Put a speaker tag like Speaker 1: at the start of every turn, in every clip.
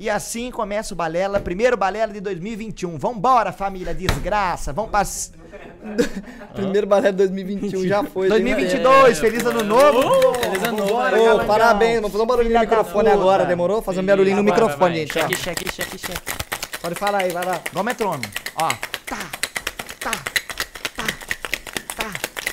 Speaker 1: E assim começa o Balela, primeiro Balela de 2021. Vambora, família, desgraça. Vamos pra
Speaker 2: Primeiro balé de 2021 já foi. gente.
Speaker 1: 2022, feliz ano novo.
Speaker 3: Feliz ano novo,
Speaker 2: Ô,
Speaker 1: Galangão.
Speaker 2: parabéns, vamos fazer um barulhinho no microfone
Speaker 1: puta.
Speaker 2: agora, demorou? Fazer um barulhinho no
Speaker 3: Vai, vai,
Speaker 2: microfone,
Speaker 3: vai.
Speaker 2: gente. ó.
Speaker 3: Cheque, cheque, cheque, cheque.
Speaker 2: Pode falar aí, vai lá.
Speaker 1: Igual metrônomo. Ó. Tá, tá, tá, tá.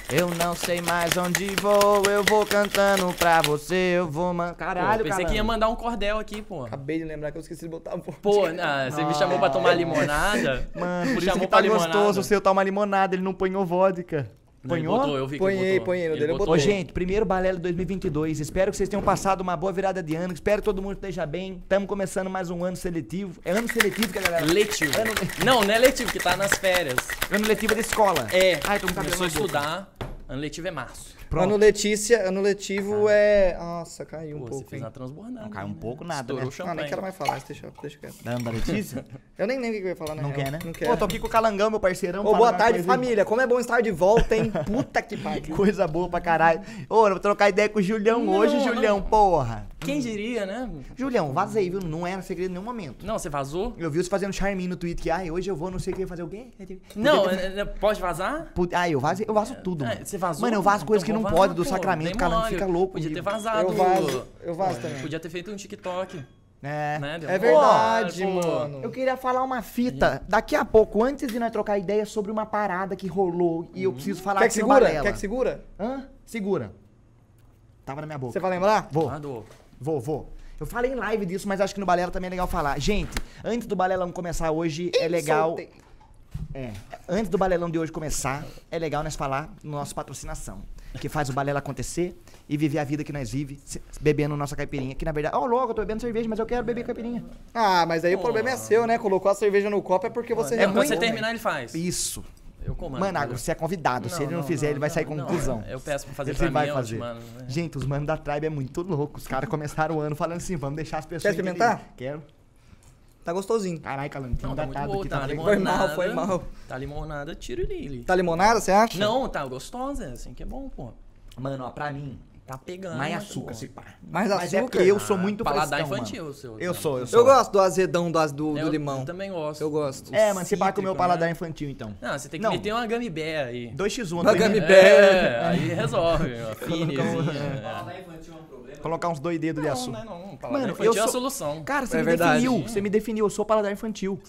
Speaker 1: Eu não sei mais onde vou, eu vou cantando pra você, eu vou man...
Speaker 3: Pô,
Speaker 1: Caralho,
Speaker 3: pensei
Speaker 1: cara.
Speaker 3: que ia mandar um cordel aqui, pô.
Speaker 2: Acabei de lembrar que eu esqueci de botar a voz.
Speaker 3: Pô, ah, você me chamou pra tomar limonada?
Speaker 1: Mano, por
Speaker 3: me
Speaker 1: isso
Speaker 3: chamou
Speaker 1: que tá
Speaker 3: limonada.
Speaker 1: gostoso o seu tomar limonada, ele não ponhou vodka.
Speaker 3: Não,
Speaker 1: Ponhou?
Speaker 3: botou, eu vi que
Speaker 2: Ponhei,
Speaker 3: ele botou.
Speaker 2: ponhei, no
Speaker 3: Ele
Speaker 2: dele
Speaker 3: botou.
Speaker 1: Ô,
Speaker 2: botei.
Speaker 1: gente, primeiro Balela 2022. Espero que vocês tenham passado uma boa virada de ano. Espero que todo mundo esteja bem. Estamos começando mais um ano seletivo. É ano seletivo que a galera.
Speaker 3: Letivo.
Speaker 1: Ano,
Speaker 3: Não, não é letivo, que tá nas férias.
Speaker 1: ano letivo da escola.
Speaker 3: É,
Speaker 1: Ai, tô com cabelo
Speaker 3: começou a estudar. Ano letivo é março.
Speaker 1: Pronto.
Speaker 2: Ano Letícia, ano letivo é. Nossa, caiu um
Speaker 3: Pô, você
Speaker 2: pouco.
Speaker 3: fez
Speaker 2: hein?
Speaker 3: uma transbordada.
Speaker 1: Não cai um
Speaker 3: né?
Speaker 1: pouco nada,
Speaker 3: Estourou
Speaker 1: né?
Speaker 3: o
Speaker 2: Ah, nem quero mais falar, deixa, deixa quieto.
Speaker 1: Da Ana Letícia?
Speaker 2: Eu nem lembro o que eu ia falar, na
Speaker 1: Não
Speaker 2: real.
Speaker 1: quer, né?
Speaker 2: Não quer.
Speaker 1: Pô, tô aqui com o Calangão, meu parceirão.
Speaker 2: Ô, boa tarde, família. Como é bom estar de volta, hein? Puta que pariu.
Speaker 1: Coisa boa pra caralho. Ô, eu vou trocar ideia com o Julião
Speaker 3: Não,
Speaker 1: hoje,
Speaker 3: não.
Speaker 1: Julião, porra.
Speaker 3: Quem diria, né?
Speaker 1: Julião, vazei, viu? Não era segredo em nenhum momento.
Speaker 3: Não, você vazou?
Speaker 1: Eu vi você fazendo charminho no Twitter que, ai, hoje eu vou, não sei o que, fazer o quê?
Speaker 3: Não, é- é- pode vazar?
Speaker 1: Ah, eu vazo, eu vazo tudo.
Speaker 3: É,
Speaker 1: mano.
Speaker 3: você vazou?
Speaker 1: Mano, eu vazo coisas que não pode do
Speaker 3: pô,
Speaker 1: sacramento, o
Speaker 3: mole.
Speaker 1: fica louco.
Speaker 3: Podia ter
Speaker 1: comigo.
Speaker 3: vazado.
Speaker 2: Eu vazo, eu vazo também.
Speaker 3: Podia ter feito um TikTok.
Speaker 1: É.
Speaker 3: Né? Deu
Speaker 2: É verdade,
Speaker 3: Pô,
Speaker 2: mano.
Speaker 1: Eu queria falar uma fita daqui a pouco, antes de nós trocar ideia sobre uma parada que rolou e eu preciso falar
Speaker 2: Quer que segura?
Speaker 1: Balela.
Speaker 2: Quer que segura?
Speaker 1: Hã? Segura. Tava na minha boca.
Speaker 2: Você vai lembrar?
Speaker 1: Vou,
Speaker 3: Mandou.
Speaker 1: vou, vou. Eu falei em live disso, mas acho que no Balela também é legal falar. Gente, antes do Balelão começar hoje, é legal... É. Antes do balelão de hoje começar, é legal nós falar no nosso patrocinação. Que faz o balela acontecer e viver a vida que nós vive, bebendo nossa caipirinha. Que na verdade, ó, louco, eu tô bebendo cerveja, mas eu quero beber caipirinha.
Speaker 2: Ah, mas aí o
Speaker 3: Pô.
Speaker 2: problema é seu, né? Colocou a cerveja no copo é porque você
Speaker 3: É,
Speaker 2: já
Speaker 3: quando você terminar, ele faz.
Speaker 1: Isso.
Speaker 3: Eu comando.
Speaker 1: Mano, agora você é convidado. Se ele não, fizer, ele vai sair com
Speaker 3: não,
Speaker 1: conclusão.
Speaker 3: Eu peço pra fazer
Speaker 1: Ele
Speaker 3: pra mim,
Speaker 1: vai
Speaker 3: eu
Speaker 1: fazer.
Speaker 3: te mando, né?
Speaker 1: Gente, os manos da Tribe é muito louco. Os caras começaram o ano falando assim, vamos deixar as pessoas...
Speaker 2: Quer experimentar?
Speaker 1: Quero.
Speaker 2: Tá gostosinho.
Speaker 1: Caralho, Calantinho,
Speaker 3: Não, tá muito
Speaker 1: datado
Speaker 3: boa,
Speaker 1: aqui.
Speaker 3: tá
Speaker 1: Tá
Speaker 3: limonada.
Speaker 2: Foi mal, foi mal.
Speaker 3: Tá limonada, tiro Lili.
Speaker 2: Tá limonada, você acha?
Speaker 3: Não, tá gostosa, é assim que é bom, pô.
Speaker 1: Mano, ó, pra mim,
Speaker 3: Tá pegando.
Speaker 1: mais
Speaker 3: mas
Speaker 1: açúcar, se pá.
Speaker 2: Mais
Speaker 1: Mas é
Speaker 2: açúcar?
Speaker 1: porque eu sou muito
Speaker 3: Paladar
Speaker 1: frescão,
Speaker 3: infantil,
Speaker 1: mano.
Speaker 3: seu.
Speaker 1: Eu sou, eu sou.
Speaker 2: Eu gosto do azedão do, do, do
Speaker 3: Eu-
Speaker 2: limão.
Speaker 3: Eu também gosto.
Speaker 2: Eu gosto.
Speaker 1: É, mano, se pá com o meu paladar
Speaker 3: né?
Speaker 1: infantil, então.
Speaker 3: Não, você tem que
Speaker 1: Não.
Speaker 3: meter uma bear aí.
Speaker 1: 2x1.
Speaker 2: Uma
Speaker 1: tô
Speaker 2: gummy
Speaker 1: indo-
Speaker 2: bear.
Speaker 3: É, aí resolve. Uma finezinha.
Speaker 1: Colocar uns dois dedos de
Speaker 3: Não,
Speaker 1: açúcar.
Speaker 3: né, não. Paladar
Speaker 1: Mano,
Speaker 3: infantil
Speaker 1: eu
Speaker 3: é a
Speaker 1: sou-
Speaker 3: solução.
Speaker 1: Cara, você
Speaker 2: É
Speaker 1: me
Speaker 2: verdade.
Speaker 1: definiu. Você me definiu. Eu sou paladar infantil.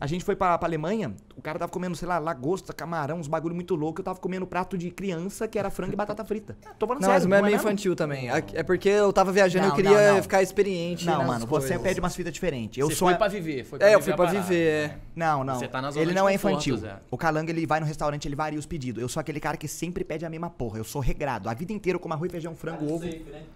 Speaker 1: A gente foi pra, pra Alemanha, o cara tava comendo, sei lá, lagosta, camarão, uns bagulho muito louco. Eu tava comendo prato de criança que era frango e batata frita. Tô falando
Speaker 2: Não, mas
Speaker 1: sério.
Speaker 2: o meu é meio infantil também. É porque eu tava viajando e eu
Speaker 1: Não,
Speaker 2: queria
Speaker 1: não, não.
Speaker 2: ficar experiente.
Speaker 1: Não, mano, você
Speaker 2: coisas.
Speaker 1: pede umas fitas diferentes. Eu
Speaker 3: você
Speaker 1: sou.
Speaker 3: foi pra viver. Foi
Speaker 2: É, eu fui
Speaker 3: a
Speaker 2: pra viver, é.
Speaker 1: Não, não.
Speaker 3: Você tá na zona
Speaker 1: ele
Speaker 3: de
Speaker 1: não é infantil. O calango, ele vai no restaurante, ele varia os pedidos. Eu sou aquele cara que sempre pede a mesma porra. Eu sou regrado. A vida inteira eu como arroz, feijão, frango, ovo.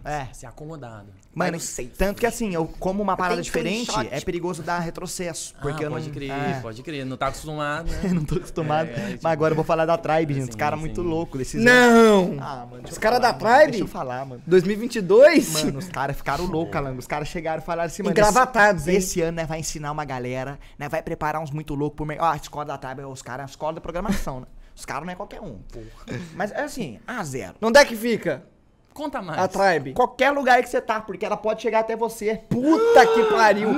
Speaker 1: É.
Speaker 3: Ser acomodado.
Speaker 1: Mano, tanto que assim, eu como uma parada diferente, é perigoso dar retrocesso. Porque
Speaker 3: ah,
Speaker 1: eu não.
Speaker 3: pode crer,
Speaker 1: É.
Speaker 3: pode crer. Não tá acostumado, né?
Speaker 1: Eu não tô acostumado.
Speaker 3: É, é, tipo-
Speaker 1: Mas agora eu vou falar da Tribe, gente. Os
Speaker 3: Sim,
Speaker 1: caras
Speaker 3: sim.
Speaker 1: muito loucos desses.
Speaker 2: Não!
Speaker 1: Ah, mano.
Speaker 2: Os
Speaker 1: eu
Speaker 2: caras da
Speaker 1: mano.
Speaker 2: Tribe?
Speaker 1: Deixa eu falar, mano.
Speaker 2: 2022?
Speaker 1: Mano, os caras ficaram loucos, Calango. Os caras chegaram e falaram assim, mano.
Speaker 2: Engravatados,
Speaker 1: esse,
Speaker 2: hein?
Speaker 1: esse ano, né, vai ensinar uma galera, né? Vai preparar uns muito loucos pro mercado. Ó, a escola da Tribe, os caras, a escola da programação, né? Os caras não é qualquer um, porra. Mas é assim, a zero.
Speaker 2: Onde é que fica?
Speaker 3: Conta mais.
Speaker 2: A Tribe.
Speaker 1: Qualquer lugar que você tá, porque ela pode chegar até você.
Speaker 2: Puta que pariu!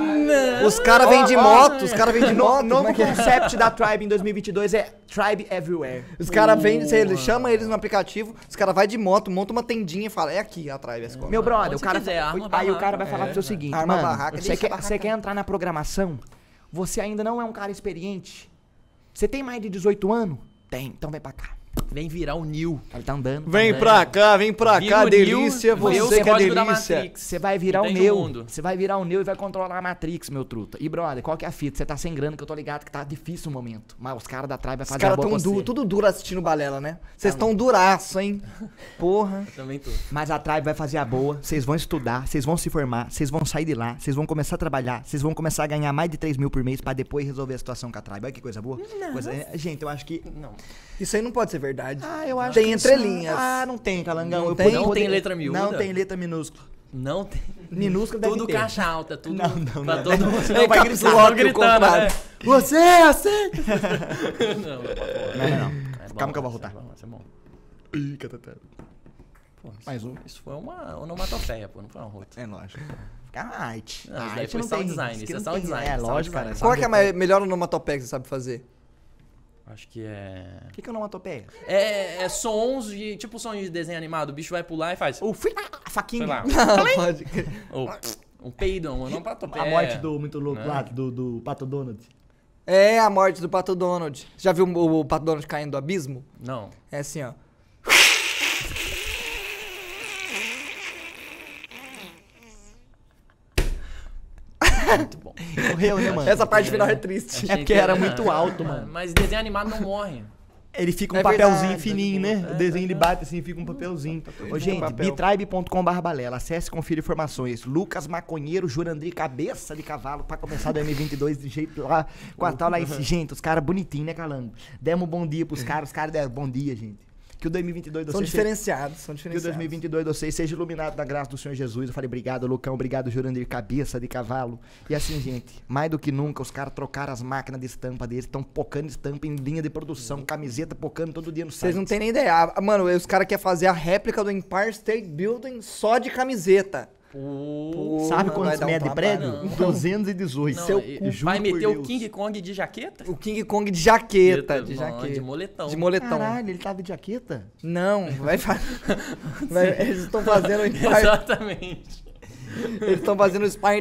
Speaker 2: Os caras vêm de moto, os caras vêm de moto. como
Speaker 1: novo
Speaker 2: é é?
Speaker 1: concept da Tribe em 2022 é Tribe Everywhere.
Speaker 2: Os caras vêm, você chama eles no aplicativo, os caras vão de moto, monta uma tendinha e fala, é aqui a Tribe, escola.
Speaker 1: Meu brother,
Speaker 3: Onde
Speaker 1: o cara.
Speaker 3: quiser, arma
Speaker 1: aí
Speaker 3: barraca.
Speaker 1: o cara vai falar
Speaker 3: É,
Speaker 1: pro seu seguinte,
Speaker 2: arma
Speaker 1: mano,
Speaker 2: barraca,
Speaker 1: você quer,
Speaker 2: barraca
Speaker 1: você quer entrar na programação? Você ainda não é um cara experiente? Você tem mais de 18 anos? Tem, então vem pra cá.
Speaker 3: Vem virar o Nil.
Speaker 1: Ele tá andando.
Speaker 2: Vem
Speaker 1: tá
Speaker 2: pra cá, vem pra
Speaker 3: Vira
Speaker 2: cá,
Speaker 3: o
Speaker 2: delícia,
Speaker 3: o
Speaker 2: você que é delícia.
Speaker 1: Você vai virar o
Speaker 3: Entende
Speaker 1: Neo.
Speaker 3: mundo.
Speaker 1: Você vai virar o Neo e vai controlar a Matrix, meu truta. E, brother, qual que é a fita? Você tá sem grana, que eu tô ligado que tá difícil o momento. Mas os caras da Tribe vai
Speaker 2: Os
Speaker 1: fazer a
Speaker 2: caras
Speaker 1: boa
Speaker 2: tão duro, tudo duro assistindo balela, né? Vocês
Speaker 1: Tá
Speaker 2: tão duraço, hein? Porra.
Speaker 3: Também tô.
Speaker 1: Mas a Tribe vai fazer a boa, vocês vão estudar, vocês vão se formar, vocês vão sair de lá, vocês vão começar a trabalhar, vocês vão começar a ganhar mais de 3 mil por mês pra depois resolver a situação com a Tribe. Olha que coisa boa. Coisa- gente, eu acho que.
Speaker 3: Não.
Speaker 2: Isso aí não pode ser verdade.
Speaker 1: Ah, eu acho
Speaker 2: Tem
Speaker 1: que
Speaker 2: entrelinhas.
Speaker 1: Ah, não tem, Calangão.
Speaker 2: Não
Speaker 1: Eu
Speaker 2: tem?
Speaker 1: poder-
Speaker 3: Não tem letra miúda?
Speaker 1: Não tem letra minúscula.
Speaker 3: Não tem.
Speaker 1: Minúscula deve
Speaker 3: Tudo
Speaker 1: ter.
Speaker 3: caixa alta, tudo
Speaker 1: Não, não,
Speaker 3: pra
Speaker 1: não.
Speaker 3: todo mundo. Senão vai gritar,
Speaker 2: lock, o
Speaker 3: gritando, né?
Speaker 2: Você aceita?
Speaker 3: Não, não,
Speaker 1: Não, não.
Speaker 3: É bom,
Speaker 1: Calma que eu vou voltar.
Speaker 3: é bom, isso é bom.
Speaker 1: Ih,
Speaker 3: isso-
Speaker 1: Mais um.
Speaker 3: Isso foi uma onomatopeia, pô, não foi um roto.
Speaker 1: É lógico. Uma arte.
Speaker 3: Não,
Speaker 1: A
Speaker 3: isso daí
Speaker 1: arte
Speaker 3: foi
Speaker 1: não
Speaker 3: sound
Speaker 1: tem-
Speaker 3: design, isso é
Speaker 1: não
Speaker 3: sound design,
Speaker 1: É, lógico, cara.
Speaker 2: Qual é a melhor onomatopeia que você sabe fazer?
Speaker 3: Acho que é.
Speaker 1: O que, que é onomatopeia?
Speaker 3: É, é sons de. Tipo som de desenho animado. O bicho vai pular e faz.
Speaker 1: O fui, a faquinha.
Speaker 3: Sei lá.
Speaker 2: Pode.
Speaker 3: Ou, um peidão, um onomatopeia.
Speaker 1: A morte do muito louco
Speaker 3: Né?
Speaker 1: lá, do, do Pato Donald.
Speaker 2: É a morte do Pato Donald. Já viu o, o Pato Donald caindo do abismo?
Speaker 3: Não.
Speaker 2: É assim, ó.
Speaker 3: Muito bom.
Speaker 1: Morreu, né, mano?
Speaker 2: Essa parte final é triste.
Speaker 1: É porque era muito alto, mano.
Speaker 3: Mas desenho animado não morre.
Speaker 1: Ele fica um
Speaker 2: É
Speaker 1: papelzinho
Speaker 2: verdade,
Speaker 1: fininho,
Speaker 2: tá de
Speaker 1: né? O desenho ele bate assim, fica um papelzinho. Ô, gente,
Speaker 2: papel.
Speaker 1: bitribe.com.br balela. Acesse e confira informações. Lucas Maconheiro, Jurandir, cabeça de cavalo, pra começar o 2022 de jeito lá, com a tal lá. Gente, os caras bonitinhos, né, Calango? Demos um bom dia pros caras, os caras deram bom dia, gente. Que o 2022 de
Speaker 2: São
Speaker 1: vocês
Speaker 2: diferenciados, são
Speaker 1: Que o
Speaker 2: diferenciados.
Speaker 1: 2022 de vocês seja iluminado na graça do Senhor Jesus. Eu falei, obrigado, Lucão, obrigado, Jurandir, cabeça de cavalo. E assim, gente, mais do que nunca, os caras trocaram as máquinas de estampa deles, estão pocando estampa em linha de produção, camiseta pocando todo dia no
Speaker 2: Vocês
Speaker 1: site.
Speaker 2: não têm nem ideia. Ah, Mano, os caras querem fazer a réplica do Empire State Building só de camiseta. Pô,
Speaker 1: Sabe quantos
Speaker 2: um
Speaker 1: metros de prédio?
Speaker 3: Não.
Speaker 1: 218.
Speaker 3: Não,
Speaker 1: Seu cu,
Speaker 3: vai meter o. King Kong de jaqueta?
Speaker 2: O King Kong de jaqueta. De
Speaker 3: Não,
Speaker 2: jaqueta.
Speaker 3: de moletão.
Speaker 2: De moletão.
Speaker 1: Caralho, ele tava de jaqueta?
Speaker 2: Não, vai fazer. eles estão fazendo.
Speaker 3: Exatamente.
Speaker 2: eles estão fazendo. Spire.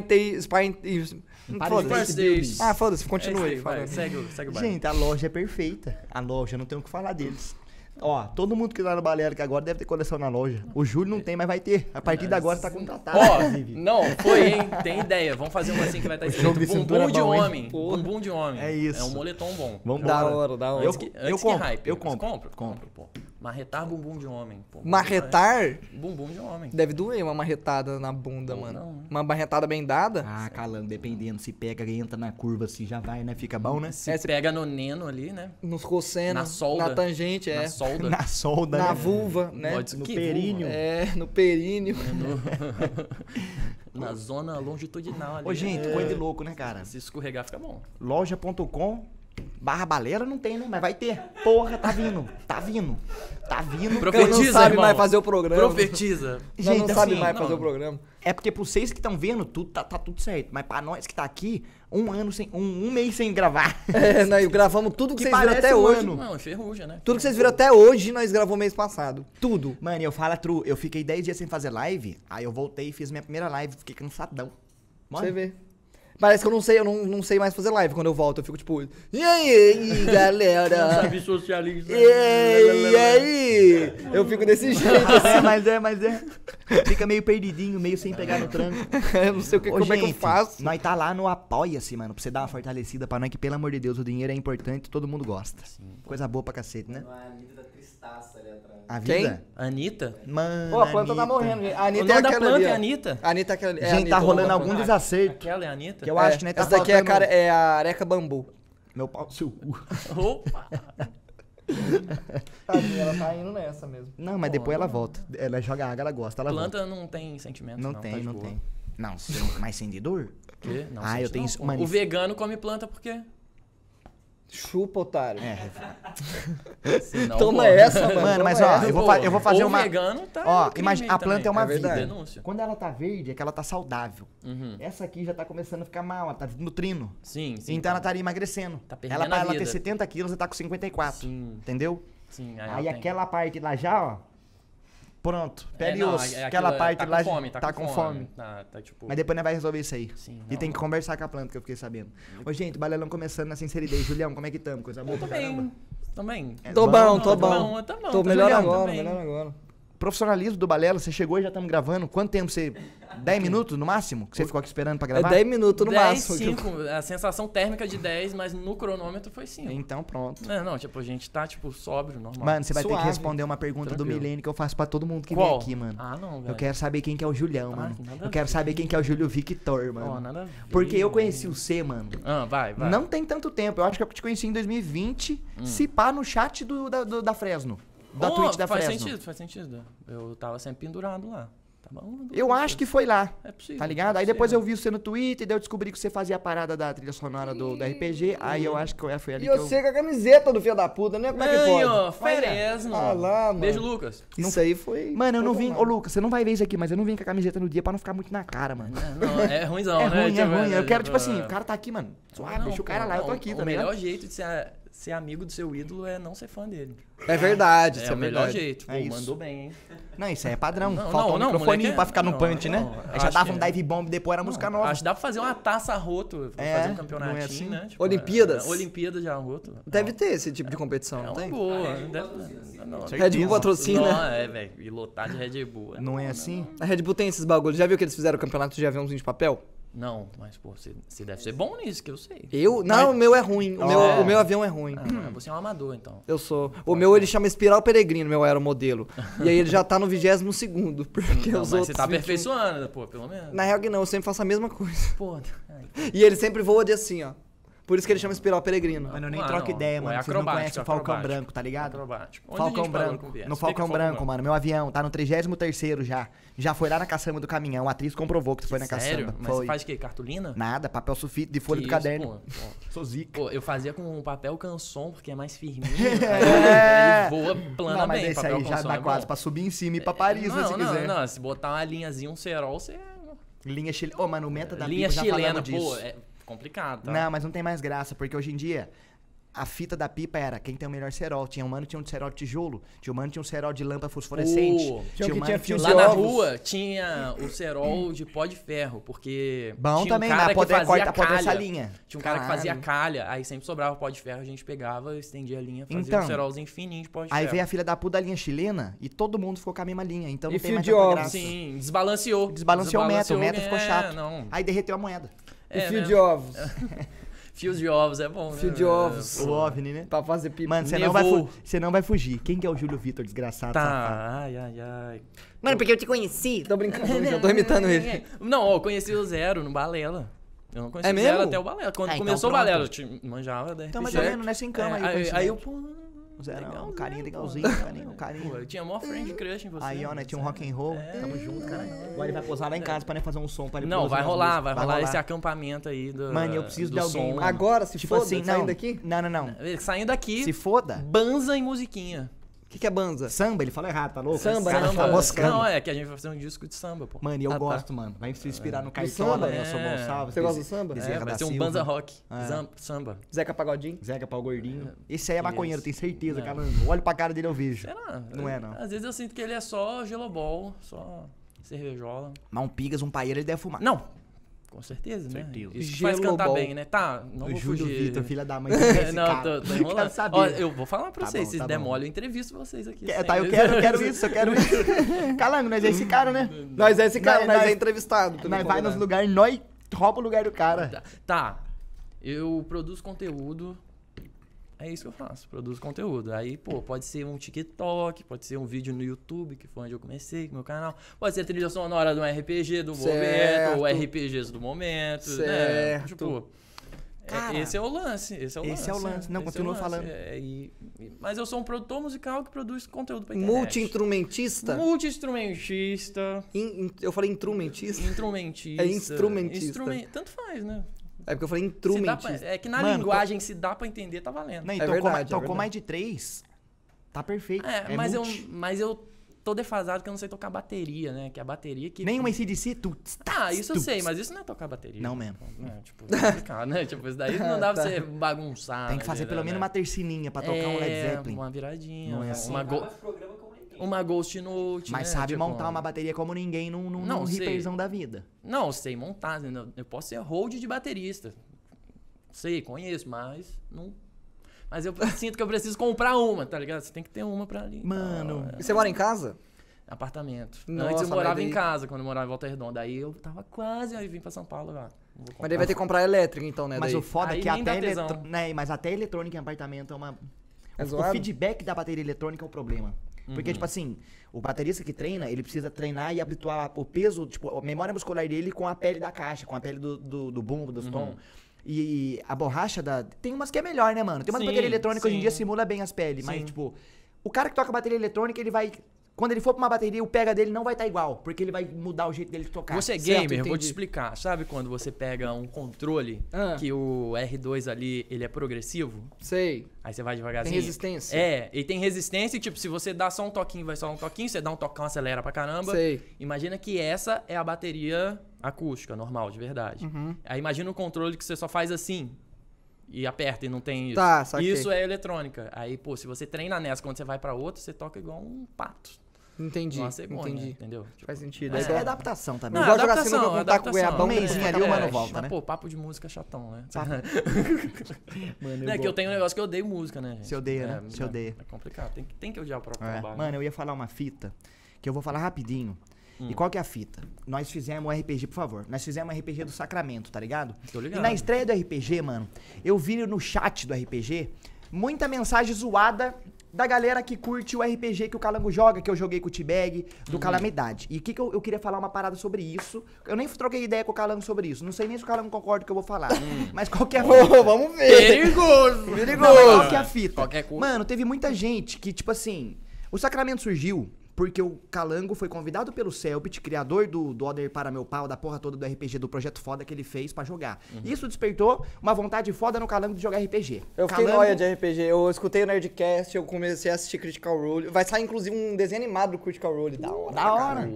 Speaker 1: Empire
Speaker 2: Foda-se. Ah, foda-se,
Speaker 3: É
Speaker 2: continue. falando.
Speaker 3: segue, o- segue o baile.
Speaker 1: Gente, a loja é perfeita. A loja, não tem o que falar deles. Ó, todo mundo que tá no que agora deve ter coleção na loja. O Júlio não tem, mas vai ter. A partir de agora tá contratado,
Speaker 3: Ó,
Speaker 1: inclusive.
Speaker 3: não, foi, hein? Tem ideia. Vamos fazer uma assim que vai estar
Speaker 1: de
Speaker 3: escrito bumbum de
Speaker 1: bom, hein?
Speaker 3: homem. Bumbum de homem.
Speaker 1: É isso.
Speaker 3: É um moletom bom.
Speaker 1: Vamos
Speaker 2: Da
Speaker 1: embora.
Speaker 2: hora, da hora.
Speaker 1: Eu,
Speaker 3: Antes que,
Speaker 1: eu
Speaker 3: antes que
Speaker 1: compro,
Speaker 3: hype.
Speaker 1: eu
Speaker 3: Você
Speaker 1: compro.
Speaker 3: compra?
Speaker 1: Compro.
Speaker 3: pô. Marretar bumbum de homem. Pô.
Speaker 2: Marretar
Speaker 3: Bumbum de homem.
Speaker 2: deve doer uma marretada na bunda,
Speaker 3: Ou
Speaker 2: mano.
Speaker 3: não, né?
Speaker 2: Uma marretada bem dada.
Speaker 1: Ah, calando, dependendo. Se pega e entra na curva assim, já vai, né? Fica bom, né?
Speaker 3: Se
Speaker 2: É, se-
Speaker 3: pega no neno ali, né?
Speaker 2: Nos cossenos.
Speaker 3: Na solda.
Speaker 2: Na tangente, é.
Speaker 3: Na solda.
Speaker 1: Na solda,
Speaker 2: Na
Speaker 1: né?
Speaker 2: vulva, né?
Speaker 3: Pode-
Speaker 1: No
Speaker 3: que
Speaker 1: períneo.
Speaker 3: vulva?
Speaker 2: É, no períneo.
Speaker 3: Na zona longitudinal ali.
Speaker 1: Ô, gente,
Speaker 3: É.
Speaker 1: coisa de louco, né, cara?
Speaker 3: Se escorregar, fica bom.
Speaker 1: Loja.com barra balera não tem, né? Mas vai ter. Porra, tá vindo. Tá vindo. Tá vindo.
Speaker 3: Profetiza,
Speaker 2: não sabe
Speaker 3: irmão.
Speaker 2: mais fazer o programa.
Speaker 3: Profetiza.
Speaker 2: Nós não
Speaker 1: Gente,
Speaker 2: sabe
Speaker 1: assim,
Speaker 2: mais
Speaker 3: não.
Speaker 2: fazer o programa.
Speaker 1: É porque pra vocês que estão vendo, tudo tá, tá tudo certo. Mas pra nós que tá aqui, um ano sem. Um, um mês sem gravar.
Speaker 2: É, nós gravamos tudo que,
Speaker 1: Que
Speaker 2: vocês viram até
Speaker 1: um
Speaker 2: hoje.
Speaker 1: ano.
Speaker 3: Não, enferruja, né?
Speaker 2: Tudo que vocês viram até hoje, nós gravamos mês passado. Tudo.
Speaker 1: Mano, eu falo true, eu fiquei 10 dias sem fazer live, aí eu voltei e fiz minha primeira live, fiquei cansadão. Mano,
Speaker 2: Você vê. Parece que eu não sei, eu não, não sei mais fazer live quando eu volto. Eu fico tipo, e aí, e aí, galera?
Speaker 3: socializar.
Speaker 2: E aí, e aí? Eu fico desse jeito,
Speaker 1: é, mas é, mas é. Fica meio perdidinho, meio sem pegar no tranco.
Speaker 2: eu não sei o que,
Speaker 1: Ô,
Speaker 2: como é que eu
Speaker 1: gente,
Speaker 2: faço.
Speaker 1: Nós tá lá no Apoia-se, mano, pra você dar uma fortalecida pra nós, que pelo amor de Deus, o dinheiro é importante todo mundo gosta. Coisa boa pra cacete, né? A
Speaker 2: Quem?
Speaker 1: vida?
Speaker 3: Anitta?
Speaker 1: Mano.
Speaker 2: Pô, a planta tá
Speaker 1: Anitta.
Speaker 2: morrendo. gente. A
Speaker 3: O
Speaker 2: Anitta
Speaker 3: nome
Speaker 2: é
Speaker 3: da
Speaker 2: aquela
Speaker 3: planta
Speaker 2: ali,
Speaker 3: é
Speaker 2: ó.
Speaker 3: Anitta?
Speaker 2: A Anitta é aquela ali. É a
Speaker 1: Gente,
Speaker 2: Anitta,
Speaker 1: tá
Speaker 2: o
Speaker 1: rolando
Speaker 2: da
Speaker 1: algum
Speaker 2: planta.
Speaker 1: desacerto.
Speaker 3: Aquela é a Anitta?
Speaker 1: Que eu
Speaker 2: É,
Speaker 1: acho que né, tá
Speaker 2: Essa daqui é a,
Speaker 1: faltando-
Speaker 2: cara, é a areca bambu.
Speaker 1: Meu pau no seu cu.
Speaker 3: Opa!
Speaker 2: Tadinha, ela tá indo nessa mesmo.
Speaker 1: Não, mas
Speaker 3: Pô,
Speaker 1: depois ela volta. Ela joga água, ela gosta, ela volta.
Speaker 3: Planta não tem sentimento,
Speaker 1: Não,
Speaker 3: não.
Speaker 1: tem,
Speaker 3: tá de
Speaker 1: não
Speaker 3: boa.
Speaker 1: tem. Não, mas sem de dor?
Speaker 3: Quê? Não,
Speaker 1: Ah,
Speaker 3: sente
Speaker 1: eu tenho
Speaker 3: não,
Speaker 1: isso-
Speaker 3: pô.
Speaker 1: mano,
Speaker 3: O
Speaker 1: isso-
Speaker 3: vegano come planta por quê?
Speaker 2: Chupa, otário.
Speaker 1: É.
Speaker 3: Senão,
Speaker 2: Toma
Speaker 3: pô.
Speaker 2: essa, mano.
Speaker 1: Mano, mas ó,
Speaker 2: essa.
Speaker 1: eu vou, eu vou fazer
Speaker 3: o
Speaker 1: uma.
Speaker 3: vegano tá
Speaker 1: Ó, imagina, a
Speaker 3: também.
Speaker 1: planta é uma
Speaker 2: É
Speaker 1: vida.
Speaker 2: verdade.
Speaker 3: Denúncia.
Speaker 1: Quando ela tá verde, é que ela tá saudável.
Speaker 3: Uhum.
Speaker 1: Essa aqui já tá começando a ficar mal, ela tá nutrindo.
Speaker 3: Sim, sim.
Speaker 1: então ela estaria emagrecendo.
Speaker 3: Tá perdendo
Speaker 1: ela, pra
Speaker 3: a
Speaker 1: ela ter
Speaker 3: vida.
Speaker 1: 70 quilos, ela tá com 54.
Speaker 3: Sim,
Speaker 1: Entendeu?
Speaker 3: sim.
Speaker 1: Aí,
Speaker 3: tem.
Speaker 1: aquela parte lá já, ó. Pronto. Pele
Speaker 3: É, não,
Speaker 1: e osso.
Speaker 3: é
Speaker 1: aquela
Speaker 3: aquilo-
Speaker 1: parte
Speaker 3: tá com
Speaker 1: lá
Speaker 3: fome,
Speaker 1: tá, com fome.
Speaker 3: Tá, tá tipo...
Speaker 1: Mas depois nós vai resolver isso aí.
Speaker 3: Sim,
Speaker 1: e
Speaker 3: não,
Speaker 1: tem que conversar com a planta, que eu fiquei sabendo. Ô, gente, o balelão começando na sinceridade. Julião, como é que tamo? Coisa boa caramba.
Speaker 3: também. Também.
Speaker 1: É
Speaker 2: Tô
Speaker 1: bom,
Speaker 2: tô
Speaker 3: tá
Speaker 2: bom.
Speaker 3: bom, tá bom,
Speaker 2: Tô
Speaker 3: tá
Speaker 2: melhor agora, melhor agora.
Speaker 1: Profissionalismo do Balela, você chegou e já estamos gravando. Quanto tempo você. 10 minutos no máximo? Que você ficou aqui esperando pra
Speaker 2: É
Speaker 1: gravar?
Speaker 2: 10 minutos no
Speaker 3: 10,
Speaker 2: máximo.
Speaker 3: 5. A sensação térmica de 10, mas no cronômetro foi 5.
Speaker 1: Então pronto.
Speaker 3: Não, não, tipo, a gente tá, tipo, sóbrio, normal.
Speaker 1: Mano, você vai ter que
Speaker 2: Suave.
Speaker 1: responder uma pergunta do
Speaker 3: Tranquilo.
Speaker 1: milênio que eu faço pra todo mundo que
Speaker 3: Qual?
Speaker 1: vem aqui, mano.
Speaker 3: Ah, não, velho.
Speaker 1: eu quero saber quem que é o Julião,
Speaker 3: Ah,
Speaker 1: mano. Eu quero
Speaker 3: ver.
Speaker 1: saber quem que é o Júlio Victor, mano.
Speaker 3: Ó, nada a ver,
Speaker 1: Porque eu
Speaker 3: mano.
Speaker 1: conheci o C, mano.
Speaker 3: Ah, vai, vai.
Speaker 1: Não tem tanto tempo. Eu acho que eu te conheci em 2020,
Speaker 3: Hum.
Speaker 1: se pá no chat do, da, do- da Fresno. Da
Speaker 3: Oh,
Speaker 1: Twitch da
Speaker 3: faz
Speaker 1: Fresno.
Speaker 3: sentido, faz sentido. Eu tava sempre pendurado lá.
Speaker 1: Eu acho que foi lá.
Speaker 3: É possível.
Speaker 1: Tá ligado?
Speaker 3: é
Speaker 1: Aí depois eu
Speaker 3: possível.
Speaker 1: vi você no Twitter, daí eu descobri que você fazia a parada da trilha sonora do, do RPG. Aí eu acho que eu- foi ali
Speaker 2: E
Speaker 1: que eu.
Speaker 2: você com a camiseta do filho da puta, né? Como é que pode?
Speaker 3: ó, Fresno.
Speaker 2: Ah lá, mano.
Speaker 3: Beijo, Lucas.
Speaker 2: Isso aí foi...
Speaker 1: Mano, eu não
Speaker 2: foi
Speaker 1: vim. Ô. Lucas, você não vai ver isso aqui, mas eu não vim com a camiseta no dia pra não ficar muito na cara, mano.
Speaker 3: É, Não, é ruimzão,
Speaker 1: é
Speaker 3: né?
Speaker 1: ruim, é
Speaker 3: Tipo,
Speaker 1: ruim. Eu quero, tipo assim,
Speaker 3: é-
Speaker 1: o cara tá aqui, mano. Suave, deixa o cara lá, eu tô aqui,
Speaker 3: o
Speaker 1: tá ligado?
Speaker 3: melhor jeito de ser, ser amigo do seu ídolo é não ser fã dele.
Speaker 2: É verdade,
Speaker 3: É,
Speaker 2: isso é
Speaker 3: o melhor
Speaker 2: verdade.
Speaker 3: jeito. Pô,
Speaker 1: É isso.
Speaker 3: mandou bem, hein?
Speaker 1: Não, isso aí é padrão.
Speaker 3: Não,
Speaker 1: Falta
Speaker 3: não,
Speaker 1: um
Speaker 3: não,
Speaker 1: microfoninho
Speaker 3: moleque,
Speaker 1: pra ficar no
Speaker 3: não,
Speaker 1: punch, né?
Speaker 3: não,
Speaker 1: Aí já dava um dive bomb, depois era música
Speaker 3: Não,
Speaker 1: nova.
Speaker 3: Acho que dá pra fazer uma taça roto,
Speaker 1: É,
Speaker 3: fazer um
Speaker 1: não é
Speaker 3: campeonatinho,
Speaker 1: assim?
Speaker 3: né? Tipo,
Speaker 2: Olimpíadas?
Speaker 3: é, Olimpíadas já roto.
Speaker 2: Deve ter esse tipo de competição,
Speaker 3: É
Speaker 2: não
Speaker 3: uma
Speaker 2: tem?
Speaker 3: boa. Deve, não,
Speaker 2: Red Bull patrocina.
Speaker 3: Não, é, velho. E lotar de Red Bull.
Speaker 1: Não é assim?
Speaker 2: A Red Bull tem esses bagulhos. Já viu que eles fizeram o campeonato de aviãozinho de papel?
Speaker 3: Não, mas, pô, você, você deve ser bom nisso, que eu sei.
Speaker 2: Eu? Não, o meu é ruim. O, meu,
Speaker 3: É.
Speaker 2: o meu avião é ruim.
Speaker 3: Ah, você é um amador, então.
Speaker 2: Eu sou. O meu ele chama Espiral Peregrino, meu aeromodelo. E aí ele já tá no 22 segundo. Porque
Speaker 3: Não,
Speaker 2: os
Speaker 3: mas
Speaker 2: outros.
Speaker 3: você tá
Speaker 2: 21
Speaker 3: aperfeiçoando, pô, pelo menos.
Speaker 2: Na real que não, eu sempre faço a mesma coisa.
Speaker 3: Pô, ai,
Speaker 2: E ele sempre voa de assim, ó. Por isso que ele chama Espiral Peregrino.
Speaker 1: Mano, eu nem
Speaker 3: Ah,
Speaker 1: troco
Speaker 3: não.
Speaker 1: ideia, mano.
Speaker 3: é
Speaker 1: Vocês não conhecem o Falcão
Speaker 3: acrobático.
Speaker 1: Branco, tá ligado?
Speaker 3: acrobático. Onde
Speaker 1: Falcão Branco. No Falcão
Speaker 3: o
Speaker 1: Branco, mano. Meu avião tá no 33 já. Já foi lá na caçamba do caminhão. A atriz comprovou que tu foi na
Speaker 3: Sério?
Speaker 1: caçamba.
Speaker 3: Mas
Speaker 1: foi.
Speaker 3: você faz o quê? Cartolina?
Speaker 1: Nada, papel sulfite de folha
Speaker 3: Que
Speaker 1: do
Speaker 3: isso,
Speaker 1: caderno. Sou zica.
Speaker 3: Pô, eu fazia com um papel canson, porque é mais firminho.
Speaker 1: É.
Speaker 3: Ele voa plana
Speaker 1: Não, mas
Speaker 3: bem.
Speaker 1: esse
Speaker 3: papel
Speaker 1: aí já dá
Speaker 3: é
Speaker 1: quase pra subir em cima e ir pra Paris,
Speaker 3: não,
Speaker 1: né, se
Speaker 3: não,
Speaker 1: quiser.
Speaker 3: Não, se botar uma linhazinha, um cerol, você...
Speaker 1: Linha chilena. Ô, mano, o menta da
Speaker 3: Linha chilena, pô, é complicado, tá?
Speaker 1: Não, mas não tem mais graça, porque hoje em dia a fita da pipa era quem tem o melhor cerol. Tinha um mano que tinha um cerol de tijolo, tinha um mano que tinha um cerol de lâmpada fosforescente.
Speaker 3: Pô,
Speaker 2: Tinha um que
Speaker 1: um
Speaker 2: tinha
Speaker 1: mano
Speaker 2: fio de
Speaker 3: Lá na rua tinha o cerol de pó de ferro, porque
Speaker 1: Bom
Speaker 3: tinha
Speaker 1: também,
Speaker 3: um cara
Speaker 1: na
Speaker 3: que
Speaker 1: poder
Speaker 3: fazia
Speaker 1: corta,
Speaker 3: calha.
Speaker 1: essa linha.
Speaker 3: Tinha um cara que fazia calha, aí sempre sobrava pó de ferro, a gente pegava, estendia a linha, fazia
Speaker 1: Então,
Speaker 3: um cerolzinho fininho de pó de
Speaker 1: Aí
Speaker 3: ferro.
Speaker 1: veio a filha da puta da linha chilena e todo mundo ficou com a mesma linha. Então
Speaker 2: E
Speaker 1: não tem
Speaker 2: fio
Speaker 1: mais
Speaker 2: de
Speaker 1: graça.
Speaker 3: Sim, desbalanceou.
Speaker 1: Desbalanceou o meta, o meta ficou
Speaker 3: é,
Speaker 1: chato.
Speaker 3: Não.
Speaker 1: Aí derreteu a moeda.
Speaker 2: E
Speaker 3: É,
Speaker 2: fio
Speaker 3: né?
Speaker 2: de ovos.
Speaker 3: Fios de ovos é bom,
Speaker 2: Fio
Speaker 3: né?
Speaker 2: de ovos.
Speaker 1: O OVNI, né?
Speaker 2: Pra fazer pipa.
Speaker 1: Mano, você não, vai você não vai fugir. Quem que é o Júlio Vitor, desgraçado? safado?
Speaker 3: Tá, ai, ai, ai.
Speaker 2: Mano, porque eu te conheci. Tô brincando, brincando. Tô imitando ele.
Speaker 3: Não, ó, eu conheci o Zero no Balela. Eu não conheci
Speaker 2: É
Speaker 3: o Zero
Speaker 2: mesmo?
Speaker 3: até o Balela. Quando
Speaker 1: Ah, então
Speaker 3: começou o. Balela, eu te manjava da
Speaker 1: Então, mais ou menos, nessa em cama aí,
Speaker 3: É, aí,
Speaker 1: conhecimento.
Speaker 3: aí eu, pô...
Speaker 1: Zero,
Speaker 3: legal,
Speaker 1: um carinha
Speaker 3: né,
Speaker 1: legalzinho,
Speaker 3: pô?
Speaker 1: carinha, um carinha.
Speaker 3: Pô, eu tinha mó friend crush em você.
Speaker 1: Aí, ó, né? Tinha um rock and roll.
Speaker 3: É.
Speaker 1: Tamo junto, cara. Agora ele vai posar lá em casa pra né, fazer um som pra ele
Speaker 3: Não, vai rolar,
Speaker 1: músicas.
Speaker 3: vai rolar esse acampamento aí do
Speaker 1: Mano, eu preciso
Speaker 3: do
Speaker 1: de alguém.
Speaker 2: Agora, se
Speaker 1: Tipo
Speaker 2: foda,
Speaker 1: assim,
Speaker 2: saindo
Speaker 1: não.
Speaker 2: daqui?
Speaker 1: Não, não, não.
Speaker 3: Saindo daqui,
Speaker 1: Se foda.
Speaker 3: banza e musiquinha.
Speaker 2: O que, que é banza?
Speaker 1: Samba, ele falou errado, tá louco?
Speaker 2: Samba,
Speaker 1: Esse cara
Speaker 2: né?
Speaker 1: tá moscando.
Speaker 3: Não, é que a gente vai fazer um disco de samba, pô.
Speaker 1: Mano, e eu
Speaker 2: Ah, tá.
Speaker 1: gosto, mano. Vai se inspirar no
Speaker 2: samba?
Speaker 1: Cartola, Nelson
Speaker 3: É.
Speaker 1: Gonçalves.
Speaker 2: Você gosta do samba?
Speaker 1: Bezerra
Speaker 3: É, vai
Speaker 1: da
Speaker 3: ser um banza rock.
Speaker 1: É.
Speaker 3: Samba.
Speaker 2: Zeca Pagodinho?
Speaker 1: Zeca Pau Gordinho. Esse aí é maconheiro,
Speaker 3: Isso.
Speaker 1: tenho certeza,
Speaker 3: Não.
Speaker 1: cara. Olho pra cara dele eu vejo.
Speaker 3: Será?
Speaker 1: Não é, não.
Speaker 3: Às vezes eu sinto que ele é só gelobol, só cervejola.
Speaker 1: Mas um pigas, um paeiro, ele deve fumar.
Speaker 3: Não, com certeza,
Speaker 1: Certeza.
Speaker 3: né? Isso que faz cantar bem, né? Tá, não
Speaker 1: o
Speaker 3: vou
Speaker 1: Júlio
Speaker 3: fugir.
Speaker 1: Vitor, filha da mãe. esse
Speaker 3: não,
Speaker 1: cara.
Speaker 3: tô, tô enrolando.
Speaker 1: saber.
Speaker 3: Ó, eu vou falar pra
Speaker 1: Tá
Speaker 3: vocês,
Speaker 1: bom,
Speaker 3: se
Speaker 1: tá
Speaker 3: der
Speaker 1: bom.
Speaker 3: mole, eu entrevisto vocês aqui.
Speaker 1: Que-
Speaker 3: sempre.
Speaker 1: Tá, eu quero, eu quero isso, eu quero isso. Calango, nós é esse cara, né?
Speaker 2: Nós é esse cara,
Speaker 1: Nós-
Speaker 2: nós,
Speaker 1: nós-
Speaker 2: é entrevistado.
Speaker 1: Nós vai nos lugares, nós rouba o lugar do cara.
Speaker 3: Tá, Tá, eu produzo conteúdo. É isso que eu faço, produzo conteúdo. Aí, pô, pode ser um TikTok, pode ser um vídeo no YouTube, que foi onde eu comecei com o meu canal. Pode ser a trilha sonora de um RPG do
Speaker 2: Certo.
Speaker 3: momento, ou RPGs do momento, né?
Speaker 2: Certo.
Speaker 3: Tipo, é-
Speaker 1: Cara,
Speaker 3: esse é o lance, esse é o
Speaker 1: esse
Speaker 3: lance.
Speaker 1: é o lance. Não,
Speaker 3: esse é
Speaker 1: continua
Speaker 3: lance.
Speaker 1: falando.
Speaker 3: É, e- e- mas eu sou um produtor musical que produz conteúdo pra internet.
Speaker 2: Multi-instrumentista?
Speaker 3: Multi-instrumentista,
Speaker 2: In- in- eu falei instrumentista?
Speaker 3: instrumentista.
Speaker 2: É instrumentista.
Speaker 3: instrumen- Tanto faz, né?
Speaker 2: É porque eu falei
Speaker 3: pra-
Speaker 2: instrumentista.
Speaker 3: é que na
Speaker 1: Mano,
Speaker 3: linguagem, se dá pra entender, tá valendo.
Speaker 1: Não, e
Speaker 2: É
Speaker 1: tocou,
Speaker 2: verdade,
Speaker 1: mais,
Speaker 2: é
Speaker 1: tocou
Speaker 2: verdade.
Speaker 1: mais de três. Tá perfeito.
Speaker 3: É,
Speaker 1: É
Speaker 3: mas, eu, mas eu tô defasado que eu não sei tocar bateria, né? Que a bateria que.
Speaker 1: Nem uma ACDC, tu.
Speaker 3: Ah, isso eu sei, mas isso não é tocar bateria.
Speaker 1: Não mesmo.
Speaker 3: Né? Tipo, é complicado, né? Tipo, isso daí não dá pra
Speaker 2: Tá.
Speaker 3: você bagunçar.
Speaker 1: Tem que
Speaker 3: né?
Speaker 1: fazer pelo
Speaker 3: Né?
Speaker 1: menos uma tercininha pra tocar um Led
Speaker 3: É,
Speaker 1: Zeppelin.
Speaker 3: Uma viradinha.
Speaker 1: Não é
Speaker 3: uma-
Speaker 1: assim.
Speaker 3: Uma, go- uma Ghost Note.
Speaker 1: Mas
Speaker 3: né?
Speaker 1: sabe
Speaker 3: Tipo,
Speaker 1: montar uma bateria como ninguém num, num,
Speaker 3: Não,
Speaker 1: num
Speaker 3: sei.
Speaker 1: hiperzão da vida.
Speaker 3: Não, eu sei montar. Eu posso ser hold de baterista. Sei, conheço, mas não. Mas eu sinto que eu preciso comprar uma, tá ligado? Você tem que ter uma pra ali.
Speaker 1: Mano.
Speaker 3: É.
Speaker 2: E você mora em casa?
Speaker 3: Apartamento.
Speaker 2: Nossa,
Speaker 3: Antes eu morava
Speaker 2: daí-
Speaker 3: em casa, quando eu morava em Volta Redonda. Aí eu tava quase, aí vim pra São Paulo lá. Vou
Speaker 2: Mas daí vai ter que comprar elétrica então, né?
Speaker 1: Mas
Speaker 2: daí.
Speaker 1: o foda é
Speaker 3: Aí
Speaker 1: que
Speaker 3: nem dá
Speaker 1: até eletro... né, mas até eletrônica em apartamento é uma.
Speaker 2: É
Speaker 1: o, o feedback da bateria eletrônica é o problema. Porque,
Speaker 3: Uhum.
Speaker 1: tipo assim, o baterista que treina, ele precisa treinar e habituar o peso, tipo, a memória muscular dele com a pele da caixa, com a pele do, do, do bumbo, dos
Speaker 3: Uhum.
Speaker 1: tons. E a borracha da. Tem umas que é melhor, né, mano? Tem umas
Speaker 3: Sim,
Speaker 1: bateria eletrônica hoje em
Speaker 3: sim.
Speaker 1: dia simula bem as peles, mas,
Speaker 3: Sim.
Speaker 1: tipo, o cara que toca bateria eletrônica, ele vai Quando ele for pra uma bateria, o pega dele não vai estar igual, porque ele vai mudar o jeito dele de tocar.
Speaker 3: Você é
Speaker 2: Certo,
Speaker 3: gamer, vou te explicar. Sabe quando você pega um controle
Speaker 2: Ah.
Speaker 3: que o R2 ali, ele é progressivo?
Speaker 2: Sei.
Speaker 3: Aí você vai
Speaker 2: Tem
Speaker 3: devagarzinho.
Speaker 2: resistência.
Speaker 3: É, ele tem resistência e tipo, se você dá só um toquinho, vai só um toquinho, você dá um tocão, acelera pra caramba.
Speaker 2: Sei.
Speaker 3: Imagina que essa é a bateria acústica, normal, de verdade.
Speaker 2: Uhum.
Speaker 3: Aí imagina um controle que você só faz assim. E aperta e não tem isso.
Speaker 2: Tá, saquei.
Speaker 3: Isso é eletrônica. Aí, pô, se você treina nessa, quando você vai pra outra, você toca igual um pato.
Speaker 2: Entendi.
Speaker 3: Uma cegonha,
Speaker 2: entendi.
Speaker 3: entendeu? Tipo,
Speaker 2: Faz sentido.
Speaker 1: Mas
Speaker 2: É
Speaker 1: é adaptação também.
Speaker 2: Não, de jogar sinuca com taco
Speaker 3: adaptação.
Speaker 2: goiabão,
Speaker 1: Um mêsinho ali,
Speaker 3: É,
Speaker 1: o mano volta,
Speaker 3: mas,
Speaker 1: né?
Speaker 3: Pô, papo de música chatão, né?
Speaker 1: Mano,
Speaker 3: Não, é que eu tenho um negócio que eu odeio música, né? gente?
Speaker 1: Você odeia,
Speaker 3: é,
Speaker 1: né? Você
Speaker 3: é-
Speaker 1: odeia.
Speaker 3: É complicado. Tem, que- tem que odiar o próprio
Speaker 1: É.
Speaker 3: trabalho.
Speaker 1: Mano, eu ia falar uma fita que eu vou falar rapidinho.
Speaker 3: Hum.
Speaker 1: E qual que é a fita? Nós fizemos um RPG, por favor. Nós fizemos um RPG do Sacramento, tá ligado?
Speaker 3: Tô
Speaker 1: E
Speaker 3: ligado.
Speaker 1: na estreia do RPG, mano, eu vi no chat do RPG muita mensagem zoada da galera que curte o RPG que o Calango joga, que eu joguei com o T-Bag,
Speaker 3: Uhum.
Speaker 1: do Calamidade. E o que, que eu, eu queria falar uma parada sobre isso? Eu nem troquei ideia com o Calango sobre isso. Não sei nem se o Calango concorda com o que eu vou falar.
Speaker 3: Hum.
Speaker 1: Mas qual que é a
Speaker 2: Ô, vamos ver.
Speaker 3: Perigoso!
Speaker 1: não, mas qual que é a fita?
Speaker 3: Qualquer coisa.
Speaker 1: Mano, teve muita gente que, tipo assim, o Sacramento surgiu porque o Calango foi convidado pelo Selbit, criador do, do Other para Meu Pau, da porra toda do RPG, do projeto foda que ele fez pra jogar.
Speaker 3: Uhum.
Speaker 1: Isso despertou uma vontade foda no Calango de jogar RPG.
Speaker 2: Eu fiquei
Speaker 1: Calango-
Speaker 2: noia de RPG. Eu escutei o Nerdcast, eu comecei a assistir Critical Role. Vai sair, inclusive, um desenho animado do Critical Role. Da hora.
Speaker 1: Da hora.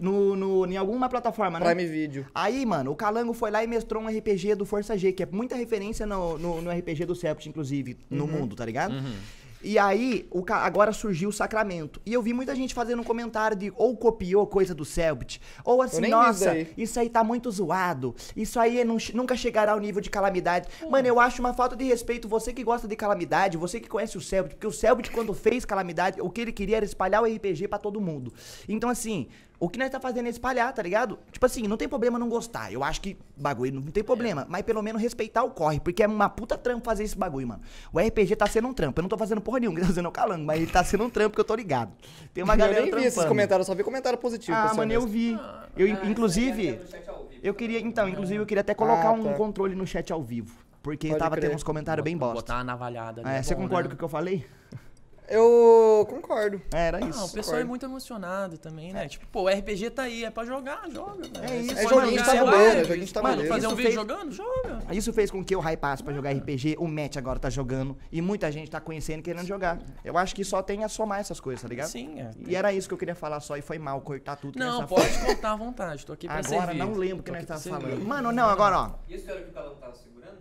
Speaker 1: No, no, em alguma plataforma, né?
Speaker 2: Prime Video.
Speaker 1: Aí, mano, o Calango foi lá e mestrou um RPG do Força G, que é muita referência no, no, no RPG do Sept, inclusive, no
Speaker 2: Uhum.
Speaker 1: mundo, tá ligado? E aí, o, ca- agora surgiu o Sacramento. E eu vi muita gente fazendo um comentário de ou copiou coisa do Selbit, ou assim, nossa, isso aí tá muito zoado. Isso aí não che- nunca chegará ao nível de calamidade. Mano, eu acho uma falta de respeito. Você que gosta de calamidade, você que conhece o Selbit, porque o Selbit, quando fez calamidade, o que ele queria era espalhar o RPG pra todo mundo. Então, assim, o que nós tá fazendo é espalhar, tá ligado? Tipo assim, não tem problema não gostar. Eu acho que bagulho não tem problema. Mas pelo menos respeitar o corre, porque é uma puta trampo fazer esse bagulho, mano. O RPG tá sendo um trampo. Eu não tô fazendo porra nenhuma, que tá fazendo o calango, mas ele tá sendo um trampo que eu tô ligado. Tem uma galera
Speaker 2: eu nem vi esses comentários, só vi comentário positivo.
Speaker 1: Ah, mano, eu vi. Eu, inclusive, eu queria, então, inclusive eu queria até colocar
Speaker 2: Ah,
Speaker 1: um
Speaker 2: tá.
Speaker 1: controle no chat ao vivo. Porque
Speaker 2: Pode
Speaker 1: tava
Speaker 2: crer.
Speaker 1: tendo uns comentários bem bosta.
Speaker 3: Botar uma navalhada ali.
Speaker 1: É,
Speaker 3: é
Speaker 1: você
Speaker 3: bom,
Speaker 1: concorda
Speaker 3: né?
Speaker 1: com o que eu falei?
Speaker 2: Eu concordo.
Speaker 1: É, Era
Speaker 3: Não,
Speaker 1: isso.
Speaker 3: o pessoal é muito emocionado também, né? Tipo, pô, o RPG tá aí, é pra jogar, joga, velho.
Speaker 1: É isso, é
Speaker 2: joguinho de tabuleiro, é joguinho de
Speaker 3: Mano,
Speaker 2: tabuleiro.
Speaker 3: fazer um vídeo
Speaker 1: fez-
Speaker 3: jogando, joga.
Speaker 1: Isso fez com que eu hypasse pra jogar RPG. O Matt agora tá jogando. E muita gente tá conhecendo e querendo jogar. Eu acho que só tem a somar essas coisas, tá ligado?
Speaker 3: Sim, é.
Speaker 1: E era isso que eu queria falar só e foi mal cortar tudo.
Speaker 3: Não, pode contar à vontade, tô aqui pra
Speaker 1: Agora
Speaker 3: servir.
Speaker 1: não lembro o que nós tava falando. Mano, não, agora, ó.
Speaker 4: Isso era o que o Calão tava segurando?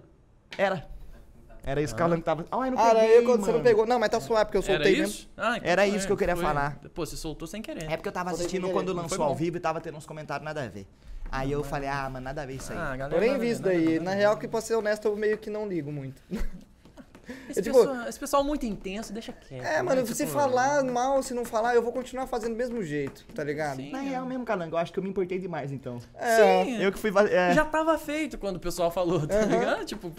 Speaker 1: Era. Era isso que o Calango tava. Ai, não
Speaker 2: Ah, era
Speaker 1: peguei,
Speaker 2: eu quando você não
Speaker 1: mano.
Speaker 2: pegou. Não, mas tá suave, porque eu
Speaker 3: Era
Speaker 2: soltei mesmo.
Speaker 3: isso? Ah, então
Speaker 1: Era
Speaker 3: foi,
Speaker 1: isso que eu queria
Speaker 3: foi.
Speaker 1: falar.
Speaker 3: Pô, você soltou sem querer.
Speaker 1: É porque eu tava
Speaker 2: Soltei
Speaker 1: assistindo
Speaker 2: sem
Speaker 1: quando
Speaker 2: querer,
Speaker 1: lançou
Speaker 3: foi
Speaker 1: ao
Speaker 3: bom.
Speaker 1: vivo e tava tendo uns comentários nada a ver. Aí eu falei, ah, mano, nada a ver isso aí.
Speaker 3: Ah, galera,
Speaker 2: Eu nem
Speaker 3: nada-
Speaker 2: vi isso
Speaker 3: nada-
Speaker 2: daí.
Speaker 3: nada-
Speaker 2: Na real, que pra ser honesto, eu meio que não ligo muito.
Speaker 3: Esse,
Speaker 2: É tipo-
Speaker 3: pessoal, esse pessoal muito intenso, deixa quieto.
Speaker 2: É, mano,
Speaker 3: né?
Speaker 2: se
Speaker 3: Tipo,
Speaker 2: falar mal, se não falar, eu vou continuar fazendo do mesmo jeito, tá ligado?
Speaker 3: Sim.
Speaker 1: Na real mesmo, Calango, eu acho que eu me importei demais, então.
Speaker 2: É.
Speaker 3: Sim,
Speaker 1: Eu que fui. va- É,
Speaker 3: já tava feito quando o pessoal falou, tá ligado? Tipo,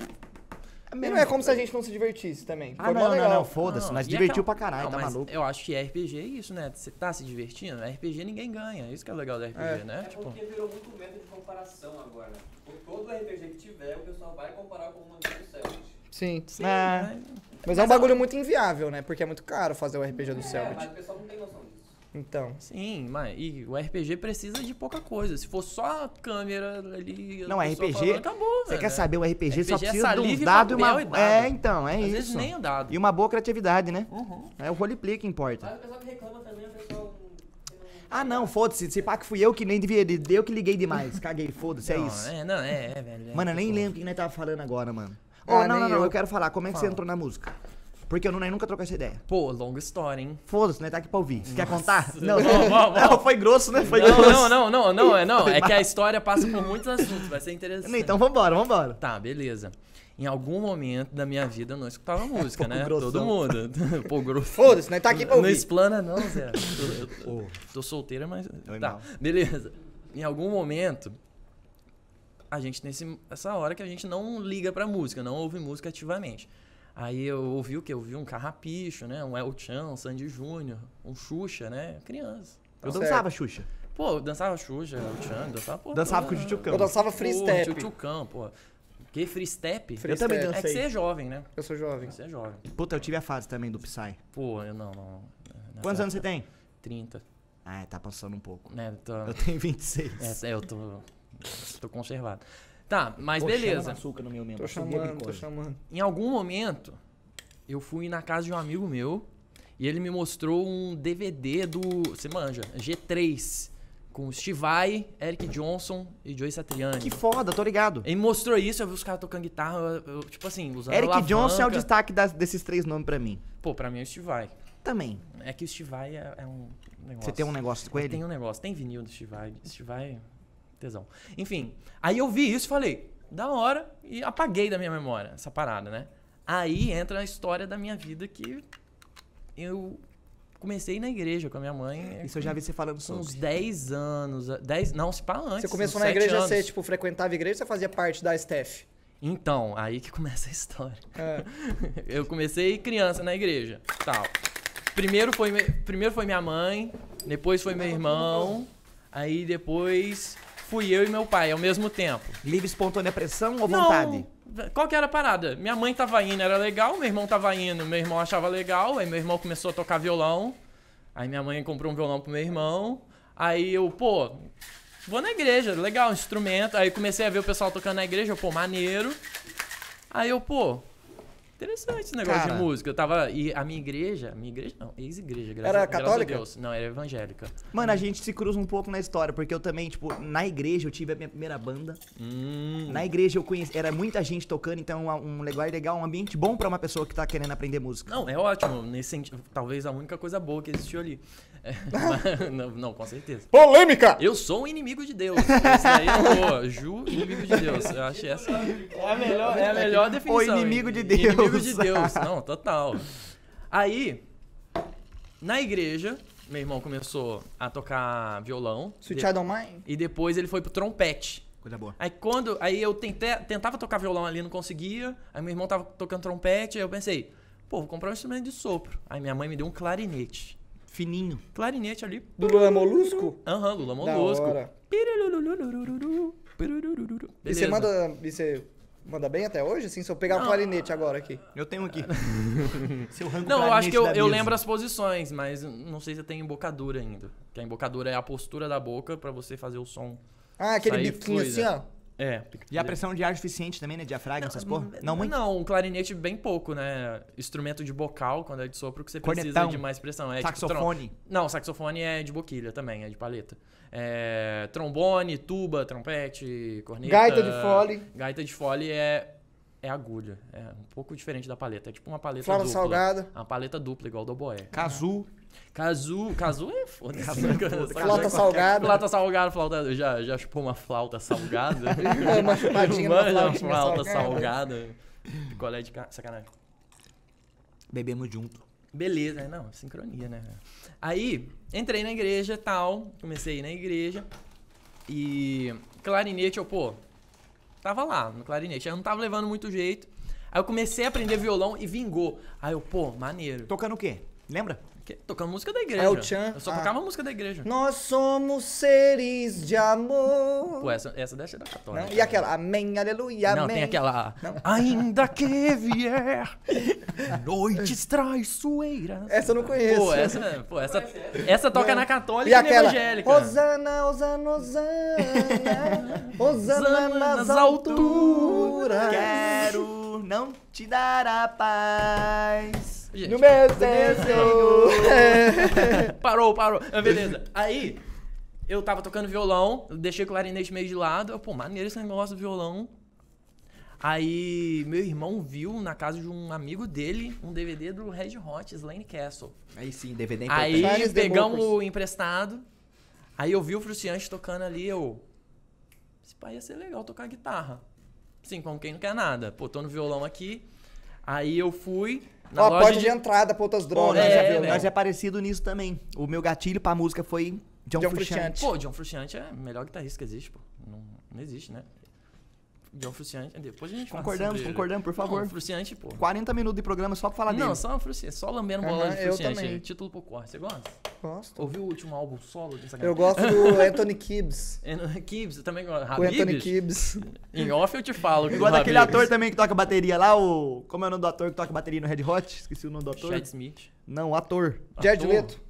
Speaker 2: não é como se a gente não se divertisse também.
Speaker 1: Ah,
Speaker 2: Foi mó
Speaker 1: não, não,
Speaker 2: legal.
Speaker 1: não, foda-se. Nós
Speaker 3: e
Speaker 1: divertiu pra caralho,
Speaker 3: Não,
Speaker 1: tá
Speaker 3: mas
Speaker 1: maluco?
Speaker 3: Eu acho que RPG é isso, né? Você tá se divertindo, RPG ninguém ganha. Isso que é legal do RPG,
Speaker 2: É.
Speaker 3: né?
Speaker 4: É
Speaker 3: Tipo,
Speaker 4: porque virou muito método de comparação agora. Por todo RPG que tiver, o pessoal vai comparar com o Mandato Celtic.
Speaker 2: Sim.
Speaker 3: sim,
Speaker 1: É.
Speaker 3: né?
Speaker 2: Mas é um bagulho muito inviável, né? Porque é muito caro fazer o RPG do
Speaker 4: É, mas o pessoal não tem noção.
Speaker 2: Então.
Speaker 3: Sim, mas e o RPG precisa de pouca coisa. Se for só a câmera ali.
Speaker 1: Não, RPG,
Speaker 3: falando, acabou,
Speaker 1: Você
Speaker 3: velho.
Speaker 1: quer saber o RPG, só
Speaker 3: RPG é
Speaker 1: precisa de
Speaker 3: saliva
Speaker 1: uns
Speaker 3: e
Speaker 1: dados e uma.
Speaker 3: e dado.
Speaker 1: É, então, é
Speaker 3: Às
Speaker 1: isso.
Speaker 3: vezes nem é dado.
Speaker 1: E uma boa criatividade, né?
Speaker 3: Uhum.
Speaker 1: É o roleplay que importa.
Speaker 4: Mas o pessoal que reclama também, o pessoal.
Speaker 1: Ah, não, foda-se. Se pá que fui eu que nem devia. Eu que liguei demais. Caguei, foda-se, é
Speaker 3: Não,
Speaker 1: isso.
Speaker 3: É, não, é, é, velho. é,
Speaker 1: Mano, eu nem
Speaker 3: tipo,
Speaker 1: lembro o que nós tava falando agora, mano. Ô,
Speaker 2: Ah,
Speaker 1: não, não, não,
Speaker 2: eu.
Speaker 1: eu quero falar. Como é que você
Speaker 3: Fala.
Speaker 1: entrou na música? Porque eu não, nós nunca trocou essa ideia.
Speaker 3: Pô, longa história, hein?
Speaker 1: Foda-se, nós tá aqui pra ouvir. Você quer contar? Não,
Speaker 3: vamos,
Speaker 1: não,
Speaker 3: vamos.
Speaker 1: foi grosso, né? Foi
Speaker 3: não,
Speaker 1: grosso.
Speaker 3: não, não, não, não, é não. É que a história passa por muitos assuntos, vai ser interessante.
Speaker 1: Então vambora, vambora.
Speaker 3: Tá, beleza. Em algum momento da minha vida eu não escutava música, né?
Speaker 1: grossão.
Speaker 3: Todo mundo. Pô, grosso.
Speaker 2: Foda-se, nós tá aqui pra
Speaker 3: Não
Speaker 2: ouvir.
Speaker 3: explana não, Zé. Eu tô, eu tô solteira, mas... Tá, beleza. Em algum momento, a gente, nesse, essa hora que a gente não liga pra música, não ouve música ativamente. Aí eu ouvi o quê? Eu ouvi um Carrapicho, né? Um El Chan, um Sandy Júnior, um Xuxa, né? Criança.
Speaker 1: Eu
Speaker 2: Certo.
Speaker 1: dançava, Xuxa.
Speaker 3: Pô, eu dançava Xuxa, El Chan, dançava... Pô,
Speaker 1: Dançava com o Tchutchucão.
Speaker 2: Eu dançava free
Speaker 3: Pô,
Speaker 2: step.
Speaker 3: Tchutchucão, pô. Que free step?
Speaker 2: Free
Speaker 1: Eu também
Speaker 2: step.
Speaker 3: É que
Speaker 1: dancei.
Speaker 3: você é jovem, né?
Speaker 2: Eu sou jovem.
Speaker 3: Você é jovem.
Speaker 1: Puta, eu tive a fase também do Psy.
Speaker 3: Pô, eu não, não. nessa
Speaker 1: Quantos anos você
Speaker 3: época-
Speaker 1: tem?
Speaker 3: 30,
Speaker 1: Ah, tá passando um pouco.
Speaker 3: né? Tô,
Speaker 1: Eu tenho 26.
Speaker 3: é, eu tô, tô conservado. Tá, mas
Speaker 1: Pô,
Speaker 3: beleza.
Speaker 1: açúcar no meu mesmo.
Speaker 2: Tô chamando, tô chamando.
Speaker 3: Em algum momento, eu fui na casa de um amigo meu e ele me mostrou um DVD do. Você manja? G3. Com Steve Vai, Eric Johnson e Joey Satriani.
Speaker 1: Que foda, tô ligado.
Speaker 3: Ele me mostrou isso, eu vi os caras tocando guitarra, eu- eu, tipo assim, usando
Speaker 1: Eric
Speaker 3: alavanca.
Speaker 1: Johnson é o destaque das- desses três nomes pra mim.
Speaker 3: Pô, pra mim é o Steve Vai.
Speaker 1: Também.
Speaker 3: É que o Steve Vai é, é um negócio.
Speaker 1: Você tem um negócio com ele?
Speaker 3: Tem um negócio, tem vinil do Steve Vai. Steve Vai, tesão. Enfim, aí eu vi isso e falei, da hora, e apaguei da minha memória essa parada, né? Aí entra a história da minha vida que eu comecei na igreja com a minha mãe.
Speaker 1: Isso eu já vi você falando sobre.
Speaker 3: uns 10 anos. 10, não, se pá antes.
Speaker 2: Você começou na igreja,
Speaker 3: anos.
Speaker 2: você, tipo, frequentava a igreja ou você fazia parte da staff?
Speaker 3: Então, aí que começa a história.
Speaker 2: É.
Speaker 3: Eu comecei criança na igreja, tal. Primeiro foi, me- primeiro foi minha mãe, depois foi meu irmão, aí depois fui eu e meu pai ao mesmo tempo.
Speaker 1: Livre espontânea pressão ou vontade?
Speaker 3: Não, qual que era a parada? Minha mãe tava indo, era legal, meu irmão tava indo, meu irmão achava legal, aí meu irmão começou a tocar violão, aí minha mãe comprou um violão pro meu irmão, aí eu, pô, vou na igreja, legal, instrumento, aí comecei a ver o pessoal tocando na igreja, eu, pô, maneiro, aí eu, pô, interessante esse negócio
Speaker 1: Cara.
Speaker 3: de música, eu tava, e a minha igreja, minha igreja não, ex-igreja, graças,
Speaker 2: Era
Speaker 3: graças a
Speaker 2: católica?
Speaker 3: Deus, não, era evangélica.
Speaker 1: Mano, a gente se cruza um pouco na história, porque eu também, tipo, na igreja eu tive a minha primeira banda.
Speaker 3: Hum,
Speaker 1: Na igreja eu conheci, era muita gente tocando, então um um lugar legal, um ambiente bom pra uma pessoa que tá querendo aprender música.
Speaker 3: Não, é ótimo. Nesse sentido, talvez a única coisa boa que existiu ali. É, mas- não, não, com certeza.
Speaker 2: Polêmica!
Speaker 3: Eu sou um inimigo de Deus. Esse daí eu vou. Ju, inimigo de Deus. Eu acho essa é a melhor, é a melhor definição.
Speaker 1: O inimigo de
Speaker 3: Inimigo
Speaker 1: Deus.
Speaker 3: de Deus. Não, total. Aí, na igreja, meu irmão começou a tocar violão.
Speaker 2: Sweet Child Mine?
Speaker 3: e depois ele foi pro trompete.
Speaker 1: Coisa boa.
Speaker 3: Aí quando. Aí eu tentei, tentava tocar violão ali, não conseguia. Aí meu irmão tava tocando trompete, aí eu pensei, pô, vou comprar um instrumento de sopro. Aí minha mãe me deu um clarinete.
Speaker 1: Fininho.
Speaker 3: Clarinete ali.
Speaker 2: Do Lula Molusco?
Speaker 3: Aham, Lula
Speaker 2: Da
Speaker 3: Molusco.
Speaker 2: hora.
Speaker 3: Pirululululululu, pirulululu.
Speaker 2: E você manda, e você manda bem até hoje? Assim, se eu pegar o clarinete agora aqui.
Speaker 1: Eu tenho aqui. Seu rango
Speaker 3: Não, eu acho que eu, eu lembro as posições, mas não sei se tem embocadura ainda. Que a embocadura é a postura da boca pra você fazer o som.
Speaker 2: Ah, aquele
Speaker 3: Sair
Speaker 2: biquinho
Speaker 3: fluida.
Speaker 2: assim, ó.
Speaker 3: É.
Speaker 1: E a pressão de ar suficiente também, né? Diafragma, essas porra? Não, muito?
Speaker 3: Não, um clarinete bem pouco, né? Instrumento de bocal, quando é de sopro, que você precisa
Speaker 1: Cornetão.
Speaker 3: de mais pressão. É, tipo,
Speaker 1: Saxofone.
Speaker 3: trom- não, saxofone é de boquilha também, é de paleta. É, trombone, tuba, trompete, corneta.
Speaker 2: Gaita de fole.
Speaker 3: Gaita de fole é, é agulha. É um pouco diferente da paleta. É tipo uma paleta
Speaker 2: Flauta
Speaker 3: dupla.
Speaker 2: salgada.
Speaker 3: Uma paleta dupla, igual do oboé.
Speaker 1: Cazu.
Speaker 3: Cazu, cazu é foda-se.
Speaker 2: Flauta salgada.
Speaker 3: Flauta salgada, flauta. Já, já chupou uma flauta salgada?
Speaker 2: Uma chupadinha
Speaker 3: uma
Speaker 2: flautinha
Speaker 3: flauta
Speaker 2: salgada.
Speaker 3: salgada. Picolé de ca... sacanagem.
Speaker 1: Bebemos junto.
Speaker 3: Beleza, não, sincronia, né? Aí, entrei na igreja e tal, comecei a ir na igreja. E clarinete, eu, pô, tava lá no clarinete. Aí eu não tava levando muito jeito. Aí eu comecei a aprender violão e vingou. Aí eu, pô, maneiro.
Speaker 1: Tocando o quê? Lembra?
Speaker 3: Tocando música da igreja.
Speaker 2: É o Tchan?
Speaker 3: Eu só
Speaker 2: Ah.
Speaker 3: tocava música da igreja.
Speaker 2: Nós somos seres de amor.
Speaker 3: Pô, essa, essa deve ser da católica.
Speaker 2: Não? E aquela? Amém, aleluia,
Speaker 3: Não,
Speaker 2: amém.
Speaker 3: tem aquela.
Speaker 2: Não?
Speaker 3: Ainda que vier noites traiçoeiras.
Speaker 2: Essa eu não conheço.
Speaker 3: Pô, essa, pô, essa, essa toca na católica
Speaker 2: E
Speaker 3: e, na
Speaker 2: aquela?
Speaker 3: evangélica.
Speaker 2: Osana, Osana, Osana. Osana nas alturas.
Speaker 1: Quero não te dar a paz.
Speaker 3: Gente,
Speaker 2: No meu Senhor.
Speaker 3: Parou, parou. Ah, Beleza. Aí, eu tava tocando violão, deixei o clarinete meio de lado. Eu, pô, maneiro esse negócio do violão. Aí, meu irmão viu na casa de um amigo dele um DVD do Red Hot, Slane Castle.
Speaker 1: Aí sim, DVD
Speaker 3: Aí pegamos o emprestado. Aí eu vi o Fruciante tocando ali, eu. Esse pai ia ser legal tocar guitarra. Sim, como quem não quer nada. Pô, tô no violão aqui. Aí eu fui na
Speaker 2: Ó,
Speaker 3: loja
Speaker 2: pode
Speaker 3: de...
Speaker 2: de entrada pra outras
Speaker 1: Pô,
Speaker 2: drogas.
Speaker 1: nós,
Speaker 3: É,
Speaker 1: é, nós é parecido nisso também. O meu gatilho pra música foi John,
Speaker 2: John
Speaker 1: Frusciante.
Speaker 2: Frusciante.
Speaker 3: Pô, John Frusciante é o melhor guitarrista que existe, pô. Não, não existe, né? John Frusciante. Depois a gente fala
Speaker 1: Concordamos,
Speaker 3: sobre ele.
Speaker 1: concordamos, por favor.
Speaker 3: Não, Frusciante, pô.
Speaker 1: 40 minutos de programa só pra falar
Speaker 3: Não,
Speaker 1: dele.
Speaker 3: só Frusciante. Só lambendo bola
Speaker 2: Aham,
Speaker 3: de
Speaker 2: eu também.
Speaker 3: Título pro corte. Você gosta?
Speaker 2: Gosto.
Speaker 3: Ouviu o último álbum solo de
Speaker 2: Eu gosto do Anthony Kibbs.
Speaker 3: Gibbs, você também gosta?
Speaker 2: O Anthony
Speaker 3: Habibs?
Speaker 2: Kibbs.
Speaker 3: Em off eu te falo. que
Speaker 1: Igual
Speaker 3: do
Speaker 1: daquele
Speaker 3: Habibs.
Speaker 1: ator também que toca bateria lá, o. Como é o nome do ator que toca bateria no Red Hot? Esqueci o nome do ator.
Speaker 3: Chad Smith.
Speaker 1: Não, o ator.
Speaker 2: Jared
Speaker 3: Ator?
Speaker 2: Leto.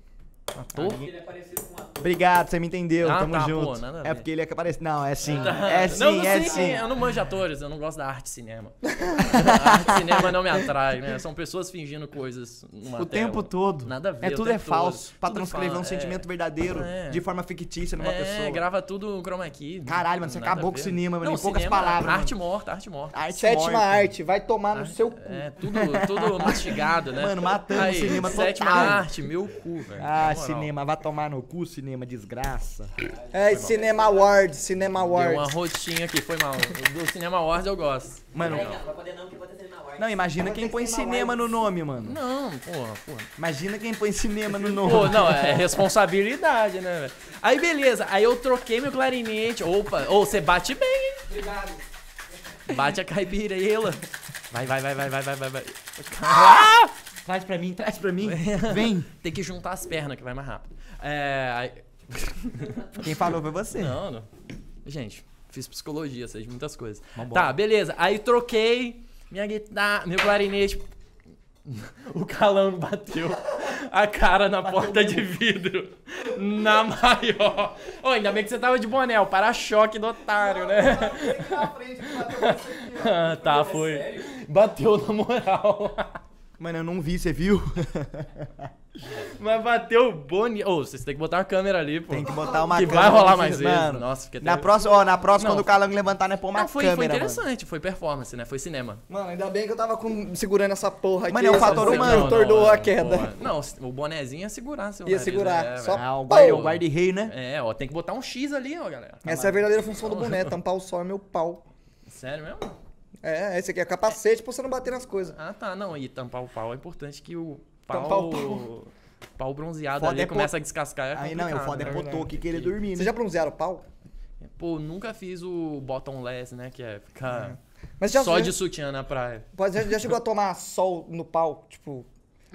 Speaker 3: Ator?
Speaker 4: Ele é parecido com ator.
Speaker 1: Obrigado, você me entendeu.
Speaker 3: Ah,
Speaker 1: Tamo
Speaker 3: tá,
Speaker 1: junto.
Speaker 3: pô, nada
Speaker 1: é porque ele é que aparece. Não, é sim.
Speaker 3: Tá.
Speaker 1: É sim,
Speaker 3: não,
Speaker 1: é
Speaker 3: sim,
Speaker 1: sim.
Speaker 3: Eu não manjo atores, eu não gosto da arte cinema. a arte cinema não me atrai, né? São pessoas fingindo coisas numa
Speaker 1: O
Speaker 3: tela.
Speaker 1: tempo todo.
Speaker 3: Nada a ver.
Speaker 1: É tudo é falso.
Speaker 3: todo.
Speaker 1: Pra
Speaker 3: Tudo
Speaker 1: transcrever
Speaker 3: fala-
Speaker 1: um sentimento verdadeiro
Speaker 3: É.
Speaker 1: de forma fictícia numa
Speaker 3: é,
Speaker 1: pessoa.
Speaker 3: grava tudo chroma key.
Speaker 1: Caralho, mano, você acabou com o cinema, mano,
Speaker 3: Não,
Speaker 1: em poucas
Speaker 3: cinema,
Speaker 1: palavras,
Speaker 3: Arte morta, arte morta.
Speaker 1: Arte
Speaker 2: Sétima
Speaker 1: morta.
Speaker 2: arte, vai tomar no seu cu.
Speaker 3: É, tudo, tudo mastigado, né?
Speaker 1: Mano, matando o cinema
Speaker 3: Sétima arte, meu cu, velho.
Speaker 1: Ah, cinema, vai tomar no cu, cinema, desgraça.
Speaker 2: É, Cinema Awards, Cinema
Speaker 3: Deu uma rotinha aqui, foi mal. Do Cinema Awards eu gosto.
Speaker 1: Mano,
Speaker 4: não vai poder não, porque eu vou ter cinema Awards.
Speaker 1: não, imagina quem põe cinema no nome, mano.
Speaker 3: Não, porra, porra.
Speaker 1: Imagina quem põe cinema no nome.
Speaker 3: Pô, não, é responsabilidade, né, velho? Aí beleza, aí eu troquei meu clarinete. Opa, ô, você bate bem, hein?
Speaker 2: Obrigado.
Speaker 3: Bate a caipirela. Vai, vai, vai, vai, vai, vai, vai, vai. Ah!
Speaker 1: Traz pra mim, traz pra mim. Vem.
Speaker 3: Tem que juntar as pernas que vai mais rápido. É.
Speaker 1: Quem falou foi você.
Speaker 3: Não, não. Gente, fiz psicologia, sei de muitas coisas.
Speaker 1: Vambora.
Speaker 3: Tá, beleza. Aí troquei minha guitarra, meu clarinete. O calango bateu a cara na porta de vidro. Na maior. Ô, ainda bem que você tava de boné, o para-choque do otário, né? Ah, tá, foi. Bateu na moral.
Speaker 1: Mano, eu não vi, você viu?
Speaker 3: Mas bateu bonito. Ô, vocês têm que botar uma câmera ali, pô.
Speaker 1: Tem que botar uma
Speaker 3: Que
Speaker 1: câmera.
Speaker 3: vai rolar mais vezes.
Speaker 1: Mano,
Speaker 3: Nossa, fiquei
Speaker 1: na
Speaker 3: até-
Speaker 1: próxima, ó, na próxima,
Speaker 3: Não.
Speaker 1: quando o calango levantar, né, pôr uma
Speaker 3: Não, foi,
Speaker 1: câmera,
Speaker 3: foi
Speaker 1: mano.
Speaker 3: interessante, foi performance, né? Foi cinema.
Speaker 2: Mano, ainda bem que eu tava com- segurando essa porra aqui.
Speaker 1: Mano, é um fator humano.
Speaker 2: que Tornou a queda.
Speaker 3: porra. Não, o bonezinho ia segurar seu
Speaker 2: Ia
Speaker 3: nariz,
Speaker 2: segurar,
Speaker 3: é,
Speaker 2: só-.
Speaker 1: Ah, o guarda,
Speaker 2: Pô.
Speaker 1: guarda-rei, né?
Speaker 3: É, ó, tem que botar um X ali, ó, galera.
Speaker 2: Essa é a verdadeira função do boné, tampar o sol é meu pau.
Speaker 3: Sério mesmo?
Speaker 2: É, esse aqui é capacete pra você não bater nas coisas.
Speaker 3: Ah, tá. Não, e tampar o pau é importante que o pau...
Speaker 2: Tampar o
Speaker 3: pau bronzeado
Speaker 1: Foda
Speaker 3: ali
Speaker 1: é pô-
Speaker 3: começa a descascar. É
Speaker 1: Aí não, o
Speaker 3: complicado,
Speaker 1: foda é
Speaker 3: né?
Speaker 1: botou aqui querer dormir,
Speaker 2: Vocês
Speaker 1: né?
Speaker 2: já bronzearam o pau?
Speaker 3: Pô, nunca fiz o bottomless, né? Que é ficar
Speaker 2: Mas já,
Speaker 3: só
Speaker 2: já,
Speaker 3: de sutiã na praia.
Speaker 2: pode- já, já chegou a tomar sol no pau? Tipo,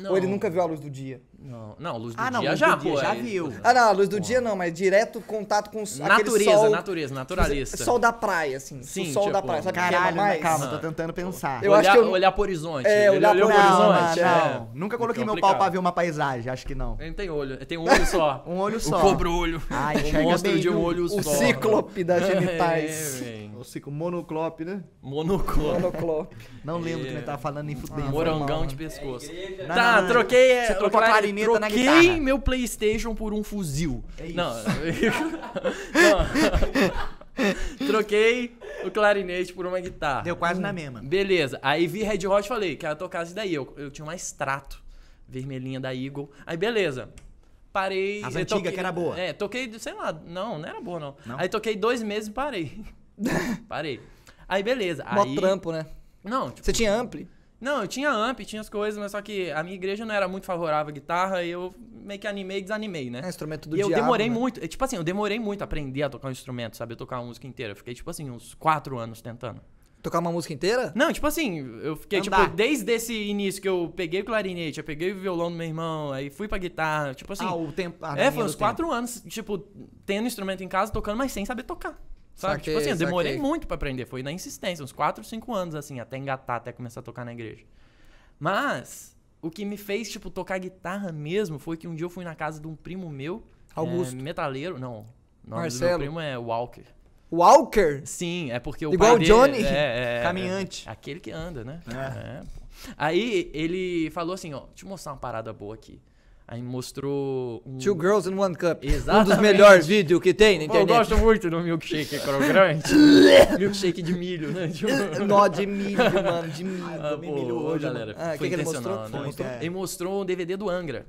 Speaker 2: ou ele
Speaker 3: Não.
Speaker 2: nunca viu a luz do dia?
Speaker 3: Não, não, luz do
Speaker 1: Ah, não,
Speaker 3: dia
Speaker 1: luz
Speaker 3: já,
Speaker 1: do dia
Speaker 3: pô.
Speaker 1: já
Speaker 3: aí-
Speaker 1: viu.
Speaker 2: Ah, não, a luz do dia não, mas direto contato com aquele
Speaker 3: Natureza,
Speaker 2: sol...
Speaker 3: natureza, naturalista.
Speaker 2: Sol da praia, assim.
Speaker 3: Sim,
Speaker 2: o sol da
Speaker 3: tipo,
Speaker 2: praia. Sabe o que
Speaker 1: Caralho,
Speaker 2: mais?
Speaker 1: mas calma, tô
Speaker 3: Ah.
Speaker 1: tentando pensar.
Speaker 2: Eu
Speaker 3: olhar,
Speaker 2: acho que eu-
Speaker 3: olhar pro horizonte.
Speaker 2: É, olhar pro
Speaker 1: não,
Speaker 3: horizonte.
Speaker 1: mano,
Speaker 3: é.
Speaker 1: não. Nunca coloquei meu
Speaker 3: complicado.
Speaker 1: pau pra ver uma paisagem, acho que não.
Speaker 3: Ele tem olho, ele tem um olho só.
Speaker 1: Um olho
Speaker 3: O
Speaker 1: só.
Speaker 3: cobro-olho.
Speaker 1: Ah,
Speaker 3: o
Speaker 1: enxerga
Speaker 3: monstro
Speaker 1: bem,
Speaker 3: de um olho
Speaker 2: O
Speaker 3: só.
Speaker 2: cíclope das genitais.
Speaker 3: É.
Speaker 1: O ciclo monoclope, né?
Speaker 3: Monoclone.
Speaker 2: Monoclope.
Speaker 1: Não lembro o que
Speaker 3: É.
Speaker 1: ele tava falando nem fudendo.
Speaker 3: Morangão de
Speaker 1: mal,
Speaker 3: pescoço.
Speaker 1: Não,
Speaker 3: tá,
Speaker 1: não, não.
Speaker 3: troquei. é,
Speaker 1: Você
Speaker 3: o
Speaker 1: trocou a clarineta na
Speaker 3: troquei
Speaker 1: guitarra.
Speaker 3: meu PlayStation por um fuzil.
Speaker 1: É isso.
Speaker 3: Não. não. troquei o clarinete por uma guitarra.
Speaker 1: Deu quase na mesma.
Speaker 3: Beleza. Aí vi Red Hot e falei, quero tocar isso daí. Eu, eu tinha uma extrato vermelhinha da Eagle. Aí beleza. Parei.
Speaker 1: As antigas
Speaker 3: toquei-
Speaker 1: que era boa.
Speaker 3: É, toquei, sei lá, não, não era boa não.
Speaker 1: Não?
Speaker 3: Aí toquei dois meses e parei. parei. Aí beleza.
Speaker 2: Mó
Speaker 3: Aí,
Speaker 2: trampo, né?
Speaker 3: Não, tipo,
Speaker 2: Você tinha ampli?
Speaker 3: Não, eu tinha amp, tinha as coisas, mas só que a minha igreja não era muito favorável à guitarra e eu meio que animei e desanimei, né?
Speaker 2: É instrumento do
Speaker 3: e eu
Speaker 2: diabo,
Speaker 3: demorei
Speaker 2: né?
Speaker 3: muito, tipo assim, eu demorei muito a aprender a tocar um instrumento, sabe? Eu tocar uma música inteira. Eu fiquei, tipo assim, uns quatro anos tentando.
Speaker 2: Tocar uma música inteira?
Speaker 3: Não, tipo assim, eu fiquei,
Speaker 1: Andar.
Speaker 3: tipo, desde esse início que eu peguei o clarinete, eu peguei o violão do meu irmão, aí fui pra guitarra, tipo assim.
Speaker 1: ah, o tempo. a
Speaker 3: é, foi uns
Speaker 1: tempo.
Speaker 3: quatro anos, tipo, tendo instrumento em casa, tocando, mas sem saber tocar. Sabe?
Speaker 2: Saquei,
Speaker 3: tipo assim, eu demorei
Speaker 2: saquei.
Speaker 3: muito pra aprender. Foi na insistência, uns 4, 5 anos, assim, até engatar, até começar a tocar na igreja. Mas, o que me fez, tipo, tocar guitarra mesmo foi que um dia eu fui na casa de um primo meu.
Speaker 2: Augusto.
Speaker 3: É, metaleiro. Não. O nome do
Speaker 2: Marcelo.
Speaker 3: meu primo é Walker.
Speaker 2: Walker?
Speaker 3: Sim, é porque o
Speaker 2: Igual
Speaker 3: pai
Speaker 2: o
Speaker 3: dele-
Speaker 2: Johnny?
Speaker 3: é, é,
Speaker 1: Caminhante.
Speaker 3: é aquele que anda, né?
Speaker 1: É.
Speaker 3: É. Aí ele falou assim, ó, deixa eu mostrar uma parada boa aqui. Aí mostrou um...
Speaker 2: Two Girls in One Cup. Um dos melhores vídeos que tem na
Speaker 3: Pô, eu
Speaker 2: internet.
Speaker 3: gosto muito do milkshake crocante. milkshake de milho, né? Tipo...
Speaker 2: Nó de milho, mano, de milho.
Speaker 3: Ah, pô,
Speaker 2: milho hoje,
Speaker 3: galera.
Speaker 2: Ah,
Speaker 3: foi
Speaker 2: que, que ele mostrou?
Speaker 3: né?
Speaker 1: mostrou?
Speaker 3: Ele mostrou um DVD do Angra.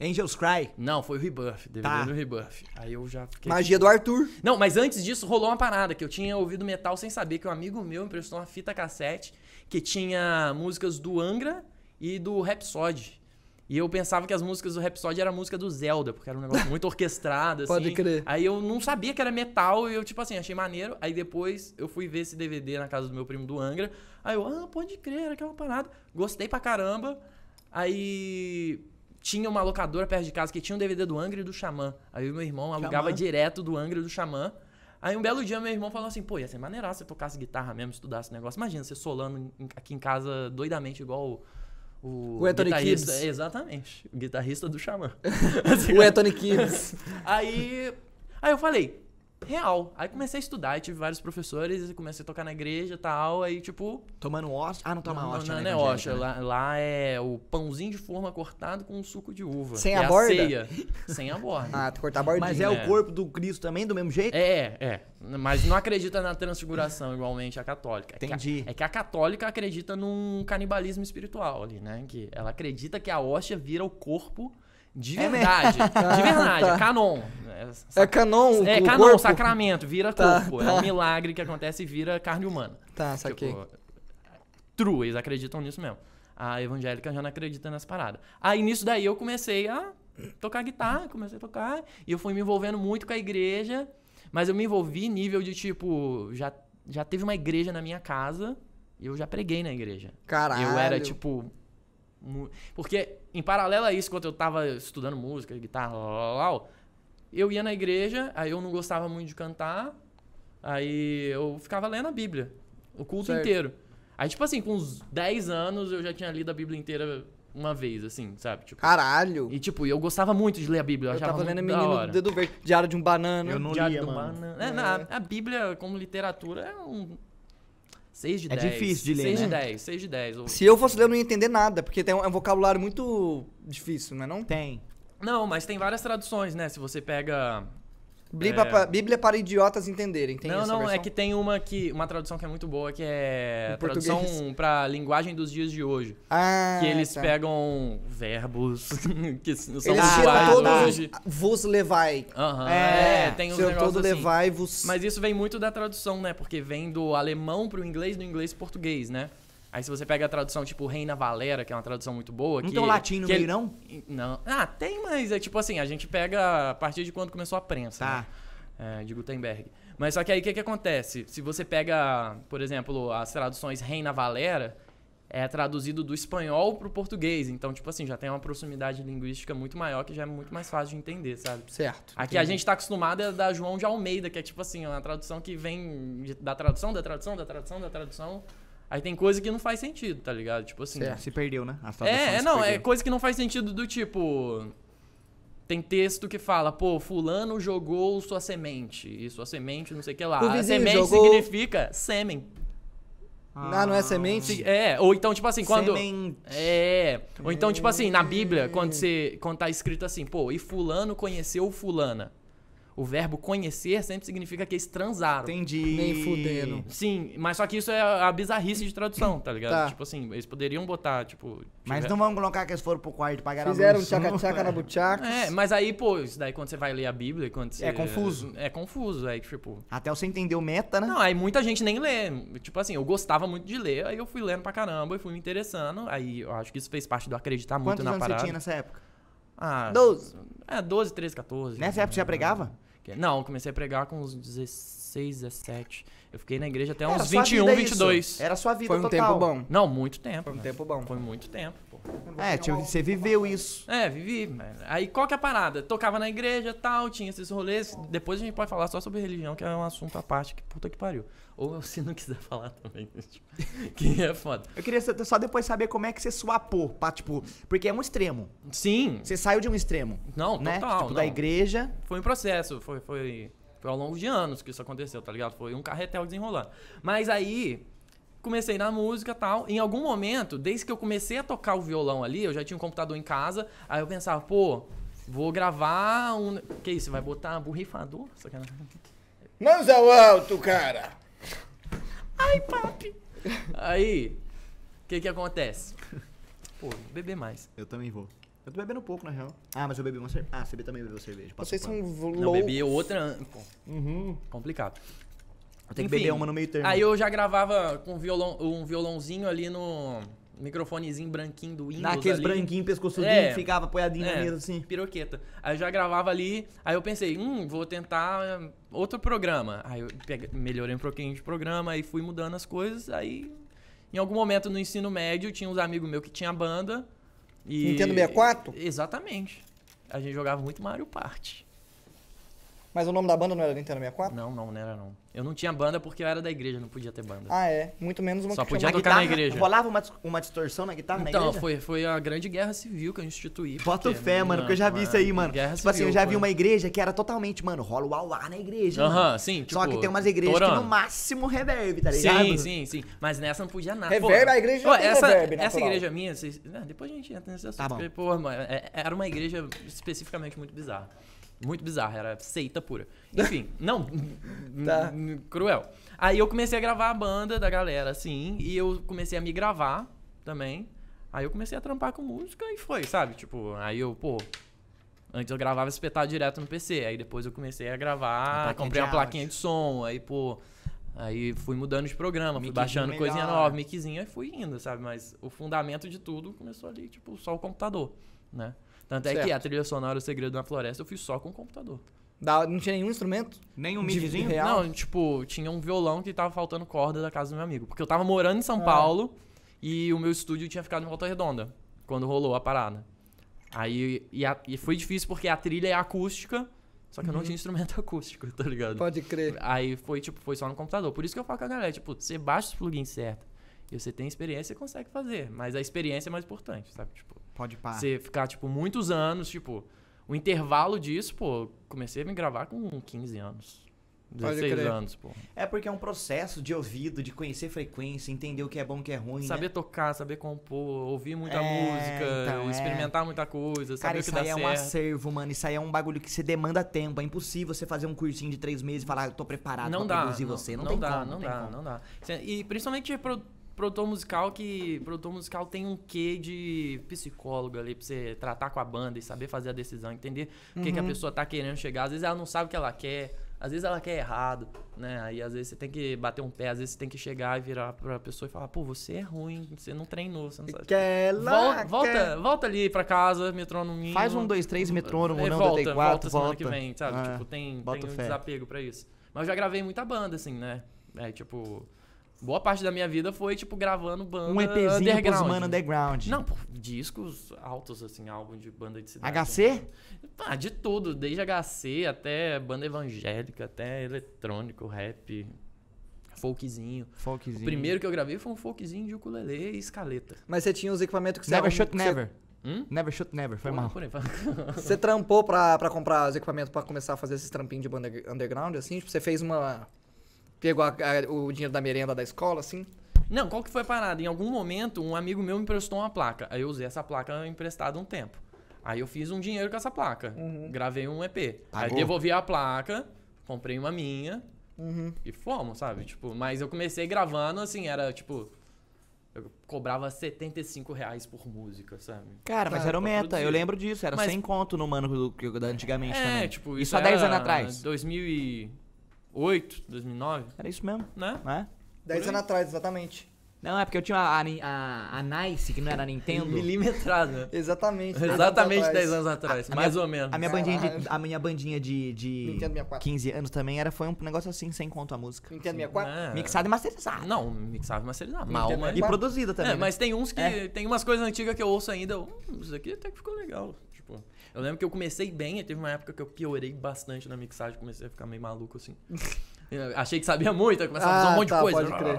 Speaker 1: Angels Cry.
Speaker 3: Não, foi o Rebirth, DVD
Speaker 1: Tá.
Speaker 3: do Rebirth. Aí eu já fiquei...
Speaker 2: Magia do Arthur.
Speaker 3: Não, mas antes disso rolou uma parada que eu tinha ouvido metal sem saber que um amigo meu emprestou uma fita cassete que tinha músicas do Angra e do Rhapsody. E eu pensava que as músicas do Rhapsody era música do Zelda, porque era um negócio muito orquestrado, assim.
Speaker 2: Pode crer.
Speaker 3: Aí eu não sabia que era metal e eu, tipo assim, achei maneiro. Aí depois eu fui ver esse DVD na casa do meu primo do Angra. Aí eu, ah, pode crer, era aquela parada. Gostei pra caramba. Aí tinha uma locadora perto de casa que tinha um DVD do Angra e do Xamã. Aí o meu irmão alugava
Speaker 1: Xamã.
Speaker 3: direto do Angra e do Xamã. Aí um belo dia meu irmão falou assim, pô, ia ser maneiraço você tocasse guitarra mesmo, estudasse esse negócio. Imagina, você solando aqui em casa doidamente igual o, O,
Speaker 2: Anthony Gibbs.
Speaker 3: Exatamente. O guitarrista do Xamã.
Speaker 2: O Anthony Gibbs.
Speaker 3: Aí, aí eu falei, real. Aí comecei a estudar, aí tive vários professores, e comecei a tocar na igreja e tal. Aí, tipo,
Speaker 1: Tomando hóstia. Ah, não toma
Speaker 3: não,
Speaker 1: hóstia,
Speaker 3: não,
Speaker 1: né?
Speaker 3: não é hóstia.
Speaker 1: né?
Speaker 3: Lá, lá é o pãozinho de forma cortado com suco de uva.
Speaker 2: Sem a
Speaker 3: é
Speaker 2: borda?
Speaker 3: ceia. Sem a borda.
Speaker 2: Ah, tu cortar a bordinha.
Speaker 1: Mas é, o
Speaker 3: É.
Speaker 1: corpo do Cristo também, do mesmo jeito?
Speaker 3: É, é. Mas não acredita na transfiguração igualmente a católica. É que a-
Speaker 1: Entendi.
Speaker 3: é que a católica acredita num canibalismo espiritual ali, né? Que ela acredita que a hóstia vira o corpo de
Speaker 1: É
Speaker 3: verdade. de verdade,
Speaker 2: tá.
Speaker 3: é canon. É,
Speaker 2: É canon
Speaker 3: é canon,
Speaker 2: corpo?
Speaker 3: sacramento, vira
Speaker 2: Tá,
Speaker 3: corpo. É
Speaker 2: tá.
Speaker 3: um milagre que acontece e vira carne humana.
Speaker 2: Tá, saquei.
Speaker 3: Tipo, true, eles acreditam nisso mesmo. A evangélica já não acredita nessa parada. Aí nisso daí eu comecei a tocar guitarra, comecei a tocar, e eu fui me envolvendo muito com a igreja, mas eu me envolvi nível de tipo, já, já teve uma igreja na minha casa e eu já preguei na igreja.
Speaker 2: Caralho.
Speaker 3: Eu era tipo. Porque, em paralelo a isso, quando eu tava estudando música, guitarra, lá, lá, lá, lá, eu ia na igreja, aí eu não gostava muito de cantar, aí eu ficava lendo a Bíblia, o culto
Speaker 2: Certo.
Speaker 3: inteiro. Aí, tipo assim, com uns 10 anos eu já tinha lido a Bíblia inteira uma vez, assim, sabe? Tipo,
Speaker 2: Caralho.
Speaker 3: e tipo, eu gostava muito de ler a Bíblia, eu,
Speaker 2: Eu tava lendo Menino
Speaker 3: hora.
Speaker 2: do Dedo Verde. Diário de um Banana.
Speaker 1: Eu não
Speaker 3: Diário
Speaker 1: lia,
Speaker 3: do
Speaker 1: mano.
Speaker 3: Banana. É, na- a Bíblia, como literatura, é um 6 de
Speaker 1: É
Speaker 3: 10.
Speaker 1: difícil de ler,
Speaker 3: 6 de
Speaker 1: né?
Speaker 3: 10, 6 de 10. ou-
Speaker 2: Se eu fosse ler, eu não ia entender nada, porque tem um, é um vocabulário muito difícil, não é não?
Speaker 1: Tem.
Speaker 3: Não, mas tem várias traduções, né? Se você pega.
Speaker 2: Bíblia,
Speaker 3: É.
Speaker 2: Bíblia para idiotas entenderem. Tem
Speaker 3: não, não, é
Speaker 2: versão?
Speaker 3: que tem uma que. Uma tradução que é muito boa, que é tradução pra linguagem dos dias de hoje.
Speaker 2: Ah,
Speaker 3: que eles
Speaker 2: tá.
Speaker 3: pegam verbos que são
Speaker 2: Eles
Speaker 3: usuais
Speaker 2: todos
Speaker 3: hoje.
Speaker 2: os... Vos levai.
Speaker 3: Aham,
Speaker 1: É,
Speaker 3: é, tem uns negócios
Speaker 2: todo
Speaker 3: assim.
Speaker 2: levai-vos.
Speaker 3: Mas isso vem muito da tradução, né? Porque vem do alemão pro inglês, do inglês pro português, né? Aí se você pega a tradução tipo Reina Valera, que é uma tradução muito boa.
Speaker 1: Não
Speaker 3: que,
Speaker 1: tem um latim no
Speaker 3: que
Speaker 1: meio,
Speaker 3: ele-
Speaker 1: não?
Speaker 3: Não. Ah, tem, mas é tipo assim, a gente pega a partir de quando começou a prensa.
Speaker 1: Tá.
Speaker 3: né? É, de Gutenberg. Mas só que aí o que, que acontece? Se você pega, por exemplo, as traduções Reina Valera, é traduzido do espanhol pro português. Então, tipo assim, já tem uma proximidade linguística muito maior que já é muito mais fácil de entender, sabe?
Speaker 2: Certo.
Speaker 3: Aqui a gente tá acostumado é da João de Almeida, que é tipo assim, uma tradução que vem da tradução, da tradução, da tradução, da tradução. Aí tem coisa que não faz sentido, tá ligado? Tipo assim.
Speaker 2: Certo.
Speaker 1: Se perdeu, né?
Speaker 3: É, não, é coisa que não faz sentido do tipo. Tem texto que fala, pô, fulano jogou sua semente. E sua semente, não sei o que lá.
Speaker 2: O
Speaker 3: A semente
Speaker 2: jogou-
Speaker 3: significa sêmen.
Speaker 2: Ah, não é semente?
Speaker 3: É, ou então, tipo assim, quando.
Speaker 1: Semente.
Speaker 3: É. Ou então, tipo assim, na Bíblia, quando, você, quando tá escrito assim, pô, e fulano conheceu fulana. O verbo conhecer sempre significa que eles transaram.
Speaker 1: Entendi.
Speaker 2: Nem fudendo.
Speaker 3: Sim, mas só que isso é a bizarrice de tradução, tá ligado?
Speaker 2: Tá.
Speaker 3: Tipo assim, eles poderiam botar, tipo.
Speaker 1: Mas
Speaker 3: tiver-
Speaker 1: não vamos colocar que eles foram pro quarto pagar
Speaker 2: Fizeram tchaca-tchaca na buchaca.
Speaker 3: É, mas aí, pô, isso daí quando você vai ler a Bíblia, quando você...
Speaker 1: É confuso.
Speaker 3: É confuso, aí, tipo...
Speaker 1: Até você entender o meta, né?
Speaker 3: Não, aí muita gente nem lê. Tipo assim, eu gostava muito de ler, aí eu fui lendo pra caramba e fui me interessando. Aí eu acho que isso fez parte do acreditar muito
Speaker 1: Quantos
Speaker 3: na
Speaker 1: anos
Speaker 3: parada.
Speaker 1: você tinha nessa época?
Speaker 3: Ah,
Speaker 2: 12.
Speaker 3: É, 12, 13, 14.
Speaker 1: Nessa época você já pregava?
Speaker 3: Não, comecei a pregar com uns 16, 17. Eu fiquei na igreja até
Speaker 1: Era
Speaker 3: uns
Speaker 1: sua
Speaker 3: 21,
Speaker 1: vida isso.
Speaker 3: 22.
Speaker 1: Era sua vida
Speaker 2: Foi um
Speaker 1: total.
Speaker 2: tempo bom.
Speaker 3: Não, muito tempo.
Speaker 2: Foi um
Speaker 3: né?
Speaker 2: tempo bom.
Speaker 3: Foi muito tempo, pô.
Speaker 1: É, você viveu isso.
Speaker 3: É, vivi. Aí qual que é a parada? Tocava na igreja tal, tinha esses rolês. Depois a gente pode falar só sobre religião, que é um assunto à parte, que puta que pariu. Ou se não quiser falar também. tipo, que é foda.
Speaker 1: Eu queria só- depois saber como é que você swapou, pra, tipo, porque é um extremo.
Speaker 3: Sim.
Speaker 1: Você saiu de um extremo,
Speaker 3: Não,
Speaker 1: né?
Speaker 3: total.
Speaker 1: tipo,
Speaker 3: não.
Speaker 1: da igreja.
Speaker 3: Foi um processo, foi, foi, foi ao longo de anos que isso aconteceu, tá ligado? Foi um carretel desenrolando. Mas aí, comecei na música e tal. Em algum momento, desde que eu comecei a tocar o violão ali, eu já tinha um computador em casa, aí eu pensava, pô, vou gravar um. Que isso? Vai botar borrifador? Sacanagem.
Speaker 2: Mãos ao alto, cara!
Speaker 3: Aí, o que que acontece? Pô, vou beber mais.
Speaker 1: Eu também vou. Eu tô bebendo pouco, na real. Ah, mas eu bebi uma cerveja. Ah, você também bebeu cerveja.
Speaker 2: Vocês são
Speaker 3: Não,
Speaker 2: loucos.
Speaker 3: bebi outra. Pô,
Speaker 1: Uhum.
Speaker 3: complicado.
Speaker 1: Eu tenho que
Speaker 3: Enfim,
Speaker 1: beber uma no meio termo.
Speaker 3: Aí eu já gravava com violão, um violãozinho ali no microfonezinho branquinho do Windows.
Speaker 1: Naqueles
Speaker 3: ali.
Speaker 1: branquinhos pescoçudinho
Speaker 3: É.
Speaker 1: que ficava apoiadinho na
Speaker 3: É,
Speaker 1: mesa assim.
Speaker 3: piroqueta. Aí eu já gravava ali, aí eu pensei, hum, vou tentar eh, outro programa. Aí eu peguei- melhorei um pouquinho de programa, aí fui mudando as coisas, aí em algum momento no ensino médio tinha uns amigos meus que tinha banda. E...
Speaker 2: Nintendo 64?
Speaker 3: Exatamente. A gente jogava muito Mario Party.
Speaker 2: Mas o nome da banda não era Nintendo 64?
Speaker 3: Não, não, não era não. Eu não tinha banda porque eu era da igreja, não podia ter banda.
Speaker 2: Ah, é. Muito menos uma
Speaker 3: Só
Speaker 2: que
Speaker 3: podia
Speaker 2: chama-
Speaker 3: tocar na igreja.
Speaker 1: Rolava uma, uma distorção na guitarra na
Speaker 3: então,
Speaker 1: igreja?
Speaker 3: foi, foi a grande guerra civil que eu instituí.
Speaker 1: Bota
Speaker 3: porque,
Speaker 1: fé, mano, porque eu já vi
Speaker 3: não,
Speaker 1: isso aí,
Speaker 3: é,
Speaker 1: mano.
Speaker 3: Guerra
Speaker 1: tipo assim, eu
Speaker 3: civil,
Speaker 1: já vi
Speaker 3: foi.
Speaker 1: uma igreja que era totalmente, mano, rola o auá na igreja.
Speaker 3: Aham,
Speaker 1: mano.
Speaker 3: sim, tipo.
Speaker 1: Só que tem umas igrejas que
Speaker 3: torando.
Speaker 1: no máximo reverb, tá ligado?
Speaker 3: Sim, sim, sim. Mas nessa não podia nada.
Speaker 2: Reverb,
Speaker 3: Pô,
Speaker 2: a igreja
Speaker 3: pô,
Speaker 2: tem
Speaker 3: essa,
Speaker 2: reverb
Speaker 3: Essa
Speaker 2: natural.
Speaker 3: igreja minha, vocês- né, depois a gente entra nesse assunto.
Speaker 1: Tá bom.
Speaker 3: porque, pô, mano, é- era uma igreja especificamente muito bizarra. Muito bizarra, era seita pura. Enfim, não,
Speaker 2: Tá.
Speaker 3: cruel. Aí eu comecei a gravar a banda da galera, assim, e eu comecei a me gravar também. Aí eu comecei a trampar com música e foi, sabe? Tipo, aí eu, pô. Antes eu gravava espetado direto no PC, aí depois eu comecei a gravar,
Speaker 1: plaquinha
Speaker 3: comprei uma plaquinha de som, aí, pô. Aí fui mudando de programa, fui baixando coisinha
Speaker 1: melhor.
Speaker 3: nova, miczinho, aí fui indo, sabe? Mas o fundamento de tudo começou ali, tipo, só o computador, né? Tanto é que
Speaker 2: Certo.
Speaker 3: a trilha sonora O Segredo da Floresta eu fiz só com o computador.
Speaker 2: Da- Não tinha nenhum instrumento?
Speaker 1: Um
Speaker 2: De-
Speaker 1: midzinho?
Speaker 2: real?
Speaker 3: Não, tipo, tinha um violão que tava faltando corda da casa do meu amigo. Porque eu tava morando em São
Speaker 2: Ah.
Speaker 3: Paulo e o meu estúdio tinha ficado em Volta Redonda quando rolou a parada. Aí e, a- e foi difícil porque a trilha é acústica, só que eu não tinha instrumento acústico, tá ligado?
Speaker 2: Pode crer.
Speaker 3: Aí foi, tipo, foi só no computador. Por isso que eu falo com a galera, tipo, você baixa os plugins certo e você tem experiência, você consegue fazer. Mas a experiência é mais importante, sabe? Tipo,
Speaker 1: Pode pá.
Speaker 3: você ficar, tipo, muitos anos, tipo, o intervalo disso, pô, comecei a me gravar com 15 anos.
Speaker 2: Pode
Speaker 3: 16
Speaker 2: crer.
Speaker 3: anos, pô.
Speaker 1: É porque é um processo de ouvido, de conhecer frequência, entender o que é bom o que é ruim.
Speaker 3: Saber
Speaker 1: né?
Speaker 3: tocar, saber compor, ouvir muita
Speaker 1: É,
Speaker 3: música,
Speaker 1: então, é.
Speaker 3: experimentar muita coisa,
Speaker 1: Cara,
Speaker 3: saber o
Speaker 1: isso
Speaker 3: que dá
Speaker 1: aí é um
Speaker 3: certo.
Speaker 1: acervo, mano. Isso aí é um bagulho que você demanda tempo. É impossível você fazer um cursinho de três meses e falar, eu tô preparado
Speaker 3: não
Speaker 1: pra
Speaker 3: dá,
Speaker 1: produzir
Speaker 3: não,
Speaker 1: você. Não,
Speaker 3: não
Speaker 1: tem
Speaker 3: dá,
Speaker 1: como,
Speaker 3: não
Speaker 1: tem
Speaker 3: dá,
Speaker 1: como.
Speaker 3: não dá. Cê- E principalmente produtor musical que produtor musical tem um quê de psicólogo ali pra você tratar com a banda e saber fazer a decisão, entender o que, que a
Speaker 1: Uhum.
Speaker 3: pessoa tá querendo chegar. Às vezes ela não sabe o que ela quer, às vezes ela quer errado, né? Aí às vezes você tem que bater um pé, às vezes você tem que chegar e virar pra pessoa e falar, pô, você é ruim, você não treinou, você não sabe.
Speaker 2: Quer lá,
Speaker 3: volta,
Speaker 2: quer-
Speaker 3: volta ali pra casa, metrônomo.
Speaker 1: Faz um, dois, três, metrônomo,
Speaker 3: É,
Speaker 1: não,
Speaker 3: volta,
Speaker 1: 84,
Speaker 3: volta semana
Speaker 1: volta.
Speaker 3: que vem, sabe?
Speaker 1: Ah,
Speaker 3: tipo, tem, tem um
Speaker 1: fé.
Speaker 3: desapego pra isso. Mas eu já gravei muita banda, assim, né? É, tipo... Boa parte da minha vida foi, tipo, gravando banda
Speaker 1: Um EPzinho pros
Speaker 3: underground.
Speaker 1: mano underground.
Speaker 3: Não, pô, discos altos, assim, álbum de banda de cidade.
Speaker 1: HC?
Speaker 3: Ah, de tudo. Desde HC até banda evangélica, até eletrônico, rap, folkzinho.
Speaker 1: Folkzinho.
Speaker 3: O primeiro que eu gravei foi um folkzinho de ukulele e escaleta.
Speaker 2: Mas você tinha os equipamentos que você...
Speaker 1: Never
Speaker 2: você-
Speaker 1: never.
Speaker 3: Hum?
Speaker 1: Never shoot never. Foi
Speaker 3: Pô,
Speaker 1: mal.
Speaker 3: aí,
Speaker 2: Você trampou pra, pra comprar os equipamentos pra começar a fazer esses trampinhos de banda underground, assim? Tipo, você fez uma... Pegou a- a- o dinheiro da merenda da escola, assim?
Speaker 3: Não, qual que foi a parada? Em algum momento, um amigo meu me emprestou uma placa. Aí eu usei essa placa emprestada um tempo. Aí eu fiz um dinheiro com essa placa. Gravei um EP. Aí
Speaker 1: Pagou?
Speaker 3: devolvi a placa, comprei uma minha
Speaker 2: Uhum.
Speaker 3: e fomos, sabe? Tipo, mas eu comecei gravando, assim, era tipo. Eu cobrava 75 reais por música, sabe?
Speaker 1: Cara, mas
Speaker 2: Ah,
Speaker 1: era o meta.
Speaker 3: produzir.
Speaker 1: Eu lembro disso. Era
Speaker 3: Mas-
Speaker 1: 100 conto no mano do, que eu- da antigamente
Speaker 3: é,
Speaker 1: também.
Speaker 3: tipo,
Speaker 1: Isso há 10
Speaker 3: era
Speaker 1: anos atrás.
Speaker 3: 2008, 2009,
Speaker 1: Era isso mesmo,
Speaker 3: né?
Speaker 1: né?
Speaker 2: Dez
Speaker 3: Por aí.
Speaker 2: anos atrás, exatamente.
Speaker 1: Não, é porque eu tinha a, a, a Nice, que não era a Nintendo.
Speaker 3: Milimetrado, né?
Speaker 2: Exatamente. dez
Speaker 3: Exatamente
Speaker 2: anos
Speaker 3: 10
Speaker 2: atrás.
Speaker 3: anos atrás,
Speaker 1: A- a
Speaker 3: mais
Speaker 1: minha-
Speaker 3: ou menos.
Speaker 1: A minha bandinha de, a minha bandinha de, de
Speaker 2: Nintendo 64.
Speaker 1: 15 anos também era, foi um negócio assim, sem conto a música.
Speaker 2: Nintendo 64?
Speaker 3: É.
Speaker 1: Mixado e masterizado.
Speaker 3: Não, mixava e masterizava. Mal, mas...
Speaker 1: E produzida também.
Speaker 3: É,
Speaker 1: né?
Speaker 3: mas tem uns que.
Speaker 1: É.
Speaker 3: Tem umas coisas antigas que eu ouço ainda. Hum, isso aqui até que ficou legal. Eu lembro que eu comecei bem, e teve uma época que eu piorei bastante na mixagem, comecei a ficar meio maluco assim. Eu achei que sabia muito, aí começava a fazer
Speaker 2: Ah,
Speaker 3: um monte
Speaker 2: tá,
Speaker 3: de coisa.
Speaker 2: pode crer.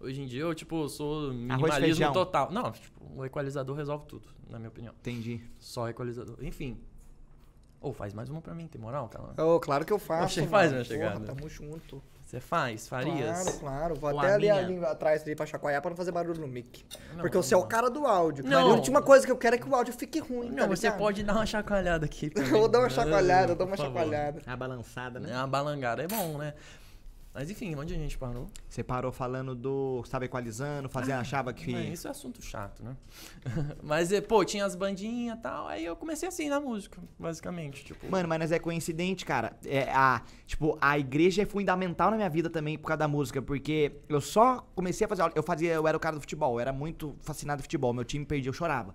Speaker 3: Hoje em dia eu, tipo, sou minimalismo total. Não, tipo, o equalizador resolve tudo, na minha opinião.
Speaker 1: Entendi.
Speaker 3: Só equalizador. Enfim. Ou faz mais uma pra mim, tem moral, cara?
Speaker 2: Oh, claro que eu faço.
Speaker 3: Você faz minha chegada.
Speaker 2: Porra, tamo junto.
Speaker 3: Você faz, farias?
Speaker 2: Claro, claro. Vou
Speaker 1: Ou
Speaker 2: até
Speaker 1: a
Speaker 2: ali,
Speaker 1: minha.
Speaker 2: ali atrás ali pra chacoalhar pra não fazer barulho no mic.
Speaker 3: Não,
Speaker 2: Porque você é o cara do áudio.
Speaker 3: Não.
Speaker 2: A última coisa que eu quero é que o áudio fique ruim.
Speaker 3: Não,
Speaker 2: tá
Speaker 3: você
Speaker 2: ligado?
Speaker 3: pode dar uma chacoalhada aqui.
Speaker 2: Eu vou dar uma chacoalhada, eu dou uma
Speaker 3: Por favor.
Speaker 2: chacoalhada.
Speaker 1: A balançada, né?
Speaker 3: É, Uma balangada é bom, né? Mas enfim, onde a gente parou?
Speaker 1: Você parou falando do. Estava equalizando, fazia, achava que.
Speaker 3: Isso é assunto chato, né? Mas, é, pô, tinha as bandinhas e tal, aí eu comecei assim na música, basicamente. Tipo,
Speaker 1: Mano, mas é coincidente, cara. É, a, tipo, a igreja é fundamental na minha vida também por causa da música, porque eu só comecei a fazer. Eu fazia, eu era o cara do futebol, eu era muito fascinado com futebol. Meu time perdia, eu chorava.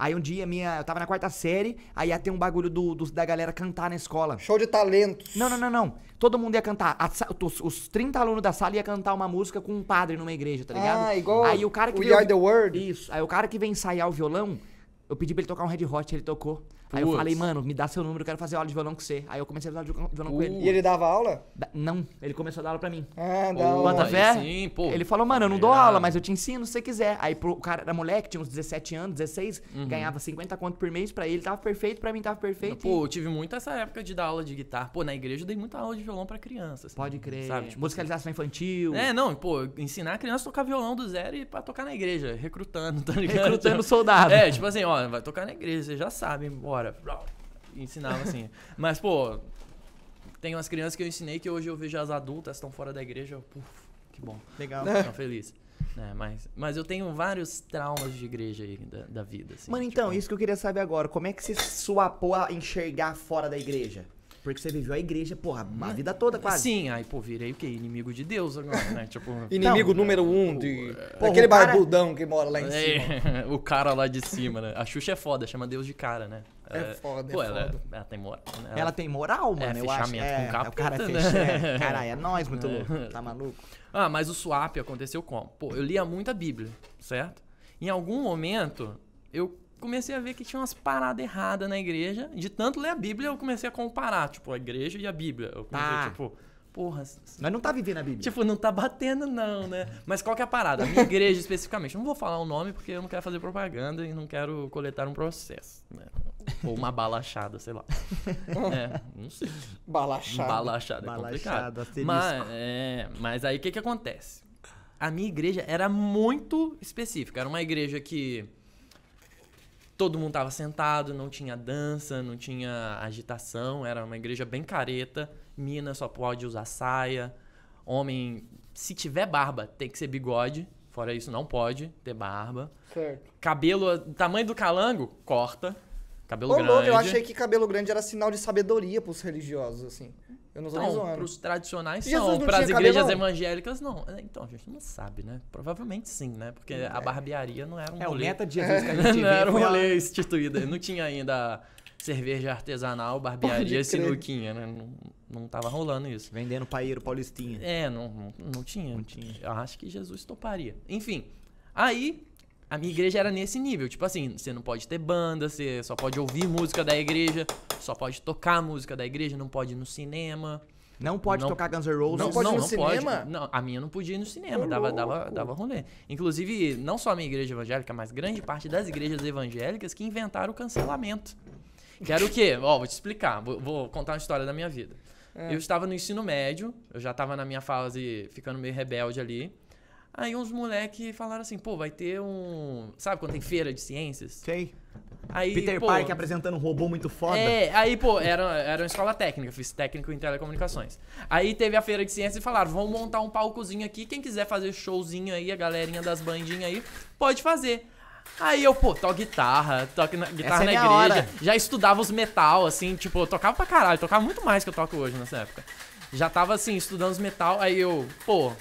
Speaker 1: Aí um dia minha, eu tava na quarta série, aí ia ter um bagulho do, do- da galera cantar na escola.
Speaker 2: Show de talentos.
Speaker 1: Não, não, não, não. Todo mundo ia cantar. A os, os 30 alunos da sala ia cantar uma música com um padre numa igreja, tá ligado?
Speaker 2: Ah, igual
Speaker 1: Aí o cara que
Speaker 2: We
Speaker 1: veio-
Speaker 2: Are The World.
Speaker 1: Isso. Aí o cara que vem ensaiar o violão, eu pedi pra ele tocar um Red Hot, ele tocou. Aí eu falei, mano, me dá seu número, eu quero fazer aula de violão com você. Aí eu comecei a fazer aula de violão com ele.
Speaker 2: E ele dava aula?
Speaker 1: Da- Não, ele começou a dar aula pra mim.
Speaker 2: Ah, da.
Speaker 1: Bota
Speaker 3: aí
Speaker 1: fé?
Speaker 3: Sim, pô.
Speaker 1: Ele falou, mano, eu não dou
Speaker 3: Irado.
Speaker 1: aula, mas eu te ensino se você quiser. Aí pro o cara era moleque, tinha uns 17 anos, 16,
Speaker 3: Uhum.
Speaker 1: ganhava 50 conto por mês pra ele, tava perfeito, pra mim tava perfeito.
Speaker 3: Pô, eu tive muito essa época de dar aula de guitarra. Pô, na igreja eu dei muita aula de violão pra criança. assim,
Speaker 1: Pode crer.
Speaker 3: Sabe? Tipo,
Speaker 1: Musicalização infantil.
Speaker 3: É, não, pô, ensinar a criança a tocar violão do zero e pra tocar na igreja, recrutando, tá ligado?
Speaker 1: Recrutando
Speaker 3: Tipo,
Speaker 1: soldado.
Speaker 3: É, tipo assim, ó, vai tocar na igreja, vocês já sabem, bora. E Ensinava assim. Mas, pô, tem umas crianças que eu ensinei que hoje eu vejo as adultas estão fora da igreja, puf, que bom,
Speaker 1: Legal.
Speaker 3: estão felizes. É, mas, mas eu tenho vários traumas de igreja aí da, da vida, assim.
Speaker 1: Mano, então,
Speaker 3: tipo,
Speaker 1: isso que eu queria saber agora. Como é que você suapou a enxergar fora da igreja? Porque você viveu a igreja, porra, a vida toda quase.
Speaker 3: Sim, aí, pô, virei o quê? Inimigo de Deus agora, né? Tipo.
Speaker 2: Inimigo número um de.
Speaker 1: Porra,
Speaker 2: aquele
Speaker 1: cara-
Speaker 2: barbudão que mora lá em cima.
Speaker 3: É, o cara lá de cima, né? A Xuxa é foda, chama Deus de cara, né?
Speaker 2: É foda, é
Speaker 3: ela,
Speaker 2: foda.
Speaker 3: ela tem moral, né?
Speaker 1: Ela tem moral, mano, eu acho. É,
Speaker 3: com capeta,
Speaker 1: o cara é
Speaker 3: né?
Speaker 1: fecha, é, Caralho, é nós muito
Speaker 3: É.
Speaker 1: louco. Tá maluco?
Speaker 3: Ah, mas o swap aconteceu como? Pô, eu lia muita Bíblia, certo? Em algum momento, eu comecei a ver que tinha umas paradas erradas na igreja. De tanto ler a Bíblia, eu comecei a comparar, tipo, a igreja e a Bíblia. Eu comecei,
Speaker 1: Tá.
Speaker 3: tipo, porra,
Speaker 1: Nós não tá vivendo a Bíblia.
Speaker 3: Tipo, não tá batendo não, né? Mas qual que é a parada? A minha igreja especificamente. Não vou falar o nome porque eu não quero fazer propaganda e não quero coletar um processo. Né? Ou uma balachada, sei lá. É, não sei.
Speaker 2: Balachado.
Speaker 3: Balachada é
Speaker 1: Balachada,
Speaker 3: complicado. Mas, é, mas aí o que que acontece? A minha igreja era muito específica. Era uma igreja que todo mundo tava sentado, não tinha dança, não tinha agitação. Era uma igreja bem careta. Mina só pode usar saia. Homem, se tiver barba, tem que ser bigode. Fora isso, não pode ter barba.
Speaker 2: Certo.
Speaker 3: Cabelo, tamanho do calango, corta. Cabelo
Speaker 2: Ô,
Speaker 3: grande.
Speaker 2: louco, eu achei que cabelo grande era sinal de sabedoria pros religiosos, assim. Eu não tô nem
Speaker 3: Não,
Speaker 2: zoando.
Speaker 3: pros tradicionais
Speaker 2: Jesus
Speaker 3: são,
Speaker 2: não
Speaker 3: pras
Speaker 2: tinha
Speaker 3: igrejas
Speaker 2: cabelão?
Speaker 3: evangélicas não. É, Então, a gente não sabe, né? Provavelmente sim, né? Porque a barbearia não era um
Speaker 1: É, o
Speaker 3: rolê.
Speaker 1: meta de Jesus que a gente
Speaker 3: não era um rolê instituído. Não tinha ainda cerveja artesanal, barbearia e sinuquinha, né? Não, não tava rolando isso.
Speaker 1: Vendendo paeiro paulistinha.
Speaker 3: É, não, não, não tinha.
Speaker 1: Não tinha.
Speaker 3: Eu acho que Jesus toparia. Enfim, aí a minha igreja era nesse nível. Tipo assim, você não pode ter banda, você só pode ouvir música da igreja, só pode tocar música da igreja, não pode ir no cinema.
Speaker 1: Não pode
Speaker 3: Não-
Speaker 1: tocar Guns N' Roses.
Speaker 2: Não pode ir no cinema?
Speaker 3: Não, a minha não podia ir no cinema, dava, dava, dava rolê. Inclusive, não só a minha igreja evangélica, mas grande parte das igrejas evangélicas que inventaram o cancelamento. Que era o quê? Ó, vou te explicar, vou, vou contar uma história da minha vida.
Speaker 2: É.
Speaker 3: Eu estava no ensino médio, eu já estava na minha fase ficando meio rebelde ali. Aí uns moleque falaram assim, pô, vai ter um... Sabe quando tem feira de ciências?
Speaker 1: Sei.
Speaker 3: Aí,
Speaker 1: Peter
Speaker 3: pô,
Speaker 1: apresentando um robô muito foda.
Speaker 3: é, aí, pô, era, era uma escola técnica, fiz técnico em telecomunicações. Aí teve a feira de ciências e falaram: vamos montar um palcozinho aqui. Quem quiser fazer showzinho aí, a galerinha das bandinhas aí, pode fazer. Aí eu, pô, toco guitarra, toco na, guitarra
Speaker 1: é
Speaker 3: na
Speaker 1: minha
Speaker 3: igreja.
Speaker 1: hora.
Speaker 3: Já estudava os metal, assim, tipo, eu tocava pra caralho, tocava muito mais que eu toco hoje nessa época. Já tava assim, estudando os metal, aí eu, pô,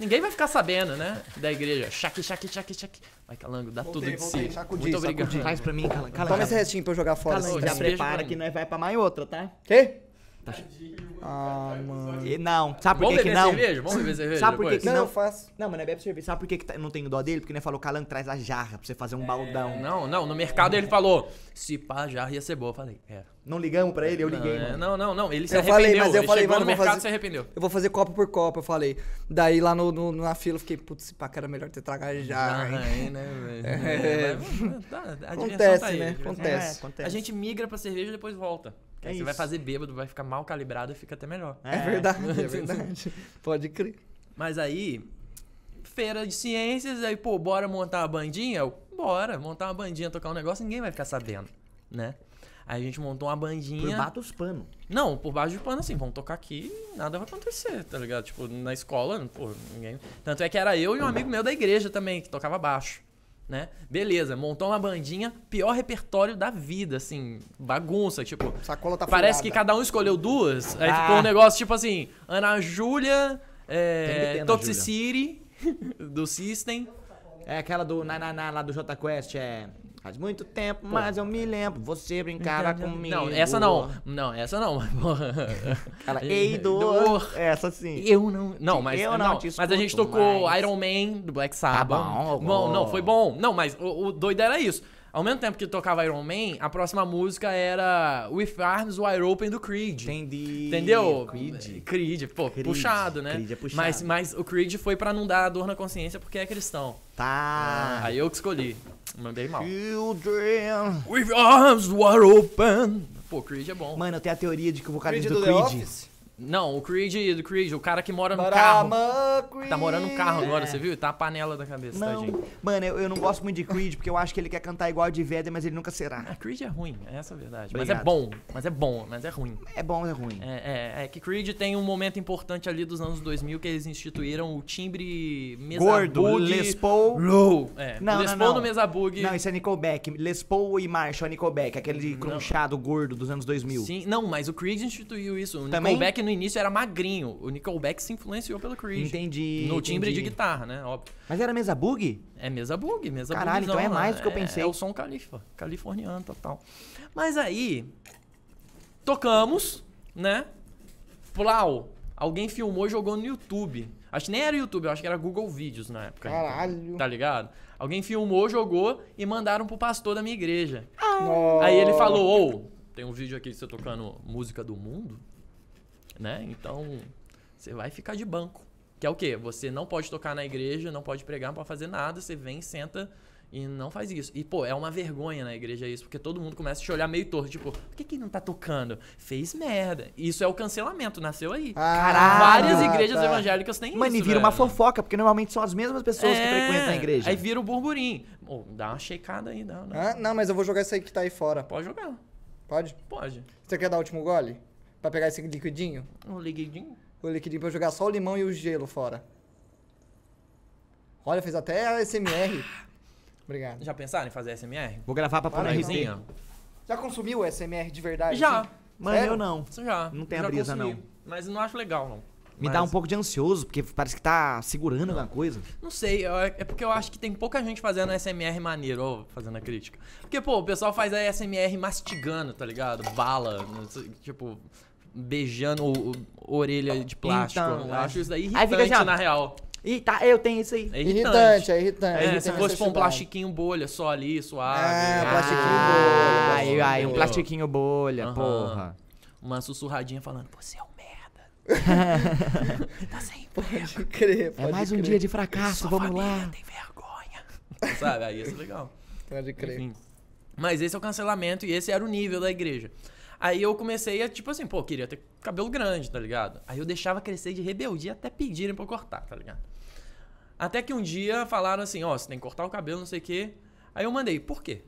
Speaker 3: ninguém vai ficar sabendo, né? Da igreja. Chaque, chaque, chaque, chaque. Vai, Calango, dá
Speaker 2: Voltei,
Speaker 3: tudo de
Speaker 2: voltei,
Speaker 3: si.
Speaker 2: sacudi,
Speaker 3: Muito obrigado.
Speaker 1: Traz pra mim, Calan. Calan,
Speaker 2: Toma esse restinho pra eu jogar fora.
Speaker 1: Calan,
Speaker 2: esse
Speaker 1: já prepara que nós vai pra mais outra, tá?
Speaker 2: Quê? Ah, mano.
Speaker 1: E não. Sabe por que que
Speaker 3: beber
Speaker 1: não?
Speaker 3: cerveja? Vamos beber cerveja
Speaker 1: Sabe por que que
Speaker 2: Não,
Speaker 1: não?
Speaker 2: eu faço.
Speaker 1: Não, mas não é bebe cerveja. Sabe por que, que tá- não tem dó dele? Porque ele falou, Calan, traz a jarra pra você fazer um baldão.
Speaker 3: Não, não, no mercado ele falou, se pá, já ia ser boa. Eu falei, é.
Speaker 1: Não ligamos pra ele? Eu liguei,
Speaker 3: não, é,
Speaker 1: mano.
Speaker 3: não, não, não, ele se
Speaker 2: Eu
Speaker 3: arrependeu.
Speaker 2: falei, mas eu
Speaker 3: ele
Speaker 2: falei,
Speaker 3: chegou
Speaker 2: mano,
Speaker 3: no
Speaker 2: vou
Speaker 3: mercado
Speaker 2: fazer-
Speaker 3: se arrependeu.
Speaker 2: Eu vou fazer copo por copo, eu falei. Daí lá no, no- na fila eu fiquei, putz, esse pá, que era melhor ter trago a jarra, hein?
Speaker 3: Ah, aí, né, velho?
Speaker 2: É.
Speaker 3: Mas, tá, a
Speaker 2: Acontece,
Speaker 3: tá aí,
Speaker 2: né?
Speaker 3: a tá.
Speaker 1: É,
Speaker 2: Acontece.
Speaker 1: acontece.
Speaker 3: A gente migra pra cerveja e depois volta.
Speaker 1: É
Speaker 3: aí você vai fazer bêbado, vai ficar mal calibrado e fica até melhor.
Speaker 2: É verdade, é verdade. Pode crer.
Speaker 3: Mas aí, feira de ciências, aí, pô, bora montar uma bandinha? Eu, bora, montar uma bandinha, tocar um negócio, ninguém vai ficar sabendo, né? Aí a gente montou uma
Speaker 1: Por
Speaker 3: bandinha.
Speaker 1: bato os panos.
Speaker 3: Não, por baixo de pano, assim, vamos tocar aqui e nada vai acontecer, tá ligado? Tipo, na escola, pô, ninguém. Tanto é que era eu e um amigo meu da igreja também, que tocava baixo. Né? Beleza, montou uma bandinha, pior repertório da vida, assim, bagunça, tipo.
Speaker 2: Sacola tá
Speaker 3: Parece que
Speaker 2: furada.
Speaker 3: cada um escolheu duas, aí
Speaker 1: Ah.
Speaker 3: ficou um negócio tipo assim: Ana Júlia,
Speaker 1: que
Speaker 3: é, Toxicity, do System.
Speaker 1: É aquela do na, na, na, lá do J Quest, é. Faz muito tempo, mas eu me lembro. Você brincava comigo.
Speaker 3: Não, essa não. Não, essa não.
Speaker 1: Ela, ei, dor. Essa sim.
Speaker 3: Eu não. Não, mas.
Speaker 1: Eu
Speaker 3: não,
Speaker 1: não
Speaker 3: mas a gente tocou. Iron Man do Black Sabbath.
Speaker 1: bom,
Speaker 3: bom.
Speaker 1: bom.
Speaker 3: Não, foi bom. Não, mas o, o doido era isso. Ao mesmo tempo que tocava Iron Man, a próxima música era With Arms Wide Open do Creed.
Speaker 1: Entendi.
Speaker 3: Entendeu?
Speaker 1: Creed.
Speaker 3: Creed, pô,
Speaker 1: Creed.
Speaker 3: puxado, né?
Speaker 1: Creed é puxado.
Speaker 3: Mas, mas o Creed foi pra não dar dor na consciência porque é cristão.
Speaker 1: Tá.
Speaker 3: Aí eu que escolhi. Mandei mal.
Speaker 1: Children.
Speaker 3: With arms wide open. Pô, Creed é bom.
Speaker 1: Mano, eu tenho a teoria de que o vocalista
Speaker 2: Creed
Speaker 1: do
Speaker 2: do The
Speaker 1: Creed.
Speaker 3: Não, o Creed do Creed, o cara que mora no carro.
Speaker 2: Barama Creed.
Speaker 3: Tá morando no carro agora,
Speaker 1: É.
Speaker 3: você viu? Tá a panela da cabeça,
Speaker 1: Não,
Speaker 3: tadinho.
Speaker 1: mano, eu, eu não gosto muito de Creed porque eu acho que ele quer cantar igual a de Vedder, mas ele nunca será.
Speaker 3: Ah, Creed é ruim, é essa a verdade.
Speaker 1: Obrigado.
Speaker 3: Mas é bom, mas é bom, mas é ruim.
Speaker 1: É bom, mas é ruim.
Speaker 3: É, é, é que Creed tem um momento importante ali dos anos 2000 que eles instituíram o timbre mesa
Speaker 1: Gordo,
Speaker 3: bug
Speaker 1: Les Paul.
Speaker 3: low. É,
Speaker 1: Não,
Speaker 3: Les
Speaker 1: não,
Speaker 3: Paul
Speaker 1: não.
Speaker 3: no mesa bug.
Speaker 1: Não, isso é Nickelback. Les Paul e Marshall Nickelback, aquele crunchado gordo dos anos 2000.
Speaker 3: Sim, não, mas o Creed instituiu isso. O
Speaker 1: Também?
Speaker 3: Nickelback no início era magrinho. O Nickelback se influenciou pelo Creed.
Speaker 1: Entendi.
Speaker 3: No timbre de guitarra, né? Óbvio.
Speaker 1: Mas era mesa bug?
Speaker 3: É mesa bug, mesa
Speaker 1: Caralho,
Speaker 3: bugzão,
Speaker 1: então é mais do que eu pensei.
Speaker 3: É, o som califa, californiano total. Mas aí, tocamos, né? Plau, alguém filmou e jogou no YouTube. Acho que nem era YouTube, eu acho que era Google Vídeos na época.
Speaker 2: Caralho.
Speaker 3: Tá ligado? Alguém filmou, jogou e mandaram pro pastor da minha igreja.
Speaker 2: Nossa.
Speaker 3: Aí ele falou, ô, tem um vídeo aqui de você tocando música do mundo, né? Então, você vai ficar de banco. Que é o quê? Você não pode tocar na igreja, não pode pregar, não pode fazer nada, você vem, senta e não faz isso. E, pô, é uma vergonha na igreja isso, porque todo mundo começa a te olhar meio torto, tipo, por que que não tá tocando? Fez merda. Isso é o cancelamento, nasceu aí.
Speaker 2: Ah,
Speaker 3: Várias igrejas
Speaker 2: tá.
Speaker 3: evangélicas têm
Speaker 1: Mano, e
Speaker 3: isso,
Speaker 1: vira uma
Speaker 3: velho.
Speaker 1: fofoca, porque normalmente são as mesmas pessoas que
Speaker 3: É,
Speaker 1: frequentam a igreja.
Speaker 3: Aí vira o burburinho. Pô, dá uma checada aí, dá, dá.
Speaker 2: Ah, não, mas eu vou jogar isso aí que tá aí fora.
Speaker 3: Pode jogar.
Speaker 2: Pode?
Speaker 3: Pode.
Speaker 2: Você quer dar o último gole? Pra pegar esse liquidinho?
Speaker 3: Um liguidinho.
Speaker 2: O liquidinho pra jogar só o limão e o gelo fora. Olha, fez até a SMR. Obrigado.
Speaker 3: Já pensaram em fazer SMR?
Speaker 1: Vou gravar pra pôr na?
Speaker 2: Já consumiu o SMR de verdade?
Speaker 3: Já.
Speaker 2: assim?
Speaker 1: Mano,
Speaker 2: Sério?
Speaker 1: eu não.
Speaker 3: Isso já.
Speaker 1: Não tem a brisa,
Speaker 3: consumi.
Speaker 1: não.
Speaker 3: Mas não acho legal, não.
Speaker 1: Me
Speaker 3: Mas-
Speaker 1: dá um pouco de ansioso, porque parece que tá segurando alguma coisa.
Speaker 3: Não sei, eu- é porque eu acho que tem pouca gente fazendo SMR maneiro, ó, fazendo a crítica. Porque, pô, o pessoal faz a SMR mastigando, tá ligado? Bala, não sei, tipo, beijando o, o- orelha de plástico.
Speaker 1: Então,
Speaker 3: eu
Speaker 1: é.
Speaker 3: acho isso daí
Speaker 1: Aí
Speaker 3: irritante,
Speaker 1: fica já-
Speaker 3: na real.
Speaker 1: Ih, tá, eu tenho isso aí.
Speaker 3: É
Speaker 2: Irritante,
Speaker 3: irritante.
Speaker 2: é irritante.
Speaker 3: É, se fosse pra um plastiquinho bolha só ali, suave.
Speaker 2: Ah,
Speaker 3: né?
Speaker 2: plastiquinho
Speaker 1: Ah,
Speaker 2: bolha,
Speaker 1: aí, aí, um
Speaker 3: plastiquinho
Speaker 1: bolha,
Speaker 3: Aham.
Speaker 1: porra.
Speaker 3: Uma sussurradinha falando, você é um merda. tá sem
Speaker 2: Pode crer,
Speaker 1: É
Speaker 2: pode
Speaker 1: mais um
Speaker 2: crer.
Speaker 1: dia de fracasso,
Speaker 3: Sua
Speaker 1: vamos lá.
Speaker 3: tem vergonha. Sabe? Aí isso é legal.
Speaker 2: Pode crer.
Speaker 3: Enfim. Mas esse é o cancelamento e esse era o nível da igreja. Aí eu comecei a, tipo assim, pô, queria ter cabelo grande, tá ligado? Aí eu deixava crescer de rebeldia até pedirem pra eu cortar, tá ligado? Até que um dia falaram assim, ó, você tem que cortar o cabelo, não sei o quê. Aí eu mandei, por quê?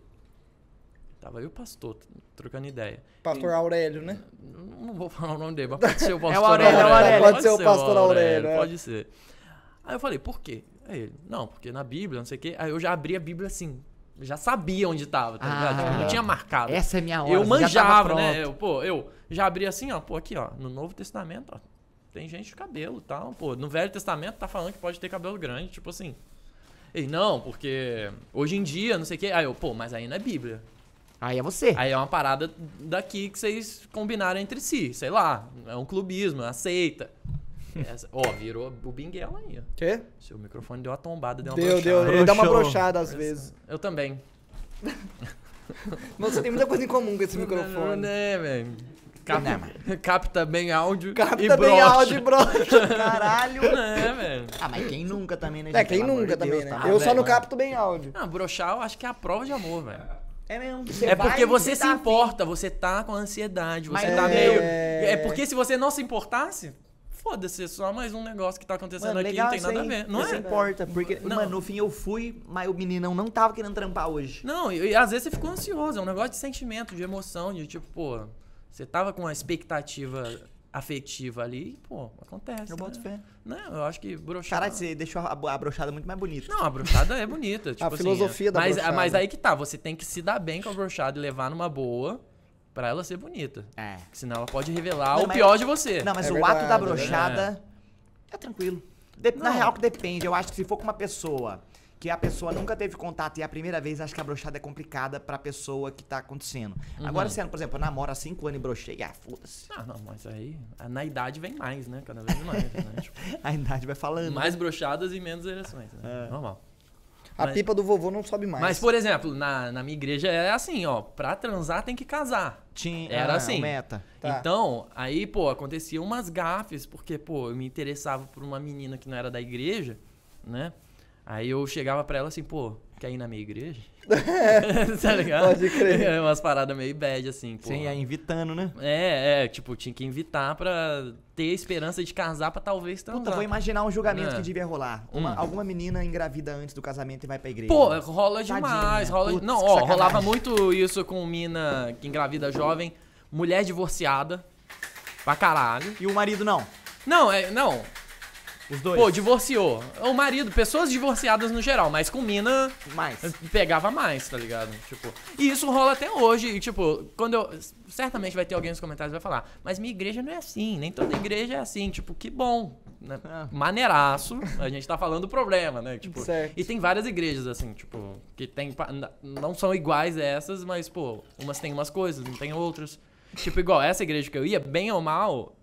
Speaker 3: Tava eu e o pastor trocando ideia.
Speaker 2: Pastor Aurélio, né?
Speaker 3: Não vou falar o nome dele, mas pode ser o pastor
Speaker 1: Aurélio, é o Aurélio.
Speaker 2: Pode ser o pastor Aurélio, é.
Speaker 3: Pode ser. Aí eu falei, por quê? Aí ele, não, porque na Bíblia, não sei o quê. Aí eu já abri a Bíblia assim, já sabia onde tava, tá ligado?
Speaker 1: Ah.
Speaker 3: Tipo, não tinha marcado.
Speaker 1: Essa é minha hora.
Speaker 3: eu manjava, né? Eu, pô, eu já abri assim, ó, pô, aqui, ó, no Novo Testamento, ó, tem gente de cabelo e tal, pô, no Velho Testamento tá falando que pode ter cabelo grande, tipo assim. Ele, não, porque hoje em dia, não sei o quê. Aí eu, pô, mas aí não é Bíblia.
Speaker 1: Aí é você.
Speaker 3: Aí é uma parada daqui que vocês combinaram entre si, sei lá, é um clubismo, aceita. Essa- Ó, virou o Binguela aí, ó.
Speaker 2: Quê?
Speaker 3: Seu microfone deu uma tombada, deu uma
Speaker 2: Deu,
Speaker 3: brochada.
Speaker 2: deu. Ele dá uma
Speaker 1: Broxou.
Speaker 2: brochada às vezes.
Speaker 3: Eu também.
Speaker 2: Você tem muita coisa em comum com esse microfone.
Speaker 3: Né, velho? Cap-
Speaker 1: Não, mas-
Speaker 3: Capta bem áudio
Speaker 2: Capta
Speaker 3: e
Speaker 2: bem áudio e brocha.
Speaker 1: Caralho.
Speaker 3: É, velho.
Speaker 1: Ah, mas quem nunca também, né?
Speaker 2: É,
Speaker 1: gente?
Speaker 2: quem
Speaker 1: Pelo
Speaker 2: nunca também,
Speaker 1: Deus,
Speaker 2: né?
Speaker 1: tá?
Speaker 2: eu só
Speaker 3: velho,
Speaker 2: não capto bem áudio.
Speaker 3: Não, brochar eu acho que é a prova de amor, velho.
Speaker 1: É mesmo.
Speaker 3: É porque você se
Speaker 1: tá
Speaker 3: importa, você tá com ansiedade, você
Speaker 1: Mas
Speaker 3: tá
Speaker 2: é-
Speaker 3: meio. É porque se você não se importasse, foda-se, é só mais um negócio que tá acontecendo
Speaker 1: Mano,
Speaker 3: aqui, não tem nada
Speaker 1: aí.
Speaker 3: a ver. Não é?
Speaker 1: importa, porque,
Speaker 3: Não.
Speaker 1: mano, no fim eu fui, mas o meninão não tava querendo trampar hoje.
Speaker 3: Não, e, e às vezes você ficou ansioso, é um negócio de sentimento, de emoção, de tipo, pô, você tava com uma expectativa afetiva ali, e, pô, acontece.
Speaker 1: Eu
Speaker 3: né?
Speaker 1: boto fé.
Speaker 3: Não, eu acho que broxar.
Speaker 1: Caralho, você deixou a, a brochada muito mais bonita.
Speaker 3: Não, a brochada é bonita. Tipo assim,
Speaker 2: filosofia
Speaker 3: é-
Speaker 2: da
Speaker 3: mas,
Speaker 2: brochada.
Speaker 3: Mas aí que tá, você tem que se dar bem com a brochada e levar numa boa pra ela ser bonita.
Speaker 1: É.
Speaker 3: Porque senão ela pode revelar
Speaker 1: Não,
Speaker 3: o
Speaker 1: mas-
Speaker 3: pior de você.
Speaker 1: Não, mas
Speaker 2: É
Speaker 1: o
Speaker 2: verdade,
Speaker 1: ato da
Speaker 2: é
Speaker 1: brochada é, tranquilo. De- Na real que depende. Eu acho que se for com uma pessoa que a pessoa nunca teve contato e é a primeira vez, acho que a brochada é complicada pra pessoa que tá acontecendo.
Speaker 3: Uhum.
Speaker 1: Agora, sendo, por exemplo, eu namoro há cinco anos e brochei, ah, foda-se.
Speaker 3: Ah, não, mas aí na idade vem mais, né? Cada vez mais, né? Tipo,
Speaker 1: A idade vai falando.
Speaker 3: mais brochadas e menos ereções, né?
Speaker 1: É.
Speaker 3: Normal.
Speaker 2: A
Speaker 3: Mas-
Speaker 2: pipa do vovô não sobe mais.
Speaker 3: Mas, por exemplo, na, na minha igreja é assim, ó, pra transar tem que casar.
Speaker 1: Tinha,
Speaker 3: Era
Speaker 1: ah,
Speaker 3: assim.
Speaker 1: o meta.
Speaker 2: Tá.
Speaker 3: Então, aí, pô, acontecia umas gafes, porque, pô, eu me interessava por uma menina que não era da igreja, né? Aí eu chegava pra ela assim, pô, quer ir na minha igreja? tá ligado?
Speaker 2: Pode crer.
Speaker 3: É umas paradas meio bad, assim, pô.
Speaker 1: Sim, ia invitando, né?
Speaker 3: É, é, tipo, tinha que invitar pra ter esperança de casar pra talvez transar.
Speaker 1: Puta, vou imaginar um julgamento
Speaker 3: É.
Speaker 1: que devia rolar. Uma-
Speaker 3: Hum.
Speaker 1: Alguma menina engravida antes do casamento e vai pra igreja.
Speaker 3: Pô, rola
Speaker 1: Tadinha,
Speaker 3: demais, rola.
Speaker 1: putz,
Speaker 3: não, ó,
Speaker 1: sacanagem.
Speaker 3: rolava muito isso com mina que engravida jovem, mulher divorciada, pra caralho.
Speaker 1: E o marido não.
Speaker 3: Não, é, não.
Speaker 1: Os dois.
Speaker 3: Pô, divorciou. O marido, pessoas divorciadas no geral, mas com mina
Speaker 1: mais.
Speaker 3: pegava mais, tá ligado? Tipo, e isso rola até hoje. E, tipo, quando eu. Certamente vai ter alguém nos comentários que vai falar, mas minha igreja não é assim, nem toda igreja é assim. Tipo, que bom. Né?
Speaker 1: Ah.
Speaker 3: Maneiraço, a gente tá falando do problema, né? Tipo,
Speaker 2: Certo.
Speaker 3: e tem várias igrejas, assim, tipo, que tem. Não são iguais essas, mas, pô, umas tem umas coisas, não tem outras. Tipo, igual essa igreja que eu ia, bem ou mal,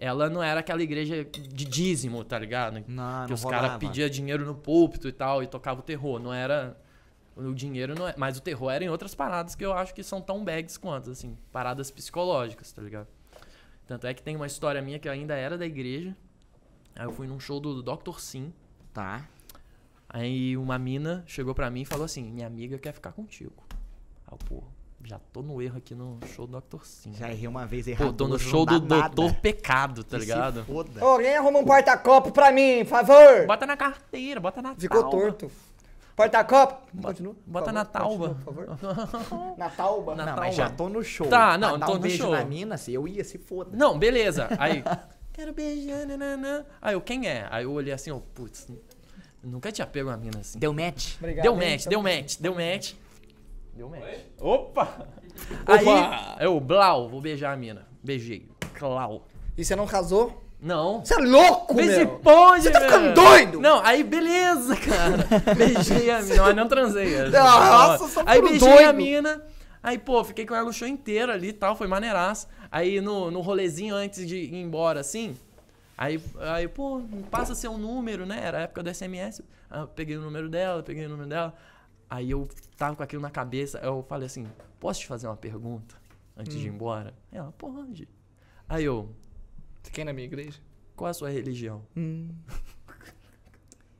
Speaker 3: ela não era aquela igreja de dízimo, tá ligado?
Speaker 1: Não,
Speaker 3: que
Speaker 1: não
Speaker 3: os caras pediam dinheiro no púlpito e tal, e tocava o terror. Não era. O dinheiro não é. Mas o terror era em outras paradas que eu acho que são tão bags quanto, assim. Paradas psicológicas, tá ligado? Tanto é que tem uma história minha que eu ainda era da igreja. Aí eu fui num show do Dr. Sim.
Speaker 1: Tá.
Speaker 3: Aí uma mina chegou pra mim e falou assim: Minha amiga quer ficar contigo. Aí eu, pô, já tô no erro aqui no show do Dr. Sim.
Speaker 1: Já errei uma vez errado.
Speaker 3: Pô, tô no show do
Speaker 1: nada.
Speaker 3: Doutor Pecado, tá
Speaker 1: Que se
Speaker 3: ligado?
Speaker 1: foda.
Speaker 2: Ô, Alguém arruma um porta-copo pra mim, por favor.
Speaker 3: Bota na carteira, bota na
Speaker 2: Ficou
Speaker 3: talba.
Speaker 2: torto. Porta-copo. Continua.
Speaker 3: bota na talba.
Speaker 2: continua, Por favor. Na talba.
Speaker 3: Na
Speaker 1: Não,
Speaker 3: talba.
Speaker 1: mas já tô no show.
Speaker 3: Tá, não,
Speaker 1: dar
Speaker 3: tô
Speaker 1: um
Speaker 3: no
Speaker 1: beijo
Speaker 3: show.
Speaker 1: na mina, se eu ia, se foda.
Speaker 3: Não, beleza. Aí, quero beijar, nananã. Aí eu, quem é? Aí eu olhei assim, ó, putz, nunca tinha pego uma mina assim.
Speaker 1: Deu match.
Speaker 2: Obrigado,
Speaker 3: Deu
Speaker 2: hein,
Speaker 3: match,
Speaker 2: então.
Speaker 3: deu match, deu match. Deu match.
Speaker 4: Oi?
Speaker 3: Opa!
Speaker 2: Opa!
Speaker 3: Aí, eu, Blau, vou beijar a mina. Beijei. Clau.
Speaker 2: E você não casou?
Speaker 3: Não.
Speaker 2: Você é louco,
Speaker 3: Vê
Speaker 2: meu.
Speaker 3: pode,
Speaker 2: Você tá
Speaker 3: meu.
Speaker 2: ficando doido?
Speaker 3: Não, aí beleza, cara. Beijei a mina, mas não transei.
Speaker 2: Nossa, só
Speaker 3: Aí beijei a
Speaker 2: doido.
Speaker 3: mina. Aí, pô, fiquei com ela o show inteiro ali e tal, foi maneiraço. Aí no, no rolezinho antes de ir embora, assim, aí, aí, pô, passa seu número, né? Era a época do SMS. Aí eu peguei o número dela, peguei o número dela. Aí eu tava com aquilo na cabeça, eu falei assim, posso te fazer uma pergunta antes
Speaker 2: Hum.
Speaker 3: de ir embora? Ela, pode. Aí eu,
Speaker 2: Você quer ir na minha igreja?
Speaker 3: qual é a sua religião?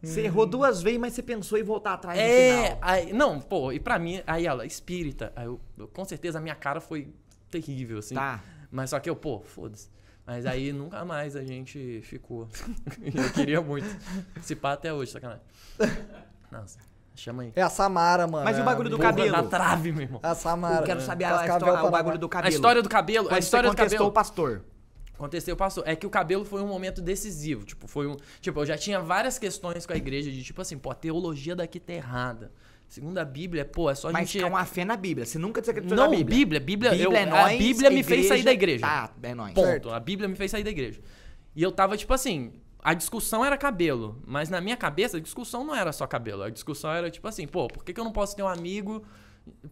Speaker 1: Você errou duas vezes, mas você pensou em voltar atrás no
Speaker 3: É,
Speaker 1: final.
Speaker 3: aí, não, pô, e pra mim, aí ela, espírita. Aí eu, eu- com certeza a minha cara foi terrível, assim.
Speaker 1: Tá.
Speaker 3: Mas só que eu, pô, foda-se. Mas aí nunca mais a gente ficou. Eu queria muito. Se pá até hoje, sacanagem. Nossa, chama aí.
Speaker 2: É a Samara, mano.
Speaker 1: Mas e o
Speaker 2: É
Speaker 1: bagulho do
Speaker 2: a-
Speaker 3: Porra,
Speaker 1: cabelo?
Speaker 3: Na trave, meu irmão.
Speaker 2: A Samara.
Speaker 1: Eu quero saber a, história, o bagulho do
Speaker 3: A
Speaker 1: cabelo.
Speaker 3: história do cabelo, a
Speaker 1: Quando
Speaker 3: história
Speaker 1: você
Speaker 3: do
Speaker 1: contestou
Speaker 3: cabelo.
Speaker 1: o pastor.
Speaker 3: Aconteceu, passou. É que o cabelo foi um momento decisivo. Tipo, foi um. Tipo, eu já tinha várias questões com a igreja de tipo assim, pô, a teologia daqui tá errada. Segundo a Bíblia, pô, é só a
Speaker 1: Mas
Speaker 3: gente.
Speaker 1: é uma fé na Bíblia. Você nunca desacreditou
Speaker 3: Não,
Speaker 1: na Bíblia.
Speaker 3: Bíblia, Bíblia, eu-
Speaker 1: Bíblia é
Speaker 3: a
Speaker 1: nóis,
Speaker 3: Bíblia me fez sair da igreja.
Speaker 1: Tá, é nóis.
Speaker 3: Ponto. A Bíblia me fez sair da igreja. E eu tava, tipo assim, a discussão era cabelo. Mas na minha cabeça, a discussão não era só cabelo. A discussão era, tipo assim, pô, por que, que eu não posso ter um amigo.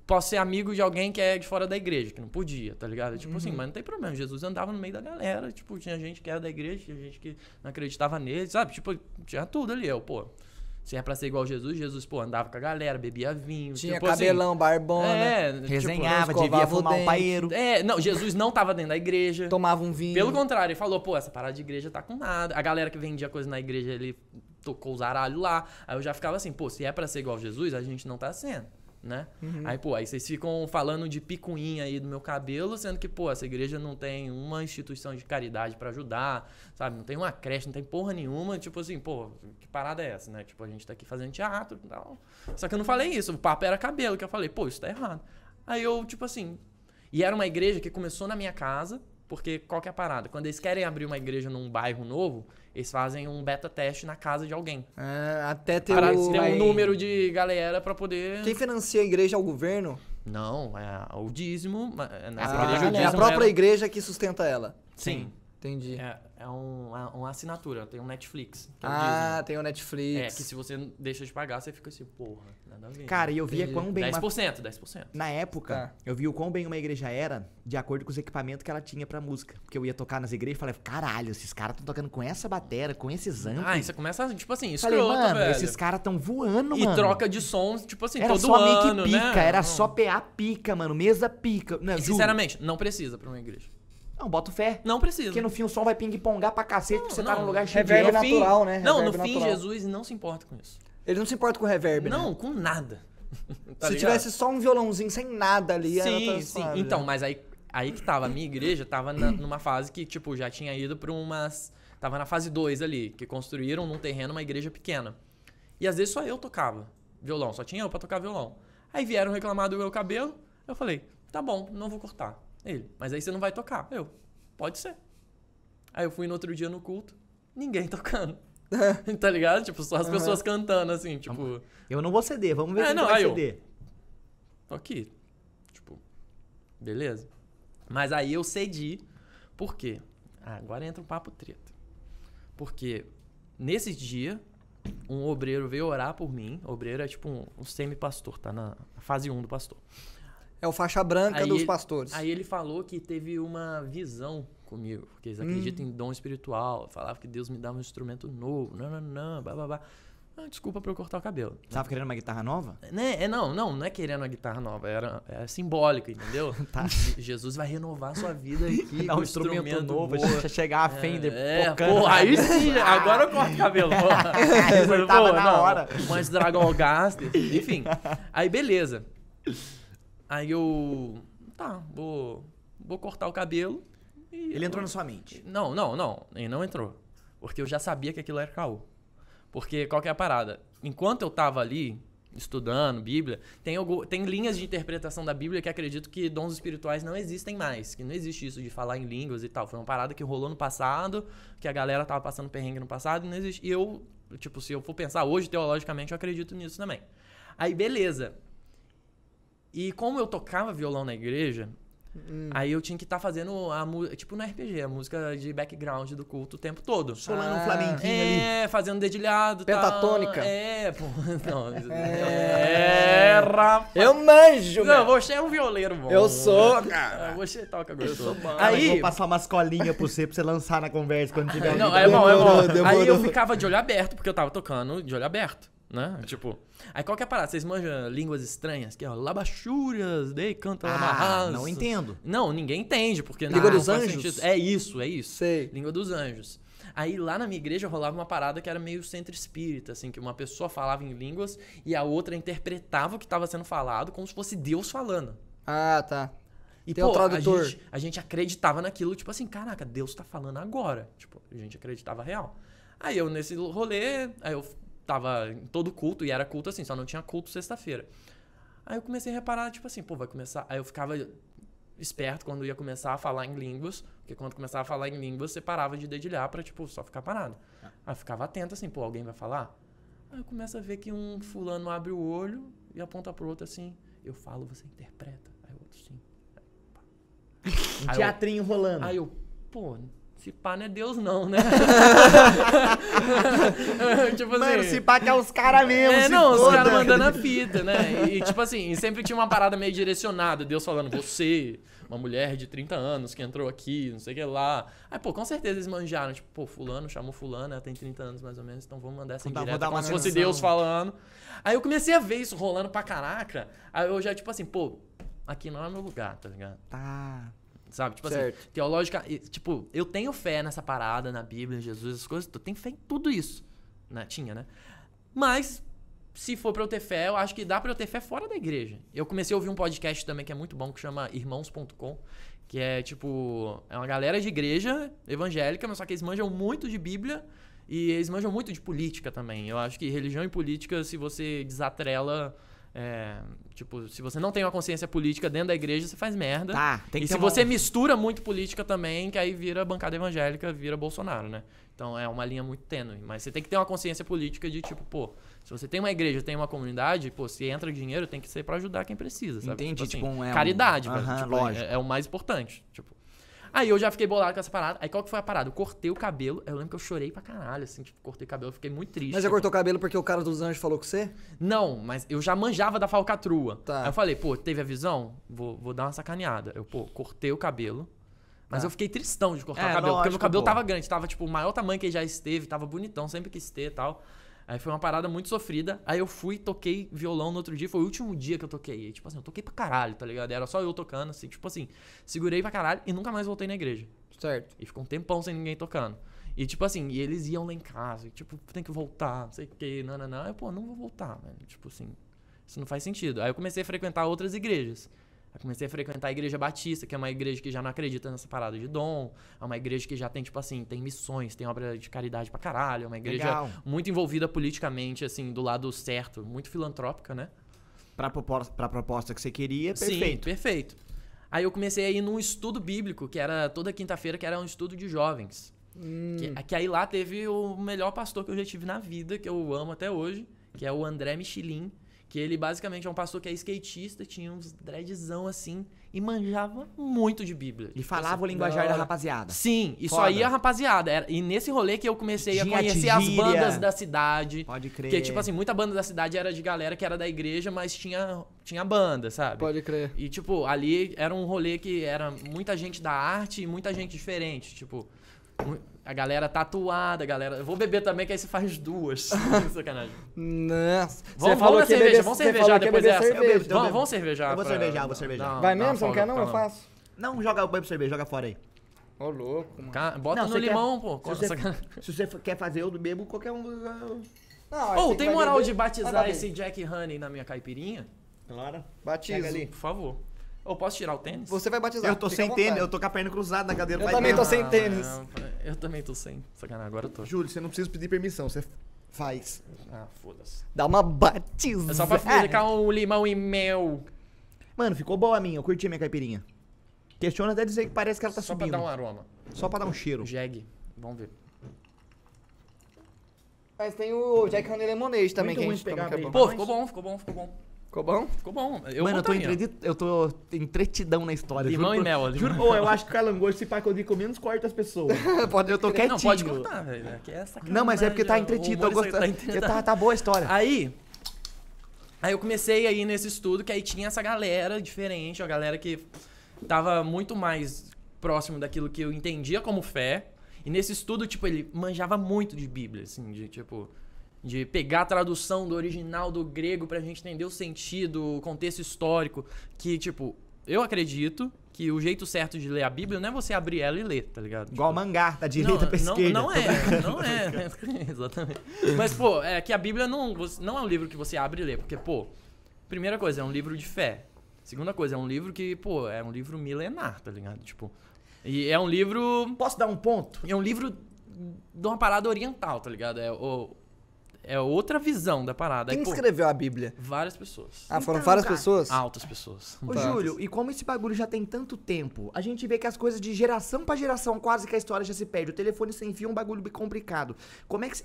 Speaker 3: Posso ser amigo de alguém que é de fora da igreja, que não podia, tá ligado? Tipo assim, mas não tem problema. Jesus andava no meio da galera. Tipo, tinha gente que era da igreja, tinha gente que não acreditava nele, sabe? Tipo, tinha tudo ali. Eu, pô, se é pra ser igual Jesus, Jesus, pô, andava com a galera, bebia vinho.
Speaker 2: Tinha
Speaker 3: tipo assim,
Speaker 2: cabelão, barbona.
Speaker 3: é, tipo,
Speaker 1: Resenhava,
Speaker 2: escovava
Speaker 1: devia fumar um
Speaker 2: dente.
Speaker 1: paeiro.
Speaker 3: é, não, Jesus não tava dentro da igreja.
Speaker 2: Tomava um vinho.
Speaker 3: Pelo contrário, ele falou, pô, essa parada de igreja tá com nada. A galera que vendia coisa na igreja, ele tocou os aralhos lá. Aí eu já ficava assim, pô, se é pra ser igual Jesus, a gente não tá sendo, né? Aí, pô, aí vocês ficam falando de picuinha aí do meu cabelo, sendo que, pô, essa igreja não tem uma instituição de caridade pra ajudar, sabe? Não tem uma creche, não tem porra nenhuma. Tipo assim, pô, que parada é essa, né? Tipo, a gente tá aqui fazendo teatro e tal. Só que eu não falei isso, o papo era cabelo, que eu falei, pô, isso tá errado. Aí eu, tipo assim, e era uma igreja que começou na minha casa, porque qual que é a parada? Quando eles querem abrir uma igreja num bairro novo, eles fazem um beta teste na casa de alguém.
Speaker 2: Ah, até ter
Speaker 3: Para
Speaker 2: o...
Speaker 3: ter um número de galera pra poder.
Speaker 2: Quem financia a igreja é o governo?
Speaker 3: Não, é o dízimo. ma- Nessa
Speaker 2: Ah,
Speaker 3: igreja o
Speaker 2: é a
Speaker 3: dízimo
Speaker 2: própria
Speaker 3: era-
Speaker 2: igreja que sustenta ela.
Speaker 3: Sim.
Speaker 2: Entendi.
Speaker 3: É, é um, é uma assinatura, tem um Netflix. Que é
Speaker 2: ah, tem o Netflix.
Speaker 3: É, que se você deixa de pagar, você fica assim, porra, nada a ver.
Speaker 1: Cara, e eu via
Speaker 2: Entendi.
Speaker 1: quão bem uma
Speaker 3: 10%, 10%.
Speaker 1: Na época,
Speaker 2: Tá.
Speaker 1: eu vi o quão bem uma igreja era de acordo com os equipamentos que ela tinha pra música. Porque eu ia tocar nas igrejas e falei, caralho, esses caras estão tocando com essa batera, com esses amplos.
Speaker 3: Ah, e você começa, tipo assim,
Speaker 1: falei,
Speaker 3: escroto,
Speaker 1: mano,
Speaker 3: velho.
Speaker 1: esses caras tão voando,
Speaker 3: E
Speaker 1: mano.
Speaker 3: troca de sons, tipo assim,
Speaker 1: Era
Speaker 3: todo
Speaker 1: só
Speaker 3: ano,
Speaker 1: mic pica,
Speaker 3: né?
Speaker 1: era
Speaker 3: Não.
Speaker 1: só PA pica, mano, mesa pica. Não,
Speaker 3: E, sinceramente, não precisa pra uma igreja.
Speaker 1: Não, bota fé.
Speaker 3: Não precisa.
Speaker 1: Porque no fim o som vai ping-pongar pra cacete, porque você tá
Speaker 3: não.
Speaker 1: num lugar cheio de
Speaker 3: no fim,
Speaker 2: natural, né?
Speaker 3: Não, no
Speaker 2: Reverb
Speaker 3: fim,
Speaker 2: natural.
Speaker 3: Jesus não se importa com isso.
Speaker 2: Ele não se importa com reverb, né?
Speaker 3: Não, com nada. Tá
Speaker 2: Se
Speaker 3: ligado?
Speaker 2: tivesse só um violãozinho sem nada ali, era
Speaker 3: Sim, sim.
Speaker 2: suave,
Speaker 3: Então,
Speaker 2: né?
Speaker 3: mas aí, aí que tava, a minha igreja tava na- numa fase que, tipo, já tinha ido pra umas. Tava na fase 2 ali, que construíram num terreno uma igreja pequena. E às vezes só eu tocava violão, só tinha eu pra tocar violão. Aí vieram reclamar do meu cabelo, eu falei, tá bom, não vou cortar. Ele, mas aí você não vai tocar. Eu, pode ser. Aí eu fui no outro dia no culto, ninguém tocando. tá ligado? Tipo, só as pessoas cantando, assim, tipo,
Speaker 1: Eu não vou ceder, vamos ver
Speaker 3: É, não,
Speaker 1: vai
Speaker 3: aí eu-
Speaker 1: ceder.
Speaker 3: tô aqui. Tipo, beleza. Mas aí eu cedi, por quê? Ah, agora entra um papo treta. Porque nesse dia, um obreiro veio orar por mim. Obreiro é tipo um, um semi-pastor, tá na fase 1 do pastor.
Speaker 2: É o faixa branca
Speaker 3: Aí
Speaker 2: dos
Speaker 3: ele-
Speaker 2: pastores.
Speaker 3: Aí ele falou que teve uma visão comigo, porque eles acreditam em dom espiritual. Falava que Deus me dá um instrumento novo, não, não, não, blá, blá, blá. Ah, desculpa pra eu cortar o cabelo.
Speaker 1: Você tava querendo uma guitarra nova?
Speaker 3: Né? É, não, não, não é querendo uma guitarra nova, era, é simbólico, entendeu?
Speaker 1: Tá.
Speaker 3: Jesus vai renovar a sua vida aqui.
Speaker 1: Dá
Speaker 3: com
Speaker 1: um instrumento, novo,
Speaker 3: boa.
Speaker 1: chegar a Fender
Speaker 3: É,
Speaker 1: pocando.
Speaker 3: porra, aí sim, agora eu corto o cabelo. porra.
Speaker 1: Isso tava na
Speaker 3: não,
Speaker 1: hora.
Speaker 3: Mas Dragon Gaster, enfim. Aí beleza. Aí eu. Tá, vou. Vou cortar o cabelo. e-
Speaker 1: Ele entrou na sua mente.
Speaker 3: Não, não, não. Ele não entrou. Porque eu já sabia que aquilo era caô. Porque qual que é a parada? Enquanto eu tava ali estudando Bíblia, tem, algu- tem linhas de interpretação da Bíblia que acredito que dons espirituais não existem mais. Que não existe isso de falar em línguas e tal. Foi uma parada que rolou no passado, que a galera tava passando perrengue no passado e não existe. E eu, tipo, se eu for pensar hoje, teologicamente, eu acredito nisso também. Aí, beleza. E como eu tocava violão na igreja,
Speaker 2: Hum.
Speaker 3: aí eu tinha que estar fazendo a música, tipo no RPG, a música de background do culto o tempo todo.
Speaker 1: Solando um
Speaker 2: Ah,
Speaker 1: flamenquinho ali.
Speaker 3: É, fazendo dedilhado. tal.
Speaker 2: Pentatônica.
Speaker 3: É, pô. Não, é, rapaz.
Speaker 2: Eu manjo,
Speaker 3: Não,
Speaker 2: meu.
Speaker 3: você é um violeiro bom.
Speaker 2: Eu sou,
Speaker 3: Ah,
Speaker 2: cara.
Speaker 3: Você toca gostoso.
Speaker 1: Aí, eu
Speaker 3: Aí,
Speaker 1: vou passar umas colinhas pra você, pra você lançar na conversa quando tiver
Speaker 3: não, é bom, é bom.
Speaker 2: Demorou, demorou.
Speaker 3: Aí eu ficava de olho aberto, porque eu tava tocando de olho aberto, né? Tipo, aí qual que é a parada? Vocês manjam línguas estranhas? Que é ó, labachúrias, dei canta
Speaker 1: Ah, não entendo.
Speaker 3: Não, ninguém entende, porque
Speaker 2: Língua
Speaker 3: não
Speaker 2: dos
Speaker 3: faz
Speaker 2: anjos?
Speaker 3: É isso, é isso.
Speaker 2: Sei.
Speaker 3: Língua dos anjos. Aí lá na minha igreja rolava uma parada que era meio centro espírita, assim, que uma pessoa falava em línguas e a outra interpretava o que estava sendo falado como se fosse Deus falando.
Speaker 2: Ah, tá.
Speaker 3: E,
Speaker 2: Tem
Speaker 3: pô,
Speaker 2: tradutor.
Speaker 3: A gente, a gente acreditava naquilo, tipo assim, caraca, Deus tá falando agora. Tipo, a gente acreditava real. Aí eu, nesse rolê, aí eu tava em todo culto, e era culto assim, só não tinha culto sexta-feira. Aí eu comecei a reparar, tipo assim, pô, vai começar. Aí eu ficava esperto quando ia começar a falar em línguas, porque quando começava a falar em línguas, você parava de dedilhar pra, tipo, só ficar parado. Aí eu ficava atento assim, pô, alguém vai falar? Aí eu começo a ver que um fulano abre o olho e aponta pro outro assim, eu falo, você interpreta. Aí o outro sim.
Speaker 1: Um
Speaker 3: Aí eu-
Speaker 1: teatrinho rolando.
Speaker 3: Aí eu, pô, se pá não é Deus não, né? tipo
Speaker 1: Mano,
Speaker 3: assim.
Speaker 1: se pá que é os caras mesmo.
Speaker 3: É, não, os
Speaker 1: foda.
Speaker 3: caras mandando a fita, né? E, tipo assim, sempre tinha uma parada meio direcionada. Deus falando, você, uma mulher de 30 anos que entrou aqui, não sei o que lá. Aí, pô, com certeza eles manjaram. Tipo, pô, fulano chamou fulano, ela tem 30 anos mais ou menos, então vamos mandar essa indireta
Speaker 1: dar
Speaker 3: como se fosse. Deus falando. Aí eu comecei a ver isso rolando pra caraca. Aí eu já, tipo assim, pô, aqui não é meu lugar, tá ligado?
Speaker 1: Tá.
Speaker 3: Sabe? Tipo
Speaker 2: Certo.
Speaker 3: assim, teológica. Tipo, eu tenho fé nessa parada, na Bíblia, em Jesus, essas coisas. Eu tenho fé em tudo isso. Né? Tinha, né? Mas, se for pra eu ter fé, eu acho que dá pra eu ter fé fora da igreja. Eu comecei a ouvir um podcast também que é muito bom, que chama Irmãos.com. Que é tipo. É uma galera de igreja evangélica, mas só que eles manjam muito de Bíblia e eles manjam muito de política também. Eu acho que religião e política, se você desatrela. É, tipo, se você não tem uma consciência política dentro da igreja, você faz merda.
Speaker 1: Tá, tem que
Speaker 3: e se
Speaker 1: uma-
Speaker 3: você mistura muito política também, que aí vira bancada evangélica, vira Bolsonaro, né? Então é uma linha muito tênue. Mas você tem que ter uma consciência política de tipo, pô, se você tem uma igreja, tem uma comunidade, pô, se entra dinheiro, tem que ser pra ajudar quem precisa, sabe?
Speaker 1: Entendi,
Speaker 3: assim,
Speaker 1: tipo, um- é um-
Speaker 3: caridade, velho.
Speaker 1: Aham,
Speaker 3: Tipo,
Speaker 1: lógico.
Speaker 3: É, é o mais importante, tipo. Aí eu já fiquei bolado com essa parada. Aí qual que foi a parada? Eu cortei o cabelo. Eu lembro que eu chorei pra caralho, assim, tipo, cortei o cabelo, eu fiquei muito triste.
Speaker 2: Mas já cortou o cabelo porque o cara dos anjos falou com você?
Speaker 3: Não, mas eu já manjava da falcatrua.
Speaker 2: Tá.
Speaker 3: Aí eu falei, pô, teve a visão? Vou, vou dar uma sacaneada. Eu, pô, cortei o cabelo. Mas
Speaker 2: Tá.
Speaker 3: eu fiquei tristão de cortar
Speaker 1: É,
Speaker 3: o cabelo, porque meu
Speaker 1: lógico,
Speaker 3: cabelo
Speaker 1: pô.
Speaker 3: tava grande, tava tipo o maior tamanho que ele já esteve, tava bonitão, sempre quis ter e tal. Aí foi uma parada muito sofrida. Aí eu fui, toquei violão no outro dia, foi o último dia que eu toquei. E, tipo assim, eu toquei pra caralho, tá ligado? Era só eu tocando, assim, tipo assim, segurei pra caralho e nunca mais voltei na igreja.
Speaker 2: Certo.
Speaker 3: E ficou um tempão sem ninguém tocando. E tipo assim, e eles iam lá em casa, e, tipo, tem que voltar, não sei o que, não, não, não. Eu, pô, não vou voltar, velho. Tipo assim, isso não faz sentido. Aí eu comecei a frequentar outras igrejas. Aí comecei a frequentar a igreja batista, que é uma igreja que já não acredita nessa parada de dom. É uma igreja que já tem, tipo assim, tem missões, tem obra de caridade pra caralho. É uma igreja
Speaker 1: Legal.
Speaker 3: muito envolvida politicamente, assim, do lado certo, muito filantrópica, né?
Speaker 1: Pra proposta, pra proposta que você queria,
Speaker 3: Sim,
Speaker 1: perfeito.
Speaker 3: perfeito. Aí eu comecei a ir num estudo bíblico, que era toda quinta-feira, que era um estudo de jovens.
Speaker 2: Hum.
Speaker 3: Que, que aí lá teve o melhor pastor que eu já tive na vida, que eu amo até hoje, que é o André Michelin. Que ele basicamente é um pastor que é skatista, tinha uns dreadzão assim, e manjava muito de Bíblia.
Speaker 1: E falava o linguajar
Speaker 2: da
Speaker 1: rapaziada.
Speaker 3: Sim, e só ia a rapaziada. Era- e nesse rolê que eu comecei a conhecer as bandas da cidade.
Speaker 1: Pode crer.
Speaker 3: Porque, tipo assim, muita banda da cidade era de galera que era da igreja, mas tinha, tinha banda, sabe?
Speaker 2: Pode crer.
Speaker 3: E, tipo, ali era um rolê que era muita gente da arte e muita gente diferente. Tipo, a galera tatuada, a galera. Eu vou beber também, que aí você faz duas. Sacanagem.
Speaker 2: Nossa.
Speaker 3: Vamos, vamos na cerveja, vamos cervejar depois
Speaker 2: beber
Speaker 3: dessa.
Speaker 2: cerveja.
Speaker 1: Eu bebo,
Speaker 3: Vamos, vamos cervejar.
Speaker 1: Eu vou
Speaker 3: pra-
Speaker 1: cervejar, eu vou cervejar.
Speaker 3: dar-
Speaker 2: Vai
Speaker 3: uma
Speaker 2: mesmo? Você não quer não?
Speaker 3: pra
Speaker 2: Eu faço.
Speaker 1: Não, joga o banho pra cerveja, joga fora aí.
Speaker 2: Ô, louco, mano.
Speaker 3: Ca- Bota
Speaker 1: Não,
Speaker 3: no
Speaker 1: você quer-
Speaker 3: limão, pô.
Speaker 1: Se você, se você quer fazer eu bebo, qualquer um.
Speaker 2: Não,
Speaker 3: Ô,
Speaker 2: aí
Speaker 3: tem moral
Speaker 2: beber-
Speaker 3: de batizar esse Jack Honey na minha caipirinha?
Speaker 1: Claro. Ali.
Speaker 3: Por favor. Ou posso tirar o tênis?
Speaker 2: Você vai batizar.
Speaker 1: Eu tô sem tênis, eu tô com a perna cruzada na cadeira.
Speaker 2: Eu também
Speaker 1: tempo.
Speaker 2: tô sem
Speaker 3: Ah,
Speaker 2: tênis.
Speaker 3: não, Eu também tô sem. Sacanagem, agora eu tô.
Speaker 1: Júlio, você não precisa pedir permissão, você faz.
Speaker 3: Ah, foda-se.
Speaker 2: Dá uma batizada.
Speaker 3: É só pra ficar um limão e mel.
Speaker 1: Mano, ficou boa a minha, eu curti a minha caipirinha. Questiona até dizer que parece que ela tá
Speaker 3: Só
Speaker 1: subindo.
Speaker 3: pra dar um aroma.
Speaker 1: Só pra dar um cheiro.
Speaker 3: Jeg. Vamos ver.
Speaker 2: Mas tem o Jack Honey Lemonade também,
Speaker 1: Muito
Speaker 2: que a gente toma, que é bom.
Speaker 3: Pô, ficou bom, ficou bom, ficou bom.
Speaker 2: Ficou bom?
Speaker 3: Ficou bom. Eu
Speaker 1: Mano, eu tô, entreti- eu tô entretidão na história.
Speaker 3: Limão
Speaker 1: juro
Speaker 3: e mel.
Speaker 1: Juro, Ô, eu acho que o calangosto, se pá que eu digo, menos corta as pessoas.
Speaker 2: Pode
Speaker 1: eu tô quietinho.
Speaker 3: Não, pode cortar, velho. É sacanagem.
Speaker 1: Não, mas é porque tá entretido, eu gosto.
Speaker 3: tá
Speaker 1: Tá, tá, tá boa a história.
Speaker 3: Aí, aí eu comecei aí nesse estudo que aí tinha essa galera diferente, a galera que tava muito mais próximo daquilo que eu entendia como fé. E nesse estudo, tipo, ele manjava muito de Bíblia, assim, de tipo de pegar a tradução do original do grego pra gente entender o sentido, o contexto histórico, que tipo, eu acredito que o jeito certo de ler a Bíblia não é você abrir ela e ler, tá ligado?
Speaker 1: Igual
Speaker 3: Tipo,
Speaker 1: mangá, da direita pra
Speaker 3: não,
Speaker 1: esquerda.
Speaker 3: Não é, não é. Exatamente. Mas, pô, é que a Bíblia não, não é um livro que você abre e lê, porque, pô, primeira coisa, é um livro de fé. Segunda coisa, é um livro que, pô, é um livro milenar, tá ligado? Tipo, e é um livro,
Speaker 1: Posso dar um ponto?
Speaker 3: é um livro de uma parada oriental, tá ligado? É, o, é outra visão da parada. Aí,
Speaker 2: Quem
Speaker 3: pô,
Speaker 2: escreveu a Bíblia?
Speaker 3: várias pessoas.
Speaker 2: Ah, foram
Speaker 1: Então,
Speaker 2: várias
Speaker 1: cara.
Speaker 2: pessoas?
Speaker 3: Altas pessoas.
Speaker 1: Ô. Júlio, e como esse bagulho já tem tanto tempo, a gente vê que as coisas de geração pra geração, quase que a história já se perde. O telefone sem fio é um bagulho bem complicado. Como é que. se-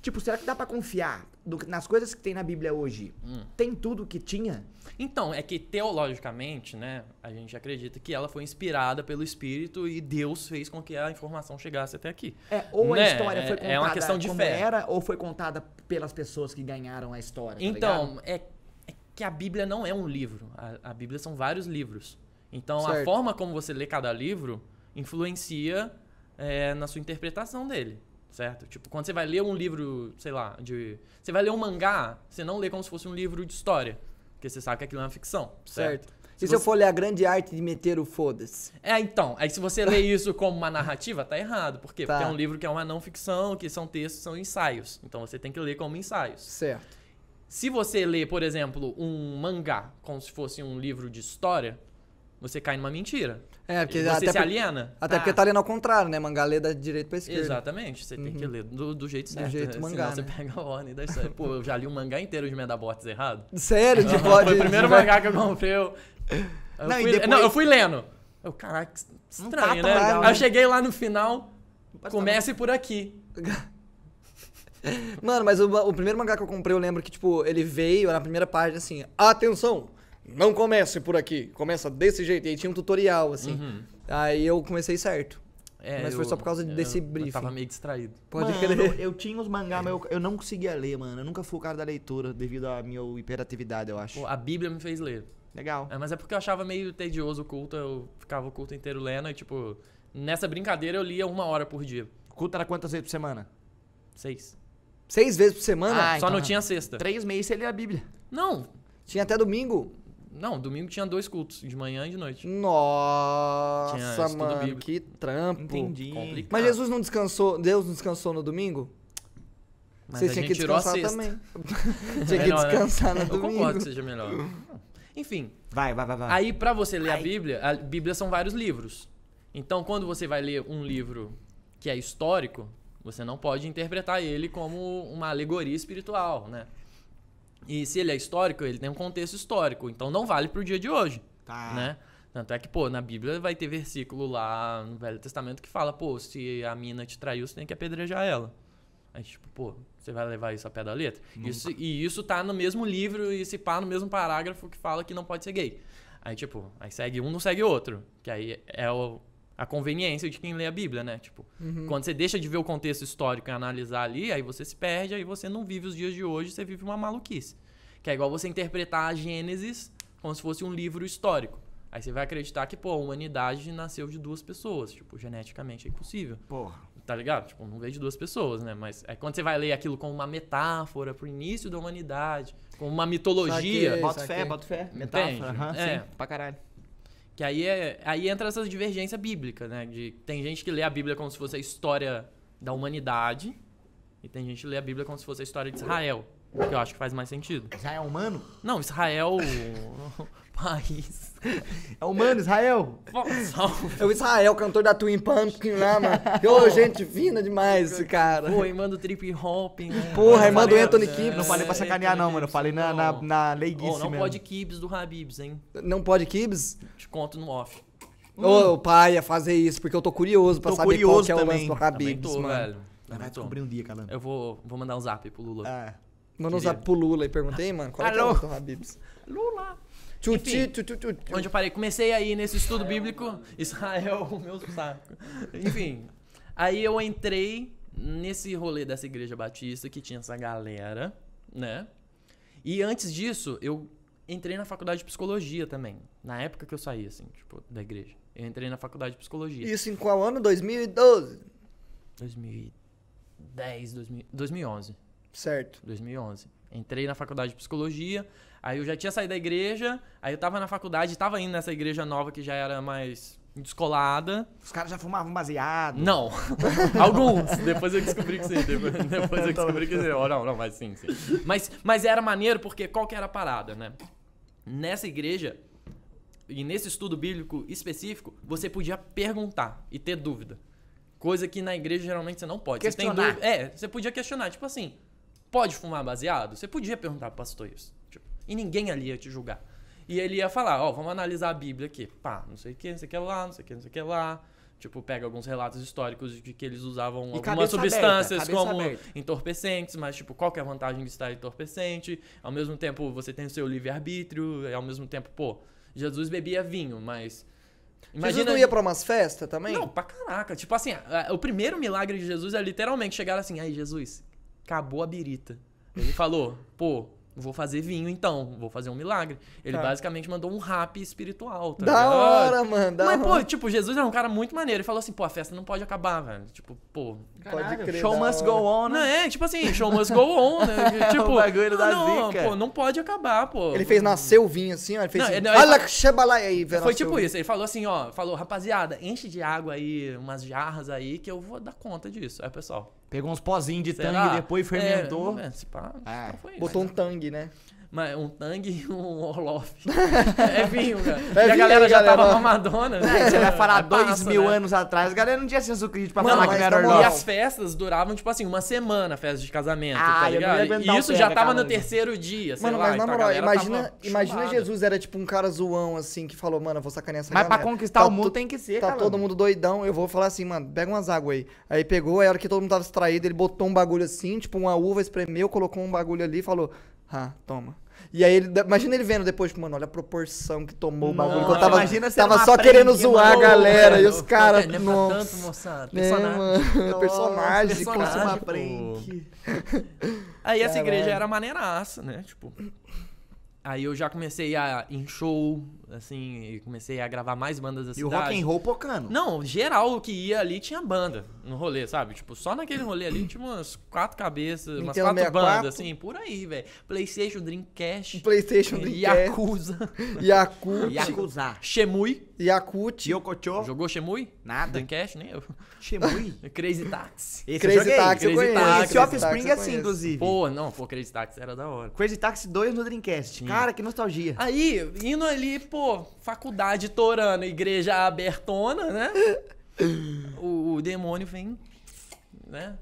Speaker 1: Tipo, será que dá pra confiar do- nas coisas que tem na Bíblia hoje?
Speaker 3: Hum.
Speaker 1: Tem tudo que tinha?
Speaker 3: Então, é que teologicamente, né, a gente acredita que ela foi inspirada pelo Espírito e Deus fez com que a informação chegasse até aqui.
Speaker 1: É, ou a
Speaker 3: Né,
Speaker 1: história foi
Speaker 3: é-
Speaker 1: contada
Speaker 3: é uma questão de
Speaker 1: como
Speaker 3: fé.
Speaker 1: era, ou foi contada pelas pessoas que ganharam a história, tá ligado?
Speaker 3: Então, é, é que a Bíblia não é um livro. A, a Bíblia são vários livros. Então, a
Speaker 2: Certo.
Speaker 3: forma como você lê cada livro influencia é, na sua interpretação dele. Certo? Tipo, quando você vai ler um livro, sei lá, de. Você vai ler um mangá, você não lê como se fosse um livro de história. Porque você sabe que aquilo é uma ficção. Certo?
Speaker 2: Certo.
Speaker 3: Se
Speaker 2: E se eu
Speaker 3: você-
Speaker 2: for ler a grande arte de meter o foda-se?
Speaker 3: É, então. Aí se você lê isso como uma narrativa, tá errado. Por quê?
Speaker 2: Tá.
Speaker 3: Porque é um livro que é uma não ficção, que são textos, são ensaios. Então você tem que ler como ensaios.
Speaker 2: Certo.
Speaker 3: Se você lê, por exemplo, um mangá como se fosse um livro de história, você cai numa mentira.
Speaker 2: É, porque
Speaker 3: você
Speaker 2: até,
Speaker 3: se aliena.
Speaker 2: até
Speaker 1: Ah.
Speaker 2: porque tá lendo ao contrário, né? Mangá lê da direita pra esquerda.
Speaker 3: Exatamente, você tem que ler do, do jeito
Speaker 2: Do
Speaker 3: certo.
Speaker 2: jeito
Speaker 3: né?
Speaker 2: mangá,
Speaker 3: Senão
Speaker 2: né?
Speaker 3: você pega a ordem da história. Pô, eu já li um mangá inteiro de Medabots errado.
Speaker 2: Sério? De pode,
Speaker 3: Foi o primeiro mangá que eu comprei. Eu, eu
Speaker 1: Não,
Speaker 3: fui,
Speaker 1: depois-
Speaker 3: não, eu fui lendo. Eu, caraca, que
Speaker 1: Não
Speaker 3: estranho,
Speaker 1: tá
Speaker 3: né?
Speaker 1: legal,
Speaker 3: Aí
Speaker 1: né?
Speaker 3: eu cheguei lá no final, comece por aqui.
Speaker 2: Mano, mas o, o primeiro mangá que eu comprei, eu lembro que, tipo, ele veio na primeira página assim, atenção, não comece por aqui, começa desse jeito. E aí tinha um tutorial, assim.
Speaker 3: Uhum.
Speaker 2: Aí eu comecei certo.
Speaker 3: É,
Speaker 2: Mas foi
Speaker 3: eu-
Speaker 2: só por causa
Speaker 3: eu-
Speaker 2: desse
Speaker 3: Eu
Speaker 2: briefing.
Speaker 3: tava meio distraído.
Speaker 2: Pode
Speaker 1: mano,
Speaker 2: crer.
Speaker 1: Eu tinha os mangá, mas eu, eu não conseguia ler, mano. Eu nunca fui o cara da leitura devido à minha hiperatividade, eu acho.
Speaker 3: Pô, a Bíblia me fez ler.
Speaker 1: Legal.
Speaker 3: É, mas é porque eu achava meio tedioso o culto, eu ficava o culto inteiro lendo e, tipo, nessa brincadeira eu lia uma hora por dia.
Speaker 1: O culto era quantas vezes por semana?
Speaker 3: Seis.
Speaker 2: Seis vezes por semana?
Speaker 1: Ah,
Speaker 3: Só
Speaker 1: então-
Speaker 3: não tinha sexta.
Speaker 1: Três meses você lê a Bíblia.
Speaker 3: Não,
Speaker 2: Tinha até domingo?
Speaker 3: Não, domingo tinha dois cultos, de manhã e de noite.
Speaker 2: Nossa, mano,
Speaker 3: bíblico.
Speaker 2: que trampo.
Speaker 1: Entendi.
Speaker 3: Complicado.
Speaker 2: Mas Jesus não descansou, Deus não descansou no domingo?
Speaker 3: Mas
Speaker 2: Você
Speaker 3: a
Speaker 2: tinha
Speaker 3: gente
Speaker 2: que
Speaker 3: tirou a
Speaker 2: descansar
Speaker 3: sexta.
Speaker 2: também. tinha que
Speaker 3: Melhor, né?
Speaker 2: descansar no
Speaker 3: Eu
Speaker 2: domingo.
Speaker 3: concordo que seja melhor. Enfim,
Speaker 1: Vai, vai, vai, vai.
Speaker 3: aí pra você ler a. Bíblia, a Bíblia são vários livros. Então, quando você vai ler um livro que é histórico, você não pode interpretar ele como uma alegoria espiritual, né? E se ele é histórico, ele tem um contexto histórico, então não vale pro dia de hoje,
Speaker 1: Tá.
Speaker 3: né? Tanto é que, pô, na Bíblia vai ter versículo lá no Velho Testamento que fala, pô, se a mina te traiu, você tem que apedrejar ela. Aí, tipo, pô, você vai levar isso a pé da letra? Isso, e isso tá no mesmo livro e se pá no mesmo parágrafo que fala que não pode ser gay. Aí, tipo, aí segue um, não segue outro. Que aí é o- a conveniência de quem lê a Bíblia, né? Tipo, quando você deixa de ver o contexto histórico e analisar ali, aí você se perde, aí você não vive os dias de hoje, você vive uma maluquice. Que é igual você interpretar a Gênesis como se fosse um livro histórico. Aí você vai acreditar que, pô, a humanidade nasceu de duas pessoas. Tipo, geneticamente é impossível.
Speaker 1: Porra.
Speaker 3: Tá ligado? Tipo, não veio de duas pessoas, né? Mas é quando você vai ler aquilo como uma metáfora pro início da humanidade, como uma mitologia.
Speaker 2: Saquei.
Speaker 1: Bota fé, bota fé. Metáfora. aham,
Speaker 3: É.
Speaker 1: sim, pra caralho.
Speaker 3: Que aí, é, aí entra essa divergência bíblica, né? De, tem gente que lê a Bíblia como se fosse a história da humanidade, e tem gente que lê a Bíblia como se fosse a história de Israel. Que eu acho que faz mais sentido.
Speaker 1: Já é humano?
Speaker 3: Não, Israel, país.
Speaker 1: É humano, Israel.
Speaker 3: Só-
Speaker 2: É o Israel, cantor da Twin Pumpkin lá, mano. Ô, gente fina demais esse cara.
Speaker 3: Pô, e manda o trip hopping. né?
Speaker 2: Porra, irmã do Anthony
Speaker 3: é,
Speaker 2: Kibbs.
Speaker 1: Não falei pra sacanear, não, mano. Eu falei na, na, na leiguice
Speaker 3: Ô, não
Speaker 1: mesmo.
Speaker 3: pode Kibbs do Habibs, hein?
Speaker 2: Não pode Kibbs?
Speaker 3: Te conto no off.
Speaker 2: Ô, pai, ia fazer isso, porque eu tô curioso pra
Speaker 1: Tô
Speaker 2: saber qual
Speaker 1: curioso
Speaker 2: que é o lance
Speaker 1: também.
Speaker 2: do
Speaker 3: Também
Speaker 2: Habibs,
Speaker 3: tô,
Speaker 2: mano.
Speaker 3: velho.
Speaker 1: Vai
Speaker 3: Também tô.
Speaker 1: descobrir um dia, calando.
Speaker 3: Eu vou, vou mandar um zap pro Lula.
Speaker 1: É.
Speaker 2: Manda um zap pro Lula e perguntei, mano, qual é, que é o
Speaker 1: Alô?
Speaker 2: lance do Habibs?
Speaker 3: Lula! Enfim. Onde eu parei? Comecei aí nesse estudo bíblico. Israel, o meu saco. Enfim. Aí eu entrei nesse rolê dessa igreja batista que tinha essa galera, né? E antes disso, eu entrei na faculdade de psicologia também. Na época que eu saí, assim, tipo, da igreja. Eu entrei na faculdade de psicologia.
Speaker 2: Isso em qual ano? 2012.
Speaker 3: 2010, 2000, 2011.
Speaker 2: Certo.
Speaker 3: 2011. Entrei na faculdade de psicologia, aí eu já tinha saído da igreja, aí eu tava na faculdade, tava indo nessa igreja nova que já era mais descolada.
Speaker 1: Os caras já fumavam baseado.
Speaker 3: Não. Alguns. Depois eu descobri que sim. Depois, depois eu descobri que sim. Oh, não, não, mas sim, sim. Mas, mas era maneiro porque qual que era a parada, né? Nessa igreja, e nesse estudo bíblico específico, você podia perguntar e ter dúvida. Coisa que na igreja geralmente você não pode. Você tem
Speaker 1: Questionar.
Speaker 3: dúvida. É, você podia questionar, tipo assim, pode fumar baseado? Você podia perguntar pro pastor isso. Tipo, e ninguém ali ia te julgar. E ele ia falar, ó, vamos analisar a Bíblia aqui. Pá, não sei o que, não sei o que lá, não sei o que, não sei o que lá. Tipo, pega alguns relatos históricos de que eles usavam algumas
Speaker 1: cabeça
Speaker 3: substâncias
Speaker 1: aberta,
Speaker 3: como
Speaker 1: aberta.
Speaker 3: entorpecentes, mas tipo, qual que é a vantagem de estar entorpecente? Ao mesmo tempo, você tem o seu livre-arbítrio, e ao mesmo tempo, pô, Jesus bebia vinho, mas
Speaker 2: Jesus não ia pra umas festas também?
Speaker 3: Não, pra caraca. Tipo assim, o primeiro milagre de Jesus é literalmente chegar assim, aí Jesus, acabou a birita. Ele falou, pô, vou fazer vinho então, vou fazer um milagre. Ele
Speaker 2: Tá.
Speaker 3: basicamente mandou um rap espiritual, tá
Speaker 2: Da
Speaker 3: ligado?
Speaker 2: hora, mano, da
Speaker 3: Mas, pô,
Speaker 2: hora.
Speaker 3: tipo, Jesus era um cara muito maneiro. Ele falou assim, pô, a festa não pode acabar, velho. Tipo, pô,
Speaker 2: Pode crer.
Speaker 1: Show must
Speaker 2: hora.
Speaker 1: go on,
Speaker 3: não
Speaker 1: né?
Speaker 3: é, tipo assim, show must go on, né? Tipo,
Speaker 1: O bagulho
Speaker 3: não,
Speaker 1: da
Speaker 3: não,
Speaker 1: zica.
Speaker 3: pô, não pode acabar, pô.
Speaker 2: Ele fez nascer o vinho assim, ó. Ele fez
Speaker 3: Não,
Speaker 2: assim,
Speaker 3: ele-
Speaker 2: olha
Speaker 3: ele-
Speaker 2: que aí, velho.
Speaker 3: Foi tipo isso, ele falou assim, ó, falou, rapaziada, enche de água aí, umas jarras aí, que eu vou dar conta disso. Aí, pessoal,
Speaker 1: Pegou uns pozinhos de
Speaker 3: será?
Speaker 1: tangue, depois fermentou.
Speaker 3: É, é, se pá,
Speaker 1: É.
Speaker 3: foi isso.
Speaker 2: Botou um tangue, né?
Speaker 3: Mas um tangue e um Orloff. é vinho, cara.
Speaker 2: É
Speaker 3: e a
Speaker 2: vinho
Speaker 3: galera
Speaker 2: aí,
Speaker 3: já
Speaker 2: galera.
Speaker 3: tava mamadona. né?
Speaker 1: Aí você vai falar
Speaker 3: Aí
Speaker 1: dois
Speaker 3: passa,
Speaker 1: mil
Speaker 3: né?
Speaker 1: anos atrás, a galera não tinha senso crítico pra
Speaker 2: Mano,
Speaker 1: falar que
Speaker 2: mas
Speaker 1: não era
Speaker 2: na
Speaker 3: E
Speaker 1: Orloff.
Speaker 3: as festas duravam, tipo assim, uma semana, a festa de casamento,
Speaker 1: Ah,
Speaker 3: tá ligado? E isso já tava no
Speaker 1: galera.
Speaker 3: terceiro dia, sei
Speaker 2: Mano,
Speaker 3: lá.
Speaker 2: mas na
Speaker 3: então a
Speaker 2: moral,
Speaker 3: galera
Speaker 2: imagina, imagina. Jesus era tipo um cara zoão, assim, que falou, mano, eu vou sacanear essa
Speaker 1: Mas pra
Speaker 2: galera.
Speaker 1: conquistar
Speaker 2: Tá
Speaker 1: o mundo tem que ser,
Speaker 2: Tá
Speaker 1: cara.
Speaker 2: todo mundo doidão, eu vou falar assim, mano, pega umas águas aí. Aí pegou, aí a hora que todo mundo tava distraído, ele botou um bagulho assim, tipo uma uva, espremeu, colocou um bagulho ali e falou, ah, toma. E aí, ele, imagina ele vendo depois, mano, olha a proporção que tomou o bagulho. eu tava,
Speaker 1: imagina
Speaker 2: tava só querendo zoar a
Speaker 1: mano.
Speaker 2: galera. E os caras,
Speaker 3: não é pra tanto, moçada.
Speaker 2: É,
Speaker 3: Personagem.
Speaker 2: mano, personagem.
Speaker 1: Se uma
Speaker 3: personagem,
Speaker 1: prank.
Speaker 3: Aí essa igreja era maneiraça, né? Tipo. Aí eu já comecei a ir em show, assim, e comecei a gravar mais bandas da
Speaker 1: E o
Speaker 3: cidade.
Speaker 1: rock and roll pocando.
Speaker 3: Não, geral que ia ali tinha banda no rolê, sabe? Tipo, só naquele rolê ali tinha umas quatro cabeças, umas
Speaker 2: Nintendo
Speaker 3: quatro
Speaker 2: 64.
Speaker 3: bandas, assim, por aí, velho. Playstation, Dreamcast,
Speaker 2: Playstation, Dreamcast,
Speaker 3: Yakuza,
Speaker 2: Yakut,
Speaker 1: Yakuza.
Speaker 3: Shemui.
Speaker 2: Yakut,
Speaker 1: Yokocho.
Speaker 3: Jogou Shemui?
Speaker 1: Nada.
Speaker 3: Dreamcast, nem eu.
Speaker 1: Shemui.
Speaker 3: Crazy Taxi.
Speaker 1: Esse
Speaker 2: Crazy. Taxi eu
Speaker 3: Crazy
Speaker 2: conheço.
Speaker 3: Taxi,
Speaker 1: Esse
Speaker 2: Crazy
Speaker 1: Offspring é assim, inclusive.
Speaker 3: Pô, não, pô, Crazy Taxi era da hora.
Speaker 1: Crazy Taxi 2 no Dreamcast.
Speaker 3: Sim.
Speaker 1: Cara, que nostalgia.
Speaker 3: Aí, indo ali, pô, faculdade torando, igreja abertona, né? o, o demônio vem, né?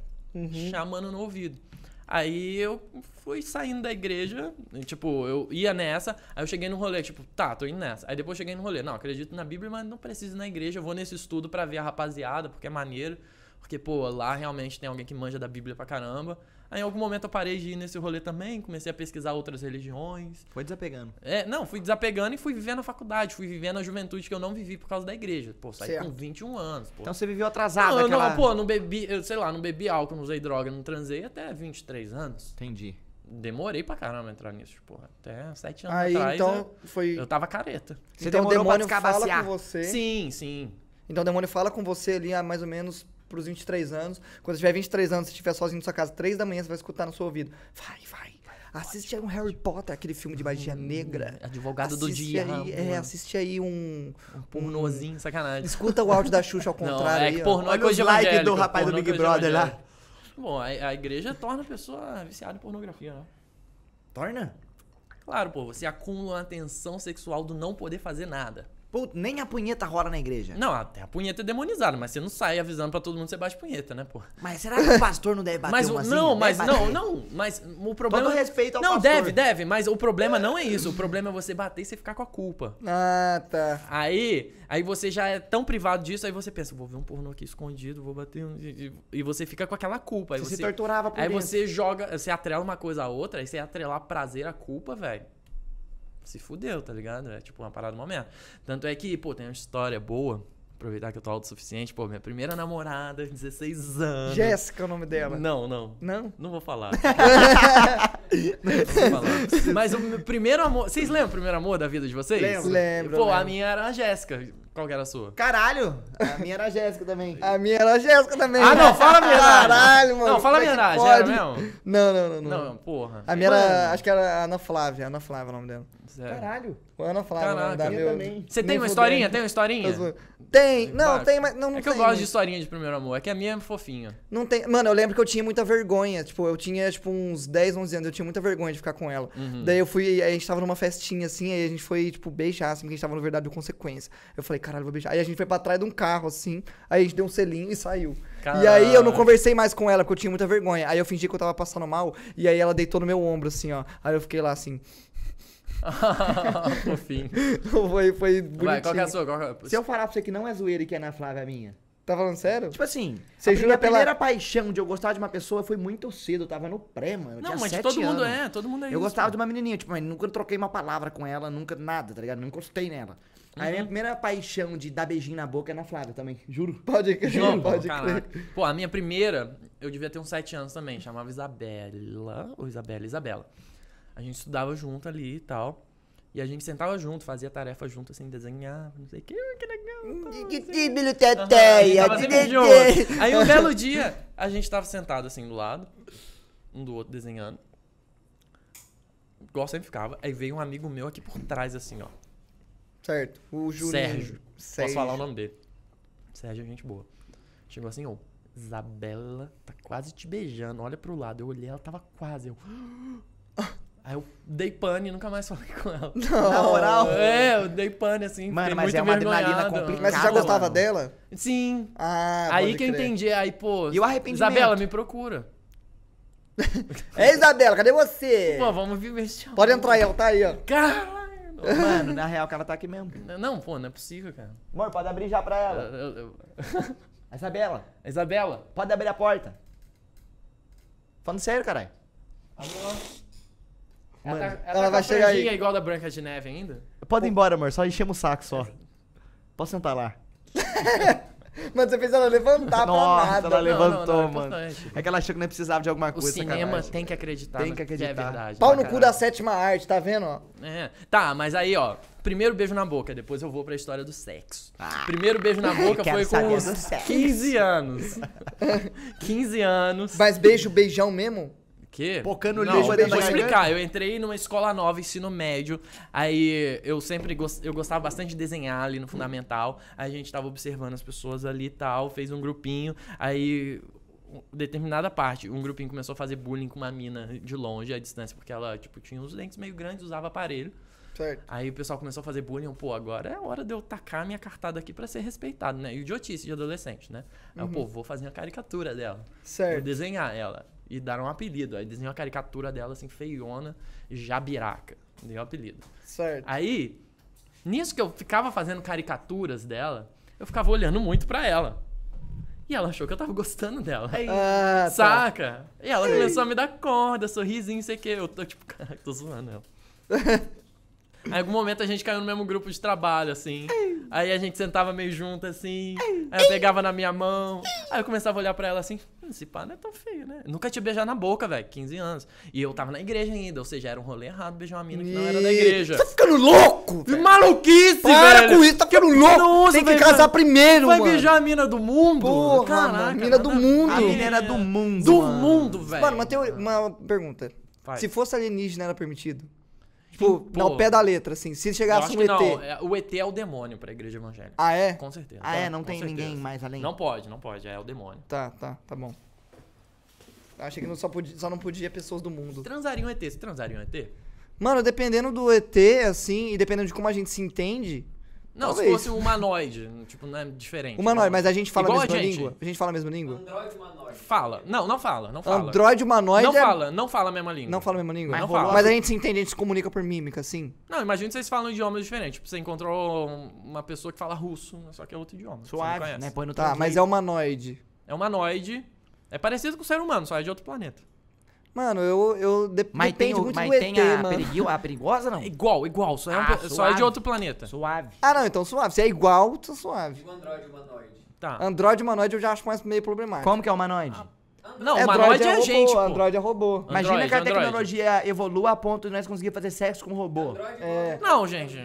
Speaker 3: Chamando no ouvido. Aí eu fui saindo da igreja, tipo, eu ia nessa, aí eu cheguei no rolê, tipo, tá, tô indo nessa. Aí depois cheguei no rolê, não, acredito na Bíblia, mas não preciso ir na igreja, eu vou nesse estudo pra ver a rapaziada, porque é maneiro. Porque, pô, lá realmente tem alguém que manja da Bíblia pra caramba. Aí em algum momento eu parei de ir nesse rolê também, comecei a pesquisar outras religiões.
Speaker 1: Foi desapegando.
Speaker 3: É, não, fui desapegando e fui vivendo a faculdade, fui vivendo a juventude que eu não vivi por causa da igreja. Pô, saí
Speaker 2: Certo.
Speaker 3: com 21 anos, pô.
Speaker 1: Então você viveu atrasado.
Speaker 3: não, eu
Speaker 1: aquela...
Speaker 3: não, pô, não bebi, eu, sei lá, não bebi álcool, não usei droga, não transei até 23 anos.
Speaker 1: Entendi.
Speaker 3: Demorei pra caramba entrar nisso, porra. Até 7 anos
Speaker 2: Aí,
Speaker 3: atrás
Speaker 2: então, foi...
Speaker 3: eu, eu tava careta.
Speaker 1: Você
Speaker 2: então o
Speaker 1: demorou pra
Speaker 2: demônio fala
Speaker 1: descabacear.
Speaker 2: com você.
Speaker 3: Sim, sim.
Speaker 2: Então o demônio fala com você ali há mais ou menos pros 23 anos. Quando você tiver 23 anos, se estiver sozinho na sua casa, 3 da manhã, você vai escutar no seu ouvido. Vai, vai. Assiste aí um Harry Potter, aquele filme de magia negra.
Speaker 3: Advogado do
Speaker 2: Assiste
Speaker 3: diabo.
Speaker 2: aí, É, assiste aí um...
Speaker 3: Um pornozinho, sacanagem.
Speaker 2: Escuta o áudio da Xuxa ao
Speaker 3: Não,
Speaker 2: contrário
Speaker 3: é que
Speaker 2: ó.
Speaker 3: pornô é coisa evangélico.
Speaker 1: do rapaz do
Speaker 3: é
Speaker 1: Big Brother lá.
Speaker 3: Bom, a, a igreja torna a pessoa viciada em pornografia, né?
Speaker 1: Torna?
Speaker 3: Claro, pô, você acumula uma tensão sexual do não poder fazer nada.
Speaker 1: Pô, nem a punheta rola na igreja.
Speaker 3: Não, até a punheta é demonizada, mas você não sai avisando pra todo mundo que você bate punheta, né, pô?
Speaker 1: Mas será que o pastor não deve bater
Speaker 3: Mas
Speaker 1: uma assim?
Speaker 3: não, mas
Speaker 1: bater?
Speaker 3: não, não, mas o problema
Speaker 1: Todo respeito ao
Speaker 3: Não,
Speaker 1: pastor.
Speaker 3: deve, deve, mas o problema não é isso. O problema é você bater e você ficar com a culpa.
Speaker 2: Ah, tá.
Speaker 3: Aí, aí você já é tão privado disso, aí você pensa, vou ver um pornô aqui escondido, vou bater um... e- e você fica com aquela culpa. Aí
Speaker 1: Você
Speaker 3: você,
Speaker 1: se torturava por
Speaker 3: Aí
Speaker 1: dentro.
Speaker 3: você joga, você atrela uma coisa a outra, aí você atrelar prazer à culpa, velho. Se fudeu, tá ligado? É tipo uma parada momento. Tanto é que, pô, tem uma história boa. Aproveitar que eu tô autossuficiente. Pô, minha primeira namorada, 16 anos.
Speaker 2: Jéssica é o nome dela.
Speaker 3: Não, não.
Speaker 2: Não?
Speaker 3: Não vou falar. não vou falar. Mas o meu primeiro amor. Vocês lembram o primeiro amor da vida de vocês?
Speaker 1: Lembro.
Speaker 2: Lembro,
Speaker 3: Pô, a
Speaker 2: lembro.
Speaker 3: minha era a Jéssica. Qual que era a sua?
Speaker 1: Caralho! A minha era a Jéssica também.
Speaker 2: A minha era a Jéssica também.
Speaker 3: Ah, não, fala a verdade.
Speaker 2: Caralho, mano.
Speaker 3: Não, fala a
Speaker 2: é
Speaker 3: era
Speaker 2: pode?
Speaker 3: mesmo?
Speaker 2: Não, não, não, não.
Speaker 3: Não, porra.
Speaker 2: A minha era, acho que era a Ana Flávia, Ana Flávia é o nome dela.
Speaker 3: sério.
Speaker 1: Caralho.
Speaker 2: Ana Flávia, é o nome
Speaker 3: Caraca,
Speaker 2: da
Speaker 1: eu
Speaker 2: meu...
Speaker 1: também.
Speaker 3: Você tem uma historinha? Tem uma historinha?
Speaker 2: Tem, não, tem, mas não, não
Speaker 3: É que eu gosto de historinha de primeiro amor. É que a minha é fofinha.
Speaker 2: Não tem. Mano, eu lembro que eu tinha muita vergonha. Tipo, eu tinha, tipo, uns 10, 11 anos. Eu tinha muita vergonha de ficar com ela.
Speaker 3: Uhum.
Speaker 2: Daí eu fui. A gente tava numa festinha assim. Aí a gente foi, tipo, beijar, assim, porque a gente tava no verdade de consequência. Eu falei, caralho, vou beijar. Aí a gente foi pra trás de um carro, assim. Aí a gente deu um selinho e saiu. E aí eu não conversei mais com ela, porque eu tinha muita vergonha. Aí eu fingi que eu tava passando mal. E aí ela deitou no meu ombro, assim, ó. Aí eu fiquei lá assim.
Speaker 3: Fofinho.
Speaker 2: foi, foi bonitinho.
Speaker 3: Vai, qual que é a sua? Qual que é...
Speaker 1: Se eu falar pra você que não é zoeira e que é na Flávia a minha.
Speaker 2: Tá falando sério?
Speaker 1: Tipo assim,
Speaker 2: Você
Speaker 1: a
Speaker 2: jura
Speaker 1: minha
Speaker 2: pela-
Speaker 1: primeira paixão de eu gostar de uma pessoa foi muito cedo. Eu tava no pré, mano. Eu
Speaker 3: Não,
Speaker 1: tinha
Speaker 3: mas
Speaker 1: sete
Speaker 3: todo mundo
Speaker 1: anos.
Speaker 3: é, todo mundo é
Speaker 1: Eu
Speaker 3: isso.
Speaker 1: gostava de uma menininha, tipo, mas nunca troquei uma palavra com ela, nunca nada, tá ligado? Não encostei nela. Aí a minha primeira paixão de dar beijinho na boca é na Flávia também, juro.
Speaker 2: Pode crer,
Speaker 3: Não,
Speaker 2: pode crer.
Speaker 3: Pô, a minha primeira, eu devia ter uns 7 anos também, chamava Isabela, ou Isabela, Isabela. A gente estudava junto ali e tal. E a gente sentava junto, fazia tarefa junto, assim, desenhava, não sei o que, que legal. sempre junto. Aí um belo dia, a gente tava sentado assim do lado, um do outro desenhando. Igual sempre ficava. Aí veio um amigo meu aqui por trás, assim, ó.
Speaker 2: Certo. O Julinho.
Speaker 3: Sérgio.
Speaker 2: Sérgio.
Speaker 3: Posso falar o nome dele. Sérgio é gente boa. Chegou assim, ó. Isabela tá quase te beijando. Olha pro lado. Eu olhei, ela tava quase. Eu... Aí eu dei pane e nunca mais falei com ela.
Speaker 1: Na moral.
Speaker 3: É, eu dei pane assim.
Speaker 1: Mano, mas
Speaker 3: muito
Speaker 1: é uma adrenalina complicada.
Speaker 2: Mas você já gostava
Speaker 1: mano.
Speaker 2: dela?
Speaker 3: Sim.
Speaker 2: Ah,
Speaker 3: aí que eu
Speaker 2: crer.
Speaker 3: entendi. Aí, pô.
Speaker 1: E o arrependimento?
Speaker 3: Isabela, me procura.
Speaker 2: É Isabela, cadê você?
Speaker 3: Pô, vamos viver esse
Speaker 2: Pode entrar aí, ela tá aí, ó.
Speaker 3: Caralho.
Speaker 1: Mano, na real que ela tá aqui mesmo.
Speaker 3: Não, pô, não é possível, cara.
Speaker 1: Amor, pode abrir já pra ela.
Speaker 3: Eu- eu- eu-
Speaker 1: Isabela,
Speaker 3: Isabela.
Speaker 1: pode abrir a porta. Falando sério, caralho.
Speaker 3: Ela, tá, ela,
Speaker 2: ela
Speaker 3: tá
Speaker 2: vai chegar aí.
Speaker 3: igual da Branca de Neve ainda?
Speaker 1: Pode ir embora, amor. Só enchemos o saco só. Posso sentar lá?
Speaker 2: Mas você fez ela levantar
Speaker 1: Nossa,
Speaker 2: pra nada.
Speaker 1: ela levantou,
Speaker 3: não, não, é
Speaker 1: mano.
Speaker 3: importante.
Speaker 1: É que ela achou que não precisava de alguma
Speaker 3: O
Speaker 1: coisa.
Speaker 3: cinema
Speaker 1: sacanagem.
Speaker 3: tem que acreditar.
Speaker 1: Tem que acreditar.
Speaker 3: é verdade.
Speaker 2: Pau
Speaker 3: pra
Speaker 2: no cu da sétima arte, tá vendo, ó?
Speaker 3: É. Tá, mas aí, ó. Primeiro beijo na boca, depois eu vou pra história do sexo. Primeiro beijo na boca foi com uns
Speaker 1: sexo.
Speaker 3: 15 anos. 15 anos.
Speaker 2: Mas beijo, beijão mesmo?
Speaker 3: Quê?
Speaker 1: Pocando
Speaker 3: Não,
Speaker 1: língua
Speaker 3: vou
Speaker 1: dentro
Speaker 3: explicar. Eu entrei numa escola nova, ensino médio. Aí eu sempre gos- eu gostava bastante de desenhar ali no fundamental. Aí a gente tava observando as pessoas ali e tal, fez um grupinho. Aí determinada parte, um grupinho começou a fazer bullying com uma mina de longe, à distância, porque ela, tipo, tinha os dentes meio grandes, usava aparelho.
Speaker 2: Certo.
Speaker 3: Aí o pessoal começou a fazer bullying, pô, agora é hora de eu tacar minha cartada aqui pra ser respeitado, né? E idiotice de adolescente, né? Aí eu, pô, vou fazer uma caricatura dela. Vou
Speaker 2: Certo.
Speaker 3: desenhar ela. E dar um apelido. Aí desenhei uma caricatura dela, assim, feiona, Jabiraca. Dei o apelido.
Speaker 2: Certo.
Speaker 3: Aí, nisso que eu ficava fazendo caricaturas dela, eu ficava olhando muito pra ela. E ela achou que eu tava gostando dela.
Speaker 2: Ah, tá.
Speaker 3: Saca? E ela começou a me dar corda, sorrisinho, sei o que. Eu tô tipo, cara, tô zoando ela. Aí, em algum momento a gente caiu no mesmo grupo de trabalho, assim. Aí a gente sentava meio junto, assim. Aí eu pegava na minha mão. Aí eu começava a olhar pra ela assim. "Hum, Esse pá não é tão feio, né? Nunca tinha beijado na boca, velho. 15 anos. E eu tava na igreja ainda. Ou seja, era um rolê errado beijar uma mina que não era da igreja.
Speaker 2: Tá ficando louco?
Speaker 3: Que maluquice,
Speaker 2: Para
Speaker 3: velho!
Speaker 2: com isso, tá ficando louco.
Speaker 3: Nossa,
Speaker 2: Tem que casar
Speaker 3: mano.
Speaker 2: primeiro,
Speaker 3: Vai
Speaker 2: mano.
Speaker 3: beijar a mina do mundo?
Speaker 2: Porra,
Speaker 3: Caraca,
Speaker 2: mano, mina do mundo.
Speaker 1: A menina do mundo,
Speaker 3: Do
Speaker 1: mano.
Speaker 3: mundo, velho.
Speaker 2: Mano, mas tem uma pergunta.
Speaker 3: Vai.
Speaker 2: Se fosse alienígena, era permitido? Tipo,
Speaker 3: Pô.
Speaker 2: não, pé da letra, assim. Se chegasse um ET.
Speaker 3: não. é- o ET é o demônio pra igreja evangélica.
Speaker 2: Ah, é?
Speaker 3: Com certeza.
Speaker 1: Ah, é? Não tem
Speaker 3: certeza.
Speaker 1: ninguém mais além?
Speaker 3: Não pode, não pode. É o demônio.
Speaker 2: Tá, tá, tá bom. Achei que não só, podia, só não podia pessoas do mundo.
Speaker 3: Transaria um ET. Você transaria um ET?
Speaker 2: Mano, dependendo do ET, assim, e dependendo de como a gente se entende.
Speaker 3: Não,
Speaker 2: Talvez.
Speaker 3: se fosse um humanoide. tipo, não é diferente.
Speaker 2: Humanoide, mas a gente fala
Speaker 3: Igual
Speaker 2: a mesma
Speaker 3: a gente.
Speaker 2: língua? A gente fala a mesma língua?
Speaker 4: Android humanoide.
Speaker 3: Fala. Não, não fala. Não fala.
Speaker 2: Android humanoide
Speaker 3: Não
Speaker 2: é-
Speaker 3: fala. Não fala a mesma língua.
Speaker 2: Não fala a mesma língua?
Speaker 3: Mas
Speaker 2: Não fala.
Speaker 3: a-
Speaker 2: Mas a gente se entende, a gente se comunica por mímica, assim.
Speaker 3: Não, imagina que vocês falam idiomas diferentes. Tipo, você encontrou uma pessoa que fala russo, só que é outro idioma. que você não
Speaker 1: Suave,
Speaker 3: conhece.
Speaker 1: né? Põe no
Speaker 2: Tá, mas é humanoide.
Speaker 3: É humanoide. É parecido com o ser humano, só é de outro planeta.
Speaker 2: Mano, eu, eu de-
Speaker 1: Mas
Speaker 2: depende
Speaker 1: tem, o,
Speaker 2: muito
Speaker 1: mas
Speaker 2: do ET,
Speaker 1: tem a,
Speaker 2: mano.
Speaker 1: a perigosa, não?
Speaker 3: É igual, igual. Só é, um
Speaker 1: Ah,
Speaker 3: só é de outro planeta.
Speaker 1: Suave.
Speaker 2: Ah, não, então suave. Se é igual, tá suave.
Speaker 4: Digo Android humanoide.
Speaker 3: Tá.
Speaker 2: Android humanoide eu já acho mais meio problemático.
Speaker 1: Como que é o humanoide?
Speaker 3: Não,
Speaker 2: É,
Speaker 3: humanoide é,
Speaker 2: robô,
Speaker 3: gente, pô.
Speaker 2: Android é robô.
Speaker 1: Imagina
Speaker 3: Android,
Speaker 1: que a
Speaker 3: Android.
Speaker 1: tecnologia evolua a ponto de nós conseguir fazer sexo com um robô.
Speaker 4: Android
Speaker 2: É.
Speaker 3: Não, gente,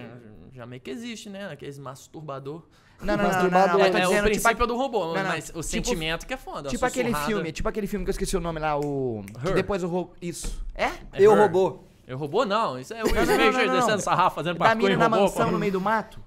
Speaker 3: já meio que existe, né? Aqueles masturbador.
Speaker 1: Não, não, não, não, não,
Speaker 3: É, é o
Speaker 1: dizendo,
Speaker 3: princípio
Speaker 1: tipo,
Speaker 3: do robô,
Speaker 1: não, não,
Speaker 3: mas o
Speaker 1: tipo-
Speaker 3: sentimento que é foda.
Speaker 1: tipo aquele filme, tipo aquele filme que eu esqueci o nome lá, o... Depois o robô... Isso. É?
Speaker 3: É
Speaker 2: eu
Speaker 3: Her.
Speaker 2: robô.
Speaker 3: Eu robô não, isso é o Will Smith descendo sarrafo, fazendo
Speaker 1: Da mina na
Speaker 3: robô.
Speaker 1: mansão
Speaker 3: pô.
Speaker 1: no meio do mato.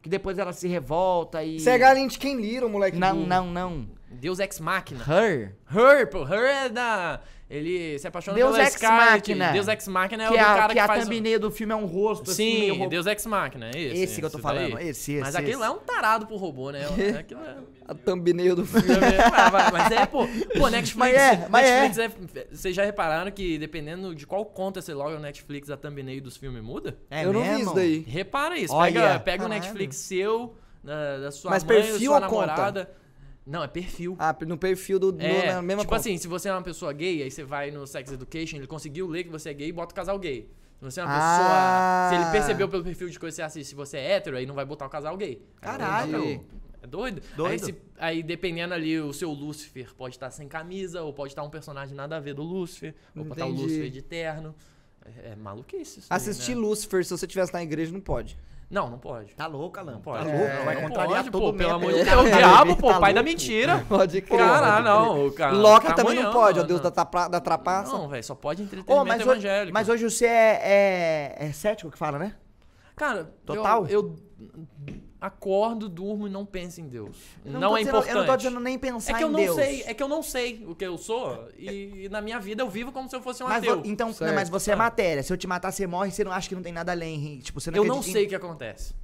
Speaker 1: Que depois ela se revolta e...
Speaker 2: Você é galinha de quem Little, moleque.
Speaker 1: Não, não, não.
Speaker 3: Deus Ex Machina.
Speaker 1: Her.
Speaker 3: Her, pô, Her é da... Ele se apaixona
Speaker 1: Deus
Speaker 3: pela
Speaker 1: Ex. Machina.
Speaker 3: Deus Ex Machina é o
Speaker 1: a,
Speaker 3: cara
Speaker 1: que
Speaker 3: que,
Speaker 1: a
Speaker 3: faz... o-
Speaker 1: thumbnail do filme é um rosto assim, meio
Speaker 3: Sim,
Speaker 1: robô.
Speaker 3: Deus Ex Machina, é esse.
Speaker 1: Esse que eu tô
Speaker 3: esse
Speaker 1: falando,
Speaker 3: daí.
Speaker 1: esse, esse,
Speaker 3: Mas aquele
Speaker 1: esse.
Speaker 3: lá é um tarado pro robô, né? É, Aquilo é...
Speaker 2: A thumbnail do filme.
Speaker 3: Ah, mas é, pô. Pô, Netflix.
Speaker 1: Mas é, mas é.
Speaker 3: Netflix é. Vocês já repararam que dependendo de qual conta você loga no Netflix, a thumbnail dos filmes muda?
Speaker 1: É
Speaker 2: eu não vi
Speaker 1: mesmo?
Speaker 2: isso daí.
Speaker 3: Repara isso.
Speaker 1: Olha,
Speaker 3: pega pega o. Netflix seu, da, da sua
Speaker 2: Mas
Speaker 3: mãe,
Speaker 2: perfil
Speaker 3: da sua
Speaker 2: ou conta?
Speaker 3: Não, é perfil.
Speaker 2: Ah, no perfil do, do
Speaker 3: É,
Speaker 2: na mesma
Speaker 3: tipo
Speaker 2: conta.
Speaker 3: assim, se você é uma pessoa gay, aí você vai no Sex Education, ele conseguiu ler que você é gay e bota o casal gay. Se você é uma
Speaker 2: Ah.
Speaker 3: pessoa. Se ele percebeu pelo perfil de coisa que você assiste, se você é hétero, aí não vai botar o casal gay.
Speaker 1: Caralho.
Speaker 2: Entendi.
Speaker 3: É doido?
Speaker 1: Doido.
Speaker 3: Aí, se- aí, dependendo ali, o seu Lúcifer pode estar sem camisa, ou pode estar um personagem nada a ver do Lúcifer, ou pode estar o. Lúcifer de terno. É, é maluquice isso. daí,
Speaker 2: Assistir
Speaker 3: né?
Speaker 2: Lucifer, se você estivesse na igreja, não pode.
Speaker 3: Não, não pode.
Speaker 1: Tá louco, Alan.
Speaker 3: Não pode.
Speaker 1: Tá louco,
Speaker 3: É,
Speaker 1: vai contrariar
Speaker 3: pode,
Speaker 1: todo
Speaker 3: pô,
Speaker 1: o
Speaker 3: Pelo amor de
Speaker 1: Tá
Speaker 3: Deus, o
Speaker 1: louco,
Speaker 3: diabo,
Speaker 1: tá
Speaker 3: pô, pai da
Speaker 1: louco.
Speaker 3: mentira.
Speaker 2: Pode crer.
Speaker 3: Cara, não, o cara.
Speaker 2: Loki
Speaker 3: tá
Speaker 2: também não pode, ó. Deus da, da trapaça.
Speaker 3: Não, velho, só pode entretenimento
Speaker 1: Ô, mas, hoje,
Speaker 3: evangélico.
Speaker 1: mas hoje você é, é, é cético que fala, né?
Speaker 3: Cara,
Speaker 1: Total?
Speaker 3: Eu, eu acordo, durmo e não penso em Deus.
Speaker 1: Eu
Speaker 3: Não,
Speaker 1: tô
Speaker 3: é
Speaker 1: dizendo-
Speaker 3: importante.
Speaker 1: Eu não tô dizendo nem pensar
Speaker 3: É que eu
Speaker 1: em
Speaker 3: não
Speaker 1: Deus.
Speaker 3: sei, é que eu não sei o que eu sou e, e na minha vida eu vivo como se eu fosse um
Speaker 1: Mas,
Speaker 3: ateu.
Speaker 1: vo- então,
Speaker 2: Certo.
Speaker 1: mas você é matéria. Se eu te matar, você morre, você não acha que não tem nada além. Tipo, você não
Speaker 3: eu não
Speaker 1: em-
Speaker 3: sei o que acontece.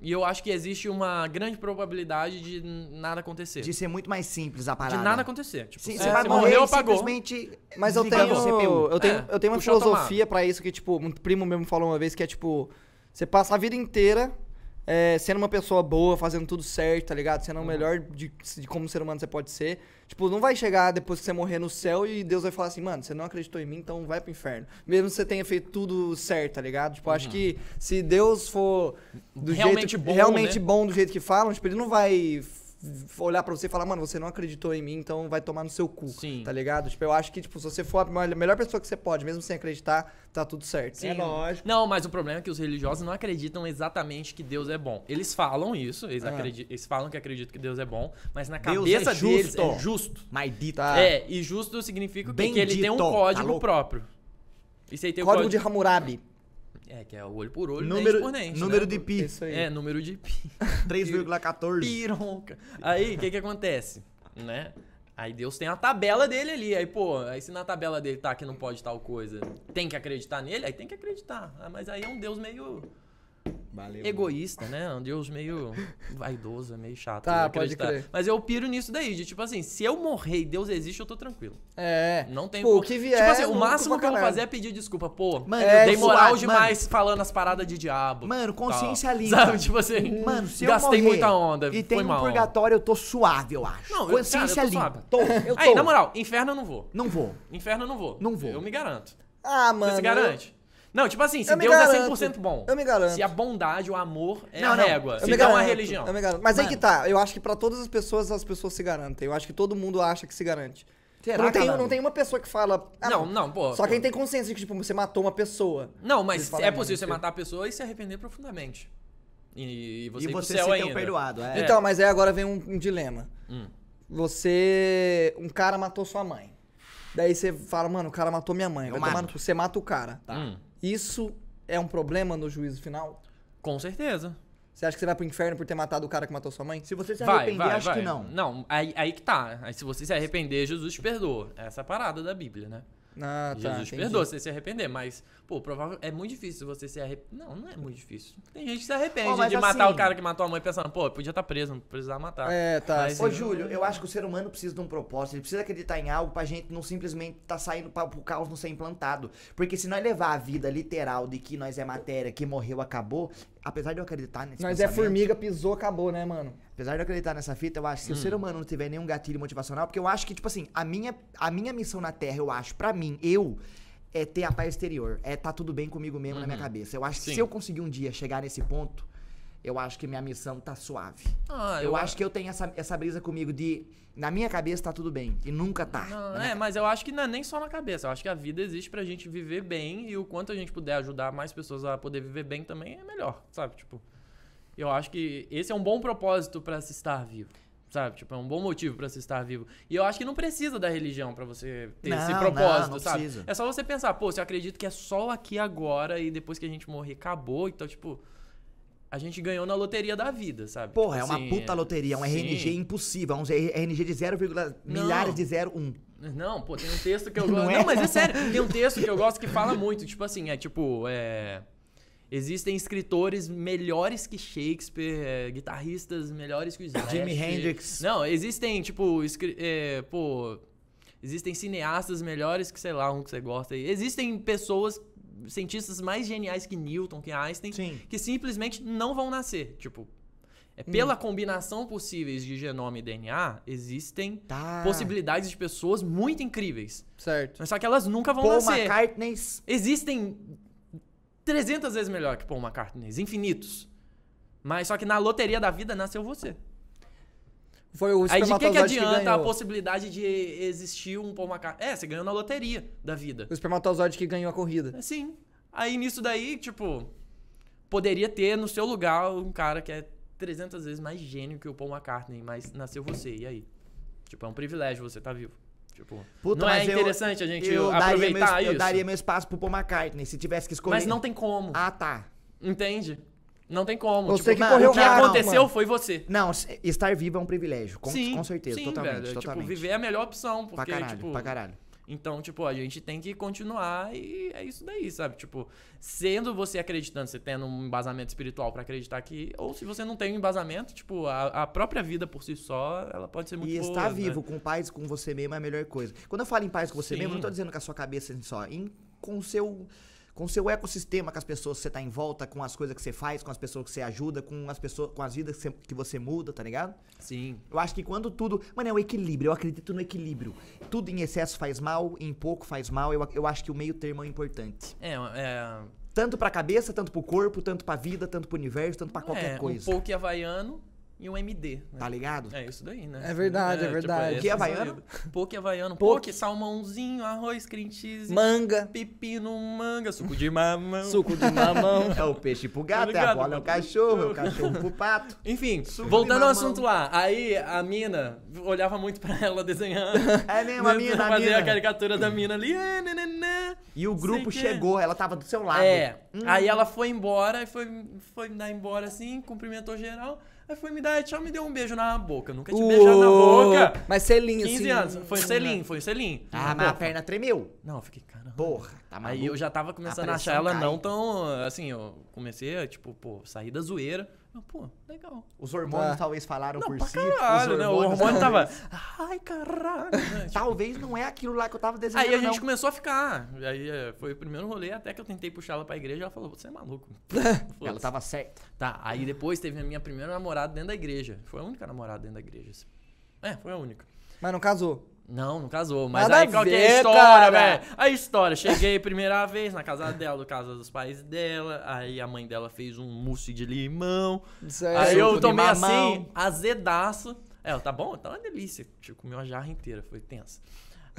Speaker 3: E eu acho que existe uma grande probabilidade de nada acontecer.
Speaker 1: De
Speaker 3: De,
Speaker 1: ser muito mais simples a parada.
Speaker 3: nada acontecer. Tipo,
Speaker 1: Sim,
Speaker 3: você,
Speaker 1: você vai
Speaker 3: você
Speaker 1: morrer
Speaker 3: morreu,
Speaker 1: e
Speaker 3: apagou.
Speaker 1: simplesmente
Speaker 2: Mas eu tenho, eu tenho,
Speaker 3: É,
Speaker 2: eu tenho uma filosofia pra isso que, tipo, um primo mesmo falou uma vez que é, tipo, você passa a vida inteira é, sendo uma pessoa boa, fazendo tudo certo, tá ligado? Sendo o melhor de, de como ser humano você pode ser. Tipo, não vai chegar depois que você morrer no céu e Deus vai falar assim, mano, você não acreditou em mim, então vai pro inferno. Mesmo que você tenha feito tudo certo, tá ligado? Tipo, acho que se Deus for do
Speaker 3: Realmente
Speaker 2: jeito,
Speaker 3: bom,
Speaker 2: realmente
Speaker 3: né?
Speaker 2: bom do jeito que falam, tipo, ele não vai olhar pra você e falar, mano, você não acreditou em mim, então vai tomar no seu cu,
Speaker 3: Sim.
Speaker 2: tá ligado? Tipo, eu acho que, tipo, se você for a melhor- pessoa que você pode, mesmo sem acreditar, tá tudo certo.
Speaker 3: Sim.
Speaker 1: É lógico.
Speaker 3: Não, mas o problema é que os religiosos não acreditam exatamente que Deus é bom. Eles falam isso, eles,
Speaker 2: Ah.
Speaker 3: eles falam que acreditam que Deus é bom, mas na
Speaker 1: Deus
Speaker 3: cabeça
Speaker 1: é
Speaker 3: deles
Speaker 1: justo.
Speaker 3: é justo.
Speaker 1: Maldito.
Speaker 2: Tá.
Speaker 3: É, e justo significa o quê? que ele tem um
Speaker 1: Bendito,
Speaker 3: código
Speaker 1: tá
Speaker 3: próprio. Isso aí tem
Speaker 2: Código
Speaker 3: o
Speaker 2: de
Speaker 3: código
Speaker 2: Hammurabi.
Speaker 3: É, que é o olho por olho,
Speaker 1: Número,
Speaker 3: dente por dente.
Speaker 1: número
Speaker 3: né?
Speaker 1: de pi.
Speaker 2: Isso aí.
Speaker 3: É, número de pi.
Speaker 1: 3,14.
Speaker 3: Pironca. Aí, o que que acontece? Né? Aí Deus tem a tabela dele ali. Aí, pô, aí se na tabela dele tá que não pode tal coisa, tem que acreditar nele? Aí tem que acreditar. Ah, Mas aí é um Deus meio
Speaker 1: Valeu.
Speaker 3: egoísta, né? Um Deus meio vaidoso, é meio chato.
Speaker 2: Tá,
Speaker 3: de
Speaker 2: pode crer.
Speaker 3: Mas eu piro nisso daí, de tipo assim, se eu morrer e Deus existe, eu tô tranquilo.
Speaker 2: É.
Speaker 3: Não tem
Speaker 2: Pô, o que vier
Speaker 3: Tipo assim, o máximo que eu vou fazer é pedir desculpa. Pô,
Speaker 1: Mano,
Speaker 2: É,
Speaker 1: eu
Speaker 3: dei moral demais falando as paradas de diabo.
Speaker 1: Mano, consciência
Speaker 3: tal.
Speaker 1: limpa.
Speaker 3: Sabe, tipo assim,
Speaker 1: Mano, se
Speaker 3: gastei
Speaker 1: eu morrer
Speaker 3: muita onda,
Speaker 1: e tem um purgatório, eu tô suave, eu acho.
Speaker 3: Não, eu-
Speaker 1: consciência
Speaker 3: cara, eu tô
Speaker 1: limpa.
Speaker 3: suave.
Speaker 1: Tô, eu tô.
Speaker 3: Aí, na moral, inferno eu não vou.
Speaker 1: Não vou.
Speaker 3: Inferno eu não vou.
Speaker 1: Não vou.
Speaker 3: Eu me garanto.
Speaker 2: Ah, mano.
Speaker 3: Você se garante? Não, tipo assim, se
Speaker 2: eu
Speaker 3: Deus é
Speaker 2: garanto.
Speaker 3: 100% bom.
Speaker 2: Eu me garanto.
Speaker 3: Se a bondade, o amor é
Speaker 1: Não,
Speaker 3: a
Speaker 1: não.
Speaker 3: régua.
Speaker 2: Eu
Speaker 3: Se não a religião.
Speaker 2: Eu me garanto. Mas aí
Speaker 1: Mano.
Speaker 2: que tá. Eu acho que pra todas as pessoas, as pessoas se garantem. Eu acho que todo mundo acha que se garante.
Speaker 1: Será,
Speaker 2: não, tem, não tem uma pessoa que fala. ah,
Speaker 3: Não, não, pô.
Speaker 2: Só
Speaker 3: pô.
Speaker 2: quem tem consciência de que, tipo, você matou uma pessoa.
Speaker 3: Não, mas é
Speaker 2: "Ah,
Speaker 3: possível você matar a pessoa e se arrepender profundamente. E, e você
Speaker 1: E
Speaker 3: ir pro
Speaker 1: você
Speaker 3: céu
Speaker 1: ser
Speaker 3: ainda.
Speaker 1: perdoado, é.
Speaker 2: Então, mas aí agora vem um, um dilema.
Speaker 3: Hum.
Speaker 2: Você. Um cara matou sua mãe. Daí você fala, mano, o cara matou minha mãe.
Speaker 1: Eu
Speaker 2: Vai tomar. Você mata o cara.
Speaker 3: Hum,
Speaker 2: Isso é um problema no juízo final?
Speaker 3: com certeza.
Speaker 2: Você acha que você vai pro inferno por ter matado o cara que matou sua mãe?
Speaker 1: Se você se
Speaker 3: Vai,
Speaker 1: arrepender,
Speaker 3: vai,
Speaker 1: acho
Speaker 3: vai.
Speaker 1: que não.
Speaker 3: Não, aí, aí que tá. Aí se você se arrepender, Jesus te perdoa. Essa é a parada da Bíblia, né?
Speaker 2: Ah, tá.
Speaker 3: Jesus te
Speaker 2: entendi.
Speaker 3: perdoa se você se arrepender, mas, pô, provável, é muito difícil você se arrepender. Não, não é muito difícil. Tem gente que se arrepende
Speaker 1: mas
Speaker 3: de matar
Speaker 1: assim-
Speaker 3: o cara que matou a mãe pensando, pô, podia estar preso, não precisava matar.
Speaker 2: É, tá.
Speaker 3: Mas-.
Speaker 1: Ô, Júlio, eu acho que o ser humano precisa de um propósito, ele precisa acreditar em algo pra gente não simplesmente tá saindo pra, pro caos não ser implantado. Porque se nós levar a vida literal de que nós é matéria, que morreu, acabou, apesar de eu acreditar nesse
Speaker 2: Nós é formiga, pisou, acabou, né, mano?
Speaker 1: Apesar de eu acreditar nessa fita, eu acho que se o ser humano não tiver nenhum gatilho motivacional, porque eu acho que, tipo assim, a minha, a minha missão na Terra, eu acho, pra mim, eu, é ter a paz exterior. É tá tudo bem comigo mesmo na minha cabeça. Eu acho que
Speaker 3: Sim.
Speaker 1: se eu conseguir um dia chegar nesse ponto, eu acho que minha missão tá suave.
Speaker 3: Ah,
Speaker 1: eu, acho que eu tenho essa, essa brisa comigo de. Na minha cabeça tá tudo bem. E nunca tá.
Speaker 3: Não,
Speaker 1: minha
Speaker 3: é, mas eu acho que não é nem só na cabeça. Eu acho que a vida existe pra gente viver bem e o quanto a gente puder ajudar mais pessoas a poder viver bem também é melhor, sabe? Tipo, eu acho que esse é um bom propósito pra se estar vivo. Sabe? Tipo, é um bom motivo pra se estar vivo. E eu acho que não precisa da religião pra você ter esse
Speaker 1: Não,
Speaker 3: propósito,
Speaker 1: não, não
Speaker 3: sabe?
Speaker 1: precisa.
Speaker 3: É só você pensar, pô, se eu acredito que é só aqui agora e depois que a gente morrer acabou, então, tipo, a gente ganhou na loteria da vida, sabe?
Speaker 1: Porra, é
Speaker 3: Tipo
Speaker 1: uma
Speaker 3: assim,
Speaker 1: puta loteria, é um
Speaker 3: sim.
Speaker 1: RNG impossível, é um RNG de 0,
Speaker 3: Não.
Speaker 1: milhares de 0,1.
Speaker 3: Não, pô, tem um texto que eu
Speaker 1: Não
Speaker 3: gosto.
Speaker 1: é?
Speaker 3: Não, mas é sério. Tem um texto que eu gosto que fala muito. Tipo assim, é tipo. É... Existem escritores melhores que Shakespeare, é, guitarristas melhores que o Slash.
Speaker 1: Jimi Hendrix.
Speaker 3: Não, existem, tipo, é, pô. Existem cineastas melhores que, sei lá, um que você gosta. Existem pessoas, cientistas mais geniais que Newton, que Einstein,
Speaker 1: Sim.
Speaker 3: que simplesmente não vão nascer. Tipo, é
Speaker 1: Hum.
Speaker 3: pela combinação possíveis de genoma e DNA, existem
Speaker 1: Tá.
Speaker 3: possibilidades de pessoas muito incríveis.
Speaker 2: Certo.
Speaker 3: Mas só que elas nunca vão
Speaker 1: Paul
Speaker 3: nascer.
Speaker 1: McCartney.
Speaker 3: Existem 300 vezes melhor que Paul McCartney, infinitos. Mas só que na loteria da vida nasceu você.
Speaker 2: Foi o
Speaker 3: Aí de que, que adianta a
Speaker 2: ganhou.
Speaker 3: possibilidade de existir um Paul McCartney? É, você ganhou na loteria da vida.
Speaker 2: O espermatozoide que ganhou a corrida.
Speaker 3: É sim. Aí nisso daí, tipo, poderia ter no seu lugar um cara que é 300 vezes mais gênio que o Paul McCartney, mas nasceu você, e aí? Tipo, é um privilégio você estar vivo. Tipo,
Speaker 1: Puta,
Speaker 3: não é
Speaker 1: mas eu-
Speaker 3: interessante a gente
Speaker 1: eu daria meu,
Speaker 3: aproveitar isso?
Speaker 1: Eu daria meu espaço pro Paul McCartney, se tivesse que escolher.
Speaker 3: Mas não tem como.
Speaker 1: Ah, tá.
Speaker 3: Entende? Não tem como.
Speaker 2: Você
Speaker 3: tipo,
Speaker 2: que
Speaker 1: mano,
Speaker 2: correu
Speaker 3: o que
Speaker 1: Não, não,
Speaker 3: aconteceu
Speaker 2: mano.
Speaker 3: foi você.
Speaker 1: Não, estar vivo é um privilégio. Com,
Speaker 3: sim,
Speaker 1: com certeza,
Speaker 3: sim,
Speaker 1: totalmente.
Speaker 3: velho.
Speaker 1: totalmente.
Speaker 3: Tipo, viver é a melhor opção,
Speaker 1: pra
Speaker 3: porque,
Speaker 1: caralho,
Speaker 3: tipo...
Speaker 1: pra caralho.
Speaker 3: Então, tipo, a gente tem que continuar e é isso daí, sabe? Tipo, sendo você acreditando, você tendo um embasamento espiritual pra acreditar que... Ou se você não tem um embasamento, tipo, a, a própria vida por si só, ela pode ser muito
Speaker 1: E
Speaker 3: boa,
Speaker 1: estar
Speaker 3: né?
Speaker 1: vivo com paz com você mesmo é a melhor coisa. Quando eu falo em paz com você
Speaker 3: Sim.
Speaker 1: mesmo, eu não tô dizendo com a sua cabeça só, em, com o seu com o seu ecossistema, com as pessoas que você tá em volta, com as coisas que você faz, com as pessoas que você ajuda, com as pessoas, com as vidas que você, que você muda, tá ligado?
Speaker 3: Sim.
Speaker 1: Eu acho que quando tudo. Mano, é o equilíbrio. Eu acredito no equilíbrio. Tudo em excesso faz mal, em pouco faz mal. Eu, eu acho que o meio termo é importante.
Speaker 3: É, é.
Speaker 1: Tanto pra cabeça, tanto pro corpo, tanto pra vida, tanto pro universo, tanto pra qualquer
Speaker 3: é,
Speaker 1: coisa.
Speaker 3: Um poke havaiano e um MD. né?
Speaker 1: Tá ligado?
Speaker 3: É isso daí, né?
Speaker 2: É verdade, é verdade.
Speaker 3: esse
Speaker 1: Que é
Speaker 3: isso aí.
Speaker 1: havaiano?
Speaker 3: Poke havaiano.
Speaker 2: Poke.
Speaker 3: Salmãozinho, arroz, cream cheese,
Speaker 2: Manga,
Speaker 3: pepino, manga, suco de mamão.
Speaker 2: suco de mamão.
Speaker 1: É o peixe pro gato, é a bola é o cachorro, é o cachorro pro pato.
Speaker 3: Enfim,
Speaker 1: Suco
Speaker 3: voltando ao assunto lá. Aí a mina olhava muito pra ela desenhando.
Speaker 1: É mesmo, a mina, a
Speaker 3: Fazia a
Speaker 1: mina.
Speaker 3: caricatura da mina ali. ah, nananã.
Speaker 1: E o grupo
Speaker 3: Sei que-
Speaker 1: chegou, ela tava do seu lado.
Speaker 3: É.
Speaker 1: Hum.
Speaker 3: Aí ela foi embora, e foi, foi me dar embora assim, cumprimentou geral. Aí foi me dar tchau, me deu um beijo na boca. Nunca te beijado na boca.
Speaker 2: Mas selinho,
Speaker 3: 15
Speaker 2: assim.
Speaker 3: anos. Foi selim, foi selim.
Speaker 1: Ah, mas a perna tremeu.
Speaker 3: Não, eu fiquei, caramba.
Speaker 1: Porra, tá maluco.
Speaker 3: Aí eu já tava começando a achar ela
Speaker 1: cai.
Speaker 3: não tão. Assim, eu comecei a, tipo, pô, sair da zoeira. Eu, pô, legal.
Speaker 1: Os hormônios
Speaker 2: Ah.
Speaker 1: talvez falaram
Speaker 3: Não,
Speaker 1: por
Speaker 3: pra
Speaker 1: si.
Speaker 3: caralho, né? O
Speaker 1: hormônios
Speaker 3: hormônio tava. Ai, caralho. né? Tipo,
Speaker 1: Talvez não é aquilo lá que eu tava desenhando,
Speaker 3: Aí a gente
Speaker 1: não.
Speaker 3: começou a ficar. Aí é, foi o primeiro rolê, até que eu tentei puxar ela pra igreja. Ela falou: Você é maluco.
Speaker 1: Ela tava certa.
Speaker 3: Tá, aí depois teve a minha primeira namorada dentro da igreja. Foi a única namorada dentro da igreja. assim. É, foi a única.
Speaker 2: Mas não casou.
Speaker 3: Não, não casou. Mas
Speaker 2: Nada
Speaker 3: aí qual que é a história, velho? A história. Cheguei primeira vez na casa dela, casa dos pais dela. Aí a mãe dela fez um mousse de limão.
Speaker 2: Certo.
Speaker 3: Aí
Speaker 1: suco
Speaker 3: eu tomei assim, azedaço. É, tá bom? Tá uma delícia. Tipo, comi uma jarra inteira, foi tenso.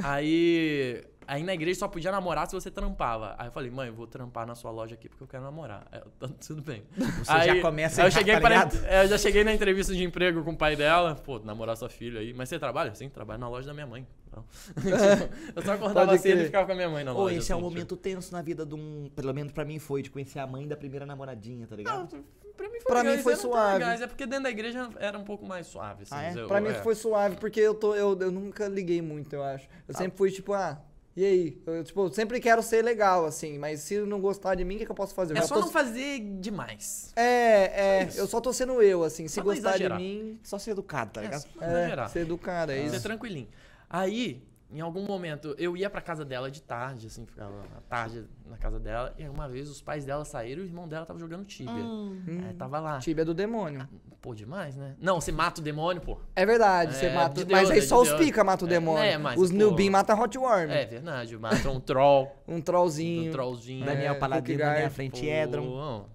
Speaker 3: Aí, aí na igreja só podia namorar se você trampava. Aí eu falei, mãe, eu vou trampar na sua loja aqui porque eu quero namorar. Aí eu, tá tudo bem.
Speaker 1: Você
Speaker 3: aí,
Speaker 1: já começa
Speaker 3: aí eu cheguei
Speaker 1: tá
Speaker 3: para, é, Eu já cheguei na entrevista de emprego com o pai dela. Pô, namorar sua filha aí. Mas você trabalha? Sim, trabalho na loja da minha mãe. Não. eu só acordava
Speaker 2: Pode
Speaker 3: cedo e ficava com a minha mãe na loja.
Speaker 1: esse é um
Speaker 3: assim,
Speaker 1: momento tenso na vida de um. Pelo menos pra mim foi, de conhecer a mãe da primeira namoradinha, tá ligado?
Speaker 3: Tipo, pra mim foi,
Speaker 2: Pra mim foi suave.
Speaker 3: legais, É porque dentro da igreja era um pouco mais suave. Assim,
Speaker 1: Ah, é?
Speaker 3: eu-
Speaker 2: Pra mim
Speaker 3: é.
Speaker 2: foi suave, porque eu, tô, eu, eu nunca liguei muito, eu acho. Eu sempre fui tipo, ah, e aí? Eu, tipo, eu sempre quero ser legal, assim, mas se não gostar de mim, o que, que eu posso fazer? Eu
Speaker 3: É só
Speaker 2: tô-
Speaker 3: não fazer demais.
Speaker 2: É, é,
Speaker 3: Só
Speaker 2: eu só tô sendo eu, assim. Se
Speaker 3: Só
Speaker 2: gostar de mim,
Speaker 1: Só ser educado, tá
Speaker 3: É,
Speaker 1: ligado?
Speaker 3: só
Speaker 2: é,
Speaker 3: exagerar.
Speaker 2: ser educado, é
Speaker 3: Ser
Speaker 2: isso.
Speaker 3: tranquilinho. Aí, em algum momento, eu ia pra casa dela de tarde, assim, ficava à tarde na casa dela. E uma vez os pais dela saíram e o irmão dela tava jogando Tibia.
Speaker 2: Hum.
Speaker 3: Aí tava lá.
Speaker 2: Tíbia do demônio.
Speaker 3: Pô, demais, né? Não, você mata o demônio, pô.
Speaker 2: É verdade, você
Speaker 3: É,
Speaker 2: mata.
Speaker 3: de Deus,
Speaker 2: mas aí
Speaker 3: é
Speaker 2: só
Speaker 3: de
Speaker 2: os pica matam o
Speaker 3: É,
Speaker 2: demônio.
Speaker 3: é, mas,
Speaker 2: os
Speaker 3: pô,
Speaker 2: Nubin matam Hot Worm.
Speaker 3: É verdade, mata um troll,
Speaker 2: Um
Speaker 3: um
Speaker 2: trollzinho.
Speaker 3: trollzinho.
Speaker 1: Daniel
Speaker 2: É,
Speaker 1: Paladino na minha frente, Edron.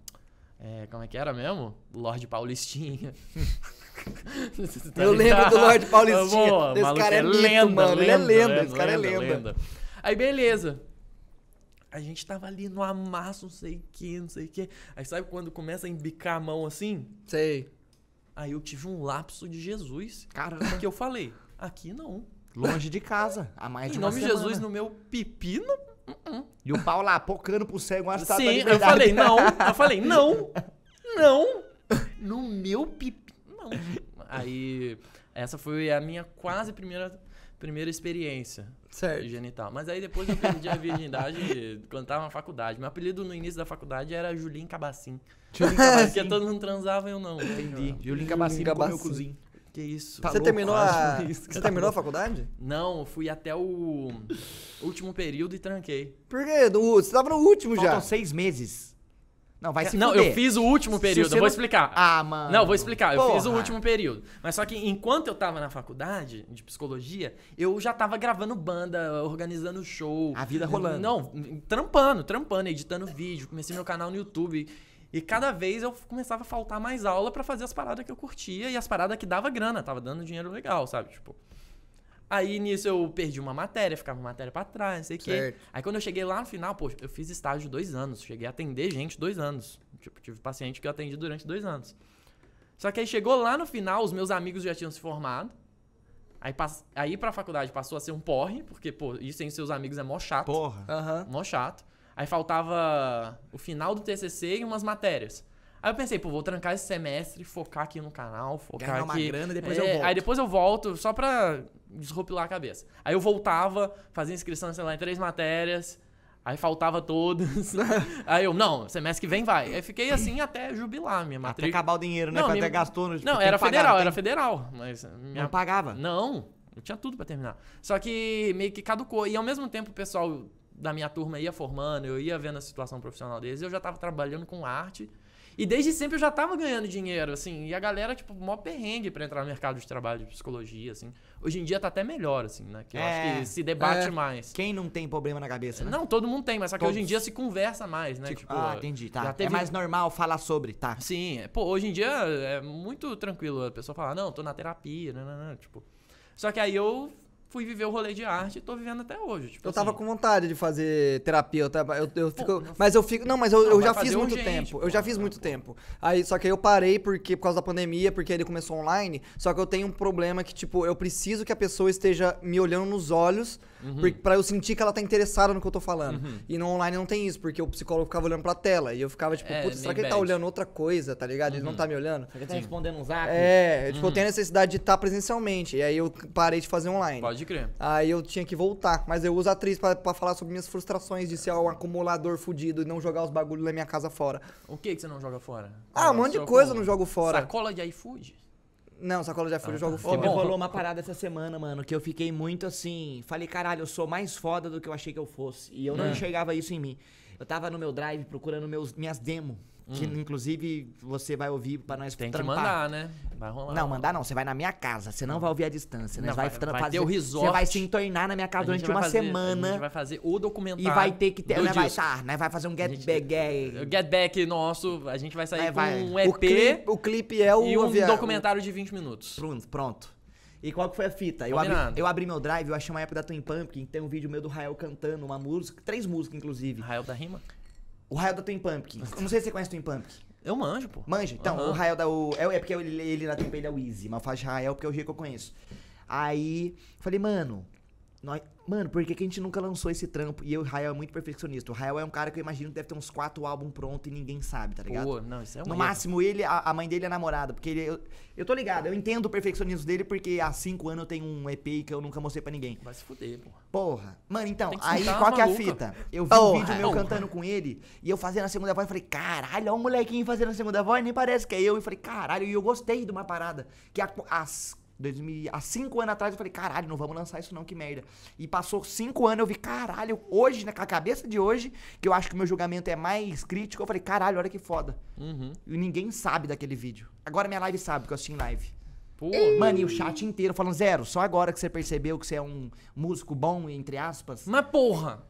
Speaker 3: É, como é que era mesmo? Lorde Paulistinha. Tá
Speaker 2: Eu lembro do Lorde Paulistinha.
Speaker 3: Boa,
Speaker 2: Esse cara é mito, mano, ele é lenda, esse cara é lenda.
Speaker 3: Aí beleza. A gente tava ali no amasso, não sei o que, não sei o que. Aí sabe quando começa a embicar a mão assim?
Speaker 2: Sei.
Speaker 3: Aí eu tive um lapso de Jesus.
Speaker 1: Caramba.
Speaker 3: Que eu falei, aqui não.
Speaker 1: Longe de casa, há mais de
Speaker 3: Em nome de. Jesus, no meu pipi, não.
Speaker 1: E o pau lá, pocando pro cego, uma estátua
Speaker 3: Sim, eu falei, não. Eu falei, não. Não. No meu pipi. Não. Aí, essa foi a minha quase primeira, primeira experiência
Speaker 2: Certo.
Speaker 3: genital. Mas aí depois eu perdi a virgindade quando tava na faculdade. Meu apelido no início da faculdade era Julinho Cabacim.
Speaker 1: Julinho
Speaker 3: Porque todo mundo transava e eu não.
Speaker 1: Entendi. Julinho Cabacim
Speaker 2: Cabacim.
Speaker 1: comeu cozinho.
Speaker 3: Que isso.
Speaker 1: Tá
Speaker 2: Você
Speaker 1: louco,
Speaker 2: terminou a.
Speaker 1: isso,
Speaker 2: Você
Speaker 1: cara.
Speaker 2: terminou a faculdade?
Speaker 3: Não, eu fui até o último período e tranquei.
Speaker 2: Por quê? Do- Você tava no último já.
Speaker 1: Faltam seis meses. Não, vai se
Speaker 3: não,
Speaker 1: fuder.
Speaker 3: eu fiz o último período, eu vou
Speaker 1: não-
Speaker 3: explicar.
Speaker 1: Ah, mano.
Speaker 3: Não, vou explicar. Eu fiz o
Speaker 1: Porra.
Speaker 3: último período. Mas só que enquanto eu tava na faculdade de psicologia, eu já tava gravando banda, organizando show.
Speaker 1: A vida rolando.
Speaker 3: Não, trampando, trampando, editando vídeo. Comecei meu canal no YouTube. E cada vez eu começava a faltar mais aula pra fazer as paradas que eu curtia e as paradas que dava grana, tava dando dinheiro legal, sabe? Tipo. Aí nisso eu perdi uma matéria, ficava uma matéria pra trás, não sei o quê. Aí quando eu cheguei lá no final, pô, eu fiz estágio dois anos. Cheguei a atender gente dois anos. Tipo, tive paciente que eu atendi durante dois anos. Só que aí chegou lá no final, os meus amigos já tinham se formado. Aí, pass... aí pra faculdade passou a ser um porre, porque, pô, isso sem seus amigos é mó chato.
Speaker 1: Porra.
Speaker 2: Aham.
Speaker 3: Mó chato. Aí faltava o final do TCC e umas matérias. Aí eu pensei, pô, vou trancar esse semestre, focar aqui no canal, focar
Speaker 1: Ganhar uma
Speaker 3: aqui.
Speaker 1: grana, depois
Speaker 3: É,
Speaker 1: eu volto.
Speaker 3: Aí depois eu volto, só pra desropilar a cabeça. Aí eu voltava, fazia inscrição, sei lá, em três matérias. Aí faltava todas. aí eu, não, semestre que vem vai. Aí fiquei assim até jubilar minha
Speaker 1: Até
Speaker 3: matrícula.
Speaker 1: acabar o dinheiro, né?
Speaker 3: Não, minha-
Speaker 1: até gastou no
Speaker 3: Não,
Speaker 1: tem
Speaker 3: era
Speaker 1: que pagar,
Speaker 3: federal,
Speaker 1: tem-
Speaker 3: era federal. Mas minha
Speaker 1: Não pagava.
Speaker 3: não, eu tinha tudo pra terminar. Só que meio que caducou. E ao mesmo tempo o pessoal da minha turma ia formando, eu ia vendo a situação profissional deles, eu já tava trabalhando com arte. E desde sempre eu já tava ganhando dinheiro, assim. E a galera, tipo, mó perrengue pra entrar no mercado de trabalho de psicologia, assim. Hoje em dia tá até melhor, assim, né? Que eu
Speaker 1: É,
Speaker 3: acho que se debate
Speaker 2: é.
Speaker 3: mais.
Speaker 1: Quem não tem problema na cabeça, né?
Speaker 3: Não, todo mundo tem, mas só que
Speaker 1: Todos.
Speaker 3: hoje em dia se conversa mais, né? Tipo,
Speaker 1: ah, entendi, tá. É
Speaker 3: teve-
Speaker 1: mais normal falar sobre, tá.
Speaker 3: Sim, é, pô, hoje em dia é muito tranquilo a pessoa falar, não, tô na terapia, não, não, não, tipo. Só que aí eu fui viver o rolê de arte e tô vivendo até hoje. Tipo,
Speaker 2: Eu tava
Speaker 3: assim.
Speaker 2: com vontade de fazer terapia, eu, tava, eu, eu fico,
Speaker 3: não-
Speaker 2: mas eu fico, não, mas eu,
Speaker 3: Não,
Speaker 2: eu já fiz muito
Speaker 3: urgente,
Speaker 2: tempo,
Speaker 3: pô.
Speaker 2: eu já fiz
Speaker 3: Ah,
Speaker 2: muito
Speaker 3: pô.
Speaker 2: tempo. Aí, só que aí eu parei porque por causa da pandemia, porque ele começou online, só que eu tenho um problema que tipo, eu preciso que a pessoa esteja me olhando nos olhos
Speaker 3: Uhum.
Speaker 2: pra eu sentir que ela tá interessada no que eu tô falando. E no online não tem isso, porque o psicólogo ficava olhando pra tela e eu ficava tipo,
Speaker 3: É,
Speaker 2: putz, será que ele tá
Speaker 3: bad.
Speaker 2: olhando outra coisa, tá ligado? Ele não tá me olhando?
Speaker 1: Você tá respondendo um zap?
Speaker 2: É, tipo, eu tenho a necessidade de estar presencialmente. E aí eu parei de fazer online.
Speaker 3: Pode crer.
Speaker 2: Aí eu tinha que voltar. Mas eu uso a atriz pra, pra falar sobre minhas frustrações de ser um acumulador fudido e não jogar os bagulhos da minha casa fora.
Speaker 3: O que que você não joga fora?
Speaker 2: Ah, um monte de coisa eu não jogo fora.
Speaker 3: Sacola de iFood?
Speaker 2: Não, sacola de iFood eu jogo fora.
Speaker 1: me rolou uma parada essa semana, mano, que eu fiquei muito assim. Falei, caralho, eu sou mais foda do que eu achei que eu fosse. E eu não
Speaker 3: É.
Speaker 1: enxergava isso em mim. Eu tava no meu drive procurando meus, minhas demo. Que inclusive você vai ouvir pra nós
Speaker 3: Hum. Tem que
Speaker 1: trampar.
Speaker 3: mandar, né? Vai rolar.
Speaker 1: Não, mandar não, você vai na minha casa, você não vai ouvir a distância, né?
Speaker 3: Não,
Speaker 1: vai,
Speaker 3: vai- vai
Speaker 1: fazer,
Speaker 3: ter o resort.
Speaker 1: Você vai se entornar na minha
Speaker 3: A
Speaker 1: casa durante uma
Speaker 3: fazer- A
Speaker 1: semana
Speaker 3: gente vai fazer o documentário.
Speaker 1: e vai ter que ter. Né, vai,
Speaker 3: disco.
Speaker 1: tá, né, vai fazer um get
Speaker 3: gente-
Speaker 1: back. é,
Speaker 3: O Get Back nosso, a gente vai sair
Speaker 1: É,
Speaker 3: com
Speaker 1: vai.
Speaker 3: um
Speaker 2: O
Speaker 3: EP
Speaker 2: clipe, o clipe é o
Speaker 3: e um documentário de 20 minutos.
Speaker 1: Pronto, pronto. E qual que foi a fita? Eu abri, eu abri meu drive, eu achei uma época da Twin Pumpkin, tem um vídeo meu do Rael cantando uma música, três músicas inclusive.
Speaker 3: Rael da Rima?
Speaker 1: O Rael da Twin Pumpkin. Eu não sei se você conhece Twin Pumpkin.
Speaker 3: Eu manjo, pô.
Speaker 1: Manja? Então,
Speaker 3: Aham.
Speaker 1: o Rael da. O, é, é porque ele, ele na Twin Pumpkin é o Easy, mas de Rael porque é o jeito que eu conheço. Aí, falei, mano. Nós, mano, por que, que a gente nunca lançou esse trampo? E eu, o Rael é muito perfeccionista. O Rael é um cara que eu imagino que deve ter uns quatro álbuns prontos e ninguém sabe, tá ligado?
Speaker 3: Pô, não, isso é um
Speaker 1: No
Speaker 3: erro.
Speaker 1: máximo, ele, a, a mãe dele é namorada. Porque ele, eu, eu tô ligado, eu entendo o perfeccionismo dele, porque há cinco anos eu tenho um EP que eu nunca mostrei pra ninguém.
Speaker 3: Vai se fuder, pô.
Speaker 1: Porra. Mano, então, aí qual que é a fita? Eu vi um
Speaker 2: Porra.
Speaker 1: vídeo meu
Speaker 3: Porra.
Speaker 1: cantando com ele, e eu fazendo a segunda voz, eu falei, caralho, olha o molequinho fazendo a segunda voz, nem parece que é eu. E falei, caralho, e eu gostei de uma parada. Que há, as, 2000, há cinco anos atrás eu falei, caralho, não vamos lançar isso não, que merda. E passou cinco anos, eu vi, caralho, hoje, né, com a cabeça de hoje, que eu acho que o meu julgamento é mais crítico, eu falei, caralho, olha que foda.
Speaker 3: Uhum.
Speaker 1: E ninguém sabe daquele vídeo. Agora minha live sabe, porque eu assisti em live.
Speaker 3: Pô,
Speaker 1: Mano, e o chat inteiro falando, Zero, só agora que você percebeu que você é um músico bom, entre aspas.
Speaker 3: mas porra.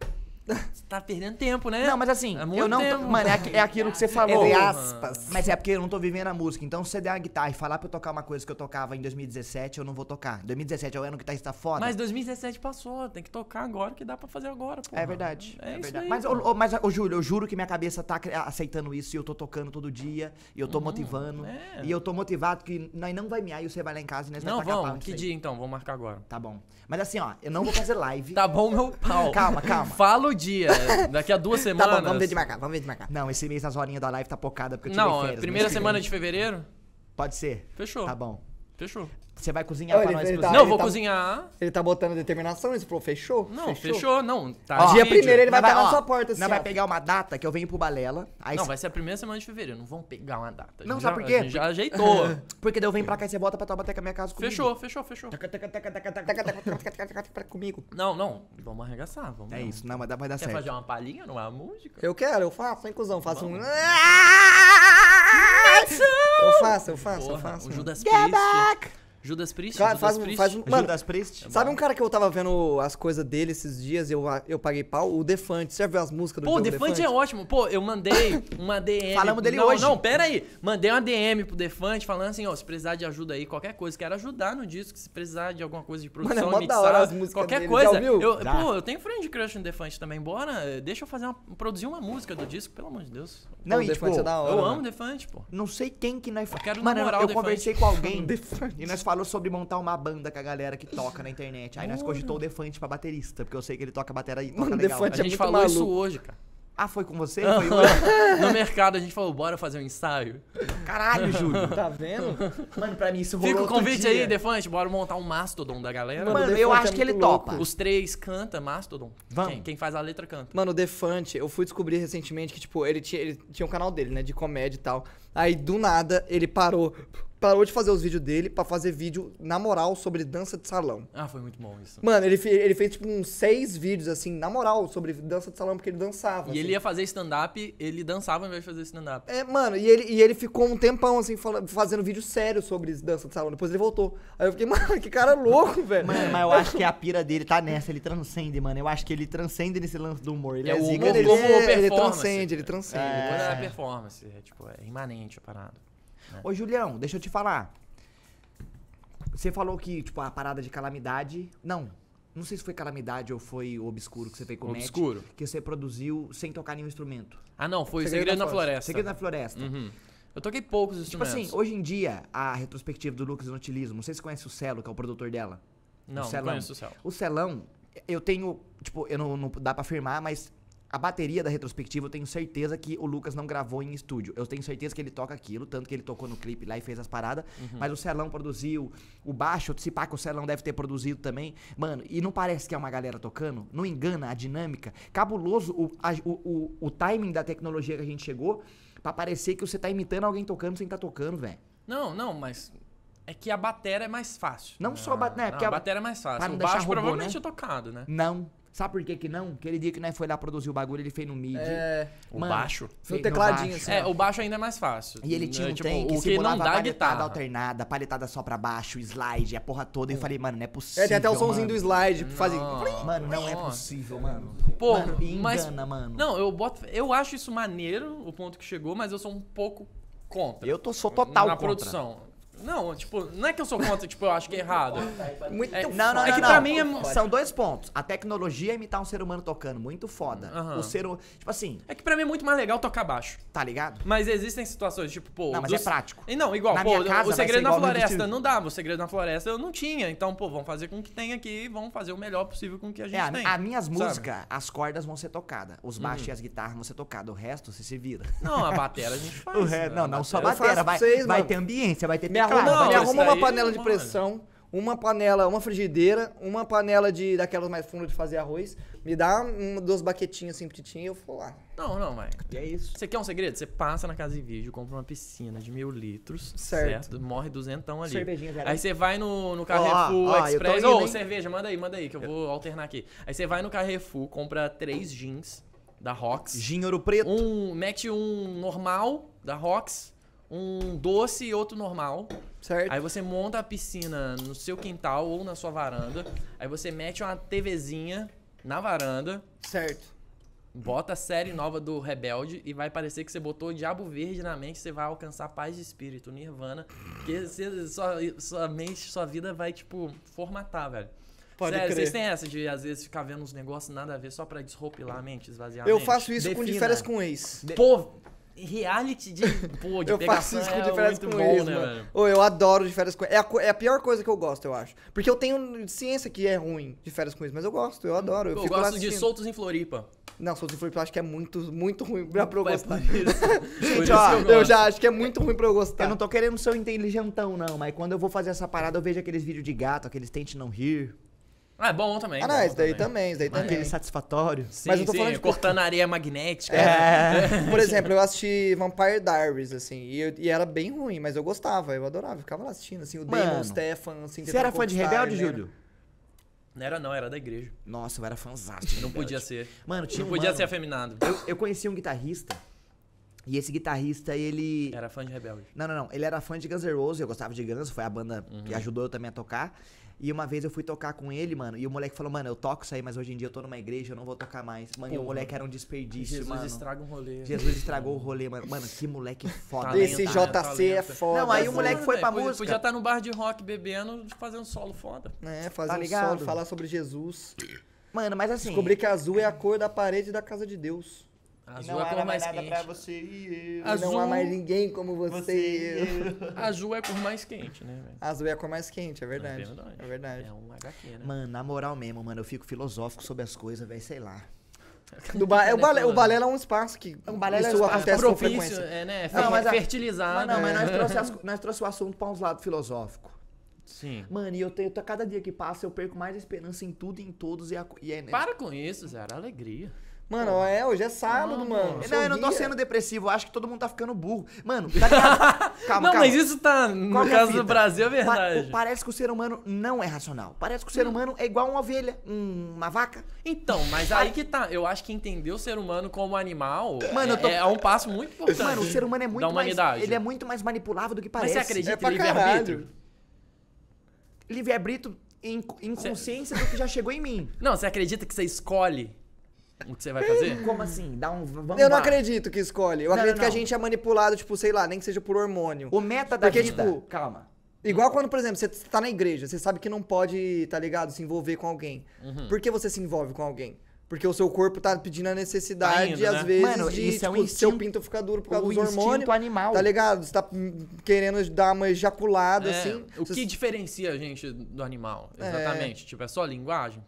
Speaker 3: Você tá perdendo tempo, né?
Speaker 1: Não, mas assim,
Speaker 3: É
Speaker 1: eu não. tô-
Speaker 3: tempo.
Speaker 1: mano, é, é aquilo que você falou.
Speaker 2: Entre aspas.
Speaker 1: Mas é porque eu não tô vivendo a música. Então, se você der uma guitarra e falar pra eu tocar uma coisa que eu tocava em 2017, eu não vou tocar. 2017 é o ano que tá está foda.
Speaker 3: Mas 2017 passou, tem que tocar agora que dá pra fazer agora.
Speaker 1: É verdade.
Speaker 3: É,
Speaker 1: É, verdade.
Speaker 3: aí,
Speaker 1: mas, ô, mas, ô, Júlio, eu juro que minha cabeça tá aceitando isso e eu tô tocando todo dia. E eu tô motivando.
Speaker 3: é.
Speaker 1: E eu tô motivado que nós não vai mear e você vai lá em casa e nós
Speaker 3: Não,
Speaker 1: vai tacar
Speaker 3: vamos. Que dia então? Vamos marcar agora.
Speaker 1: Tá bom. Mas assim, ó, eu não vou fazer live.
Speaker 3: Tá bom, meu pau.
Speaker 1: Calma, calma.
Speaker 3: Fala o dia. Daqui a duas
Speaker 2: Tá
Speaker 3: semanas.
Speaker 2: bom, vamos ver de marcar, vamos ver de marcar.
Speaker 1: Não, esse mês as horinhas da live tá pocada porque eu tirei
Speaker 3: Não, é
Speaker 1: férias.
Speaker 3: primeira semana de fevereiro?
Speaker 1: Pode ser?
Speaker 3: Fechou.
Speaker 1: Tá bom.
Speaker 3: Fechou.
Speaker 1: Você vai cozinhar
Speaker 2: Olha,
Speaker 1: pra nós
Speaker 2: tá-
Speaker 3: não, vou
Speaker 2: tá-
Speaker 3: cozinhar.
Speaker 2: Ele tá botando determinação, ele falou, fechou?
Speaker 3: Não, fechou, não. Tá
Speaker 1: Ó,
Speaker 2: dia primeiro ele vai
Speaker 1: Nós
Speaker 2: parar na sua porta, assim, ó.
Speaker 1: vai pegar uma data que eu venho pro Balela. Aí
Speaker 3: Não,
Speaker 1: cê-
Speaker 3: vai ser a primeira semana de fevereiro. Não vamos pegar uma data.
Speaker 1: Não,
Speaker 3: gente
Speaker 1: sabe
Speaker 3: já-
Speaker 1: por quê?
Speaker 3: A gente já ajeitou.
Speaker 1: Porque daí eu venho pra cá e você volta pra Taubaté a minha casa comigo.
Speaker 3: fechou, fechou, fechou.
Speaker 2: Comigo.
Speaker 3: Não, não. Vamos arregaçar. Vamos
Speaker 1: É isso, não, mas dá- vai dar
Speaker 3: Quer
Speaker 1: certo.
Speaker 3: fazer uma palhinha numa música?
Speaker 2: Eu quero, eu faço, hein, cuzão? Faço um.
Speaker 3: Vamos.
Speaker 2: Eu faço, eu faço, eu faço.
Speaker 3: o. Judas
Speaker 1: Get
Speaker 3: Priest.
Speaker 1: back!
Speaker 3: Judas Priest?
Speaker 2: Cara,
Speaker 3: Judas
Speaker 2: faz um-
Speaker 3: Priest.
Speaker 2: faz um- Mano,
Speaker 1: Judas Priest?
Speaker 2: Sabe um cara que eu tava vendo as coisas dele esses dias e eu, eu paguei pau? O Defante. Você já viu as músicas do
Speaker 3: Pô, o Defante é ótimo. Pô, eu mandei uma DM.
Speaker 1: Falamos dele
Speaker 3: não,
Speaker 1: hoje.
Speaker 3: Não, pera aí. Mandei uma DM pro Defante falando assim, ó, se precisar de ajuda aí, qualquer coisa. Quero ajudar no disco, se precisar de alguma coisa de
Speaker 2: Mano, é
Speaker 3: produção,
Speaker 2: mó da
Speaker 3: mixar,
Speaker 2: hora as músicas
Speaker 3: qualquer
Speaker 2: dele,
Speaker 3: coisa.
Speaker 2: já ouviu?
Speaker 3: Eu,
Speaker 1: Já.
Speaker 3: pô, eu tenho friend crush no Defante também. Bora, deixa eu fazer uma, produzir uma música do disco, pelo amor de Deus.
Speaker 1: Não,
Speaker 2: o
Speaker 1: e
Speaker 2: Defante
Speaker 1: tipo,
Speaker 2: é da hora.
Speaker 3: eu
Speaker 2: mano.
Speaker 3: amo Defante, pô.
Speaker 1: não sei quem que nós...
Speaker 3: quero
Speaker 1: Mano,
Speaker 3: namorar
Speaker 1: eu
Speaker 3: o Defante.
Speaker 1: conversei com alguém
Speaker 2: Defante.
Speaker 1: e nós falou sobre montar uma banda com a galera que toca na internet. Aí nós cogitou o Defante pra baterista, porque eu sei que ele toca bateria e toca
Speaker 2: Mano,
Speaker 1: legal.
Speaker 2: Defante
Speaker 3: A
Speaker 2: é
Speaker 3: gente falou isso
Speaker 2: maluco.
Speaker 3: hoje, cara.
Speaker 1: Ah, foi com você? Foi
Speaker 3: no mercado a gente falou, bora fazer um ensaio.
Speaker 1: Caralho, Júlio.
Speaker 2: Tá vendo?
Speaker 1: Mano, pra mim isso rolou
Speaker 3: Fica o convite aí, Defante, bora montar um Mastodon da galera.
Speaker 2: Mano,
Speaker 1: Mano, eu acho
Speaker 2: é
Speaker 1: que ele
Speaker 2: louco.
Speaker 1: topa.
Speaker 3: Os três canta Mastodon.
Speaker 1: Vamos.
Speaker 3: Quem, quem faz a letra canta.
Speaker 2: Mano, o Defante, eu fui descobrir recentemente que, tipo, ele tinha, ele tinha um canal dele, né, de comédia e tal. Aí, do nada, ele parou. Parou de fazer os vídeos dele pra fazer vídeo na moral sobre dança de salão.
Speaker 3: Ah, foi muito bom isso.
Speaker 2: Mano, ele, ele fez tipo uns seis vídeos assim, na moral, sobre dança de salão, porque ele dançava.
Speaker 3: E
Speaker 2: assim.
Speaker 3: ele ia fazer stand-up, ele dançava ao invés de fazer stand-up.
Speaker 2: É, mano, e ele, e ele ficou um tempão, assim, fala- fazendo vídeo sério sobre dança de salão. Depois ele voltou. Aí eu fiquei, mano, que cara louco, velho.
Speaker 1: Mano, mas eu acho que a pira dele tá nessa, ele transcende, mano. Eu acho que ele transcende nesse lance do humor. Ele
Speaker 3: É
Speaker 1: é,
Speaker 3: o
Speaker 1: zica
Speaker 3: humor
Speaker 1: dele.
Speaker 3: como
Speaker 2: ele, ele
Speaker 3: performance.
Speaker 2: transcende, ele transcende.
Speaker 1: É.
Speaker 3: Quando é performance, é tipo, é imanente a parada.
Speaker 1: Ô, Julião, deixa eu te falar. Você falou que, tipo, a parada de calamidade. Não. Não sei se foi calamidade ou foi o obscuro que você fez com o Matt,
Speaker 3: Obscuro.
Speaker 1: Que você produziu sem tocar nenhum instrumento.
Speaker 3: Ah, não, foi o
Speaker 2: Segredo
Speaker 3: Segredo
Speaker 2: da
Speaker 3: na
Speaker 2: Floresta.
Speaker 1: Segredo da Floresta.
Speaker 3: Uhum. Eu toquei poucos
Speaker 1: Tipo
Speaker 3: instrumentos.
Speaker 1: assim, hoje em dia, a retrospectiva do Lucas Inutilismo, não sei se você conhece o Celo, que é o produtor dela.
Speaker 3: não,
Speaker 1: o
Speaker 3: não conheço o céu.
Speaker 1: O Celão, eu tenho, tipo, eu não, não dá pra afirmar, mas a bateria da retrospectiva eu tenho certeza que o Lucas não gravou em estúdio. Eu tenho certeza que ele toca aquilo, tanto que ele tocou no clipe lá e fez as paradas. Mas o Celão produziu, o baixo, se pá que o Celão deve ter produzido também. Mano, e não parece que é uma galera tocando? Não engana a dinâmica? Cabuloso o, a- o, o, o timing da tecnologia que a gente chegou pra parecer que você tá imitando alguém tocando sem tá tocando, velho.
Speaker 3: Não, não, mas é que a batera é mais fácil.
Speaker 1: Não só a ba- né,
Speaker 3: Não,
Speaker 1: porque
Speaker 3: a
Speaker 1: a-
Speaker 3: batera é mais fácil. O baixo
Speaker 1: robô,
Speaker 3: provavelmente
Speaker 1: né?
Speaker 3: é tocado, né?
Speaker 1: Não. Sabe por que que não? Aquele dia que nós foi lá produzir o bagulho, ele fez no MIDI.
Speaker 2: É,
Speaker 3: O
Speaker 1: Mano,
Speaker 3: baixo.
Speaker 1: fez
Speaker 2: No tecladinho,
Speaker 1: baixo.
Speaker 2: assim.
Speaker 3: É, o baixo ainda é mais fácil.
Speaker 1: E ele tinha
Speaker 3: É,
Speaker 1: um
Speaker 3: tipo,
Speaker 1: trem que
Speaker 3: o que não dá
Speaker 1: paletada
Speaker 3: guitarra.
Speaker 1: alternada, paletada só pra baixo, slide, a porra toda. E eu falei, mano, não é possível.
Speaker 2: é, tem até o somzinho do slide, fazia.
Speaker 3: Não.
Speaker 1: Mano, não é possível, mano.
Speaker 3: Pô,
Speaker 1: mano,
Speaker 3: mas-
Speaker 1: engana, mano.
Speaker 3: Não, eu boto. Eu acho isso maneiro, o ponto que chegou, mas eu sou um pouco contra.
Speaker 1: Eu tô, sou total
Speaker 3: na
Speaker 1: contra.
Speaker 3: produção. Não, tipo, não é que eu sou contra, tipo, eu acho que é errado.
Speaker 2: Muito
Speaker 3: É-
Speaker 1: Não, não,
Speaker 3: É que
Speaker 1: não.
Speaker 3: pra mim é-
Speaker 1: São dois pontos. A tecnologia é imitar um ser humano tocando, muito foda.
Speaker 3: Aham.
Speaker 1: O ser... hu- Tipo assim,
Speaker 3: É que pra mim é muito mais legal tocar baixo.
Speaker 1: tá ligado?
Speaker 3: Mas existem situações, tipo, pô.
Speaker 1: Não, mas
Speaker 3: dos-
Speaker 1: é prático.
Speaker 3: E não, igual,
Speaker 1: Na
Speaker 3: pô,
Speaker 1: minha casa
Speaker 3: o
Speaker 1: vai ser
Speaker 3: Segredo na
Speaker 1: igual no
Speaker 3: Floresta não dava. O Segredo na Floresta eu não tinha. Então, pô, vamos fazer com o que tem aqui e vamos fazer o melhor possível com o que a gente
Speaker 1: É, a,
Speaker 3: tem.
Speaker 1: a minhas
Speaker 3: sabe?
Speaker 1: Músicas, as cordas vão ser tocadas. Os baixos e as guitarras vão ser tocadas. O resto, você se vira.
Speaker 3: Não, a batera a gente faz.
Speaker 1: O resto,
Speaker 3: né?
Speaker 1: não, não só
Speaker 2: faço
Speaker 1: batera.
Speaker 2: pra
Speaker 1: Vai,
Speaker 2: vocês,
Speaker 1: vai
Speaker 2: mano.
Speaker 1: ter ambiência, vai ter teclado.
Speaker 2: Arruma,
Speaker 3: isso
Speaker 2: arruma uma panela de pressão, uma panela, uma frigideira, uma panela de daquelas mais fundas de fazer arroz. Me dá um, duas baquetinhas assim petitinhas e eu vou lá.
Speaker 3: Não, não, mas.
Speaker 1: E é isso.
Speaker 3: Você quer um segredo? Você passa na casa de vídeo, compra uma piscina de mil litros.
Speaker 2: Certo.
Speaker 3: Certo. Morre duzentão ali.
Speaker 1: Cervejinha.
Speaker 3: Aí você vai no, no Carrefour Express. Ô,
Speaker 1: hein?
Speaker 3: cerveja, manda aí, manda aí, que eu vou alternar aqui. Aí você vai no Carrefour, compra três jeans da Rox.
Speaker 1: Gin Ouro Preto.
Speaker 3: Um, mete um normal da Rox, um doce e outro normal.
Speaker 2: Certo?
Speaker 3: Aí você monta a piscina no seu quintal ou na sua varanda. Aí você mete uma TVzinha na varanda,
Speaker 2: Certo.
Speaker 3: bota a série nova do Rebelde e vai parecer que você botou o Diabo Verde na mente, você vai alcançar paz de espírito, nirvana. Porque você, sua, sua mente, sua vida vai, tipo, formatar, velho.
Speaker 2: Pode
Speaker 3: Sério,
Speaker 2: crer.
Speaker 3: vocês têm essa de, às vezes, ficar vendo uns negócios nada a ver só pra desropilar a mente, esvaziar a
Speaker 2: Eu
Speaker 3: mente?
Speaker 2: faço isso com de
Speaker 1: Defina.
Speaker 2: férias com ex.
Speaker 3: Pô, reality de, pô, de
Speaker 2: Eu faço isso com
Speaker 3: é
Speaker 2: de férias
Speaker 3: muito
Speaker 2: com
Speaker 3: bom,
Speaker 2: ex,
Speaker 3: né,
Speaker 2: mano. Ô, eu adoro de férias com. É a, é a pior coisa que eu gosto, eu acho. Porque eu tenho ciência que é ruim de férias com ex, mas eu gosto, eu adoro. Eu,
Speaker 3: Eu gosto de soltos em Floripa.
Speaker 2: Não, Soltos em Floripa eu acho que é muito, muito ruim pra pra eu
Speaker 3: É
Speaker 2: gostar.
Speaker 3: isso. Isso
Speaker 1: ó,
Speaker 2: Eu já acho que é muito ruim pra eu gostar.
Speaker 1: Eu não tô querendo ser um inteligentão, não, mas quando eu vou fazer essa parada, eu vejo aqueles vídeos de gato, aqueles tente não rir,
Speaker 3: Ah, é bom também.
Speaker 2: Ah, não, isso daí também, isso daí também.
Speaker 1: aquele satisfatório.
Speaker 3: Sim,
Speaker 2: Mas eu tô
Speaker 3: sim,
Speaker 2: falando de-
Speaker 3: cortando areia magnética.
Speaker 1: É.
Speaker 2: Por exemplo, eu assisti Vampire Diaries, assim, e, eu- e era bem ruim, mas eu gostava, eu adorava, eu ficava lá assistindo, assim, o Damon,
Speaker 1: Mano,
Speaker 2: o Stefan, assim...
Speaker 1: Você era fã de Rebelde,
Speaker 2: Júlio?
Speaker 1: Júlio?
Speaker 3: Não era não, era da igreja.
Speaker 1: Nossa, eu era fãzasto.
Speaker 3: Não podia ser.
Speaker 1: Mano, tinha
Speaker 3: Não
Speaker 1: um
Speaker 3: podia
Speaker 1: mano-
Speaker 3: ser afeminado.
Speaker 1: Eu, eu conheci um guitarrista, e esse guitarrista, ele...
Speaker 3: Era fã de rebelde.
Speaker 1: Não, não, não. Ele era fã de Guns N' Roses, eu gostava de Guns, foi a banda
Speaker 3: Uhum.
Speaker 1: que ajudou eu também a tocar. E uma vez eu fui tocar com ele, mano, e o moleque falou, mano, eu toco isso aí, mas hoje em dia eu tô numa igreja, eu não vou tocar mais. Mano, e o moleque era um desperdício,
Speaker 3: Jesus
Speaker 1: mano.
Speaker 3: estraga um rolê.
Speaker 1: Jesus estragou o rolê, mano. Mano, que moleque foda.
Speaker 2: Esse
Speaker 3: né?
Speaker 2: JC é
Speaker 3: Talento.
Speaker 2: foda.
Speaker 1: Não, aí o
Speaker 2: mano.
Speaker 1: moleque foi pra
Speaker 3: Podia-
Speaker 1: música.
Speaker 3: Podia estar no bar de rock bebendo, fazendo solo foda.
Speaker 2: É, fazer
Speaker 1: Tá
Speaker 2: um
Speaker 1: ligado?
Speaker 2: solo, falar sobre Jesus.
Speaker 1: Mano, mas assim...
Speaker 2: Descobrir que azul é a cor da parede da casa de Deus.
Speaker 3: Azul é a cor mais quente.
Speaker 1: você e eu.
Speaker 2: E
Speaker 3: Azul-
Speaker 2: não há mais ninguém como você,
Speaker 1: Você
Speaker 2: e eu.
Speaker 3: Azul é a cor mais quente, né, velho?
Speaker 2: Azul é a cor mais quente, é verdade.
Speaker 3: É verdade.
Speaker 2: É verdade.
Speaker 3: É um HQ, né?
Speaker 1: Mano, na moral mesmo, mano, eu fico filosófico sobre as coisas, velho, sei lá.
Speaker 2: Do ba- é, o, balé, o balé é um espaço que
Speaker 1: O balé é um
Speaker 2: isso
Speaker 1: espaço
Speaker 2: acontece com
Speaker 3: propício,
Speaker 2: frequência.
Speaker 3: é, né?
Speaker 1: Não, mas a-
Speaker 3: fertilizar,
Speaker 1: Mas não, mas
Speaker 3: né?
Speaker 1: nós trouxe, as- nós trouxe o assunto pra uns lados filosóficos.
Speaker 3: Sim.
Speaker 1: Mano, e eu tenho, cada dia que passa, eu perco mais esperança em tudo e em todos e, a, e é
Speaker 3: Para com isso, Zé. Era alegria.
Speaker 2: Mano, é, hoje é sábado,
Speaker 3: Não,
Speaker 2: mano.
Speaker 1: Não, eu não tô sendo depressivo, eu acho que todo mundo tá ficando burro. Mano, tá ligado? calma,
Speaker 3: não,
Speaker 1: calma.
Speaker 3: mas isso tá. No
Speaker 1: Qual é
Speaker 3: caso do? Brasil é
Speaker 1: Pa-
Speaker 3: verdade.
Speaker 1: o- parece que o ser humano não é racional. Parece que o ser humano é igual uma ovelha, um- uma vaca.
Speaker 3: Então, mas aí que tá. Eu acho que entender o ser humano como animal
Speaker 1: Mano,
Speaker 3: é,
Speaker 1: eu tô-
Speaker 3: é um passo muito importante.
Speaker 1: Mano, o ser humano é muito
Speaker 3: da humanidade.
Speaker 1: mais. Ele é muito mais manipulável do que
Speaker 3: Mas
Speaker 1: parece.
Speaker 3: você acredita
Speaker 2: É
Speaker 3: em livre-arbítrio?
Speaker 1: Livre-arbítrio em, em consciência do que já chegou em mim.
Speaker 3: Não, você acredita que você escolhe o que você vai fazer?
Speaker 1: Como assim? Dá um. Vamos
Speaker 2: Eu não
Speaker 1: lá.
Speaker 2: acredito que escolhe. Eu
Speaker 1: Não,
Speaker 2: acredito
Speaker 1: não,
Speaker 2: que a
Speaker 1: não.
Speaker 2: gente é manipulado, tipo, sei lá, nem que seja por hormônio.
Speaker 1: O meta da
Speaker 2: Porque,
Speaker 1: vida.
Speaker 2: tipo,
Speaker 1: calma.
Speaker 2: Igual quando, por exemplo, você tá na igreja, você sabe que não pode, tá ligado, se envolver com alguém.
Speaker 3: Uhum.
Speaker 2: Por que você se envolve com alguém? Porque o seu corpo tá pedindo a necessidade,
Speaker 3: Tá indo,
Speaker 2: às
Speaker 3: né?
Speaker 2: vezes,
Speaker 1: Mano,
Speaker 2: de
Speaker 1: isso é um
Speaker 2: tipo, seu
Speaker 1: instinto-
Speaker 2: pinto ficar duro por causa
Speaker 1: o
Speaker 2: dos hormônios.
Speaker 1: instinto animal.
Speaker 2: Tá ligado? Você tá hum, querendo dar uma ejaculada,
Speaker 3: É,
Speaker 2: assim.
Speaker 3: o
Speaker 2: Você-
Speaker 3: que diferencia a gente do animal?
Speaker 2: É.
Speaker 3: Exatamente. Tipo, é só linguagem?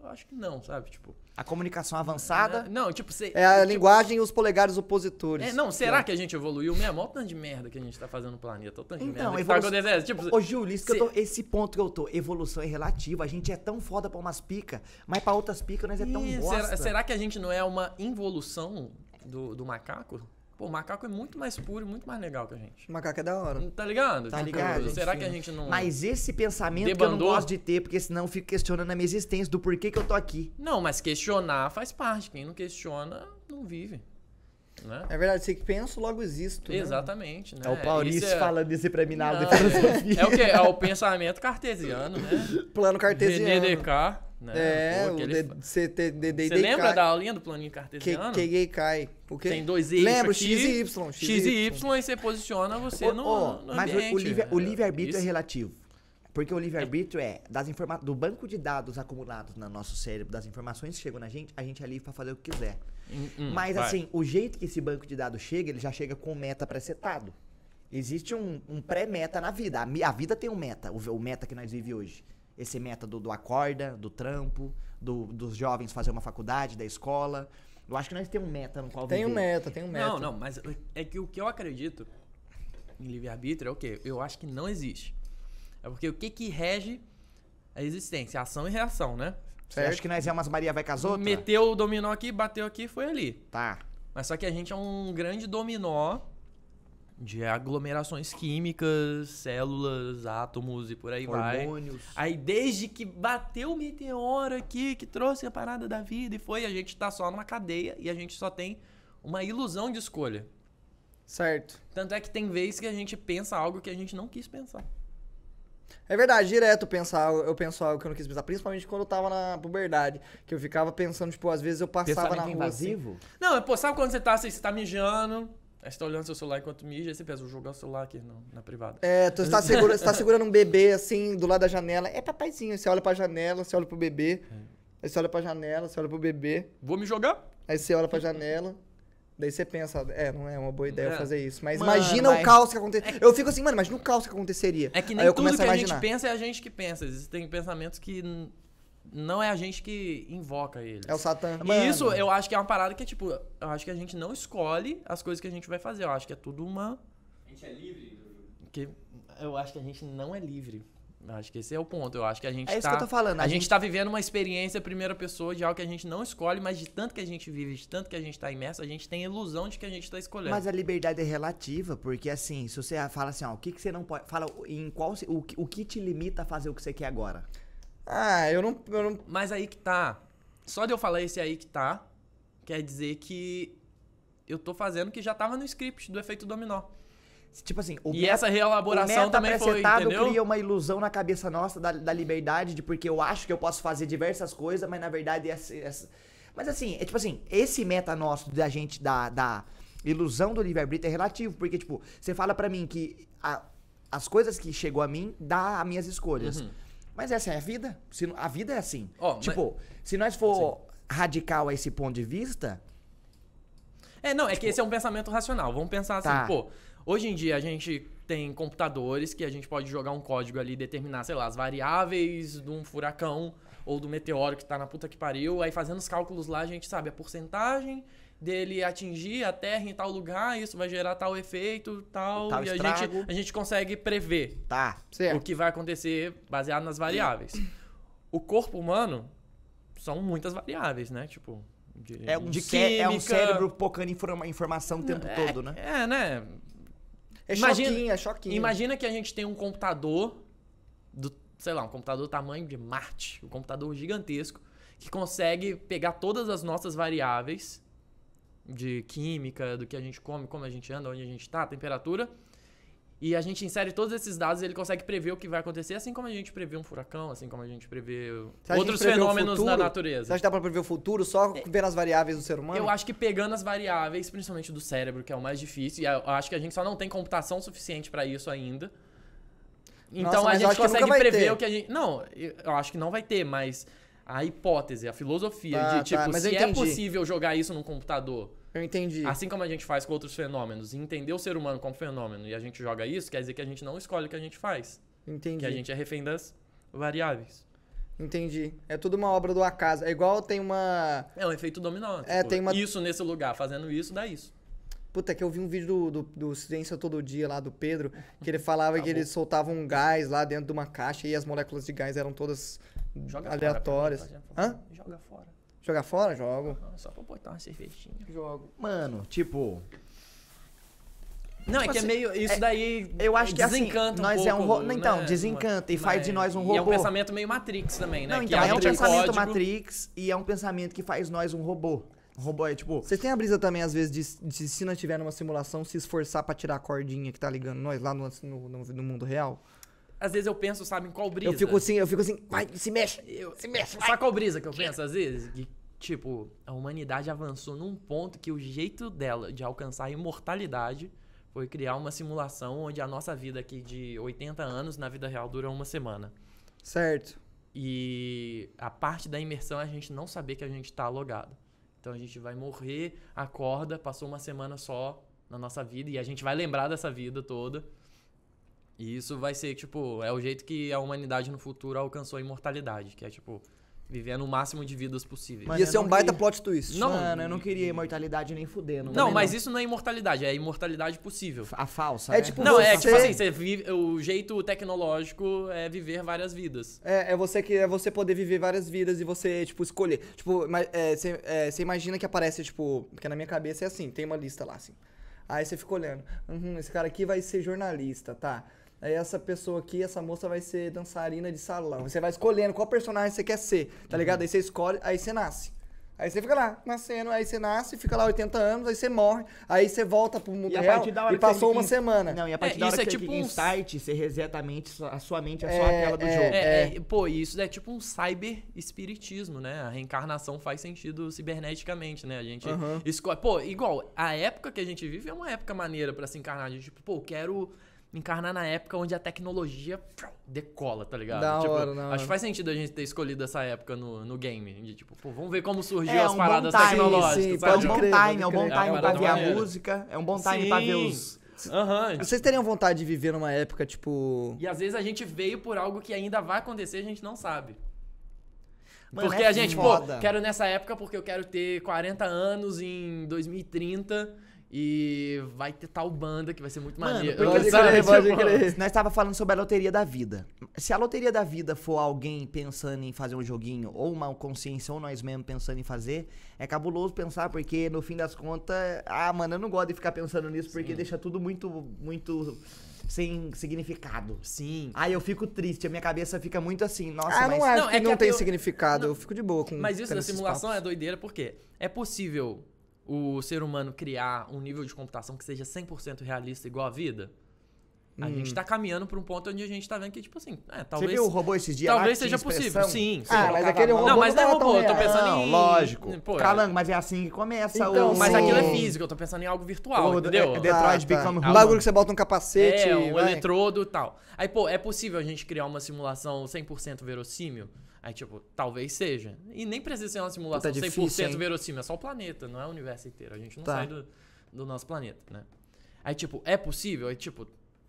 Speaker 3: Não, Eu acho que não, sabe? Tipo.
Speaker 1: A comunicação avançada.
Speaker 3: Não, tipo, você.
Speaker 2: É a
Speaker 3: tipo,
Speaker 2: linguagem e os polegares opositores.
Speaker 3: É, não, será que a gente evoluiu mesmo? Olha o tanto de merda que a gente tá fazendo no planeta. Olha o tanto de
Speaker 1: Então,
Speaker 3: merda que tá
Speaker 1: evolução-.
Speaker 3: Tipo,
Speaker 1: Ô, Júlio, isso que eu
Speaker 3: cê-
Speaker 1: tô, esse ponto que eu tô, evolução é relativa. A gente é tão foda pra umas picas, mas pra outras picas nós é tão bosta.
Speaker 3: será, será que a gente não é uma involução do, do macaco? Pô, o macaco é muito mais puro e muito mais legal que a gente.
Speaker 2: O macaco é da hora.
Speaker 3: Tá ligado?
Speaker 1: Tá
Speaker 3: Tipo,
Speaker 1: ligado?
Speaker 3: Será que a gente não.
Speaker 1: Mas esse pensamento que eu não
Speaker 3: Debandou?
Speaker 1: gosto de ter, porque senão eu fico questionando a minha existência, do porquê que eu tô aqui.
Speaker 3: Não, mas questionar faz parte. Quem não questiona, não vive. Né?
Speaker 2: É verdade, você que pensa, logo existo. né?
Speaker 3: Exatamente, né?
Speaker 1: É, o
Speaker 3: Isso é-
Speaker 1: falando isso pra mim na aula de filosofia.
Speaker 3: é, é o quê? É o pensamento cartesiano, né?
Speaker 2: Plano cartesiano.
Speaker 3: DDK, né?
Speaker 2: É,
Speaker 3: Pô,
Speaker 2: o
Speaker 3: aquele-
Speaker 2: D- CTDD
Speaker 3: Você lembra da aulinha do planinho cartesiano?
Speaker 2: Que cai. O quê?
Speaker 3: Tem dois eixos
Speaker 2: Lembro,
Speaker 3: aqui,
Speaker 2: X e Y.
Speaker 3: X e Y, e você posiciona você no,
Speaker 1: mas o-
Speaker 3: ambiente.
Speaker 1: o, livre, o
Speaker 3: É,
Speaker 1: livre-arbítrio é relativo. Porque o livre-arbítrio é das informa do banco de dados acumulados no nosso cérebro, das informações que chegam na gente, a gente é livre pra fazer o que quiser.
Speaker 3: Hum, hum,
Speaker 1: Mas
Speaker 3: vai.
Speaker 1: assim, o jeito que esse banco de dados chega, ele já chega com meta pré-setado. Existe um, um pré-meta na vida. A, a vida tem um meta, o, o meta que nós vivemos hoje. Esse meta do, do acorda, do trampo, do- dos jovens fazer uma faculdade, da escola. Eu acho que nós temos um meta no qual
Speaker 2: Tem um
Speaker 1: viver.
Speaker 2: meta, tem um meta.
Speaker 3: Não, não, mas é que o que eu acredito em livre-arbítrio é o quê? Eu acho que não existe. É porque o que que rege a existência? Ação e reação, né?
Speaker 1: Você acha que nós é umas Maria vai com as outras?
Speaker 3: Meteu o dominó aqui, bateu aqui, foi ali.
Speaker 1: Tá.
Speaker 3: Mas só que a gente é um grande dominó de aglomerações químicas, células, átomos e por aí vai.
Speaker 1: Hormônios.
Speaker 3: Aí desde que bateu o meteoro aqui, que trouxe a parada da vida e foi, a gente tá só numa cadeia e a gente só tem uma ilusão de escolha.
Speaker 2: Certo.
Speaker 3: Tanto é que tem vezes que a gente pensa algo que a gente não quis pensar.
Speaker 2: É verdade, direto pensar, eu penso algo que eu não quis pensar, principalmente quando eu tava na puberdade, que eu ficava pensando, tipo, às vezes eu passava na rua assim,
Speaker 1: invasivo?
Speaker 3: Não, pô, sabe quando você tá assim, você tá mijando, aí você tá olhando seu celular enquanto mija, aí você pensa, vou jogar o celular aqui no- na privada.
Speaker 2: É, tu está segura, você tá segurando um bebê assim, do lado da janela. É papaizinho, aí você olha pra janela, você olha pro bebê. Aí você olha pra janela, você olha pro bebê.
Speaker 3: Vou me jogar?
Speaker 2: Aí você olha pra janela. Daí você pensa, é, não é uma boa ideia
Speaker 3: É.
Speaker 2: fazer isso. Mas
Speaker 1: Mano,
Speaker 2: imagina
Speaker 1: mas-
Speaker 2: o caos que aconteceria. Eu fico assim, mano, imagina o caos que aconteceria.
Speaker 3: É que nem
Speaker 2: eu
Speaker 3: tudo que
Speaker 2: a
Speaker 3: a, gente pensa é a gente que pensa. Existem pensamentos que não é a gente que invoca eles.
Speaker 2: É o Satã.
Speaker 3: E isso eu acho que é uma parada que é tipo, eu acho que a gente não escolhe as coisas que a gente vai fazer. Eu acho que é tudo uma.
Speaker 4: A gente é livre,
Speaker 3: Que eu acho que a gente não é livre. Acho que esse é o ponto. Eu acho que a gente
Speaker 1: É isso
Speaker 3: tá,
Speaker 1: que eu tô falando,
Speaker 3: A,
Speaker 1: a
Speaker 3: gente
Speaker 1: gente-
Speaker 3: tá vivendo uma experiência primeira pessoa de algo que a gente não escolhe, mas de tanto que a gente vive, de tanto que a gente tá imerso, a gente tem a ilusão de que a gente tá escolhendo.
Speaker 1: Mas a liberdade é relativa, porque assim, se você fala assim, ó, o que, que você não pode. Fala em qual. se- O, que- o que te limita a fazer o que você quer agora?
Speaker 2: Ah, eu não, eu não.
Speaker 3: Mas aí que tá. Só de eu falar esse aí que tá, quer dizer que eu tô fazendo o que já tava no script do efeito dominó.
Speaker 1: Tipo assim, o
Speaker 3: e
Speaker 1: meta-
Speaker 3: essa reelaboração
Speaker 1: o
Speaker 3: também foi, entendeu?
Speaker 1: cria uma ilusão na cabeça nossa da, da liberdade, de porque eu acho que eu posso fazer diversas coisas, mas na verdade essa, essa- Mas assim, é tipo assim, esse meta nosso da gente, da, da ilusão do livre-arbítrio é relativo, porque tipo, você fala pra mim que a- as coisas que chegou a mim dá as minhas escolhas.
Speaker 3: Uhum.
Speaker 1: Mas essa é a vida. Se a vida é assim.
Speaker 3: Mas-
Speaker 1: tipo, se nós for radical a esse ponto de vista,
Speaker 3: É, não, é que esse é um pensamento racional. Vamos pensar assim,
Speaker 1: Tá.
Speaker 3: pô, hoje em dia a gente tem computadores que a gente pode jogar um código ali e determinar, sei lá, as variáveis de um furacão ou do meteoro que tá na puta que pariu. Aí fazendo os cálculos lá, a gente sabe a porcentagem dele atingir a Terra em tal lugar, isso vai gerar tal efeito, tal,
Speaker 1: Tal
Speaker 3: e a
Speaker 1: estrago.
Speaker 3: gente, a gente consegue prever
Speaker 1: tá.
Speaker 2: Certo.
Speaker 3: o que vai acontecer baseado nas variáveis. O corpo humano são muitas variáveis, né? Tipo, de,
Speaker 1: É um,
Speaker 3: de
Speaker 1: cé- é um
Speaker 3: química.
Speaker 1: cérebro pocando informa- informação o tempo
Speaker 3: é,
Speaker 1: todo, né?
Speaker 3: É, né?
Speaker 2: É
Speaker 3: Imagina-
Speaker 2: choquinho, é choquinho.
Speaker 3: Imagina que a gente tem um computador do, sei lá, um computador do tamanho de Marte, um computador gigantesco que consegue pegar todas as nossas variáveis de química, do que a gente come, como a gente anda, onde a gente tá, temperatura, e a gente insere todos esses dados e ele consegue prever o que vai acontecer, assim como a gente prevê um furacão, assim como a gente prevê
Speaker 2: Você
Speaker 3: outros
Speaker 2: o
Speaker 3: fenômenos na
Speaker 2: futuro? Você
Speaker 3: natureza.
Speaker 2: acha que dá pra prever o futuro só vendo as variáveis do ser humano?
Speaker 3: Eu acho que pegando as variáveis, principalmente do cérebro, que é o mais difícil, e eu acho que a gente só não tem computação suficiente pra isso ainda. Então
Speaker 2: Nossa,
Speaker 3: a gente consegue prever
Speaker 2: ter.
Speaker 3: o que a gente. Não, eu acho que não vai ter, mas a hipótese, a filosofia
Speaker 2: Tá,
Speaker 3: de
Speaker 2: tá,
Speaker 3: tipo,
Speaker 2: eu
Speaker 3: se é possível jogar isso num computador,
Speaker 2: Eu entendi.
Speaker 3: assim como a gente faz com outros fenômenos, e entender o ser humano como fenômeno, e a gente joga isso, quer dizer que a gente não escolhe o que a gente faz.
Speaker 2: Entendi.
Speaker 3: Que a gente é refém das variáveis.
Speaker 2: Entendi. É tudo uma obra do acaso. É igual tem uma.
Speaker 3: É um efeito dominó.
Speaker 2: É,
Speaker 3: tipo,
Speaker 2: tem uma-
Speaker 3: Isso nesse lugar, fazendo isso, dá isso.
Speaker 2: Puta, que eu vi um vídeo do, do, do Ciência Todo Dia lá do Pedro, que ele falava
Speaker 3: Tá
Speaker 2: que ele soltava um gás lá dentro de uma caixa e as moléculas de gás eram todas
Speaker 3: Joga
Speaker 2: aleatórias.
Speaker 3: fora. mim,
Speaker 2: Hã?
Speaker 3: Joga fora.
Speaker 2: Jogar fora? Jogo.
Speaker 3: Só pra botar uma cervejinha.
Speaker 2: Jogo.
Speaker 1: Mano, tipo,
Speaker 3: Não, é
Speaker 1: Tipo
Speaker 3: que é
Speaker 1: assim,
Speaker 3: meio. Isso daí.
Speaker 1: eu acho que assim,
Speaker 3: desencanta um
Speaker 1: nós é um
Speaker 3: pouco,
Speaker 1: ro- então,
Speaker 3: né?
Speaker 1: desencanta e faz de nós um
Speaker 3: E é um
Speaker 1: robô.
Speaker 3: pensamento meio Matrix também, né?
Speaker 1: não, então, é um pensamento
Speaker 3: código-
Speaker 1: Matrix e é um pensamento que faz nós um robô. Um robô é tipo,
Speaker 2: Vocês têm a brisa também, às vezes, de, de se nós tiver numa simulação, se esforçar pra tirar a cordinha que tá ligando nós lá no, no, no- no mundo real?
Speaker 3: Às vezes eu penso, sabe, em qual brisa?
Speaker 2: Eu fico assim, eu fico assim, vai, se mexe.
Speaker 3: Eu-
Speaker 2: Se mexe, vai.
Speaker 3: Sabe qual brisa que eu penso às vezes? Que, tipo, a humanidade avançou num ponto que o jeito dela de alcançar a imortalidade foi criar uma simulação onde a nossa vida aqui de 80 anos na vida real dura uma semana.
Speaker 2: Certo.
Speaker 3: E a parte da imersão é a gente não saber que a gente tá logado. Então a gente vai morrer, acorda, passou uma semana só na nossa vida e a gente vai lembrar dessa vida toda. E isso vai ser, tipo, é o jeito que a humanidade no futuro alcançou a imortalidade, que é, tipo, vivendo o máximo de vidas possíveis.
Speaker 1: Mano,
Speaker 2: Ia ser um
Speaker 1: não
Speaker 2: baita
Speaker 1: queria-
Speaker 2: plot twist.
Speaker 3: Não,
Speaker 1: mano, eu não queria imortalidade nem fudendo.
Speaker 3: não,
Speaker 1: também
Speaker 3: mas isso não é imortalidade, é imortalidade possível.
Speaker 1: A falsa,
Speaker 2: É
Speaker 1: né?
Speaker 2: tipo-
Speaker 3: Não, é
Speaker 2: você-
Speaker 3: tipo assim, você vive, o jeito tecnológico é viver várias vidas.
Speaker 2: É, é você que é você poder viver várias vidas e você, tipo, escolher. Tipo, é, você é, você imagina que aparece, tipo, porque na minha cabeça é assim, tem uma lista lá, assim. Aí você fica olhando, uhum, esse cara aqui vai ser jornalista, tá? Aí essa pessoa aqui, essa moça vai ser dançarina de salão. Você vai escolhendo qual personagem você quer ser, tá ligado? Aí você escolhe, aí você nasce. Aí você fica lá, nascendo, aí você nasce, fica lá 80 anos, aí você morre, aí você volta pro mundo
Speaker 1: E a
Speaker 2: real e passou uma semana.
Speaker 1: Não, e a partir
Speaker 3: É,
Speaker 1: da hora
Speaker 3: isso é
Speaker 1: que
Speaker 3: tipo
Speaker 1: você em
Speaker 3: um-
Speaker 1: start, você reseta a mente, só- a sua mente é só
Speaker 2: É,
Speaker 1: a tela do
Speaker 2: é,
Speaker 1: jogo.
Speaker 3: É, é, pô, isso é tipo um cyber espiritismo, né? A reencarnação faz sentido ciberneticamente, né? A gente
Speaker 2: Aham.
Speaker 3: escolhe. Pô, igual, a época que a gente vive é uma época maneira pra se encarnar. De, tipo, pô, eu quero encarnar na época onde a tecnologia decola, tá ligado?
Speaker 2: Da
Speaker 3: tipo,
Speaker 2: hora, hora.
Speaker 3: Acho que faz sentido a gente ter escolhido essa época no, no game. De, tipo, pô, vamos ver como surgiu
Speaker 1: É,
Speaker 3: as
Speaker 1: um
Speaker 3: paradas
Speaker 1: bom time,
Speaker 3: tecnológicas.
Speaker 2: sim,
Speaker 3: sabe?
Speaker 1: É
Speaker 2: pode
Speaker 1: um bom time, é um bom
Speaker 2: crer.
Speaker 3: É uma
Speaker 1: time pra ver a música, é um bom time pra ver
Speaker 3: Sim.
Speaker 1: os...
Speaker 3: Aham.
Speaker 2: Vocês teriam vontade de viver numa época, tipo.
Speaker 3: E às vezes a gente veio por algo que ainda vai acontecer e a gente não sabe.
Speaker 1: Mano,
Speaker 3: porque
Speaker 1: é
Speaker 3: a gente,
Speaker 1: foda.
Speaker 3: pô, quero nessa época porque eu quero ter 40 anos em 2030 e vai ter tal banda que vai ser muito
Speaker 1: Mano,
Speaker 3: maneiro.
Speaker 2: Pode
Speaker 3: Sabe,
Speaker 2: crer, pode
Speaker 3: tipo,
Speaker 2: crer.
Speaker 1: Nós estava falando sobre a loteria da vida. Se a loteria da vida for alguém pensando em fazer um joguinho, ou uma consciência, ou nós mesmos pensando em fazer, é cabuloso pensar, porque no fim das contas, ah, mano, eu não gosto de ficar pensando nisso, porque deixa tudo muito, muito sem significado.
Speaker 3: Sim.
Speaker 1: Aí eu fico triste, a minha cabeça fica muito assim, nossa,
Speaker 2: ah,
Speaker 1: mas...
Speaker 2: não acho
Speaker 3: Não,
Speaker 2: que
Speaker 3: é que
Speaker 2: não tem
Speaker 3: teo-
Speaker 2: significado.
Speaker 3: Não.
Speaker 2: Eu fico de boa com.
Speaker 3: Mas isso
Speaker 2: esses
Speaker 3: simulação é doideira porque é possível o ser humano criar um nível de computação que seja 100% realista igual a vida? A
Speaker 2: Hum.
Speaker 3: gente tá caminhando pra um ponto onde a gente tá vendo que, tipo assim, é,
Speaker 1: Você
Speaker 3: talvez...
Speaker 1: viu o robô esses dias
Speaker 3: Talvez seja possível, sim. sim.
Speaker 2: Ah, mas aquele robô
Speaker 3: Não, mas não é robô, eu tô pensando
Speaker 1: Não,
Speaker 3: em...
Speaker 1: lógico.
Speaker 3: Pô,
Speaker 1: Calango, mas é assim que começa
Speaker 2: Então,
Speaker 1: o...
Speaker 3: Mas aquilo é físico, eu tô pensando em algo virtual,
Speaker 1: O-
Speaker 3: entendeu?
Speaker 1: é- Detroit
Speaker 2: Ah, tá.
Speaker 1: Become
Speaker 2: Um
Speaker 1: Human.
Speaker 2: bagulho que você bota um capacete.
Speaker 3: É, um
Speaker 2: vai.
Speaker 3: eletrodo e tal. Aí, pô, é possível a gente criar uma simulação 100% verossímil? Aí, tipo, talvez seja. E nem precisa ser uma simulação
Speaker 2: Puta, difícil,
Speaker 3: 100%
Speaker 2: hein?
Speaker 3: verossímil, é só o planeta, não é o universo inteiro. A gente não
Speaker 2: Tá.
Speaker 3: sai do, do nosso planeta, né? Aí, tipo, é possível? Aí, tipo,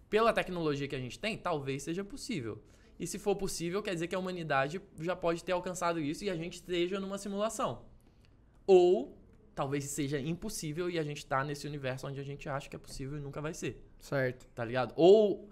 Speaker 3: pela tecnologia que a gente tem, talvez seja possível. E se for possível, quer dizer que a humanidade já pode ter alcançado isso e a gente esteja numa simulação. Ou talvez seja impossível e a gente tá nesse universo onde a gente acha que é possível e nunca vai ser
Speaker 2: Certo.
Speaker 3: tá ligado? Ou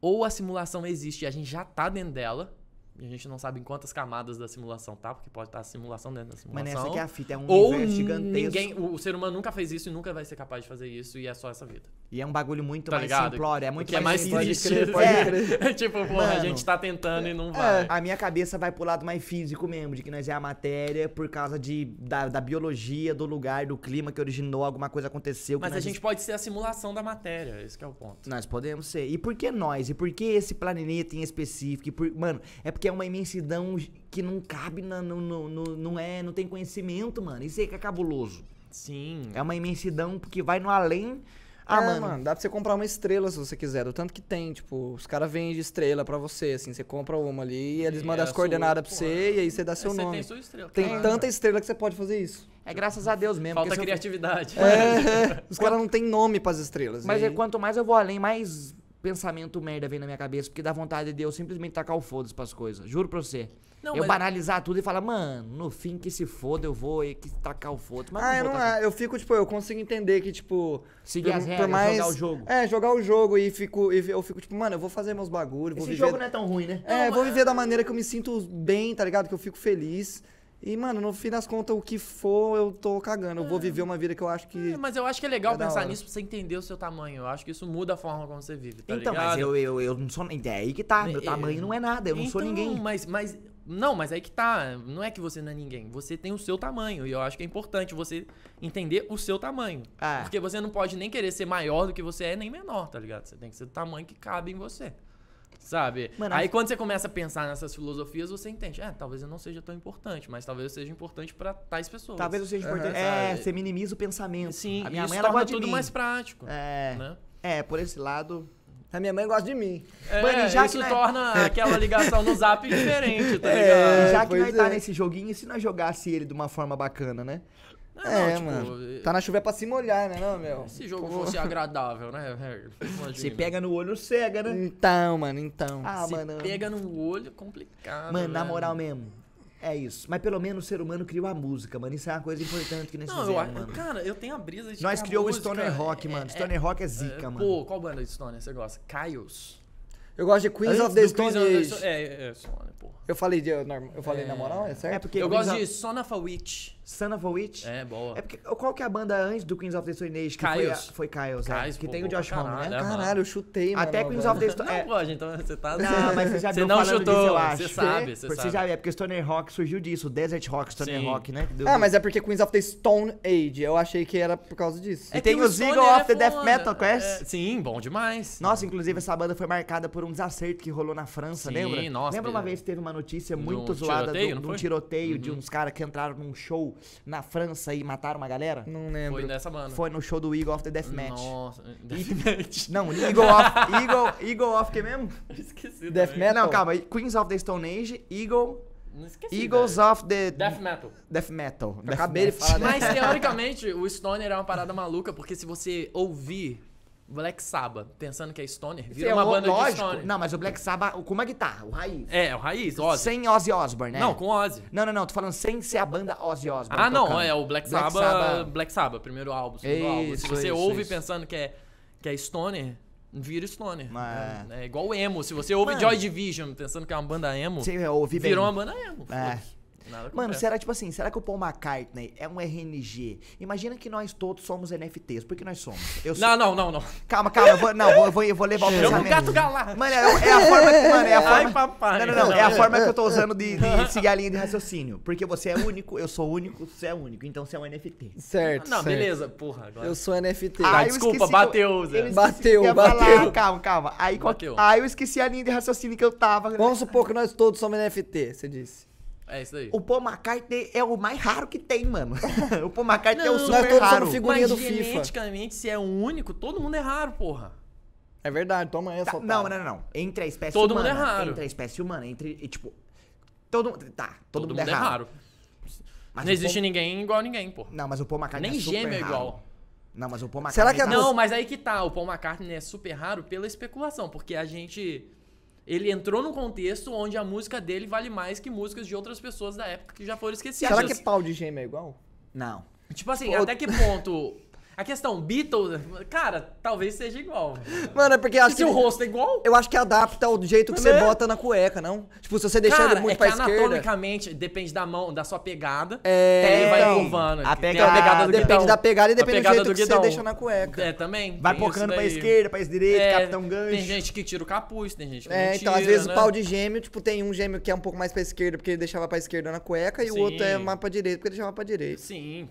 Speaker 3: ou a simulação existe e a gente já tá dentro dela, E a gente não sabe em quantas camadas da simulação tá, porque pode estar a simulação dentro da
Speaker 1: Mas
Speaker 3: simulação.
Speaker 1: essa que é a fita, é um
Speaker 3: Ou
Speaker 1: universo gigantesco.
Speaker 3: ninguém, o, o ser humano nunca fez isso e nunca vai ser capaz de fazer isso, e é só essa vida.
Speaker 1: E é um bagulho muito
Speaker 3: Tá
Speaker 1: mais
Speaker 3: ligado?
Speaker 1: simplório, é muito
Speaker 3: que é mais triste.
Speaker 2: crer, pode
Speaker 1: É.
Speaker 2: crer.
Speaker 3: É tipo, porra, a gente tá tentando e não vai.
Speaker 1: A minha cabeça vai pro lado mais físico mesmo, de que nós é a matéria por causa de, da, da biologia, do lugar, do clima que originou, alguma coisa aconteceu.
Speaker 3: Mas a gente pode ser a simulação da matéria, esse é o ponto.
Speaker 1: Nós podemos ser. E por que nós? E por que esse planeta em específico? Por- Mano, é porque é uma imensidão que não cabe, na, no, no- no- não é, não tem conhecimento, mano. Isso aí que é cabuloso.
Speaker 3: Sim.
Speaker 1: É uma imensidão que vai no além. Ah,
Speaker 2: é,
Speaker 1: mano.
Speaker 2: dá pra você comprar uma estrela se você quiser, do tanto que tem, tipo, os caras vendem estrela pra você, assim, você compra uma ali, e eles
Speaker 3: E
Speaker 2: mandam
Speaker 3: é
Speaker 2: as coordenadas pra você,
Speaker 3: porra.
Speaker 2: e aí você dá seu
Speaker 3: Você
Speaker 2: nome.
Speaker 3: tem sua estrela.
Speaker 2: Tem
Speaker 3: claro.
Speaker 2: tanta estrela que você pode fazer isso.
Speaker 1: É graças a Deus mesmo.
Speaker 3: Falta
Speaker 1: se eu-
Speaker 3: criatividade.
Speaker 2: É, os caras não têm nome pras estrelas.
Speaker 1: Mas é
Speaker 2: aí-
Speaker 1: quanto mais eu vou além, mais pensamento merda vem na minha cabeça, porque dá vontade de eu simplesmente tacar o foda-se pras coisas. Juro pra você.
Speaker 3: Não,
Speaker 1: eu
Speaker 3: mas-
Speaker 1: banalizar tudo e falar, mano, no fim que se foda, eu vou e que tacar o foda-se. Mas
Speaker 2: Ah, eu não,
Speaker 1: tacar.
Speaker 2: é, eu fico, tipo, eu consigo entender que, tipo.
Speaker 1: Seguir as regras, jogar o jogo.
Speaker 2: É, jogar o jogo e, fico, e eu fico, tipo, mano, eu vou fazer meus bagulhos, vou
Speaker 1: Esse
Speaker 2: viver.
Speaker 1: jogo não é tão ruim, né?
Speaker 2: É, vou viver da maneira que eu me sinto bem, tá ligado? Que eu fico feliz. E, mano, no fim das contas, o que for, eu tô cagando. Eu vou viver uma vida que eu acho que.
Speaker 3: É, mas eu acho que é legal
Speaker 2: É
Speaker 3: pensar nisso pra você entender o seu tamanho. Eu acho que isso muda a forma como você vive, tá
Speaker 1: então,
Speaker 3: ligado?
Speaker 1: mas eu, eu, eu não sou. É aí que tá. Meu
Speaker 3: É,
Speaker 1: tamanho não é nada. Eu não sou
Speaker 3: Então,
Speaker 1: ninguém.
Speaker 3: Mas, mas. Não, mas aí que tá. Não é que você não é ninguém. Você tem o seu tamanho. E eu acho que é importante você entender o seu tamanho.
Speaker 1: Ah.
Speaker 3: Porque você não pode nem querer ser maior do que você é, nem menor, tá ligado? Você tem que ser do tamanho que cabe em você. Sabe?
Speaker 1: Mano,
Speaker 3: aí quando você começa a pensar nessas filosofias, você entende. É, talvez eu não seja tão importante, mas talvez eu seja importante pra tais pessoas.
Speaker 1: Talvez eu seja importante. É,
Speaker 3: Sabe?
Speaker 1: você minimiza o pensamento.
Speaker 3: Sim,
Speaker 1: a minha
Speaker 3: isso
Speaker 1: mãe ela
Speaker 3: torna
Speaker 1: gosta de
Speaker 3: tudo
Speaker 1: mim.
Speaker 3: mais prático.
Speaker 1: É,
Speaker 3: Né?
Speaker 1: é, por esse lado.
Speaker 2: A minha mãe gosta de mim.
Speaker 3: É,
Speaker 1: Mano, e já
Speaker 3: isso
Speaker 1: que nós-
Speaker 3: torna aquela ligação no zap diferente, tá
Speaker 2: É,
Speaker 3: ligado?
Speaker 1: Já que nós tá
Speaker 2: é.
Speaker 1: nesse joguinho, e se nós jogasse ele de uma forma bacana, né?
Speaker 3: Não,
Speaker 2: é,
Speaker 3: tipo,
Speaker 2: mano. Tá na chuva é pra se molhar, né, não, meu?
Speaker 3: Se o jogo
Speaker 2: Pô.
Speaker 3: fosse agradável, né?
Speaker 1: Você pega no olho, cega, né?
Speaker 2: Então, mano, então.
Speaker 1: Ah,
Speaker 3: Se
Speaker 1: mano.
Speaker 3: pega no olho, complicado.
Speaker 1: Mano, na
Speaker 3: velho.
Speaker 1: moral mesmo. É isso. Mas pelo menos o ser humano criou a música, mano. Isso é uma coisa importante que nós
Speaker 3: Não, eu,
Speaker 1: fizemos,
Speaker 3: acho-
Speaker 1: mano.
Speaker 3: cara, eu tenho a brisa de
Speaker 1: Nós criou o Stoner Rock,
Speaker 3: é-
Speaker 1: mano.
Speaker 3: é-
Speaker 1: Stoner Rock é
Speaker 3: é-
Speaker 1: zica, mano.
Speaker 3: Pô, qual banda de Stoner você gosta? Caios.
Speaker 2: Eu gosto de Queens
Speaker 3: Antes
Speaker 2: of the Stone Age.
Speaker 3: É, é, Stoner, pô.
Speaker 2: Eu falei, de, eu, eu falei
Speaker 3: É.
Speaker 2: na moral, é certo?
Speaker 1: É porque
Speaker 3: Eu gosto de Son of a Witch.
Speaker 1: Son of a Witch.
Speaker 3: É, boa.
Speaker 1: É porque qual que é a banda antes do Queens of the Stone Age? Que foi, a,
Speaker 3: Kyles.
Speaker 1: foi Kyles, é.
Speaker 3: Kyles,
Speaker 1: Que
Speaker 3: pô,
Speaker 1: tem o Josh Homme,
Speaker 3: caralho,
Speaker 1: né?
Speaker 3: é.
Speaker 2: Caralho, eu chutei, mano.
Speaker 1: Até Queens of the Stone...
Speaker 3: Não
Speaker 1: é,
Speaker 3: pode, então você tá...
Speaker 1: Não, mas você já
Speaker 3: Você
Speaker 1: viu
Speaker 3: não
Speaker 1: falando
Speaker 3: chutou,
Speaker 1: disso, eu acho.
Speaker 3: você sabe, você
Speaker 1: Porque
Speaker 3: sabe.
Speaker 1: já é, porque Stoner Rock surgiu disso, o Desert Rock, Stoner
Speaker 3: Sim.
Speaker 1: Rock, né? Do-
Speaker 2: Ah, mas é porque Queens of the Stone Age. Eu achei que era por causa disso.
Speaker 1: E tem
Speaker 3: que
Speaker 1: o
Speaker 3: Stoner
Speaker 1: Eagle of
Speaker 3: é
Speaker 1: the Death. Metal, conhece?
Speaker 3: É, sim, bom demais.
Speaker 1: Nossa, inclusive essa banda foi marcada por um desacerto que rolou na França,
Speaker 3: Sim,
Speaker 1: lembra?
Speaker 3: nossa,
Speaker 1: lembra uma vez que teve uma notícia muito zoada de um tiroteio de
Speaker 3: Uhum.
Speaker 1: uns caras que entraram num show na França e mataram uma galera?
Speaker 2: Não lembro.
Speaker 3: Foi nessa banda.
Speaker 1: Foi no show do Eagle of the Deathmatch.
Speaker 3: Nossa, Deathmatch.
Speaker 1: Não, Eagle of. Eagle, Eagle of que mesmo?
Speaker 3: Esqueci
Speaker 2: Death
Speaker 3: também.
Speaker 2: Metal?
Speaker 1: Não, calma. Queens of the Stone Age, Eagle.
Speaker 3: Não esqueci,
Speaker 1: Eagles
Speaker 3: velho.
Speaker 1: of the.
Speaker 3: Death Metal.
Speaker 1: Death Metal.
Speaker 2: Eu acabei de falar?
Speaker 3: Mas teoricamente, o Stoner é uma parada maluca, porque se você ouvir Black Sabbath pensando que é Stoner, vira
Speaker 1: Isso é
Speaker 3: uma banda de
Speaker 1: lógico.
Speaker 3: Stoner.
Speaker 1: Não, mas o Black Sabbath, com uma guitarra, o raiz.
Speaker 3: É, o raiz, Ozzy.
Speaker 1: Sem Ozzy Osbourne, né?
Speaker 3: Não, com Ozzy.
Speaker 1: Não, não, não. Tô falando sem ser a banda Ozzy Osbourne.
Speaker 3: Ah, não,
Speaker 1: tocando.
Speaker 3: é o Black,
Speaker 1: Black
Speaker 3: Sabbath,
Speaker 1: Sabbath.
Speaker 3: Black Sabbath, primeiro álbum, segundo álbum. Se
Speaker 1: Isso,
Speaker 3: você
Speaker 1: isso,
Speaker 3: ouve
Speaker 1: isso.
Speaker 3: pensando que é, que é Stoner, vira Stoner.
Speaker 1: É.
Speaker 3: É, é igual emo. Se você ouve
Speaker 1: Mano.
Speaker 3: Joy Division pensando que é uma banda emo,
Speaker 1: ouvi bem.
Speaker 3: virou uma banda emo.
Speaker 1: É.
Speaker 3: Nada
Speaker 1: Mano,
Speaker 3: acontece.
Speaker 1: será tipo assim, será que o Paul McCartney é um RNG? Imagina que nós todos somos NFTs. Por que nós somos? Eu sou...
Speaker 3: Não, não, não, não.
Speaker 1: Calma, calma, eu vou, não, vou, vou, eu vou levar o
Speaker 3: Eu
Speaker 1: pensamento.
Speaker 3: no gato galar.
Speaker 1: Mano, é, é a forma que, mano, é a forma...
Speaker 3: Ai, papai.
Speaker 1: Não, não, não, é a forma que eu tô usando de, de seguir a linha de raciocínio. Porque você é único, eu sou único, você é único, então você é um NFT.
Speaker 2: Certo.
Speaker 3: Não,
Speaker 2: certo.
Speaker 3: beleza, porra. Agora.
Speaker 2: Eu sou NFT.
Speaker 3: Ah,
Speaker 1: eu
Speaker 3: desculpa, bateu,
Speaker 1: eu-
Speaker 3: Zé.
Speaker 1: eu
Speaker 2: Bateu,
Speaker 1: eu
Speaker 2: bateu.
Speaker 1: falar. Calma, calma. Aí, qual-
Speaker 3: Bateu.
Speaker 1: aí eu esqueci a linha de raciocínio que eu tava.
Speaker 2: Vamos supor que nós todos somos NFT, você disse.
Speaker 3: É isso aí.
Speaker 1: O Paul McCartney é o mais raro que tem, mano. o Paul McCartney é o
Speaker 3: Não,
Speaker 1: super
Speaker 2: nós todos
Speaker 1: raro.
Speaker 2: figurinha
Speaker 3: Mas
Speaker 2: do FIFA.
Speaker 3: geneticamente, se é o único, todo mundo é raro, porra.
Speaker 2: É verdade, toma essa.
Speaker 1: Tá, não, não, não, não. Entre a espécie
Speaker 3: Todo mundo
Speaker 1: humana.
Speaker 3: é raro.
Speaker 1: Entre a espécie humana, entre. e, tipo. Todo mundo. Tá, todo,
Speaker 3: Todo,
Speaker 1: mundo, é raro. Mas
Speaker 3: não existe
Speaker 1: Paul-
Speaker 3: ninguém igual a ninguém, porra.
Speaker 1: Não, mas o Paul McCartney
Speaker 3: Nem
Speaker 1: é super
Speaker 3: gêmeo é
Speaker 1: raro.
Speaker 3: igual.
Speaker 1: Não, mas o Paul McCartney.
Speaker 2: Será que a
Speaker 1: tá-
Speaker 3: Não, mas aí que tá. O Paul McCartney é super raro pela especulação, porque a gente. Ele entrou num contexto onde a música dele vale mais que músicas de outras pessoas da época que já foram esquecidas.
Speaker 2: Será que pau de gêmeo é igual?
Speaker 1: Não.
Speaker 3: Tipo assim,
Speaker 2: Pô.
Speaker 3: até que ponto. A questão, Beatles, cara, talvez seja igual.
Speaker 2: Mano, é porque acho
Speaker 3: Se
Speaker 2: que.
Speaker 3: o rosto é igual.
Speaker 2: Eu acho que adapta o jeito que você
Speaker 3: Né?
Speaker 2: bota na cueca, não? Tipo, se você deixar
Speaker 3: Cara,
Speaker 2: ele muito
Speaker 3: é
Speaker 2: pra esquerda.
Speaker 3: anatomicamente depende da mão, da sua pegada.
Speaker 2: É,
Speaker 3: ele vai
Speaker 1: então,
Speaker 3: curvando.
Speaker 1: a pegada-
Speaker 3: do
Speaker 2: Depende
Speaker 3: guidão.
Speaker 2: da pegada e
Speaker 3: A
Speaker 2: depende do
Speaker 3: pegada
Speaker 2: jeito que você deixa na cueca.
Speaker 3: É, também.
Speaker 1: Vai pocando pra esquerda, pra direita,
Speaker 3: É,
Speaker 1: capitão gancho.
Speaker 3: Tem gente que tira o capuz, tem gente que
Speaker 2: É,
Speaker 3: não
Speaker 2: então
Speaker 3: tira,
Speaker 2: às vezes
Speaker 3: né?
Speaker 2: o pau de gêmeo, tipo, tem um gêmeo que é um pouco mais pra esquerda porque ele deixava pra esquerda na cueca e o
Speaker 3: Sim.
Speaker 2: outro é mais pra direita porque ele deixava pra direita.
Speaker 3: Sim.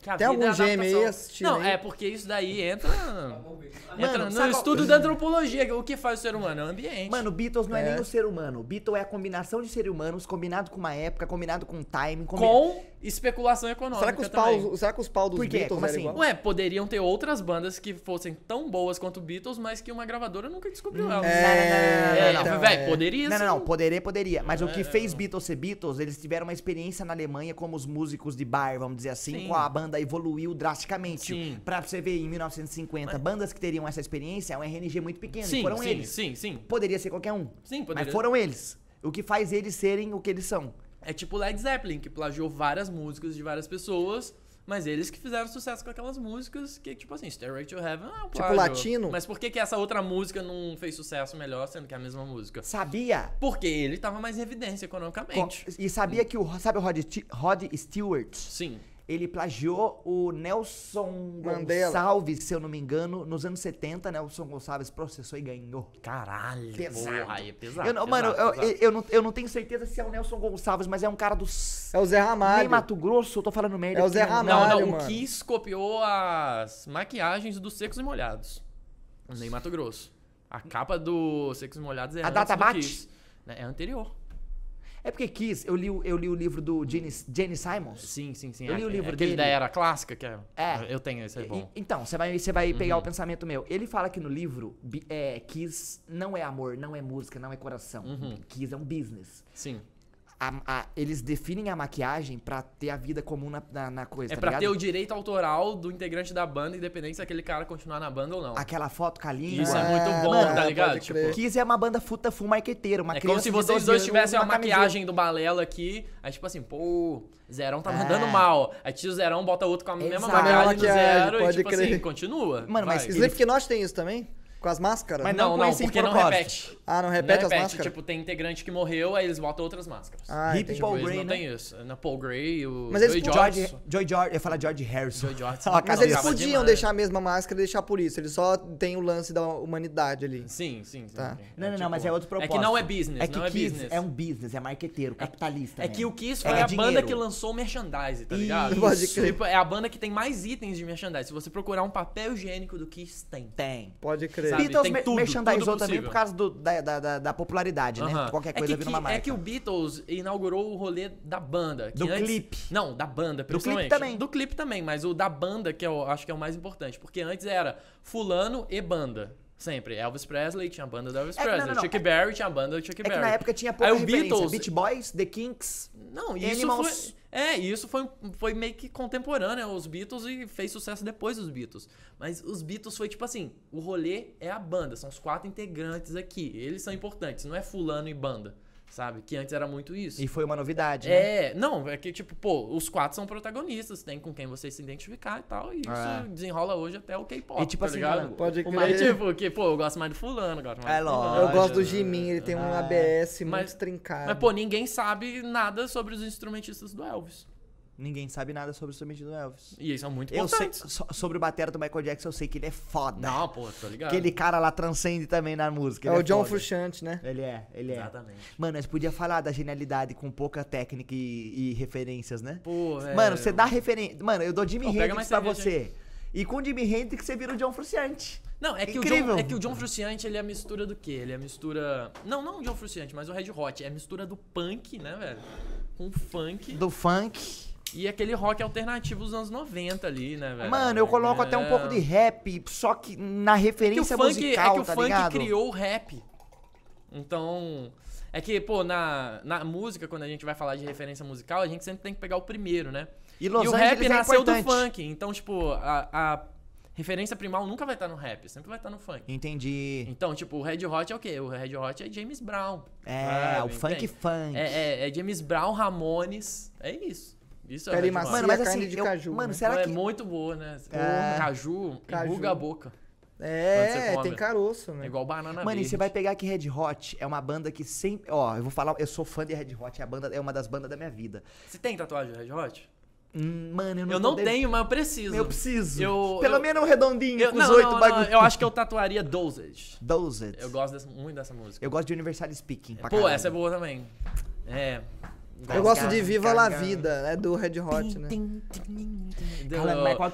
Speaker 3: É que a
Speaker 2: Tem
Speaker 3: vida é
Speaker 2: algum gêmeo aí
Speaker 3: adaptação.
Speaker 2: assistindo
Speaker 3: Não,
Speaker 2: aí?
Speaker 3: é porque isso daí entra, entra
Speaker 1: Mano,
Speaker 3: no
Speaker 1: sabe qual-
Speaker 3: estudo da antropologia. O que faz o ser humano? É o ambiente.
Speaker 1: Mano, Beatles não é,
Speaker 2: É.
Speaker 1: nem o ser humano. Beatles é a combinação de seres humanos combinado com uma época, combinado com um time. combi-
Speaker 3: com especulação econômica
Speaker 2: Será que os
Speaker 3: também.
Speaker 2: pau, será que os pau dos
Speaker 1: Por quê?
Speaker 2: Beatles
Speaker 1: Como assim?
Speaker 2: igual?
Speaker 3: Ué, poderiam ter outras bandas que fossem tão boas quanto Beatles, mas que uma gravadora nunca descobriu elas.
Speaker 2: É,
Speaker 1: não, não,
Speaker 2: então,
Speaker 3: velho,
Speaker 2: é.
Speaker 3: poderia
Speaker 1: Não,
Speaker 3: sim.
Speaker 1: não, não, poderia, poderia. Mas o que
Speaker 3: É.
Speaker 1: fez Beatles ser Beatles, eles tiveram uma experiência na Alemanha como os músicos de bar, vamos dizer assim,
Speaker 3: Sim.
Speaker 1: com a banda evoluiu drasticamente.
Speaker 3: Sim.
Speaker 1: Pra você ver, em 1950, bandas que teriam essa experiência é um RNG muito pequeno. e
Speaker 3: Sim,
Speaker 1: foram
Speaker 3: sim,
Speaker 1: eles.
Speaker 3: sim, sim.
Speaker 1: Poderia ser qualquer um.
Speaker 3: Sim, poderia.
Speaker 1: Mas foram eles. O que faz eles serem o que eles são.
Speaker 3: É tipo Led Zeppelin, que plagiou várias músicas de várias pessoas, mas eles que fizeram sucesso com aquelas músicas que, tipo assim, Stairway to Heaven é um
Speaker 2: Tipo
Speaker 3: plágio.
Speaker 2: latino?
Speaker 3: Mas por que, que essa outra música não fez sucesso melhor, sendo que é a mesma música?
Speaker 1: Sabia?
Speaker 3: Porque ele tava mais em evidência
Speaker 1: Co-
Speaker 3: economicamente.
Speaker 1: E sabia que o. Sabe o Rod, Rod Stewart?
Speaker 3: Sim.
Speaker 1: Ele plagiou o Nelson
Speaker 2: Mandela.
Speaker 1: Gonçalves, se eu não me engano, nos anos 70. Nelson Gonçalves processou e ganhou.
Speaker 3: Caralho.
Speaker 1: Pesado.
Speaker 3: Porra, aí é pesado.
Speaker 1: Eu não-
Speaker 3: pesado,
Speaker 1: mano, eu,
Speaker 3: pesado.
Speaker 1: eu, não, eu não tenho certeza se é o Nelson Gonçalves, mas é um cara do.
Speaker 2: É o Zé
Speaker 1: Nem
Speaker 2: Ramalho.
Speaker 1: Mato Grosso, eu tô falando merda.
Speaker 2: É o Zé
Speaker 1: né?
Speaker 2: Ramalho.
Speaker 3: Não, não,
Speaker 2: mano.
Speaker 3: o Kiss copiou as maquiagens dos Secos e Molhados. Nem Mato Grosso. A capa do Secos e Molhados é
Speaker 1: A data bate?
Speaker 3: Kiss. É anterior.
Speaker 1: É porque Kiss, eu li, o- eu li o livro do Jenny, Simons.
Speaker 3: Sim, sim, sim.
Speaker 1: Eu li o
Speaker 3: É-
Speaker 1: livro
Speaker 3: aquele
Speaker 1: dele.
Speaker 3: da era clássica, que é...
Speaker 1: É.
Speaker 3: Eu tenho, esse é
Speaker 1: E-
Speaker 3: bom.
Speaker 1: Então, você vai, você vai pegar o pensamento meu. Ele fala que no livro, é, Kiss não é amor, não é música, não é coração.
Speaker 3: Uhum.
Speaker 1: Kiss é um business.
Speaker 3: Sim.
Speaker 1: A- a- eles definem a maquiagem pra ter a vida comum na, na, na coisa,
Speaker 3: É
Speaker 1: tá
Speaker 3: pra
Speaker 1: ligado?
Speaker 3: ter o direito autoral do integrante da banda, independente se aquele cara continuar na banda ou não.
Speaker 1: Aquela foto com a língua.
Speaker 3: Isso é,
Speaker 2: É,
Speaker 3: muito bom,
Speaker 2: mano,
Speaker 3: tá ligado? Tipo,
Speaker 1: Kiss é uma banda futa full marqueteira, uma
Speaker 3: é
Speaker 1: criança
Speaker 3: como se vocês
Speaker 1: 12
Speaker 3: dois tivessem
Speaker 1: uma camiseta.
Speaker 3: maquiagem do Balela aqui, aí tipo assim, pô, Zerão tá
Speaker 1: É.
Speaker 3: mandando mal. Aí tio Zerão bota outro com a mesma
Speaker 1: Exato.
Speaker 3: maquiagem do Zero e tipo
Speaker 2: crer.
Speaker 3: assim, continua.
Speaker 1: Mano, mas
Speaker 3: vai.
Speaker 1: ele-
Speaker 2: Slipknot tem isso também? Com as máscaras?
Speaker 1: Mas
Speaker 3: Não,
Speaker 1: não
Speaker 3: não, porque não repete.
Speaker 2: Ah, não repete
Speaker 3: não
Speaker 2: as
Speaker 3: repete.
Speaker 2: máscaras?
Speaker 3: Tipo, tem integrante que morreu, aí eles botam outras máscaras.
Speaker 2: Ah,
Speaker 1: Hip
Speaker 2: entendi.
Speaker 1: Paul Gray,
Speaker 3: não
Speaker 1: né?
Speaker 3: tem isso. Na Paul Gray, o
Speaker 2: Mas eles podiam-
Speaker 3: George.
Speaker 1: George, Joy George, eu ia falar George Harrison.
Speaker 3: Joey George.
Speaker 1: Ó, a
Speaker 2: Mas eles
Speaker 3: Tava
Speaker 2: podiam
Speaker 3: demais.
Speaker 2: deixar a mesma máscara e deixar por isso. Eles só têm o lance da humanidade ali.
Speaker 3: Sim, sim, sim.
Speaker 2: Tá.
Speaker 3: sim.
Speaker 1: Não, não, não, mas
Speaker 3: tipo,
Speaker 1: é outro
Speaker 3: É
Speaker 1: propósito.
Speaker 3: que não é business,
Speaker 1: É que
Speaker 3: não é business.
Speaker 1: é um business, é marqueteiro, capitalista.
Speaker 3: É que
Speaker 1: mesmo.
Speaker 3: o Kiss
Speaker 1: É
Speaker 3: foi a banda
Speaker 1: dinheiro.
Speaker 3: que lançou o merchandise, tá
Speaker 1: Isso.
Speaker 3: ligado?
Speaker 2: Pode crer.
Speaker 3: Tipo, é a banda que tem mais itens de merchandise. Se você procurar um papel higiênico do Kiss, tem.
Speaker 1: Tem.
Speaker 2: Pode crer.
Speaker 3: Sabe?
Speaker 1: Beatles
Speaker 3: tem
Speaker 1: mer-
Speaker 3: tudo,
Speaker 1: merchandizou
Speaker 3: tudo
Speaker 1: também por causa do- da, da, da, da popularidade, né?
Speaker 3: Aham.
Speaker 1: Qualquer
Speaker 3: é
Speaker 1: coisa
Speaker 3: que,
Speaker 1: vira uma
Speaker 3: que-
Speaker 1: marca.
Speaker 3: É que o Beatles inaugurou o rolê da banda. que
Speaker 1: Do
Speaker 3: antes-
Speaker 1: clipe.
Speaker 3: Não, da banda,
Speaker 1: clipe
Speaker 3: principalmente.
Speaker 1: também.
Speaker 3: Do clipe também, mas o da banda, que eu acho que é o mais importante. Porque antes era fulano e banda. Sempre. Elvis Presley tinha a banda do Elvis
Speaker 1: É
Speaker 3: Presley.
Speaker 1: não, não.
Speaker 3: Chuck Berry tinha a banda do Chuck
Speaker 1: É
Speaker 3: Berry.
Speaker 1: na época tinha pouca
Speaker 3: Aí
Speaker 1: referência.
Speaker 3: Beatles-
Speaker 1: Beach Boys, The Kinks.
Speaker 3: Não, isso
Speaker 1: Animals.
Speaker 3: foi. É, isso foi, foi meio que contemporâneo aos Beatles e fez sucesso depois dos Beatles. Mas os Beatles foi tipo assim: o rolê é a banda, são os quatro integrantes aqui. Eles são importantes, não é fulano e banda, sabe? Que antes era muito isso.
Speaker 1: E foi uma novidade, né?
Speaker 3: É, não, é que tipo, pô, os quatro são protagonistas, tem com quem você se identificar e tal, e isso
Speaker 1: É.
Speaker 3: desenrola hoje até o K-pop,
Speaker 1: E tipo
Speaker 3: tá
Speaker 1: assim,
Speaker 3: ligado?
Speaker 2: Pode crer.
Speaker 3: tipo, que, pô, eu gosto mais do fulano, gosto mais
Speaker 1: É
Speaker 3: do fulano.
Speaker 2: Eu gosto do Jimin, ele tem um
Speaker 1: Ah.
Speaker 2: ABS muito
Speaker 3: Mas-
Speaker 2: trincado.
Speaker 3: Mas, pô, ninguém sabe nada sobre os instrumentistas do Elvis.
Speaker 1: Ninguém sabe nada sobre o instrumento do Elvis.
Speaker 3: E eles são muito
Speaker 1: Eu sei,
Speaker 3: importantes.
Speaker 1: so- sobre o batera do Michael Jackson, eu sei que ele é foda.
Speaker 3: Não, pô, tô ligado.
Speaker 1: Aquele cara lá transcende também na música.
Speaker 2: é o John
Speaker 1: foda.
Speaker 2: Frusciante, né?
Speaker 1: Ele é, ele é.
Speaker 3: Exatamente.
Speaker 1: Mano, nós podia falar da genialidade com pouca técnica e, e referências, né?
Speaker 3: Pô, é...
Speaker 1: Mano, você dá referência. Mano, eu dou
Speaker 3: pega
Speaker 1: Hendrix pra você. E com o Jimi Hendrix você vira o John Frusciante.
Speaker 3: Não, é que, o
Speaker 1: Incrível.
Speaker 3: John, é que o John Frusciante, ele é a mistura do quê? Ele é a mistura... Não, não o John Frusciante, mas o Red Hot. É a mistura do punk, né, velho? Com o funk
Speaker 1: Do funk.
Speaker 3: E aquele rock alternativo dos anos 90 ali, né, velho?
Speaker 1: Mano, eu coloco até um
Speaker 3: É.
Speaker 1: pouco de rap, só que na
Speaker 3: É que o
Speaker 1: referência
Speaker 3: funk,
Speaker 1: musical,
Speaker 3: é que o
Speaker 1: tá
Speaker 3: funk
Speaker 1: ligado?
Speaker 3: criou o rap. Então... É que, pô, na, na música, quando a gente vai falar de referência musical, a gente sempre tem que pegar o primeiro, né?
Speaker 1: E Los
Speaker 3: e o
Speaker 1: Angeles
Speaker 3: rap
Speaker 1: é
Speaker 3: nasceu do funk. Então, tipo, a, a referência primal nunca vai estar no rap, sempre vai estar no funk.
Speaker 1: Entendi.
Speaker 3: Então, tipo, o Red Hot é o quê? O Red Hot é James Brown.
Speaker 1: É,
Speaker 3: sabe?
Speaker 1: o funk
Speaker 3: Entende?
Speaker 1: funk.
Speaker 3: É, é, é James Brown, Ramones, é isso. Isso é
Speaker 2: Pele
Speaker 3: Hot.
Speaker 2: macia.
Speaker 1: Mano, mas
Speaker 2: carne
Speaker 1: assim,
Speaker 2: de
Speaker 1: eu-
Speaker 2: caju,
Speaker 1: mano,
Speaker 2: né?
Speaker 1: será
Speaker 3: Ela
Speaker 1: que
Speaker 3: é muito boa, né?
Speaker 1: É.
Speaker 3: Caju,
Speaker 2: Caju.
Speaker 3: a boca.
Speaker 2: É, tem caroço,
Speaker 3: É
Speaker 2: né?
Speaker 3: igual banana
Speaker 1: Mano, e
Speaker 3: verde.
Speaker 1: você vai pegar que Red Hot é uma banda que sempre. Ó, eu vou falar, eu sou fã de Red Hot, é, a banda, é uma das bandas da minha vida.
Speaker 3: Você tem tatuagem de Red Hot?
Speaker 1: Hum, Mano, eu não
Speaker 3: Eu não tenho, mas eu preciso.
Speaker 1: Eu preciso.
Speaker 3: Eu-
Speaker 1: Pelo
Speaker 3: eu-
Speaker 1: menos um redondinho
Speaker 3: Eu,
Speaker 1: com
Speaker 3: não,
Speaker 1: os oito
Speaker 3: não, não,
Speaker 1: bagulho.
Speaker 3: eu acho que eu tatuaria Dosage.
Speaker 1: Dosed.
Speaker 3: Eu gosto dessa- muito dessa música.
Speaker 1: Eu gosto de Universal Speaking. pra
Speaker 3: Pô,
Speaker 1: caralho.
Speaker 3: essa é boa também. É.
Speaker 2: Eu gosto de
Speaker 1: Gaga,
Speaker 2: Viva La. Vida, né? Do Red Hot, né?
Speaker 1: Que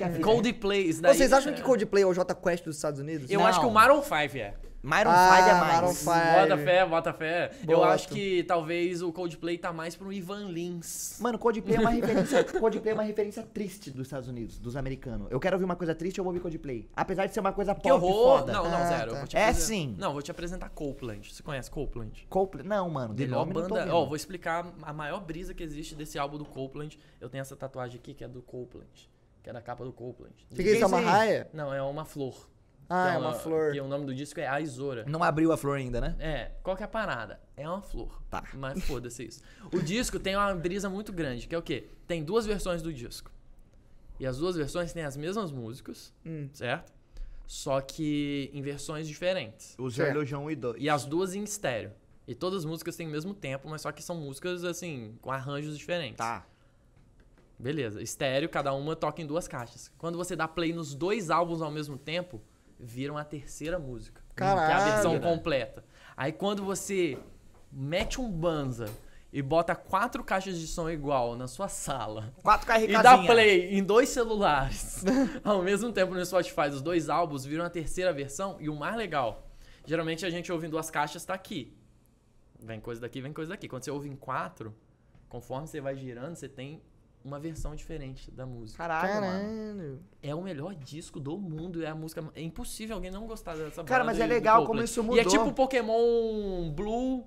Speaker 1: é?
Speaker 3: Coldplay. isso daí
Speaker 2: Vocês acham que Coldplay é o J Quest dos Estados Unidos?
Speaker 3: Eu
Speaker 1: Não.
Speaker 3: acho que o Maroon 5 é.
Speaker 1: Myron
Speaker 2: Ah,
Speaker 1: 5 é mais.
Speaker 2: Maroon 5.
Speaker 3: Bota fé, bota fé. Eu
Speaker 2: Gosto.
Speaker 3: acho que talvez o Coldplay tá mais pro Ivan Lins.
Speaker 1: Mano, Coldplay é uma referência. Coldplay é uma referência triste dos Estados Unidos, dos americanos. Eu quero ouvir uma coisa triste, eu vou ouvir Coldplay. Apesar de ser uma coisa
Speaker 3: Que
Speaker 1: pop
Speaker 3: horror!
Speaker 1: foda.
Speaker 3: Não, não,
Speaker 2: Ah,
Speaker 3: zero. eu
Speaker 2: tá.
Speaker 1: É sim.
Speaker 3: Não, vou te apresentar Copeland. Você conhece Copeland?
Speaker 1: Coldplay. Não, mano. De
Speaker 3: Melhor
Speaker 1: nome
Speaker 3: banda. Ó, vou explicar a maior brisa que existe desse álbum do Copeland. Eu tenho essa tatuagem aqui que é do Copeland. Que é da capa do Copeland.
Speaker 2: O que, que é isso? É uma
Speaker 1: é
Speaker 2: raia?
Speaker 3: Não, é uma flor.
Speaker 2: Ah,
Speaker 3: Que
Speaker 2: é uma flor.
Speaker 3: Que o nome do disco é A Isora.
Speaker 1: Não abriu a flor ainda, né?
Speaker 3: É, qual que é a parada? É uma flor.
Speaker 1: Tá.
Speaker 3: Mas foda-se isso. O disco tem uma brisa muito grande, que é o quê? Tem duas versões do disco. E as duas versões têm as mesmas músicas,
Speaker 2: Hum.
Speaker 3: certo? Só que em versões diferentes.
Speaker 1: O
Speaker 2: Certo.
Speaker 1: Zerlo João e dois.
Speaker 3: E as duas em estéreo. E todas as músicas têm o mesmo tempo, mas só que são músicas, assim, com arranjos diferentes.
Speaker 1: Tá.
Speaker 3: Beleza. Estéreo, cada uma toca em duas caixas. Quando você dá play nos dois álbuns ao mesmo tempo, viram a terceira música. Que é a
Speaker 2: Caralho.
Speaker 3: versão completa. Aí quando você mete um banza e bota quatro caixas de som igual na sua sala
Speaker 1: Quatro
Speaker 3: e
Speaker 1: carregadinhas.
Speaker 3: dá play em dois celulares ao mesmo tempo no Spotify, os dois álbuns viram a terceira versão e o mais legal, geralmente a gente ouve em duas caixas tá aqui. Vem coisa daqui, vem coisa daqui. Quando você ouve em quatro, conforme você vai girando, você tem uma versão diferente da música.
Speaker 1: Caralho, mano.
Speaker 2: Caralho.
Speaker 3: É o melhor disco do mundo, é a música. É impossível alguém não gostar dessa
Speaker 1: Cara,
Speaker 3: banda
Speaker 1: mas é legal como isso
Speaker 3: E é
Speaker 1: mudou.
Speaker 3: tipo Pokémon Blue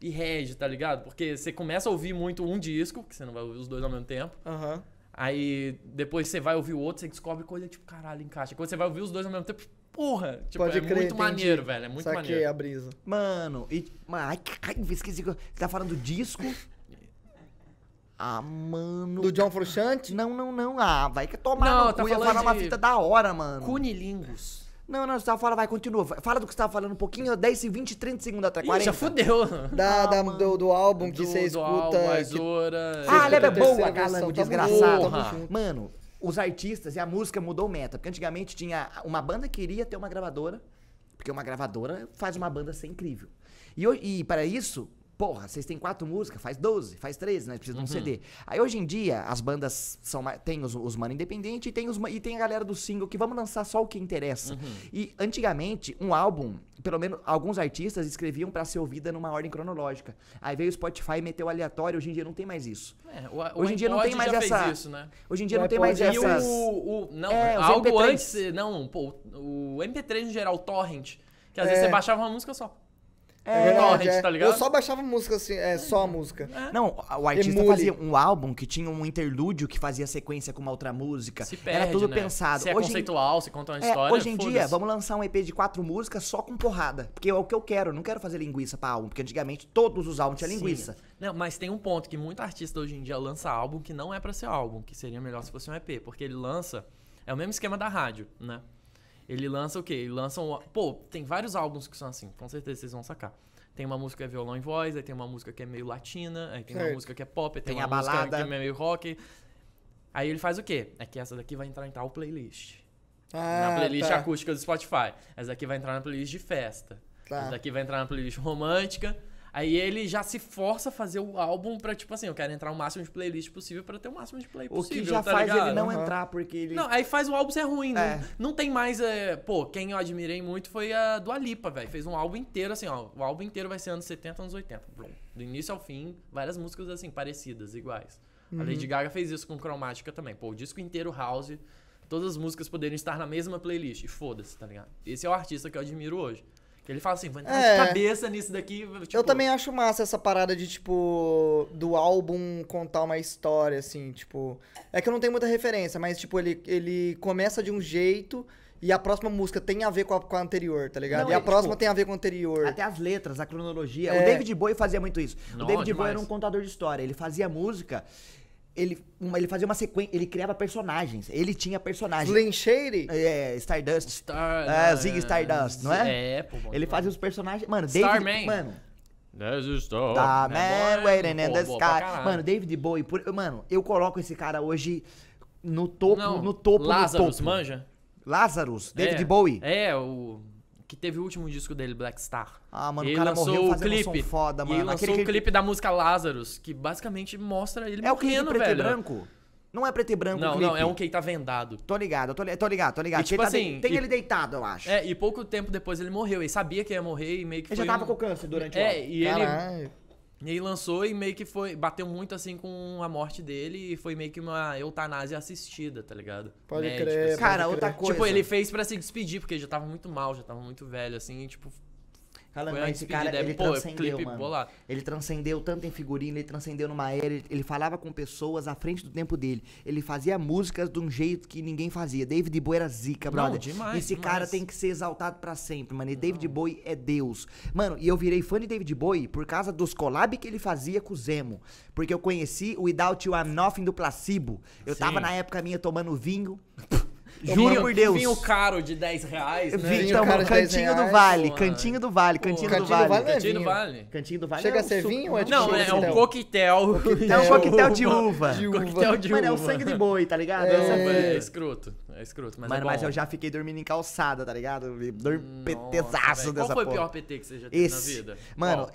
Speaker 3: e Red, tá ligado? Porque você começa a ouvir muito um disco, que você não vai ouvir os dois ao mesmo tempo.
Speaker 2: Aham.
Speaker 3: Aí depois você vai ouvir o outro, você descobre coisa tipo, caralho, encaixa. Quando você vai ouvir os dois ao mesmo tempo, porra, tipo,
Speaker 2: Pode
Speaker 3: é
Speaker 2: crer,
Speaker 3: muito
Speaker 2: entendi.
Speaker 3: maneiro, velho. É muito
Speaker 2: Saquei
Speaker 3: maneiro.
Speaker 2: a brisa.
Speaker 1: Mano, e. Mano, ai, ai, esqueci. que Você tá falando disco? Ah, mano.
Speaker 2: Do John Frusciante?
Speaker 1: Não, não, não. Ah, vai que tomar
Speaker 3: Não,
Speaker 1: no
Speaker 3: tá
Speaker 1: cu. Eu ia
Speaker 3: falando
Speaker 1: falar uma
Speaker 3: de-
Speaker 1: fita da hora, mano.
Speaker 3: Cunilingus.
Speaker 1: Não, não, você tava falando, vai, continua. Fala do que você tava falando um pouquinho, 10, 20, 30 segundos até 40.
Speaker 3: Ih, já fudeu.
Speaker 2: Da,
Speaker 1: Ah,
Speaker 2: da- do, do álbum que
Speaker 3: Do-
Speaker 2: você
Speaker 3: do
Speaker 2: escuta.
Speaker 3: álbum,
Speaker 2: que-
Speaker 3: Azora.
Speaker 1: Ah, ela é boa, calango, desgraçado.
Speaker 3: Porra.
Speaker 1: Mano, os artistas e a música mudou o meta. Porque antigamente tinha. Uma banda queria ter uma gravadora. Porque uma gravadora faz uma banda ser incrível. E, e para isso, porra, vocês têm quatro músicas, faz 12, faz 13, né? Precisa de um CD. Aí hoje em dia, as bandas são. mais- Tem os, os mano independente e tem, os, ma- e tem a galera do single que vamos lançar só o que interessa. E antigamente, um álbum, pelo menos alguns artistas escreviam pra ser ouvida numa ordem cronológica. Aí veio o Spotify e meteu aleatório, hoje em dia não tem mais isso.
Speaker 3: É, o,
Speaker 1: Hoje em dia não tem mais essa-
Speaker 3: isso, né?
Speaker 1: Hoje em dia
Speaker 2: O
Speaker 1: não tem mais
Speaker 2: já
Speaker 3: E
Speaker 1: essas.
Speaker 3: o, o- Não,
Speaker 1: É,
Speaker 3: algo
Speaker 1: MP3.
Speaker 3: antes. Não, pô, o MP3 no geral, o Torrent. Que às vezes
Speaker 2: É.
Speaker 3: você baixava uma música só.
Speaker 2: É verdade,
Speaker 3: Torrent,
Speaker 2: é.
Speaker 3: tá ligado?
Speaker 2: Eu só baixava música assim, é só a música.
Speaker 1: Não, o artista
Speaker 2: Emule.
Speaker 1: fazia um álbum que tinha um interlúdio que fazia sequência com uma outra música.
Speaker 3: Se perde,
Speaker 1: Era tudo
Speaker 3: né?
Speaker 1: pensado.
Speaker 3: Se é
Speaker 1: hoje, em-
Speaker 3: conceitual, se conta uma
Speaker 1: é,
Speaker 3: história.
Speaker 1: hoje em dia, vamos lançar um EP de quatro músicas só com porrada. Porque é o que eu quero. eu Não quero fazer linguiça pra álbum. Porque antigamente todos os álbuns tinham linguiça.
Speaker 3: Não, mas tem um ponto que muito artista hoje em dia lança álbum que não é pra ser álbum, que seria melhor se fosse um EP, porque ele lança é o mesmo esquema da rádio, né? Ele lança o quê? Ele lança um, pô, tem vários álbuns que são assim, com certeza vocês vão sacar. Tem uma música que é violão e voz, aí tem uma música que é meio latina, aí tem uma
Speaker 2: Certo.
Speaker 3: música que é pop, aí tem,
Speaker 1: Tem
Speaker 3: uma música
Speaker 1: balada.
Speaker 3: que é meio rock. Aí ele faz o quê? É que essa daqui vai entrar em tal playlist. na
Speaker 2: Ah,
Speaker 3: playlist
Speaker 2: tá.
Speaker 3: acústica do Spotify. Essa daqui vai entrar na playlist de festa.
Speaker 2: Tá.
Speaker 3: Essa daqui vai entrar na playlist romântica. Aí ele já se força a fazer o álbum pra, tipo assim, eu quero entrar o máximo de playlist possível pra ter o máximo de play
Speaker 1: O
Speaker 3: possível.
Speaker 1: que já
Speaker 3: tá
Speaker 1: faz
Speaker 3: ligado?
Speaker 1: ele não
Speaker 2: Aham.
Speaker 1: entrar, porque ele.
Speaker 3: Não, aí faz o álbum ser ruim,
Speaker 1: É.
Speaker 3: não, não tem mais. é, pô, quem eu admirei muito foi a Dua Lipa, velho. Fez um álbum inteiro, assim, ó. O álbum inteiro vai ser anos 70, anos 80. Blum. Do início ao fim, várias músicas, assim, parecidas, iguais. A Lady Gaga fez isso com Cromática também. Pô, o disco inteiro house, todas as músicas poderiam estar na mesma playlist. E foda-se, tá ligado? Esse é o artista que eu admiro hoje. Que ele fala assim, vou entrar
Speaker 2: É.
Speaker 3: de cabeça nisso daqui. Tipo,
Speaker 2: eu também acho massa essa parada de, tipo, do álbum contar uma história, assim, tipo. É que eu não tenho muita referência, mas, tipo, ele, ele começa de um jeito e a próxima música tem a ver com a, com a anterior, tá ligado?
Speaker 1: Não,
Speaker 2: e a
Speaker 1: é,
Speaker 2: próxima
Speaker 1: tipo,
Speaker 2: tem a ver com a anterior.
Speaker 1: Até as letras, a cronologia.
Speaker 2: É.
Speaker 1: O David Bowie fazia muito isso.
Speaker 3: Não,
Speaker 1: o David Bowie
Speaker 3: demais.
Speaker 1: era um contador de história. Ele fazia música. Ele, uma- ele fazia uma sequência, ele criava personagens. Ele tinha personagens.
Speaker 2: Slim Shady?
Speaker 1: É, Stardust.
Speaker 3: Star,
Speaker 1: É, Zig Stardust, não é?
Speaker 3: É, pô. bom
Speaker 1: Ele fazia os personagens. Mano, David.
Speaker 3: Starman.
Speaker 1: Mano,
Speaker 3: There's a star.
Speaker 1: Tá, man, waiting in the sky. Mano, David Bowie, por- mano, eu coloco esse cara hoje no topo,
Speaker 3: Não,
Speaker 1: no topo,
Speaker 3: Lazarus,
Speaker 1: no topo.
Speaker 3: manja?
Speaker 1: Lazarus, David
Speaker 3: É,
Speaker 1: Bowie.
Speaker 3: É, o que teve o último disco dele, Black Star.
Speaker 1: Ah, mano, o
Speaker 3: Ele
Speaker 1: cara
Speaker 3: lançou
Speaker 1: morreu
Speaker 3: o
Speaker 1: fazendo um
Speaker 3: clipe.
Speaker 1: som foda,
Speaker 3: E
Speaker 1: mano.
Speaker 3: ele lançou
Speaker 1: Aquele
Speaker 3: o
Speaker 1: clipe-
Speaker 3: da música Lazarus, que basicamente mostra ele
Speaker 1: É o clipe
Speaker 3: morrendo,
Speaker 1: preto
Speaker 3: velho.
Speaker 1: e branco? Não é preto e branco o
Speaker 3: Não, não, é um que ele tá vendado.
Speaker 1: Tô ligado, tô, li- tô ligado, tô ligado.
Speaker 3: E, tipo
Speaker 1: Ele tá
Speaker 3: assim,
Speaker 1: de- Tem
Speaker 3: e-
Speaker 1: ele deitado, eu acho.
Speaker 3: É, e pouco tempo depois ele morreu. Ele sabia que ia morrer e meio que
Speaker 1: ele já tava
Speaker 3: um-
Speaker 1: com câncer durante o
Speaker 3: É, e ele,
Speaker 2: Caralho.
Speaker 3: E ele lançou e meio que foi. Bateu muito assim com a morte dele e foi meio que uma eutanásia assistida, tá ligado?
Speaker 2: Pode crer,
Speaker 3: assim.
Speaker 1: Cara,
Speaker 2: pode
Speaker 1: outra
Speaker 2: crer.
Speaker 1: coisa.
Speaker 3: Tipo, ele fez pra se despedir, porque ele já tava muito mal, já tava muito velho, assim, e, tipo,
Speaker 1: Falando, mas esse cara, ele
Speaker 3: Pô,
Speaker 1: transcendeu, mano.
Speaker 3: bolado.
Speaker 1: Ele transcendeu tanto em figurino, ele transcendeu numa era, ele, ele falava com pessoas à frente do tempo dele. Ele fazia músicas de um jeito que ninguém fazia. David Bowie era zica,
Speaker 3: Não,
Speaker 1: brother.
Speaker 3: demais,
Speaker 1: Esse
Speaker 3: demais.
Speaker 1: cara tem que ser exaltado pra sempre, mano. E David Bowie é Deus. Mano, e eu virei fã de David Bowie por causa dos collab que ele fazia com o Zemo. Porque eu conheci o Without You I'm Nothing do Placebo. Eu
Speaker 3: Sim.
Speaker 1: tava na época minha tomando vinho. Juro
Speaker 3: Vinho-
Speaker 1: por Deus.
Speaker 3: Vinho caro de 10 reais, né?
Speaker 1: Vinho, então,
Speaker 2: caro de 10
Speaker 1: cantinho do
Speaker 2: reais,
Speaker 1: Vale, cantinho do Vale, cantinho do
Speaker 2: Cantinho do
Speaker 1: Vale.
Speaker 2: É
Speaker 3: Cantinho do. Vale.
Speaker 1: Cantinho do Vale
Speaker 2: Chega
Speaker 1: é
Speaker 2: a ser vinho ou é tipo
Speaker 3: Não, é um coquetel.
Speaker 1: É um coquetel de uva.
Speaker 2: De uva.
Speaker 3: Coquetel de
Speaker 1: Mano, é o
Speaker 3: uva.
Speaker 1: sangue de boi, tá ligado?
Speaker 2: É.
Speaker 3: É, escroto. É escroto, mas
Speaker 1: Mano,
Speaker 3: é
Speaker 1: mas eu já fiquei dormindo em calçada, tá ligado? Dormi PTzaço dessa
Speaker 3: Qual foi
Speaker 1: porra.
Speaker 3: o pior PT que você já teve
Speaker 1: Esse.
Speaker 3: na vida?
Speaker 1: Mano,
Speaker 3: Qual?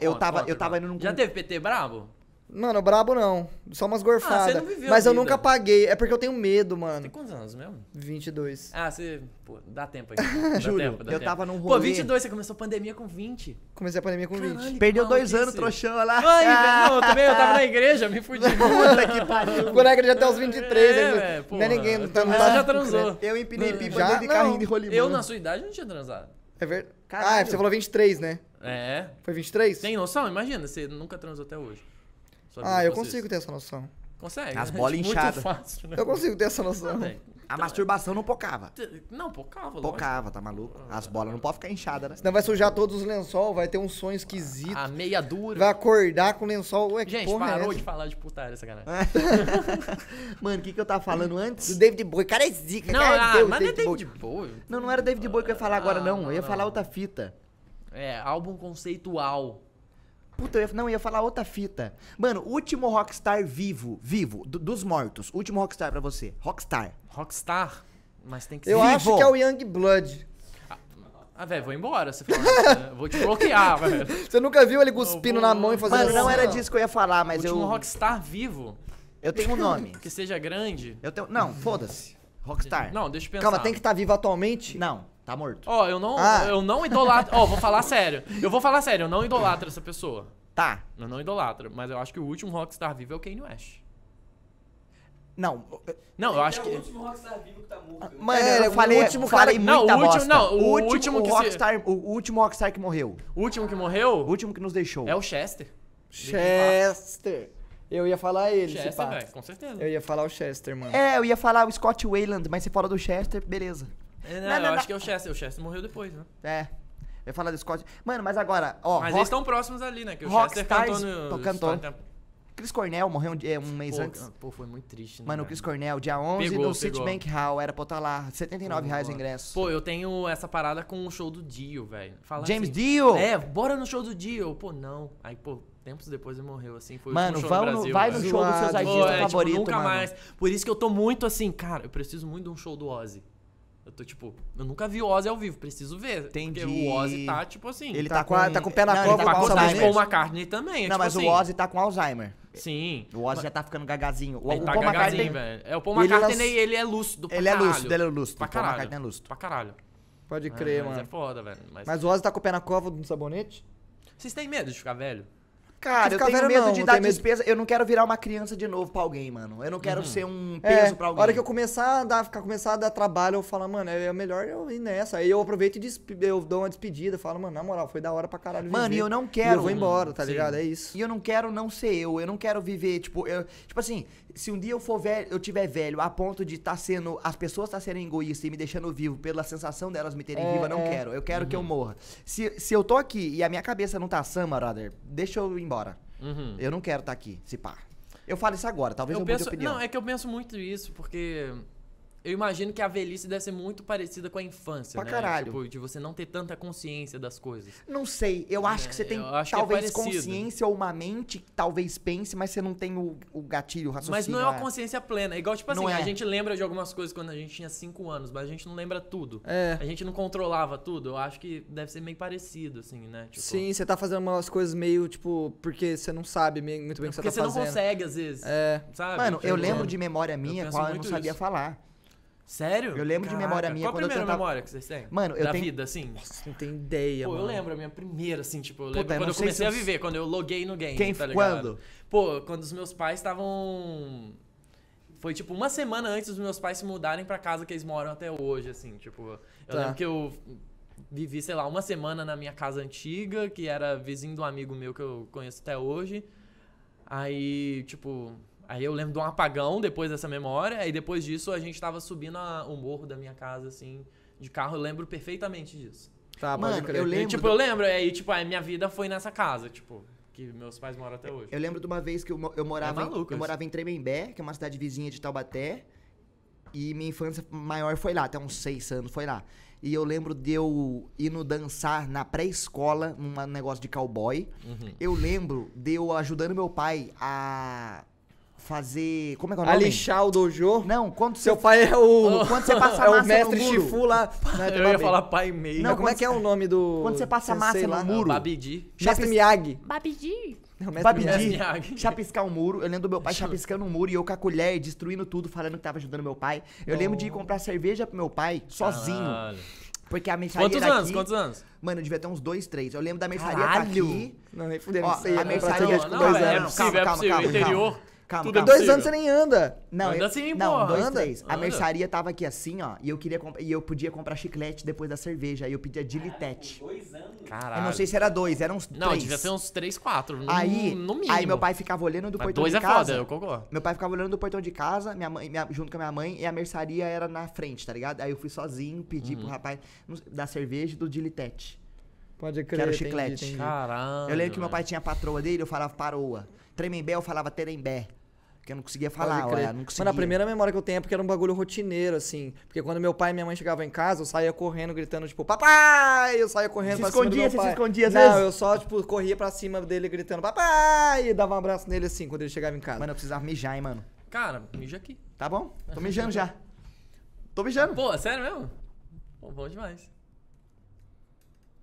Speaker 1: eu tava- indo num
Speaker 3: Já teve PT brabo?
Speaker 2: Mano, brabo não. Só umas gorfadas.
Speaker 3: você não viveu
Speaker 2: Mas eu
Speaker 3: vida.
Speaker 2: nunca paguei. É porque eu tenho medo,
Speaker 3: Tem
Speaker 2: mano.
Speaker 3: quantos anos mesmo?
Speaker 2: 22.
Speaker 3: Ah, você. Pô, dá tempo aí. Dá
Speaker 1: Júlio,
Speaker 3: tempo, dá
Speaker 1: eu
Speaker 3: tempo.
Speaker 1: tava num
Speaker 3: Pô,
Speaker 1: rolê.
Speaker 3: 22, você começou a pandemia com 20.
Speaker 2: Comecei a pandemia com 20.
Speaker 3: Caralho.
Speaker 1: Perdeu
Speaker 3: que
Speaker 1: dois anos, trouxão lá.
Speaker 3: Ai,
Speaker 1: Ah,
Speaker 3: não, eu também, eu tava na igreja, me fudi.
Speaker 1: Puta que pariu.
Speaker 2: Ficou na igreja até os 23.
Speaker 3: É,
Speaker 2: ele-
Speaker 3: velho,
Speaker 2: não
Speaker 3: porra.
Speaker 2: é ninguém. Não tá, não
Speaker 3: Você
Speaker 2: tá-
Speaker 3: já transou.
Speaker 1: Eu empinei
Speaker 2: Não,
Speaker 1: pipa
Speaker 2: já
Speaker 1: de
Speaker 2: não.
Speaker 1: carrinho de rolimã.
Speaker 3: Eu, na sua idade, não tinha transado.
Speaker 2: É verdade. Ah, você falou 23, né?
Speaker 3: É.
Speaker 2: Foi 23?
Speaker 3: Tem noção? Imagina, você nunca transou até hoje.
Speaker 2: Ah, eu consigo
Speaker 3: isso.
Speaker 2: ter essa noção.
Speaker 3: Consegue.
Speaker 1: As
Speaker 3: né?
Speaker 1: bolas inchadas.
Speaker 3: fácil, né?
Speaker 2: Eu consigo ter essa noção.
Speaker 3: Tem.
Speaker 1: A masturbação não pocava.
Speaker 3: Não, pocava.
Speaker 1: Pocava, tá maluco? As bolas não podem ficar inchadas, né?
Speaker 2: Senão vai sujar todos os lençol, vai ter um sonho esquisito.
Speaker 3: A meia dura.
Speaker 2: Vai acordar com lençol. Ué, que
Speaker 3: Gente,
Speaker 2: porra
Speaker 3: parou
Speaker 2: é
Speaker 3: de falar de putaria, sacanagem.
Speaker 1: Mano, o que, que eu tava falando antes?
Speaker 2: Do David Bowie. Cara é zica.
Speaker 3: Não,
Speaker 2: cara é
Speaker 3: ah,
Speaker 2: Deus,
Speaker 3: mas não é
Speaker 2: David
Speaker 3: David
Speaker 2: Bowie.
Speaker 3: Bowie.
Speaker 1: Não, não era David Bowie que eu ia falar agora,
Speaker 3: Ah,
Speaker 1: não.
Speaker 3: não,
Speaker 1: Eu ia
Speaker 3: não.
Speaker 1: falar outra fita.
Speaker 3: É, álbum conceitual.
Speaker 1: Puta, eu ia, não, eu ia falar outra fita. Mano, último rockstar vivo, vivo, do- dos mortos. Último rockstar pra você. Rockstar.
Speaker 3: Rockstar. Mas tem que
Speaker 2: Eu
Speaker 3: ser.
Speaker 1: Vivo.
Speaker 2: acho que é o Young Blood.
Speaker 3: Ah, velho, vou embora. Você fala, né? vou te bloquear, velho.
Speaker 2: Você nunca viu ele cuspindo
Speaker 3: Eu vou-
Speaker 2: na mão e fazendo
Speaker 1: Mano, não
Speaker 2: assim,
Speaker 1: era disso que eu ia falar, mas
Speaker 3: Último
Speaker 1: eu.
Speaker 3: rockstar vivo.
Speaker 1: Eu tenho um nome.
Speaker 3: Que seja grande.
Speaker 1: Eu tenho. Não, foda-se. Rockstar.
Speaker 3: Não, deixa eu pensar.
Speaker 2: Calma, tem que estar vivo atualmente?
Speaker 1: Não, tá morto.
Speaker 3: Ó, eu não,
Speaker 2: Ah.
Speaker 3: eu não idolatro. Ó, vou falar sério. Eu vou falar sério, eu não idolatro essa pessoa.
Speaker 1: Tá.
Speaker 3: Eu não idolatro, mas eu acho que o último rockstar vivo é o Kanye West.
Speaker 1: Não.
Speaker 3: Não, eu acho
Speaker 4: é
Speaker 3: que.
Speaker 4: o último rockstar vivo que tá morto. viu?
Speaker 1: Mano,
Speaker 2: É,
Speaker 1: eu
Speaker 2: o
Speaker 1: falei,
Speaker 2: último
Speaker 1: falei
Speaker 3: cara- Não,
Speaker 1: muita
Speaker 3: o último-
Speaker 1: bosta.
Speaker 3: não, o
Speaker 1: o último,
Speaker 3: último que se-
Speaker 1: rockstar, o último rockstar que morreu.
Speaker 3: O último que
Speaker 1: O
Speaker 3: morreu
Speaker 1: último que nos deixou.
Speaker 3: é o Chester.
Speaker 2: Chester. Eu ia falar ele, se
Speaker 3: Chester,
Speaker 2: pá.
Speaker 3: velho, com certeza.
Speaker 2: Eu ia falar o Chester, mano.
Speaker 1: É, eu ia falar o Scott Wayland, mas você fala do Chester, beleza.
Speaker 3: É, não,
Speaker 1: Não,
Speaker 3: eu
Speaker 1: não,
Speaker 3: acho
Speaker 1: não.
Speaker 3: que é o Chester. O Chester morreu depois, né?
Speaker 1: É. Eu ia falar do Scott. Mano, mas agora, ó,
Speaker 3: Mas
Speaker 1: rock-
Speaker 3: eles estão próximos ali, né? Que o Chester
Speaker 1: Rockstars-
Speaker 3: cantou no.
Speaker 1: Pô, cantou. Chris Cornell morreu um, dia- um mês
Speaker 3: Pô,
Speaker 1: antes.
Speaker 3: pô, foi muito triste, né?
Speaker 1: Mano, o? Chris Cornell, dia 11
Speaker 3: Pegou,
Speaker 1: no Citibank Hall, era pra eu estar lá. 79 reais o ingresso.
Speaker 3: Pô, eu tenho essa parada com o show do Dio, velho.
Speaker 1: James
Speaker 3: assim,
Speaker 1: Dio?
Speaker 3: É, bora no show do Dio. Pô, não. Aí, pô, tempos depois ele morreu, assim. Foi o
Speaker 1: Mano,
Speaker 3: último show
Speaker 1: vão
Speaker 3: no Brasil,
Speaker 1: vai no
Speaker 3: velho.
Speaker 1: show dos seus artistas
Speaker 3: Pô, é, tipo,
Speaker 1: favoritos,
Speaker 3: nunca
Speaker 1: mano.
Speaker 3: mais. Por isso que eu tô muito assim, cara, eu preciso muito de um show do Ozzy. Eu tô tipo, eu nunca vi o Ozzy ao vivo, preciso ver.
Speaker 1: Entendi.
Speaker 3: Porque o Ozzy tá, tipo assim.
Speaker 1: Ele
Speaker 2: Tá
Speaker 1: tá,
Speaker 2: com a- tá com o pé na
Speaker 1: não,
Speaker 2: cova,
Speaker 1: ele
Speaker 3: tá
Speaker 2: com Alzheimer.
Speaker 3: o Paul. McCartney também. é
Speaker 1: Não,
Speaker 3: tipo
Speaker 1: mas
Speaker 3: assim,
Speaker 1: o Ozzy tá com Alzheimer.
Speaker 3: Sim.
Speaker 1: O Ozzy já tá ficando gagazinho. O,
Speaker 3: Ele
Speaker 1: o
Speaker 3: tá
Speaker 1: Paul
Speaker 3: gagazinho,
Speaker 1: McCartney,
Speaker 3: velho. É, o Paul
Speaker 1: ele
Speaker 3: McCartney,
Speaker 1: lanç-
Speaker 3: ele é lúcido pra
Speaker 1: ele é
Speaker 3: caralho.
Speaker 1: lúcido, ele é lúcido.
Speaker 3: Pra
Speaker 1: O Paul
Speaker 3: caralho.
Speaker 1: McCartney é lúcido.
Speaker 3: Pra caralho.
Speaker 2: Pode
Speaker 3: É,
Speaker 2: crer,
Speaker 3: mas
Speaker 2: mano.
Speaker 3: é foda, velho. Mas...
Speaker 2: Mas o Ozzy tá com o pé na cova do sabonete?
Speaker 3: Vocês têm medo de ficar velho?
Speaker 1: Cara, eu tenho medo
Speaker 2: não,
Speaker 1: de
Speaker 2: não
Speaker 1: dar
Speaker 2: medo-
Speaker 1: despesa. Eu não quero virar uma criança de novo pra alguém, mano. Eu não quero ser um
Speaker 2: É,
Speaker 1: peso pra alguém.
Speaker 2: a hora que eu começar a dar, ficar, começar a dar trabalho, eu falo, mano, é melhor eu ir nessa. Aí eu aproveito e eu dou uma despedida. Falo, mano, na moral, foi da hora pra caralho
Speaker 1: Mano,
Speaker 2: viver.
Speaker 1: e eu não
Speaker 2: E
Speaker 1: quero.
Speaker 2: eu vou embora, tá
Speaker 3: Sim.
Speaker 2: ligado? É isso.
Speaker 1: E eu não quero não ser eu, eu não quero viver, tipo, eu, tipo assim, se um dia eu for velho, eu tiver velho a ponto de estar sendo, as pessoas estar sendo egoístas e me deixando vivo pela sensação delas me terem
Speaker 2: É,
Speaker 1: viva, eu não
Speaker 2: é.
Speaker 1: quero. Eu quero que eu morra. Se, se eu tô aqui e a minha cabeça não tá sã, brother, deixa eu ir embora.
Speaker 3: Uhum.
Speaker 1: Eu não quero estar aqui, se pá. Eu falo isso agora, talvez eu,
Speaker 3: eu penso,
Speaker 1: opinião.
Speaker 3: Não, é que eu penso muito isso, porque eu imagino que a velhice deve ser muito parecida com a infância,
Speaker 1: Pra
Speaker 3: né?
Speaker 1: caralho.
Speaker 3: Tipo, de você não ter tanta consciência das coisas.
Speaker 1: Não sei, eu acho
Speaker 3: É,
Speaker 1: que você tem
Speaker 3: é
Speaker 1: talvez
Speaker 3: parecido.
Speaker 1: consciência ou uma mente que talvez pense, mas você não tem o, o gatilho, o raciocínio.
Speaker 3: Mas não é uma
Speaker 1: ah,
Speaker 3: consciência plena. É igual, tipo assim,
Speaker 1: Não é.
Speaker 3: a gente lembra de algumas coisas quando a gente tinha 5 anos, mas a gente não lembra tudo.
Speaker 2: É.
Speaker 3: A gente não controlava tudo. Eu acho que deve ser meio parecido, assim, né? Tipo,
Speaker 2: Sim, você tá fazendo umas coisas meio, tipo, porque você não sabe muito bem o que você
Speaker 3: Porque
Speaker 2: tá
Speaker 3: você não
Speaker 2: fazendo.
Speaker 3: consegue, às vezes.
Speaker 2: É.
Speaker 3: Sabe?
Speaker 1: Mano, eu lembro de memória minha qual eu não sabia
Speaker 3: isso.
Speaker 1: falar.
Speaker 3: Sério?
Speaker 1: Eu lembro de memória minha
Speaker 3: Qual
Speaker 1: quando
Speaker 3: a
Speaker 1: eu
Speaker 3: primeira
Speaker 1: tentava-
Speaker 3: memória que vocês têm?
Speaker 1: Mano, eu
Speaker 3: da
Speaker 1: tenho-
Speaker 3: vida, assim?
Speaker 2: Nossa, não tem ideia,
Speaker 3: Pô,
Speaker 2: mano.
Speaker 3: eu lembro, a minha primeira, assim, tipo, eu
Speaker 1: Puta,
Speaker 3: lembro
Speaker 1: eu
Speaker 3: quando eu
Speaker 1: sei
Speaker 3: comecei
Speaker 1: se
Speaker 3: a
Speaker 1: eu-
Speaker 3: viver, quando eu loguei no game,
Speaker 1: Quem-
Speaker 3: tá ligado?
Speaker 1: quando?
Speaker 3: Pô, quando os meus pais estavam... Foi, tipo, uma semana antes dos meus pais se mudarem pra casa que eles moram até hoje, assim, tipo... Eu
Speaker 2: Tá.
Speaker 3: lembro que eu vivi, sei lá, uma semana na minha casa antiga, que era vizinho de um amigo meu que eu conheço até hoje. Aí, tipo... Aí eu lembro de um apagão depois dessa memória, aí depois disso a gente tava subindo a- o morro da minha casa, assim, de carro, eu lembro perfeitamente disso.
Speaker 2: Tá,
Speaker 1: Mano,
Speaker 2: pode crer.
Speaker 1: eu
Speaker 3: E,
Speaker 1: lembro
Speaker 3: tipo,
Speaker 1: do-
Speaker 3: eu lembro, aí, tipo, a minha vida foi nessa casa, tipo, que meus pais moram até hoje.
Speaker 1: Eu lembro de uma vez que eu, eu morava,
Speaker 3: É
Speaker 1: em,
Speaker 3: maluco
Speaker 1: eu
Speaker 3: isso.
Speaker 1: morava em Tremembé, que é uma cidade vizinha de Taubaté. E minha infância maior foi lá, até uns seis anos foi lá. E eu lembro de eu indo dançar na pré-escola, num negócio de cowboy.
Speaker 3: Uhum.
Speaker 1: Eu lembro de eu ajudando meu pai a fazer. Como é que é o nome?
Speaker 2: lixar o dojo.
Speaker 1: Não, quando
Speaker 2: Seu
Speaker 1: você,
Speaker 2: pai é o.
Speaker 1: quando você passa
Speaker 2: é
Speaker 1: massa
Speaker 2: o mestre
Speaker 1: no muro.
Speaker 2: Shifu lá. Não,
Speaker 3: Eu ia falar pai e meio.
Speaker 2: Não,
Speaker 1: Não,
Speaker 2: como é que é o nome do.
Speaker 1: quando você passa massa no
Speaker 2: lá?
Speaker 1: muro.
Speaker 3: Babidi.
Speaker 2: Mestre Miyagi.
Speaker 3: Babidi.
Speaker 2: Não, mestre
Speaker 1: Babidi, chapiscar um muro. Eu lembro do meu pai chapiscando um muro e eu com a colher destruindo tudo, falando que tava ajudando meu pai. Eu lembro de ir comprar cerveja pro meu pai sozinho.
Speaker 3: Caralho.
Speaker 1: Porque a mercearia
Speaker 3: Quantos anos? Quantos anos?
Speaker 1: Mano, eu devia ter uns dois, três. Eu lembro da mercearia tá aqui.
Speaker 2: Não, nem fudendo.
Speaker 1: Ó,
Speaker 2: Não
Speaker 1: a
Speaker 2: eu
Speaker 1: mercearia-
Speaker 2: com
Speaker 3: não,
Speaker 2: dois
Speaker 3: é, é
Speaker 2: anos.
Speaker 3: possível, é
Speaker 1: Calma,
Speaker 3: possível.
Speaker 1: calma, calma.
Speaker 3: Interior.
Speaker 1: Calma,
Speaker 3: tudo
Speaker 1: calma.
Speaker 3: é
Speaker 2: Dois
Speaker 3: possível.
Speaker 2: anos você nem anda.
Speaker 1: Não,
Speaker 3: Anda
Speaker 1: eu,
Speaker 3: sim,
Speaker 1: não
Speaker 3: porra.
Speaker 1: dois,
Speaker 2: Anda.
Speaker 1: três. A
Speaker 3: Anda.
Speaker 1: mercearia tava aqui assim, ó. E eu queria e eu podia comprar chiclete depois da cerveja. Aí eu pedia Dilitete.
Speaker 4: Dois anos.
Speaker 3: Caralho.
Speaker 1: Eu não sei se era dois, eram uns
Speaker 3: Não,
Speaker 1: três.
Speaker 3: devia ser uns 3, 4. No,
Speaker 1: Aí,
Speaker 3: no mínimo.
Speaker 1: aí meu pai ficava olhando do
Speaker 3: Mas
Speaker 1: portão
Speaker 3: dois
Speaker 1: de
Speaker 3: é
Speaker 1: casa.
Speaker 3: foda, eu concordo.
Speaker 1: Meu pai ficava olhando do portão de casa, minha mãe, minha- junto com a minha mãe, e a mercearia era na frente, tá ligado? Aí eu fui sozinho, pedi
Speaker 3: Uhum.
Speaker 1: pro rapaz não- da cerveja e do Dilitete.
Speaker 2: Pode crer.
Speaker 1: Quero
Speaker 2: entendi,
Speaker 1: chiclete.
Speaker 2: entendi.
Speaker 3: Caralho.
Speaker 1: eu lembro que meu pai tinha a patroa dele, eu falava paroa. Tremembé, eu falava terembé. Que eu não conseguia falar, olha, não conseguia.
Speaker 2: Mano, a primeira memória que eu tenho é porque era um bagulho rotineiro, assim. Porque quando meu pai e minha mãe chegavam em casa, eu saía correndo, gritando, tipo, papai! Eu saía correndo
Speaker 1: Se
Speaker 2: pra cima do
Speaker 1: escondia,
Speaker 2: meu
Speaker 1: você
Speaker 2: pai.
Speaker 1: se escondia às
Speaker 2: Não,
Speaker 1: vezes?
Speaker 2: eu só, tipo, corria pra cima dele gritando, papai! E dava um abraço nele, assim, quando ele chegava em casa.
Speaker 1: Mano, eu precisava mijar, hein, mano.
Speaker 3: Cara, mija aqui.
Speaker 1: Tá bom? Tô mijando já. Tô mijando.
Speaker 3: Pô, sério mesmo? Pô, bom demais.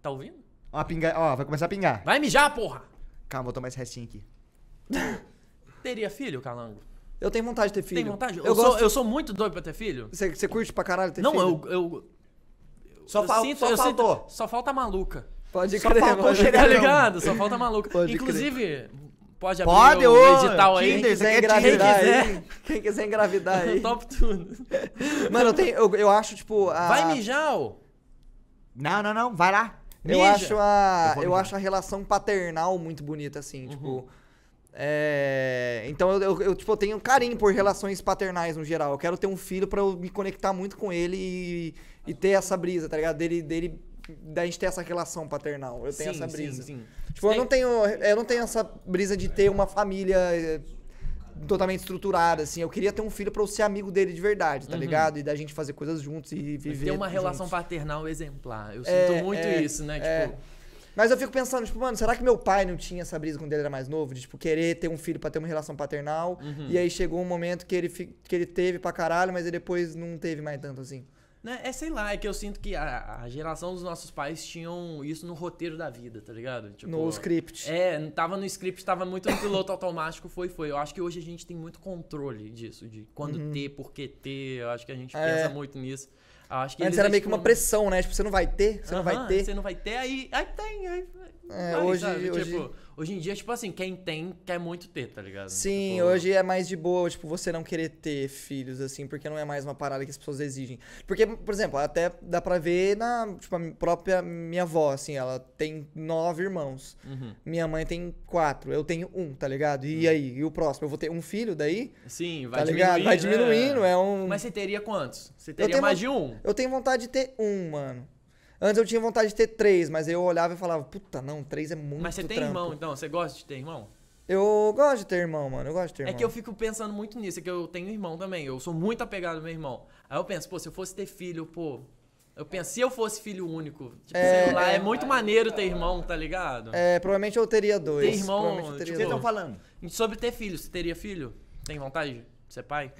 Speaker 3: Tá ouvindo?
Speaker 1: Ó, a pinga... Ó, vai começar a pingar.
Speaker 3: Vai mijar, porra!
Speaker 1: Calma, vou tomar esse restinho aqui.
Speaker 3: Teria filho, Calango?
Speaker 2: Eu tenho vontade de ter filho.
Speaker 3: Tem vontade? Eu,
Speaker 2: Eu,
Speaker 3: sou,
Speaker 2: gosto...
Speaker 3: eu sou muito doido pra ter filho.
Speaker 2: Você, você curte pra caralho ter
Speaker 3: não,
Speaker 2: filho?
Speaker 3: eu, eu.
Speaker 1: Só,
Speaker 3: eu
Speaker 1: fal...
Speaker 3: sinto-
Speaker 1: só
Speaker 3: eu
Speaker 1: faltou.
Speaker 3: sinto- só falta maluca.
Speaker 2: Pode
Speaker 1: Só
Speaker 2: crer,
Speaker 1: faltou
Speaker 2: mano.
Speaker 1: cheirar-
Speaker 3: Tá ligado? Só falta maluca.
Speaker 2: Pode
Speaker 3: Inclusive, pode abrir
Speaker 1: Pode,
Speaker 3: o
Speaker 1: ô,
Speaker 3: edital aí.
Speaker 2: Quem quiser engravidar
Speaker 3: Tinder.
Speaker 2: aí. Quem quiser engravidar aí.
Speaker 3: Eu topo tudo.
Speaker 2: Mano, eu, tenho, eu, eu acho, tipo. A...
Speaker 3: Vai mijar, ô.
Speaker 1: Não, não, não. Vai lá.
Speaker 2: Eu
Speaker 3: Mija.
Speaker 2: acho a.
Speaker 1: Eu
Speaker 2: Eu, acho a relação paternal muito bonita,
Speaker 3: Uhum.
Speaker 2: assim, tipo. É, então eu, eu, eu, tipo, eu tenho carinho por relações paternais no geral. Eu quero ter um filho pra eu me conectar muito com ele e, e ter essa brisa, tá ligado? Dele, dele, da gente ter essa relação paternal. Eu tenho
Speaker 3: Sim,
Speaker 2: essa
Speaker 3: sim,
Speaker 2: brisa.
Speaker 3: sim.
Speaker 2: Tipo, eu
Speaker 3: Tem-
Speaker 2: não tenho. Eu não tenho essa brisa de ter uma família eh, totalmente estruturada, assim. Eu queria ter um filho pra eu ser amigo dele de verdade, tá
Speaker 3: Uhum.
Speaker 2: ligado? E da gente fazer coisas juntos e viver.
Speaker 3: Ter uma relação
Speaker 2: juntos.
Speaker 3: paternal exemplar. Eu sinto
Speaker 2: É,
Speaker 3: muito
Speaker 2: é,
Speaker 3: isso, né?
Speaker 2: é.
Speaker 3: Tipo,
Speaker 2: Mas eu fico pensando, tipo, mano, será que meu pai não tinha essa brisa quando ele era mais novo? De, tipo, querer ter um filho pra ter uma relação paternal.
Speaker 3: Uhum.
Speaker 2: E aí chegou um momento que ele, que ele teve pra caralho, mas ele depois não teve mais tanto assim.
Speaker 3: né? É sei lá, é que eu sinto que a, a geração dos nossos pais tinham isso no roteiro da vida, tá ligado? Tipo,
Speaker 2: no script.
Speaker 3: É, tava no script, tava muito no piloto automático, foi, foi. Eu acho que hoje a gente tem muito controle disso, de quando ter, por que ter. Eu acho que a gente
Speaker 2: Uhum. É.
Speaker 3: pensa muito nisso. Acho que
Speaker 2: Antes era meio que uma pressão, né? Tipo, você não vai ter, você não vai ter.
Speaker 3: Você não vai ter, aí, aí tem, aí.
Speaker 2: É, hoje-
Speaker 3: sabe?
Speaker 2: hoje-
Speaker 3: Tipo, hoje em dia, tipo assim, quem tem quer muito ter, tá ligado?
Speaker 2: Sim,
Speaker 3: Tipo,
Speaker 2: hoje é mais de boa, tipo, você não querer ter filhos, assim, porque não é mais uma parada que as pessoas exigem. Porque, por exemplo, até dá pra ver na, tipo, a própria minha avó, assim, ela tem nove irmãos.
Speaker 3: Uhum.
Speaker 2: Minha mãe tem quatro, eu tenho um, tá ligado? E aí, e o próximo? Eu vou ter um filho daí?
Speaker 3: Sim, vai
Speaker 2: tá ligado? Vai diminuindo, é um...
Speaker 3: Mas você teria quantos? Você teria
Speaker 2: tenho
Speaker 3: mais
Speaker 2: uma-
Speaker 3: de um?
Speaker 2: Eu tenho vontade de ter um, mano. Antes eu tinha vontade de ter três, mas eu olhava e falava, puta, não, três é muito
Speaker 3: Mas você tem
Speaker 2: trampo.
Speaker 3: irmão, então? Você gosta de ter irmão?
Speaker 2: Eu gosto de ter irmão, mano. Eu gosto de ter
Speaker 3: É
Speaker 2: irmão.
Speaker 3: que eu fico pensando muito nisso, é que eu tenho irmão também. Eu sou muito apegado ao meu irmão. Aí eu penso, pô, se eu fosse ter filho, pô. Eu penso, se eu fosse filho único, tipo,
Speaker 2: É,
Speaker 3: sei lá,
Speaker 2: é.
Speaker 3: é muito maneiro ter irmão, tá ligado?
Speaker 2: É, provavelmente eu teria dois.
Speaker 3: Ter irmão,
Speaker 2: eu
Speaker 1: O que vocês
Speaker 3: tipo,
Speaker 1: estão falando?
Speaker 3: Sobre ter filho, você teria filho? Tem vontade de ser pai?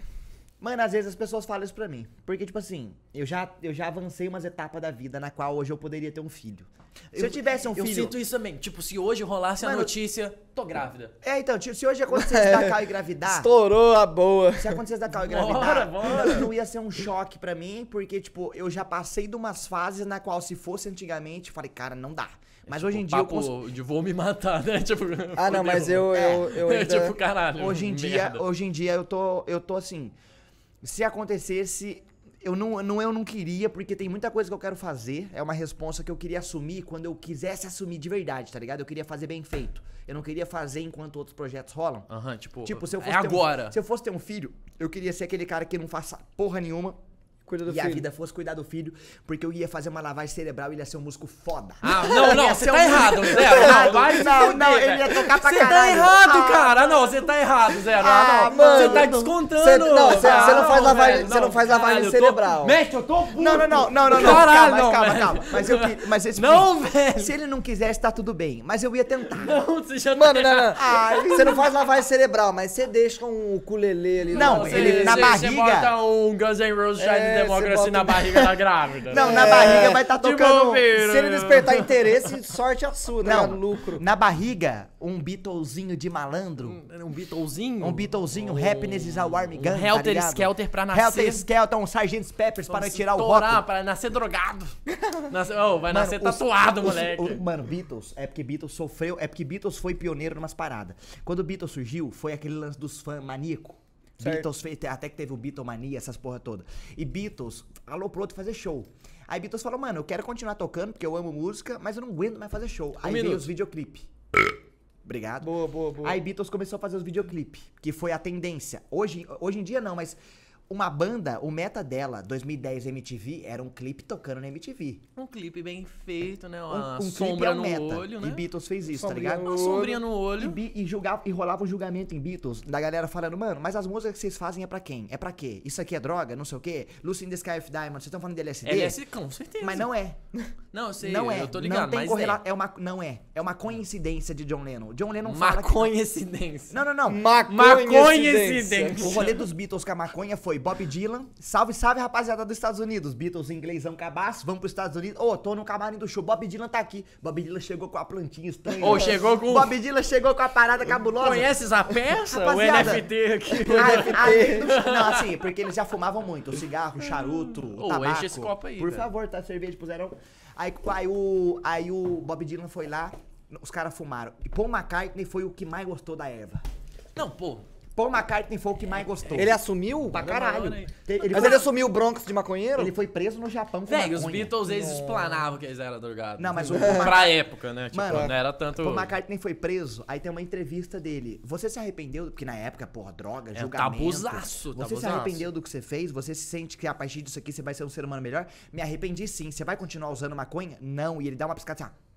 Speaker 1: Mano, às vezes as pessoas falam isso pra mim. Porque, tipo assim, eu já, eu já avancei umas etapas da vida na qual hoje eu poderia ter um filho. Se eu, tivesse um
Speaker 3: Eu
Speaker 1: filho.
Speaker 3: sinto isso também. Tipo, se hoje rolasse a
Speaker 1: Mano-
Speaker 3: notícia, tô grávida.
Speaker 1: É, então, tipo, se hoje acontecesse da Cal engravidar.
Speaker 2: Estourou a boa.
Speaker 1: Se acontecesse da Cal
Speaker 3: Bora,
Speaker 1: engravidar,
Speaker 3: bora.
Speaker 1: não, não ia ser um choque pra mim, porque, tipo, eu já passei de umas fases na qual, se fosse antigamente, eu falei, cara, não dá. Mas hoje em dia eu
Speaker 3: Tipo, Papo
Speaker 1: consigo.
Speaker 3: de vou me matar, né? Tipo,
Speaker 2: Ah, não, mas eu,
Speaker 1: É.
Speaker 2: eu, eu ainda...
Speaker 3: tipo, caralho.
Speaker 1: Hoje em dia,
Speaker 3: merda.
Speaker 1: hoje em dia eu tô, eu tô assim. Se acontecesse, eu não, não, eu não queria, porque tem muita coisa que eu quero fazer. É uma responsa que eu queria assumir quando eu quisesse assumir de verdade, tá ligado? Eu queria fazer bem feito. Eu não queria fazer enquanto outros projetos rolam.
Speaker 3: Aham, tipo,
Speaker 1: Tipo, se eu
Speaker 3: é
Speaker 1: fosse um-
Speaker 3: agora.
Speaker 1: se eu fosse ter um filho, eu queria ser aquele cara que não faça porra nenhuma.
Speaker 2: Cuida do
Speaker 1: e a
Speaker 2: filho.
Speaker 1: vida fosse cuidar do filho, porque eu ia fazer uma lavagem cerebral e ele ia ser um músico foda.
Speaker 3: Ah, não, não, você tá
Speaker 1: um
Speaker 3: errado, Zero. Não, vai
Speaker 1: Não,
Speaker 3: fuder,
Speaker 1: não, ele ia tocar pra
Speaker 3: Você tá
Speaker 1: caralho.
Speaker 3: errado,
Speaker 1: Ah.
Speaker 3: cara. Não, você tá errado, Zero.
Speaker 1: Ah,
Speaker 3: Ah, não.
Speaker 1: mano,
Speaker 3: Você tá
Speaker 1: não.
Speaker 3: descontando.
Speaker 2: Cê- não, cê-
Speaker 3: Ah,
Speaker 2: cê não faz lavagem-
Speaker 3: velho,
Speaker 2: cê não faz lavagem
Speaker 3: caralho,
Speaker 2: cerebral.
Speaker 3: Mestre, eu tô puto.
Speaker 1: Não, não, não, não, não, não.
Speaker 3: Caralho,
Speaker 1: calma,
Speaker 3: não,
Speaker 1: calma, calma. Mas eu. Mas esse
Speaker 3: Não, velho.
Speaker 1: Se ele não quisesse, tá tudo bem. Mas eu ia tentar.
Speaker 3: Não, você já
Speaker 2: Mano,
Speaker 3: tá
Speaker 2: não, não.
Speaker 1: Ai.
Speaker 2: Você não faz lavagem cerebral, mas você deixa um ukulele ali.
Speaker 1: Não,
Speaker 3: Você-
Speaker 1: ele- na
Speaker 3: você-
Speaker 1: barriga-
Speaker 3: Você bota um Guns N' Roses
Speaker 2: É,
Speaker 3: Democracy
Speaker 2: você bota
Speaker 3: na
Speaker 2: um-
Speaker 3: barriga da grávida.
Speaker 1: Não,
Speaker 3: né?
Speaker 1: na barriga vai estar
Speaker 3: De
Speaker 1: tocando.
Speaker 2: Se ele despertar interesse, sorte a sua, né?
Speaker 1: Não,
Speaker 2: Lucro.
Speaker 1: na barriga, um Beatlezinho de malandro.
Speaker 3: Um, um Beatlezinho?
Speaker 1: Um Beatlezinho, Happiness is a Warm Gun.
Speaker 3: Um Helter
Speaker 1: tá?
Speaker 3: Skelter pra nascer.
Speaker 1: Helter Skelter, um Sgt. Peppers para
Speaker 3: Vamos
Speaker 1: tirar o rótulo.
Speaker 3: Pra nascer drogado. Nascer, oh, vai
Speaker 1: Mano,
Speaker 3: nascer
Speaker 1: os-
Speaker 3: tatuado,
Speaker 1: os-
Speaker 3: moleque.
Speaker 1: o- mano, Beatles, é porque Beatles sofreu, é porque Beatles foi pioneiro numas paradas. Quando o Beatles surgiu, foi aquele lance dos fãs maníaco.
Speaker 2: Certo.
Speaker 1: Beatles fez, até que teve o Beatlemania, essas porra toda. E Beatles alô pro outro fazer show. Aí Beatles falou, mano, eu quero continuar tocando, porque eu amo música, mas eu não aguento mais fazer show. Aí veio
Speaker 3: minuto.
Speaker 1: os videoclipe. Obrigado.
Speaker 2: Boa, boa, boa.
Speaker 1: Aí Beatles começou a fazer os videoclipe, que foi a tendência. Hoje, hoje em dia não, mas uma banda, o meta dela, 2010 MTV, era um clipe tocando na MTV.
Speaker 3: Um clipe bem feito, né?
Speaker 1: Um,
Speaker 3: Uma
Speaker 1: um clipe
Speaker 3: sombra
Speaker 1: é um
Speaker 3: no
Speaker 1: meta.
Speaker 3: olho, né?
Speaker 1: E Beatles fez isso, tá ligado?
Speaker 3: Uma sombrinha no
Speaker 1: E,
Speaker 3: olho.
Speaker 1: bi- e, julgava, e rolava um julgamento em Beatles da galera falando, mano, mas as músicas que vocês fazem é pra quem? É pra quê? Isso aqui é droga? Não sei o quê? Lucy in the Sky of Diamond, vocês estão falando de LSD?
Speaker 3: LS, com certeza.
Speaker 1: Mas não é.
Speaker 3: Não, eu sei,
Speaker 1: não é.
Speaker 3: eu tô ligado,
Speaker 1: não tem
Speaker 3: mas
Speaker 1: correla...
Speaker 3: é.
Speaker 1: é. uma Não é. É uma coincidência de John Lennon. John Lennon fala que...
Speaker 3: Maconha-incidência.
Speaker 1: Não, não, não.
Speaker 3: Maconha-incidência.
Speaker 1: O rolê dos Beatles com a maconha foi Bob Dylan, salve, salve rapaziada dos Estados Unidos. Beatles inglêsão cabaço, vamos pros Estados Unidos. Ô, tô no camarim do show, Bob Dylan tá aqui. Bob Dylan chegou com a plantinha estranha.
Speaker 3: Ô, chegou com-
Speaker 1: Bob Dylan chegou com a parada cabulosa.
Speaker 3: Conheces a peça? O
Speaker 1: Rapaziada.
Speaker 3: NFT aqui.
Speaker 1: Aí- não, assim, porque eles já fumavam muito. O cigarro, o charuto, o
Speaker 3: Ô,
Speaker 1: tabaco.
Speaker 3: enche esse copo aí,
Speaker 1: Por
Speaker 3: velho.
Speaker 1: favor, tá? Cerveja puseram. Aí, aí, o, aí o Bob Dylan foi lá, os caras fumaram. E Paul McCartney foi o que mais gostou da erva.
Speaker 3: Não, pô.
Speaker 1: Paul McCartney foi o que mais gostou.
Speaker 2: Ele assumiu?
Speaker 1: Pra caralho. Ele,
Speaker 2: Mas
Speaker 1: foi,
Speaker 2: ele assumiu o Bronx de maconheiro?
Speaker 1: ele foi preso no Japão com
Speaker 3: Velho, os. Beatles, eles explanavam que eles eram drogados.
Speaker 1: Não, mas o Paul
Speaker 3: Pra época, né? Tipo,
Speaker 1: Mano,
Speaker 3: não era tanto...
Speaker 1: Paul McCartney foi preso, aí tem uma entrevista dele. Você se arrependeu? Porque na época, porra, droga,
Speaker 3: É
Speaker 1: julgamento.
Speaker 3: tabuzaço,
Speaker 1: Você se
Speaker 3: tabuzaço.
Speaker 1: arrependeu do que você fez? Você se sente que a partir disso aqui você vai ser um ser humano melhor? Me arrependi sim. Você vai continuar usando maconha? Não. E ele dá uma piscada assim, ó.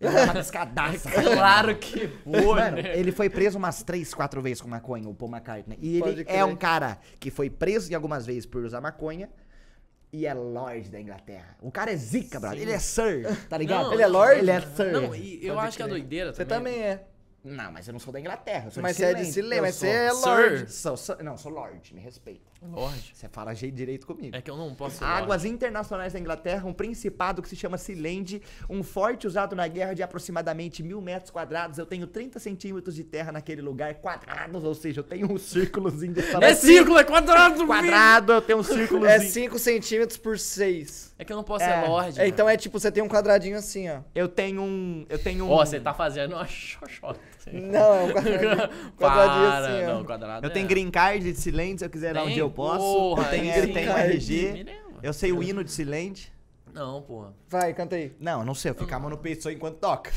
Speaker 1: Uma piscadaça.
Speaker 3: Claro que foi,
Speaker 1: Mano,
Speaker 3: né?
Speaker 1: ele foi preso umas três, quatro vezes com maconha, o Paul McCartney. E
Speaker 2: Pode
Speaker 1: ele
Speaker 2: crer.
Speaker 1: é um cara que foi preso em algumas vezes por usar maconha. E é Lorde da Inglaterra. O cara é zica, brother. Ele é Sir, tá ligado?
Speaker 3: Não,
Speaker 2: ele é Lorde?
Speaker 1: Ele é Sir.
Speaker 3: Não, e eu
Speaker 2: Pode
Speaker 3: acho que a
Speaker 2: crer.
Speaker 3: doideira
Speaker 2: Você
Speaker 3: também...
Speaker 2: também é.
Speaker 1: Não, mas eu não sou da Inglaterra. Eu sou
Speaker 2: Mas
Speaker 1: de
Speaker 2: você é de
Speaker 1: Eu
Speaker 2: mas
Speaker 1: sou-
Speaker 2: você é
Speaker 3: Sir.
Speaker 2: Lorde.
Speaker 1: Sou, sou- não, sou Lorde, me respeita.
Speaker 3: Lorde.
Speaker 1: Você fala jeito direito comigo.
Speaker 3: É que eu não posso ser
Speaker 1: Águas internacionais da Inglaterra, um principado que se chama Silende, um forte usado na guerra de aproximadamente mil metros quadrados. Eu tenho 30 centímetros de terra naquele lugar, quadrados, ou seja, eu tenho um círculozinho de
Speaker 3: Lorde. É círculo, é quadrado,
Speaker 1: quadrado, eu tenho um círculozinho.
Speaker 2: É 5 centímetros por 6.
Speaker 3: É que eu não posso
Speaker 1: É.
Speaker 3: ser Lorde.
Speaker 2: É, então é tipo, você tem um quadradinho assim, ó.
Speaker 1: Eu tenho um, eu tenho um,
Speaker 3: Ó, você tá fazendo uma xoxota.
Speaker 2: Não, é um quadradinho, quadradinho
Speaker 3: Para,
Speaker 2: assim, ó.
Speaker 3: não, quadrado
Speaker 1: eu
Speaker 3: é.
Speaker 1: tenho green card de Silende, se eu quiser dar um
Speaker 3: Tem?
Speaker 1: dia eu posso.
Speaker 3: Porra,
Speaker 1: eu tenho,
Speaker 3: aí
Speaker 1: eu
Speaker 3: sim.
Speaker 1: tenho um RG.
Speaker 3: Lembra.
Speaker 1: Eu sei o hino de Silende.
Speaker 3: Não, porra.
Speaker 2: Vai, canta aí.
Speaker 1: Não, eu não sei, eu fico com a mão no peito só enquanto toca.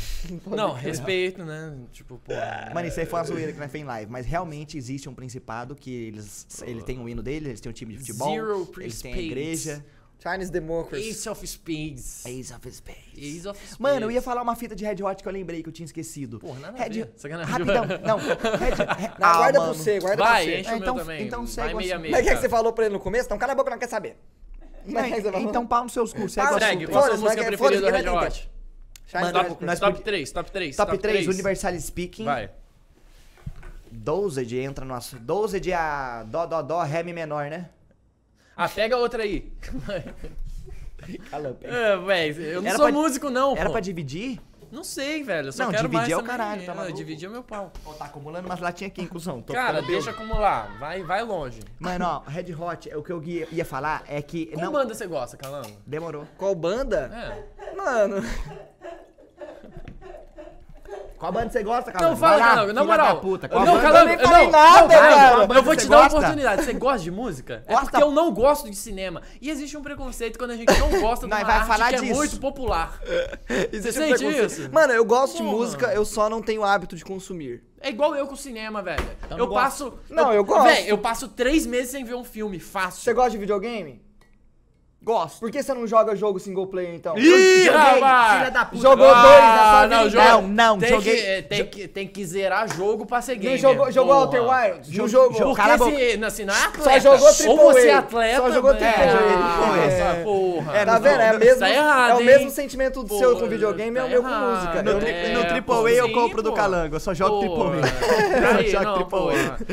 Speaker 3: Não, respeito, né? Tipo, porra.
Speaker 1: Mano, isso aí foi uma zoeira que nós fez em live. Mas realmente existe um principado que eles, eles têm um hino dele, eles têm um time de futebol,
Speaker 3: Zero
Speaker 1: eles têm a igreja.
Speaker 2: Chinese Democracy.
Speaker 3: Ace of Spades.
Speaker 1: Ace of Spades.
Speaker 3: Ace of Spades.
Speaker 1: Mano, eu ia falar uma fita de Red Hot que eu lembrei que eu tinha esquecido.
Speaker 3: Porra, nada a
Speaker 1: Red...
Speaker 3: ver. Sacanagem.
Speaker 1: Rapidão. Não, Red... Re-
Speaker 2: Não,
Speaker 1: Ah,
Speaker 2: guarda
Speaker 1: mano.
Speaker 2: pro você, guarda
Speaker 3: Vai,
Speaker 2: pra você.
Speaker 3: enche
Speaker 1: Ah,
Speaker 3: o
Speaker 1: então-
Speaker 3: meu também.
Speaker 1: então
Speaker 3: Vai
Speaker 1: segue
Speaker 3: meia
Speaker 1: você.
Speaker 3: meia.
Speaker 2: Mas o que, é que você falou pra ele no começo? Então cala a boca, não quer saber.
Speaker 1: Não,
Speaker 2: vai-
Speaker 1: então pau nos seus cursos.
Speaker 2: Para,
Speaker 1: Segue o
Speaker 3: Segue,
Speaker 1: assunto.
Speaker 3: qual a sua
Speaker 2: Foda-se,
Speaker 3: música preferida do Red
Speaker 2: vai
Speaker 3: Hot?
Speaker 1: Mano,
Speaker 2: Democracy.
Speaker 1: nós
Speaker 3: Top
Speaker 1: podi-
Speaker 3: 3, top 3.
Speaker 1: Top 3, Universal Speaking.
Speaker 3: Vai.
Speaker 1: Dosed entra no nosso. Dosed é a Dó, Dó, Dó, Ré, Mi menor, né?
Speaker 3: Ah, pega outra aí.
Speaker 1: Cala, pega.
Speaker 3: É, velho, eu não
Speaker 1: Era
Speaker 3: sou
Speaker 1: pra-
Speaker 3: músico, não.
Speaker 1: Era
Speaker 3: pô.
Speaker 1: pra dividir?
Speaker 3: Não sei, velho. Eu só
Speaker 1: Não,
Speaker 3: quero
Speaker 1: dividir
Speaker 3: mais
Speaker 1: é o
Speaker 3: também.
Speaker 1: caralho, tá
Speaker 3: É,
Speaker 1: maluco?
Speaker 3: dividir é o meu pau.
Speaker 1: Pô, tá acumulando umas latinhas aqui, inclusão. Tô
Speaker 3: Cara,
Speaker 1: ficando
Speaker 3: deixa acumular. Vai, vai longe.
Speaker 1: Mano, ó, Red Hot, é o que eu ia ia falar é que.
Speaker 3: Qual
Speaker 1: não,
Speaker 3: banda você gosta, Calango?
Speaker 1: Demorou.
Speaker 2: Qual banda?
Speaker 3: É.
Speaker 2: Mano,
Speaker 1: Qual banda você gosta, cara?
Speaker 3: Não, fala, Calango, na moral.
Speaker 1: Puta, qual
Speaker 3: não,
Speaker 1: banda?
Speaker 3: Calango,
Speaker 2: nem
Speaker 3: não,
Speaker 2: nada,
Speaker 3: não, Calango,
Speaker 2: cara.
Speaker 3: Eu vou
Speaker 1: você
Speaker 3: te dar uma oportunidade. Você gosta de música? É
Speaker 1: Gosta?
Speaker 3: porque eu não gosto de cinema. E existe um preconceito quando a gente não gosta de uma
Speaker 1: vai
Speaker 3: arte
Speaker 1: falar
Speaker 3: que é
Speaker 1: disso.
Speaker 3: muito popular.
Speaker 2: existe
Speaker 3: sente
Speaker 2: preconceito.
Speaker 3: isso?
Speaker 2: Mano, eu gosto de música, eu só não tenho hábito de consumir.
Speaker 3: É igual eu com o cinema, velho.
Speaker 1: não
Speaker 3: Eu
Speaker 1: gosto.
Speaker 3: passo...
Speaker 2: Não, eu gosto.
Speaker 3: Velho, eu passo três meses sem ver um filme, fácil.
Speaker 2: Você gosta de videogame?
Speaker 1: Gosto.
Speaker 2: Por que você não joga jogo single player então?
Speaker 3: Ih,
Speaker 1: joguei,
Speaker 3: rapaz!
Speaker 1: filha da puta.
Speaker 2: Jogou dois na sua
Speaker 3: não,
Speaker 2: vida?
Speaker 3: jogo-
Speaker 1: Não, não,
Speaker 3: tem
Speaker 1: joguei-
Speaker 3: Que, é, tem, que, tem que zerar jogo pra ser
Speaker 2: Não
Speaker 3: gamer.
Speaker 2: jogou, jogou. Outer Wilds? Não
Speaker 1: Jogo-
Speaker 2: jogou.
Speaker 1: jogo-
Speaker 3: Porque
Speaker 1: Cala
Speaker 3: se, assim, não é atleta.
Speaker 2: Só jogou
Speaker 3: Ou
Speaker 2: Triple
Speaker 3: você é atleta...
Speaker 2: Só jogou
Speaker 3: é,
Speaker 2: Triple A.
Speaker 3: nossa,
Speaker 2: É.
Speaker 3: porra.
Speaker 1: É,
Speaker 2: Tá vendo? É,
Speaker 3: Tá
Speaker 2: mesmo,
Speaker 3: errado,
Speaker 2: é o
Speaker 3: hein?
Speaker 2: mesmo sentimento do seu com videogame, é o
Speaker 3: tá
Speaker 2: meu com música.
Speaker 1: No,
Speaker 2: Eu-
Speaker 1: tri-
Speaker 3: É,
Speaker 1: no Triple eu compro do. Calango, eu só jogo Triple. A.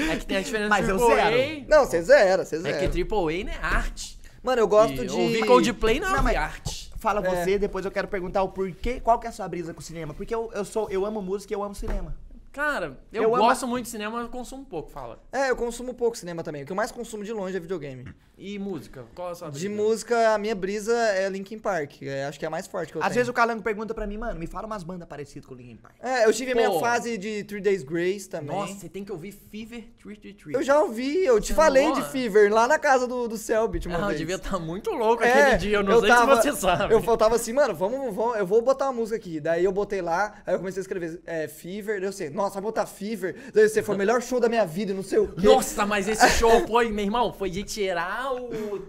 Speaker 3: É que tem a diferença
Speaker 1: Mas eu
Speaker 3: Triple A.
Speaker 1: zero.
Speaker 2: Não, você zera, você
Speaker 3: É
Speaker 2: zera.
Speaker 3: que Triple A não é arte.
Speaker 2: Mano, eu gosto
Speaker 3: E
Speaker 2: de...
Speaker 3: Ouvir Coldplay não
Speaker 1: Não, mas-
Speaker 3: arte.
Speaker 1: Fala
Speaker 2: É.
Speaker 1: você, depois eu quero perguntar o porquê, qual que é a sua brisa com o cinema? Porque eu, eu sou, eu amo música e eu amo cinema.
Speaker 3: Cara, eu,
Speaker 1: Eu amo-
Speaker 3: gosto muito de cinema, mas eu consumo pouco, fala.
Speaker 2: É, eu consumo pouco cinema também. O que eu mais consumo de longe é videogame.
Speaker 3: E música? Qual é a sua
Speaker 2: De
Speaker 3: brisa?
Speaker 2: música, a minha brisa é Linkin Park. É, acho que é a mais forte que eu
Speaker 1: Às
Speaker 2: tenho.
Speaker 1: vezes o Calango pergunta pra mim, mano, me fala umas bandas parecidas com o Linkin Park.
Speaker 2: É, eu tive a minha
Speaker 3: Pô.
Speaker 2: fase de Three Days Grace também.
Speaker 3: Nossa, você tem que ouvir Fever 333.
Speaker 2: Eu já ouvi, eu te falei de? Fever lá na casa do, do Selbit uma
Speaker 3: Ah, eu
Speaker 2: vez.
Speaker 3: devia estar muito louco
Speaker 2: É,
Speaker 3: aquele dia, eu não sei
Speaker 2: tava-
Speaker 3: se você sabe.
Speaker 2: Eu, eu tava assim, mano, vamos, vamos, eu vou botar uma música aqui. Daí eu botei lá, aí eu comecei a escrever é, Fever, eu sei, nossa, vai botar Fever. Daí você foi o melhor show da minha vida, e não sei o quê.
Speaker 3: Nossa, mas esse show foi, meu irmão, foi de tirar o...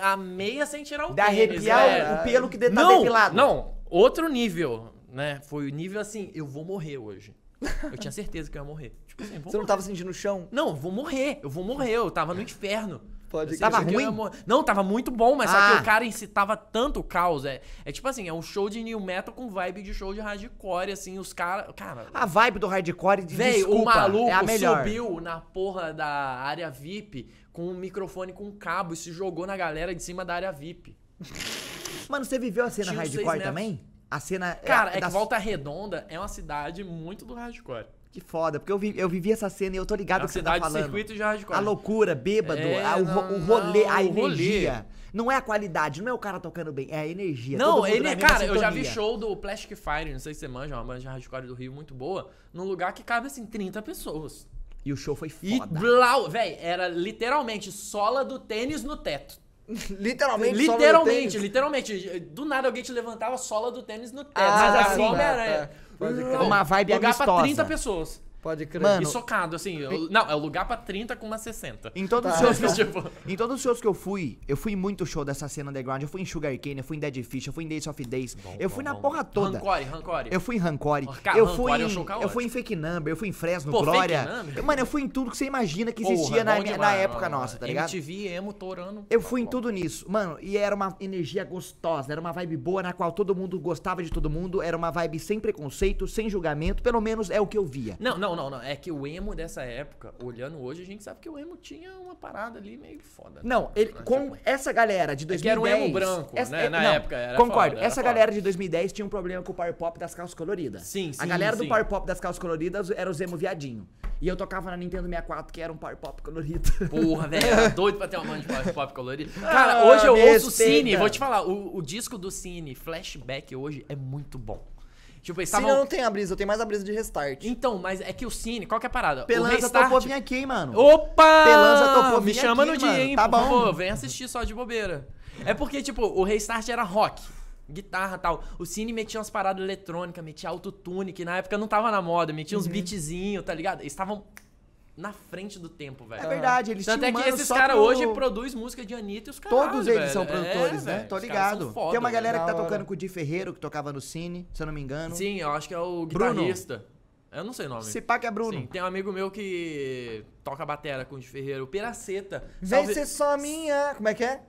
Speaker 3: a meia sem tirar o
Speaker 1: De
Speaker 3: tênis,
Speaker 1: arrepiar
Speaker 3: velho.
Speaker 1: o, o pelo que de- tá
Speaker 3: não,
Speaker 1: depilado.
Speaker 3: Não, outro nível, né? Foi o nível assim, eu vou morrer hoje. Eu tinha certeza que eu ia morrer. Tipo assim, vou
Speaker 2: Você não
Speaker 3: morrer.
Speaker 2: tava sentindo o chão?
Speaker 3: Não, eu vou morrer, eu vou morrer, eu tava no inferno.
Speaker 2: Pode.
Speaker 1: Tava ruim?
Speaker 3: Não, tava muito bom, mas só
Speaker 1: Ah.
Speaker 3: que o cara incitava tanto o caos. É, é tipo assim, é um show de new metal com vibe de show de hardcore, assim, os caras. Cara,
Speaker 1: A vibe do hardcore,
Speaker 3: Véi,
Speaker 1: desculpa,
Speaker 3: o maluco
Speaker 1: é a melhor.
Speaker 3: subiu na porra da área VIP com um microfone com um cabo e se jogou na galera de cima da área VIP.
Speaker 1: Mano, você viveu a cena
Speaker 3: Tinha
Speaker 1: hardcore também? A cena...
Speaker 3: Cara, é,
Speaker 1: da-
Speaker 3: que Volta Redonda é uma cidade muito do hardcore.
Speaker 1: Que foda, porque eu, vi, eu vivi essa cena e eu tô
Speaker 3: É
Speaker 1: ligado no que você tá falando.
Speaker 3: circuito de hardcore.
Speaker 1: A loucura, bêbado,
Speaker 3: É,
Speaker 1: a- o,
Speaker 3: não,
Speaker 1: o rolê,
Speaker 3: não,
Speaker 1: a energia. Não é a qualidade, não é o cara tocando bem, é a energia.
Speaker 3: Não, ele, é, cara, eu já vi show do Plastic Fire, não sei se você manja, uma banda de hardcore do Rio muito boa, num lugar que cabe assim 30 pessoas.
Speaker 1: E o show foi
Speaker 3: E
Speaker 1: foda.
Speaker 3: blau, véi, era literalmente sola do tênis no teto.
Speaker 2: Literalmente, só no
Speaker 3: Literalmente,
Speaker 2: tênis.
Speaker 3: literalmente. Do nada alguém te levantava a sola do tênis no teto.
Speaker 2: Ah,
Speaker 3: Mas assim,
Speaker 1: tá,
Speaker 3: era-.
Speaker 2: Pode crer.
Speaker 1: Uma vibe
Speaker 3: lugar pra
Speaker 1: amistosa.
Speaker 3: 30 pessoas.
Speaker 2: Pode crer.
Speaker 1: Mano,
Speaker 3: E socado, assim. eu- não, é o lugar pra 30 com uma 60.
Speaker 1: Em todos,
Speaker 2: Tá.
Speaker 1: os shows que eu,
Speaker 3: Tipo,
Speaker 1: em todos os shows que eu fui, eu fui em muito show dessa cena underground. Eu fui em Sugar Cane, eu fui em Dead Fish, eu fui em Days of Days. eu fui na porra toda.
Speaker 3: Rancore, Rancore.
Speaker 1: Eu fui em Rancore,
Speaker 3: Cara,
Speaker 1: eu
Speaker 3: Rancore
Speaker 1: fui
Speaker 3: é um
Speaker 1: em,
Speaker 3: show
Speaker 1: eu
Speaker 3: caótico.
Speaker 1: fui em Fake Number, eu fui em Fresno,
Speaker 3: Pô,
Speaker 1: Glória. Eu- Mano, eu fui em tudo que você imagina que existia
Speaker 3: é
Speaker 1: na,
Speaker 3: bom demais,
Speaker 1: na época
Speaker 3: mano.
Speaker 1: nossa, tá ligado?
Speaker 3: MTV, emo, torando.
Speaker 1: Eu fui em tudo nisso. Mano, e era uma energia gostosa, era uma vibe boa na qual todo mundo gostava de todo mundo, era uma vibe sem preconceito, sem julgamento, pelo menos é o que eu via.
Speaker 3: Não, não, não, não. É que o emo dessa época, olhando hoje, a gente sabe que o emo tinha uma parada ali meio foda.
Speaker 1: Não, ele, com essa galera de
Speaker 3: É que
Speaker 1: 2010...
Speaker 3: era um emo branco, né? Na
Speaker 1: não,
Speaker 3: época era
Speaker 1: Concordo.
Speaker 3: foda, era
Speaker 1: essa
Speaker 3: foda.
Speaker 1: galera de 2010 tinha um problema com o power pop das calças coloridas.
Speaker 3: Sim,
Speaker 1: A
Speaker 3: sim,
Speaker 1: galera do
Speaker 3: sim.
Speaker 1: power pop das calças coloridas era os emo viadinho. E eu tocava na Nintendo 64, que era um power pop colorido.
Speaker 3: Porra, velho, doido pra ter uma banda de pop, pop colorido. Cara, hoje eu ouço o Cine, vou te falar, o, o disco do Cine, Flashback, hoje é muito bom. Tipo, eles estavam...
Speaker 2: não tenho a brisa, eu tenho mais a brisa de restart.
Speaker 3: Então, mas é que o Cine, qual que é a parada? o
Speaker 1: Pelanza
Speaker 3: Restart...
Speaker 1: topou vir aqui, hein, mano.
Speaker 3: Opa!
Speaker 1: Pelanza topou
Speaker 3: Me
Speaker 1: vir
Speaker 3: chama
Speaker 1: aqui,
Speaker 3: no dia,
Speaker 1: mano.
Speaker 3: hein?
Speaker 1: Tá bom.
Speaker 3: favor, vem assistir só de bobeira. É porque, tipo, o Restart era rock. Guitarra e tal. O Cine metia umas paradas eletrônicas, metia autotune, que na época não tava na moda, metia
Speaker 1: Uhum.
Speaker 3: uns beatzinhos, tá ligado? Eles estavam na frente do tempo, velho.
Speaker 1: É verdade, eles
Speaker 3: Tanto é que esses caras
Speaker 1: pro-
Speaker 3: hoje produzem música de Anitta e os caras.
Speaker 1: Todos eles são produtores, né? Tô
Speaker 3: Tô
Speaker 1: ligado. Tem uma galera que tá tocando com o Di Ferreiro, que tocava no Cine, se eu não me engano.
Speaker 3: Sim, eu acho que é o
Speaker 1: Bruno.
Speaker 3: guitarrista. Eu não sei o nome.
Speaker 1: Se pá que é Bruno.
Speaker 3: Sim, tem um amigo meu que toca batera com o de Ferreiro, o Peraceta.
Speaker 2: Vem
Speaker 3: Salve-
Speaker 2: ser só minha. Como é que é?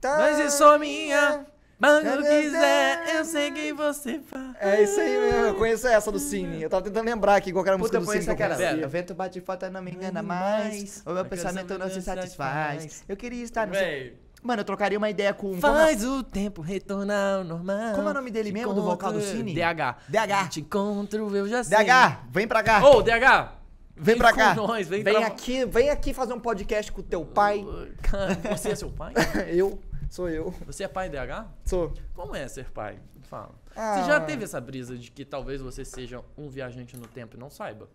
Speaker 2: Tá
Speaker 3: Mas é só minha. Quando quiser, eu sei quem você faz.
Speaker 2: É isso aí mesmo, eu conheço essa do Cine. Eu tava tentando lembrar aqui qual era a música
Speaker 1: Puta,
Speaker 2: do Cine. conhecia.
Speaker 1: O vento bate falta, não me engana mais. O meu pensamento não se satisfaz. Eu queria estar no seu... Mano, eu trocaria uma ideia com... como
Speaker 3: faz o tempo retornar ao normal.
Speaker 1: Como é o nome dele
Speaker 3: Te
Speaker 1: mesmo, do vocal do Cine?
Speaker 3: DH.
Speaker 1: DH.
Speaker 3: Te encontro, eu já sei.
Speaker 1: DH, vem pra cá.
Speaker 3: Ô, DH!
Speaker 1: Vem pra
Speaker 3: com
Speaker 1: cá.
Speaker 3: Nós, vem
Speaker 2: Vem
Speaker 3: tra-
Speaker 2: aqui, vem aqui fazer um podcast com o teu pai.
Speaker 3: Cara, Você é seu pai?
Speaker 2: Eu, sou eu.
Speaker 3: Você é pai DH?
Speaker 2: Sou.
Speaker 3: Como é ser pai? Fala.
Speaker 2: Ah,
Speaker 3: Você já
Speaker 2: mano.
Speaker 3: teve essa brisa de que talvez você seja um viajante no tempo e não saiba?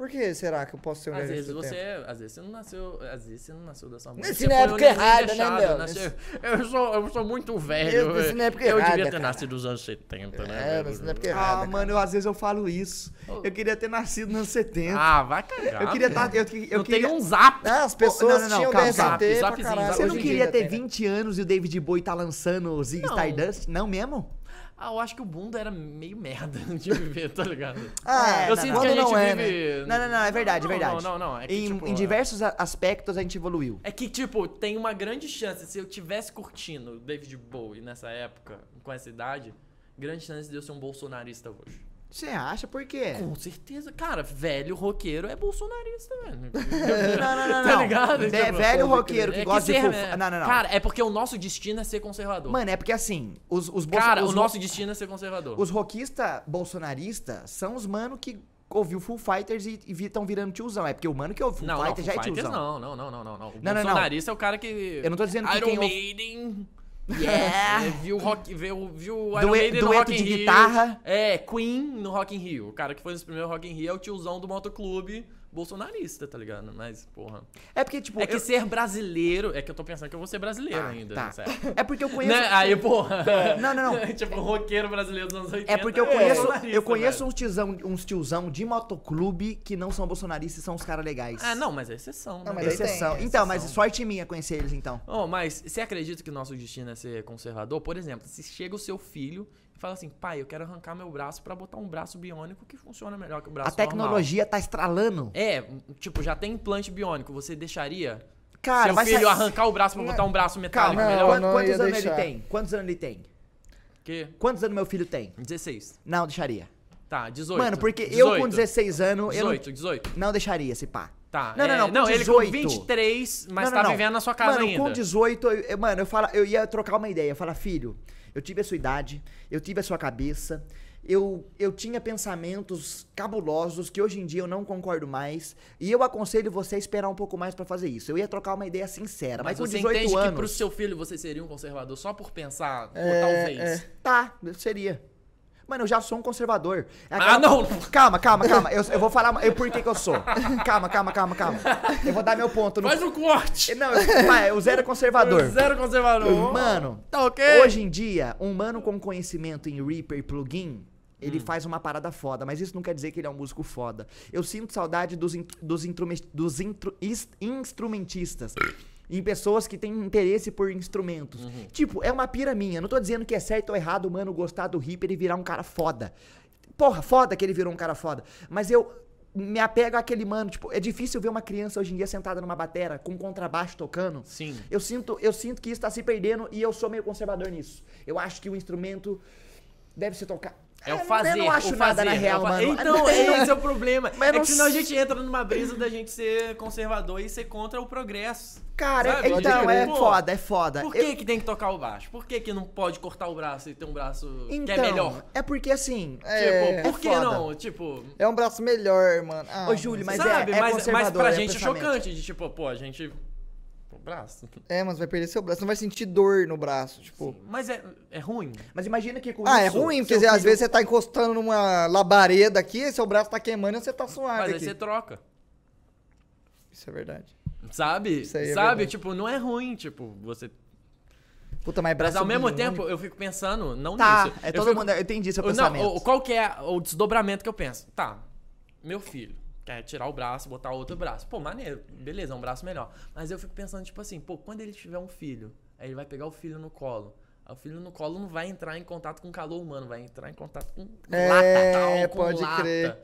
Speaker 2: Por que será que eu posso ser um
Speaker 3: Às vezes você,
Speaker 2: tempo?
Speaker 3: é- às vezes você não nasceu, às vezes você não nasceu dessa mãe.
Speaker 2: Nasci
Speaker 3: Você
Speaker 2: na
Speaker 3: um
Speaker 2: época errada, né, Léo?
Speaker 3: nasceu- Eu sou, eu sou muito velho.
Speaker 2: Eu nasci na
Speaker 3: velho.
Speaker 2: época
Speaker 3: Eu
Speaker 2: errada,
Speaker 3: devia ter
Speaker 2: cara.
Speaker 3: nascido nos anos 70, né?
Speaker 2: É, nasci na época
Speaker 1: Ah,
Speaker 2: errada.
Speaker 1: mano, eu, às vezes eu falo isso. Eu queria ter nascido nos anos 70.
Speaker 3: Ah, vai cagar.
Speaker 1: eu queria estar... Eu, eu
Speaker 3: não
Speaker 1: queria...
Speaker 3: tem um zap.
Speaker 2: Ah, as pessoas
Speaker 1: não, não,
Speaker 2: tinham
Speaker 1: calma,
Speaker 2: DST
Speaker 3: zap, zapzinho,
Speaker 2: caralho.
Speaker 1: Você não queria ter
Speaker 2: tem, né?
Speaker 1: 20 anos e o David Bowie tá lançando o Zig
Speaker 3: Não.
Speaker 1: Stardust? Não mesmo?
Speaker 3: Ah, eu acho que o mundo era meio merda de viver, tá ligado?
Speaker 2: Ah,
Speaker 1: É,
Speaker 3: eu
Speaker 1: não,
Speaker 3: sinto
Speaker 1: não.
Speaker 3: que a gente
Speaker 2: não é,
Speaker 3: vive...
Speaker 1: Não, não, não, é verdade,
Speaker 3: Não,
Speaker 1: é verdade.
Speaker 3: Não, não, não. É que,
Speaker 1: em,
Speaker 3: tipo,
Speaker 1: em diversos aspectos a gente evoluiu.
Speaker 3: É que, tipo, tem uma grande chance, se eu tivesse curtindo David Bowie nessa época, com essa idade, grande chance de eu ser um bolsonarista hoje.
Speaker 1: Você acha por quê?
Speaker 3: Com certeza. Cara, velho roqueiro é bolsonarista, velho.
Speaker 1: Não, não, não,
Speaker 3: Tá
Speaker 1: não.
Speaker 3: ligado?
Speaker 1: De-
Speaker 3: Tipo,
Speaker 1: velho
Speaker 2: pode
Speaker 1: roqueiro que
Speaker 3: É
Speaker 1: gosta
Speaker 3: ser,
Speaker 1: de
Speaker 3: né?
Speaker 1: Não, não, não.
Speaker 3: Cara, é porque o nosso destino é ser conservador.
Speaker 1: Mano, é porque assim, os, os bolso-
Speaker 3: Cara,
Speaker 1: os
Speaker 3: o
Speaker 1: ro-
Speaker 3: nosso destino é ser conservador.
Speaker 1: Os roquistas bolsonaristas são os mano que ouviu Full Fighters e estão virando tiozão. É porque o mano que ouve Full
Speaker 3: Não, não,
Speaker 1: Fighter já é
Speaker 3: Fighters
Speaker 1: tiozão.
Speaker 3: não, não, não, não, não, não. O
Speaker 1: Não, não, não.
Speaker 3: bolsonarista é o cara que...
Speaker 1: Eu não tô dizendo que
Speaker 3: Iron
Speaker 1: quem ouve-
Speaker 3: Maiden...
Speaker 1: Yeah.
Speaker 3: É, viu rock, viu, viu Iron
Speaker 1: Due-
Speaker 3: Maiden no Rock in
Speaker 1: de
Speaker 3: Rio.
Speaker 1: guitarra.
Speaker 3: É, Queen no Rock in Rio. O cara que foi nos primeiros Rock in Rio é o tiozão do motoclube bolsonarista, tá ligado? Mas, porra.
Speaker 1: É porque, tipo.
Speaker 3: É que
Speaker 1: eu-
Speaker 3: ser brasileiro... É que eu tô pensando que eu vou ser brasileiro
Speaker 1: Tá,
Speaker 3: ainda,
Speaker 1: tá.
Speaker 3: não sei.
Speaker 1: É porque eu conheço.
Speaker 3: Né? Aí, porra.
Speaker 1: Não, não, não.
Speaker 3: tipo, um roqueiro brasileiro dos anos 80.
Speaker 1: É porque eu conheço,
Speaker 3: bolsonarista,
Speaker 1: eu conheço uns tiozão, uns tiozão de motoclube que não são bolsonaristas e são os caras legais.
Speaker 3: Ah, não, mas é exceção, né?
Speaker 2: Não, mas aí
Speaker 1: Exceção.
Speaker 2: tem, é
Speaker 1: então, mas
Speaker 3: exceção.
Speaker 1: sorte minha conhecer eles, então.
Speaker 3: Oh, mas você acredita que o nosso destino é ser conservador? Por exemplo, se chega o seu filho fala assim, pai, eu quero arrancar meu braço pra botar um braço biônico que funciona melhor que o braço
Speaker 1: A tecnologia tá estralando.
Speaker 3: normal. É, tipo, já tem implante biônico, você deixaria
Speaker 1: Cara,
Speaker 3: seu filho
Speaker 1: sair-
Speaker 3: arrancar o braço pra botar um braço metálico
Speaker 1: Calma,
Speaker 2: Não,
Speaker 3: melhor?
Speaker 2: Não
Speaker 1: quantos anos
Speaker 2: deixar.
Speaker 1: ele tem? Quantos anos ele tem?
Speaker 3: Que?
Speaker 1: Quantos anos meu filho tem?
Speaker 3: 16.
Speaker 1: Não, deixaria.
Speaker 3: Tá, 18.
Speaker 1: Mano, porque eu com
Speaker 3: 18.
Speaker 1: 16 anos, eu não,
Speaker 3: 18, 18.
Speaker 1: não deixaria esse pá.
Speaker 3: Tá.
Speaker 1: Não, não,
Speaker 3: é,
Speaker 1: não, com
Speaker 3: Não, ele
Speaker 1: 18.
Speaker 3: com 23, mas
Speaker 1: Não,
Speaker 3: tá
Speaker 1: não, não.
Speaker 3: vivendo na sua casa
Speaker 1: mano,
Speaker 3: ainda.
Speaker 1: com 18, eu, eu- mano, eu, fala, eu ia trocar uma ideia. Eu falar, filho, eu tive a sua idade, eu tive a sua cabeça, eu, eu tinha pensamentos cabulosos que hoje em dia eu não concordo mais. E eu aconselho você a esperar um pouco mais pra fazer isso. Eu ia trocar uma ideia sincera, mas,
Speaker 3: Mas
Speaker 1: com
Speaker 3: você
Speaker 1: 18
Speaker 3: entende que pro
Speaker 1: anos.
Speaker 3: seu filho você seria um conservador só por pensar,
Speaker 2: É,
Speaker 3: talvez.
Speaker 2: é.
Speaker 1: Tá, seria. Mano, eu já sou um conservador. É
Speaker 3: Ah, não!
Speaker 1: Calma, calma, calma. Eu, eu vou falar eu, por que, que eu sou. Calma, calma, calma, calma. Eu vou dar meu ponto. No...
Speaker 3: Faz o corte!
Speaker 1: Não, eu- o zero conservador.
Speaker 3: Zero conservador.
Speaker 1: Mano,
Speaker 3: Tá ok?
Speaker 1: hoje em dia, um mano com conhecimento em Reaper e plugin, ele
Speaker 3: Hum.
Speaker 1: faz uma parada foda, mas isso não quer dizer que ele é um músico foda. Eu sinto saudade dos, in- dos, intrume- dos intru- is- instrumentistas. Em pessoas que têm interesse por instrumentos.
Speaker 3: Uhum.
Speaker 1: Tipo, é uma pira minha. Não tô dizendo que é certo ou errado o mano gostar do Reaper e virar um cara foda. Porra, foda que ele virou um cara foda. Mas eu me apego àquele mano. Tipo, é difícil ver uma criança hoje em dia sentada numa batera com contrabaixo tocando.
Speaker 3: Sim.
Speaker 1: Eu sinto, eu sinto que isso tá se perdendo e eu sou meio conservador nisso. Eu acho que o instrumento deve se tocar.
Speaker 3: É o fazer.
Speaker 1: Eu não acho
Speaker 3: o
Speaker 1: nada
Speaker 3: fazer,
Speaker 1: na
Speaker 3: é
Speaker 1: real,
Speaker 3: fa-
Speaker 1: mano.
Speaker 3: Então, esse é o problema.
Speaker 1: Mas
Speaker 3: é
Speaker 1: não
Speaker 3: que senão a gente entra numa brisa da gente ser conservador e ser contra o progresso.
Speaker 1: Cara,
Speaker 3: Sabe?
Speaker 1: então,
Speaker 3: Tipo,
Speaker 1: é
Speaker 3: pô,
Speaker 1: foda, é foda.
Speaker 3: Por
Speaker 1: Eu-
Speaker 3: que, que tem que tocar o baixo? Por que, que não pode cortar o braço e ter um braço
Speaker 1: então,
Speaker 3: que é melhor?
Speaker 1: é porque assim.
Speaker 2: É,
Speaker 3: tipo, por que
Speaker 1: foda.
Speaker 3: não? Tipo,
Speaker 2: É um braço melhor, mano. Ah,
Speaker 1: Ô, Júlio, mas
Speaker 3: sabe?
Speaker 1: é, é
Speaker 3: mas, mas pra
Speaker 1: é
Speaker 3: gente é
Speaker 1: pensamento.
Speaker 3: chocante de tipo, pô, a gente. Braço.
Speaker 2: É, mas vai perder seu braço. Você não vai sentir dor no braço, tipo.
Speaker 3: Mas é, é ruim.
Speaker 1: Mas imagina que com
Speaker 2: Ah, é
Speaker 1: isso,
Speaker 2: ruim, porque
Speaker 1: seu
Speaker 2: às
Speaker 1: filho-
Speaker 2: vezes você tá encostando numa labareda aqui, seu braço tá queimando e você tá
Speaker 3: Mas
Speaker 2: suave
Speaker 3: aí
Speaker 2: aqui.
Speaker 3: você troca.
Speaker 2: Isso é verdade.
Speaker 3: Sabe?
Speaker 2: Isso aí é
Speaker 3: Sabe?
Speaker 2: verdade.
Speaker 3: Tipo, não é ruim, tipo, você.
Speaker 2: Puta, mas braço
Speaker 3: Mas ao mesmo
Speaker 2: biônico-
Speaker 3: tempo, eu fico pensando, não
Speaker 1: Tá,
Speaker 3: nisso.
Speaker 1: é
Speaker 3: Eu
Speaker 1: todo
Speaker 3: fico-
Speaker 1: mundo. Eu entendi seu
Speaker 3: Não,
Speaker 1: pensamento.
Speaker 3: o- qual que é o desdobramento que eu penso? Tá, meu filho quer tirar o braço, botar outro braço. Pô, maneiro, beleza, é um braço melhor. Mas eu fico pensando, tipo assim, pô, quando ele tiver um filho, aí ele vai pegar o filho no colo. O filho no colo não vai entrar em contato com calor humano, vai entrar em contato com
Speaker 2: É,
Speaker 3: lata, tal, com
Speaker 2: pode
Speaker 3: lata.
Speaker 2: crer.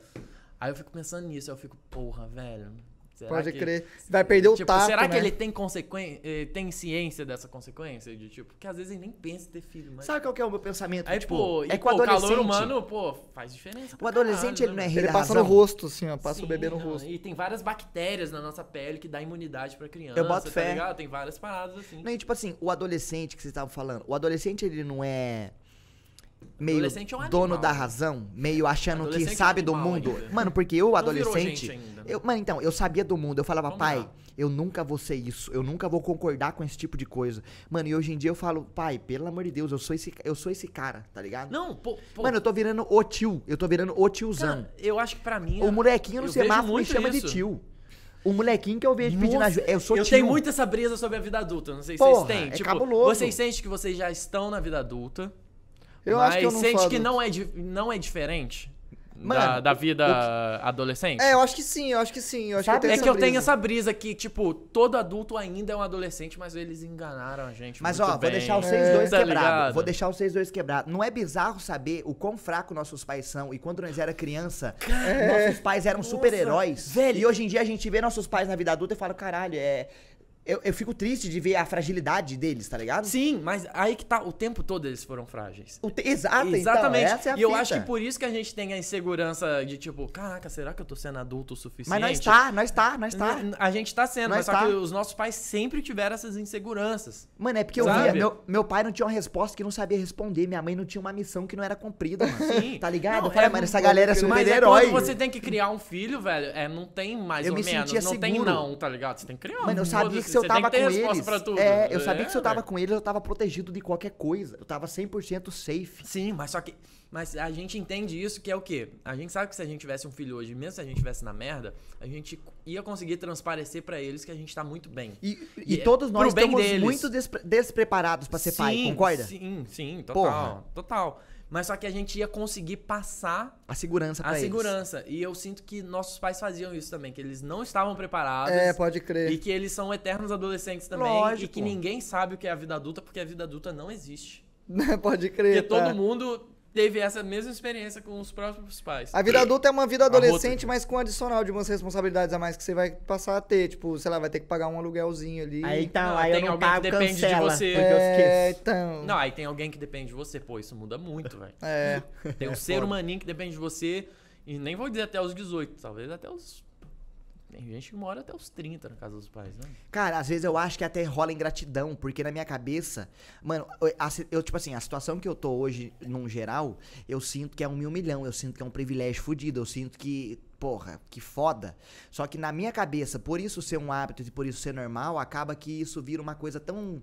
Speaker 3: Aí eu fico pensando nisso, aí eu fico, porra, velho. Será
Speaker 2: Pode
Speaker 3: que-
Speaker 2: crer. Vai perder o
Speaker 3: Tipo,
Speaker 2: tato,
Speaker 3: será que
Speaker 2: né?
Speaker 3: ele tem consequência, tem ciência dessa consequência de tipo, porque às vezes ele nem pensa em ter filho, mas
Speaker 1: Sabe qual que é o meu pensamento?
Speaker 3: aí
Speaker 1: tipo,
Speaker 3: pô,
Speaker 1: é
Speaker 3: e,
Speaker 1: que
Speaker 3: pô,
Speaker 1: o
Speaker 3: o calor humano, pô, faz diferença.
Speaker 1: O adolescente,
Speaker 3: caralho,
Speaker 1: ele não é
Speaker 3: né,
Speaker 1: rei
Speaker 2: Ele passa
Speaker 1: razão.
Speaker 2: no rosto, assim, ó. Passa o
Speaker 3: Sim,
Speaker 2: bebê no
Speaker 3: não,
Speaker 2: rosto.
Speaker 3: E tem várias bactérias na nossa pele que dá imunidade pra criança.
Speaker 1: Eu boto
Speaker 3: tá
Speaker 1: fé.
Speaker 3: ligado? Tem várias paradas assim.
Speaker 1: Não, e tipo assim, o adolescente que vocês estavam falando, o adolescente ele não é meio
Speaker 3: é um
Speaker 1: dono da razão, meio achando que
Speaker 3: Adolescente é um
Speaker 1: sabe do mundo.
Speaker 3: ainda.
Speaker 1: Mano, porque eu,
Speaker 3: Não
Speaker 1: adolescente,
Speaker 3: né?
Speaker 1: eu, mano, então, eu sabia do mundo, eu falava,
Speaker 3: Vamos
Speaker 1: pai,
Speaker 3: lá.
Speaker 1: eu nunca vou ser isso, eu nunca vou concordar com esse tipo de coisa. Mano, e hoje em dia eu falo, pai, pelo amor de Deus, eu sou esse, eu sou esse cara, tá ligado?
Speaker 3: Não, pô, pô
Speaker 1: Mano, eu tô virando o tio, eu tô virando o tiozão.
Speaker 3: cara, eu acho que pra mim
Speaker 1: o molequinho no semáforo me chama
Speaker 3: isso.
Speaker 1: de tio. O molequinho que eu vejo pedindo ajuda, eu sou
Speaker 3: eu
Speaker 1: tio.
Speaker 3: tenho muito essa brisa sobre a vida adulta. Não sei se
Speaker 1: Porra,
Speaker 3: vocês têm.
Speaker 1: é
Speaker 3: tipo,
Speaker 1: cabuloso.
Speaker 3: vocês sentem que vocês já estão na vida adulta.
Speaker 2: Eu
Speaker 3: mas
Speaker 2: acho que eu não
Speaker 3: sente
Speaker 2: sou
Speaker 3: que não é, não é diferente da,
Speaker 1: Mano,
Speaker 3: da
Speaker 1: o-
Speaker 3: vida adolescente?
Speaker 2: É, eu acho que sim, eu acho que sim. Eu acho
Speaker 1: Sabe-
Speaker 2: que eu tenho
Speaker 3: É
Speaker 2: essa
Speaker 3: que eu tenho
Speaker 2: brisa.
Speaker 3: essa brisa que, tipo, todo adulto ainda é um adolescente, mas eles enganaram a gente.
Speaker 1: Mas
Speaker 3: muito
Speaker 1: ó, vou
Speaker 3: bem.
Speaker 1: deixar vocês
Speaker 2: É,
Speaker 1: dois
Speaker 3: tá
Speaker 1: quebrados.
Speaker 3: ligado?
Speaker 1: Vou deixar vocês dois quebrados. Não é bizarro saber o quão fraco nossos pais são. E quando nós era criança, nossos pais eram super-heróis.
Speaker 3: velho.
Speaker 1: E hoje em dia a gente vê nossos pais na vida adulta e fala, caralho, é. Eu, eu fico triste de ver a fragilidade deles, tá ligado?
Speaker 3: Sim, mas aí que tá, o tempo todo eles foram frágeis.
Speaker 1: Te- Exato,
Speaker 3: Exatamente.
Speaker 1: Então, é
Speaker 3: e eu
Speaker 1: fita.
Speaker 3: acho que por isso que a gente tem a insegurança de tipo, caraca, será que eu tô sendo adulto o suficiente?
Speaker 1: Mas nós tá, nós tá, nós tá.
Speaker 3: A gente tá sendo,
Speaker 1: Nós
Speaker 3: mas só
Speaker 1: tá.
Speaker 3: que os nossos pais sempre tiveram essas inseguranças.
Speaker 1: Mano, é porque eu
Speaker 3: Sabe?
Speaker 1: via. Meu, meu pai não tinha uma resposta que não sabia responder. Minha mãe não tinha uma missão que não era cumprida, mano.
Speaker 3: Sim.
Speaker 1: Tá ligado?
Speaker 3: Não,
Speaker 1: eu falei,
Speaker 3: é
Speaker 1: mano, essa galera é
Speaker 3: Mas é
Speaker 1: super-herói.
Speaker 3: quando você tem que criar um filho, velho, é, não tem mais
Speaker 1: Eu
Speaker 3: ou
Speaker 1: me
Speaker 3: menos, não tem
Speaker 1: seguro.
Speaker 3: não, tá ligado? Você tem que criar.
Speaker 1: Mano, eu sabia que se eu
Speaker 3: você
Speaker 1: tava com eles.
Speaker 3: pra tudo.
Speaker 1: É, eu sabia que se eu tava com eles, eu tava protegido de qualquer coisa. Eu tava 100% safe.
Speaker 3: Sim, mas só que. Mas a gente entende isso que é o quê? A gente sabe que se a gente tivesse um filho hoje, mesmo se a gente tivesse na merda, a gente ia conseguir transparecer pra eles que a gente tá muito bem.
Speaker 1: E,
Speaker 3: E
Speaker 1: e
Speaker 3: é
Speaker 1: todos nós estamos
Speaker 3: deles.
Speaker 1: muito despre- despreparados pra ser pai,
Speaker 3: Sim,
Speaker 1: concorda?
Speaker 3: Sim, sim, total.
Speaker 1: Porra.
Speaker 3: Total. Mas só que a gente ia conseguir passar
Speaker 1: A segurança pra
Speaker 3: a
Speaker 1: eles.
Speaker 3: segurança. E eu sinto que nossos pais faziam isso também, que eles não estavam preparados.
Speaker 2: É, pode crer.
Speaker 3: E que eles são eternos adolescentes também.
Speaker 1: Lógico.
Speaker 3: E que ninguém sabe o que é a vida adulta, porque a vida adulta não existe.
Speaker 2: pode crer.
Speaker 3: Porque
Speaker 2: tá.
Speaker 3: todo mundo teve essa mesma experiência com os próprios pais.
Speaker 2: A vida adulta é uma vida adolescente, mas com adicional de umas responsabilidades a mais que você vai passar a ter. Tipo, sei lá, vai ter que pagar um aluguelzinho ali.
Speaker 1: Aí então,
Speaker 3: Não,
Speaker 1: aí eu
Speaker 3: tem
Speaker 1: não
Speaker 3: alguém que
Speaker 1: pago,
Speaker 3: depende de
Speaker 1: cancela.
Speaker 3: você.
Speaker 1: porque eu
Speaker 2: É, então.
Speaker 3: Não, aí tem alguém que depende de você. Pô, isso muda muito, velho.
Speaker 2: É.
Speaker 3: Tem um
Speaker 2: É
Speaker 3: ser
Speaker 2: foda.
Speaker 3: humaninho que depende de você. E nem vou dizer até os 18, talvez até os. Tem gente que mora até os 30 na casa dos pais, né?
Speaker 1: Cara, às vezes eu acho que até rola ingratidão, porque na minha cabeça, mano, eu, tipo assim, a situação que eu tô hoje, num geral, eu sinto que é um mil milhão, eu sinto que é um privilégio fudido, eu sinto que, porra, que foda. Só que na minha cabeça, por isso ser um hábito e por isso ser normal, acaba que isso vira uma coisa tão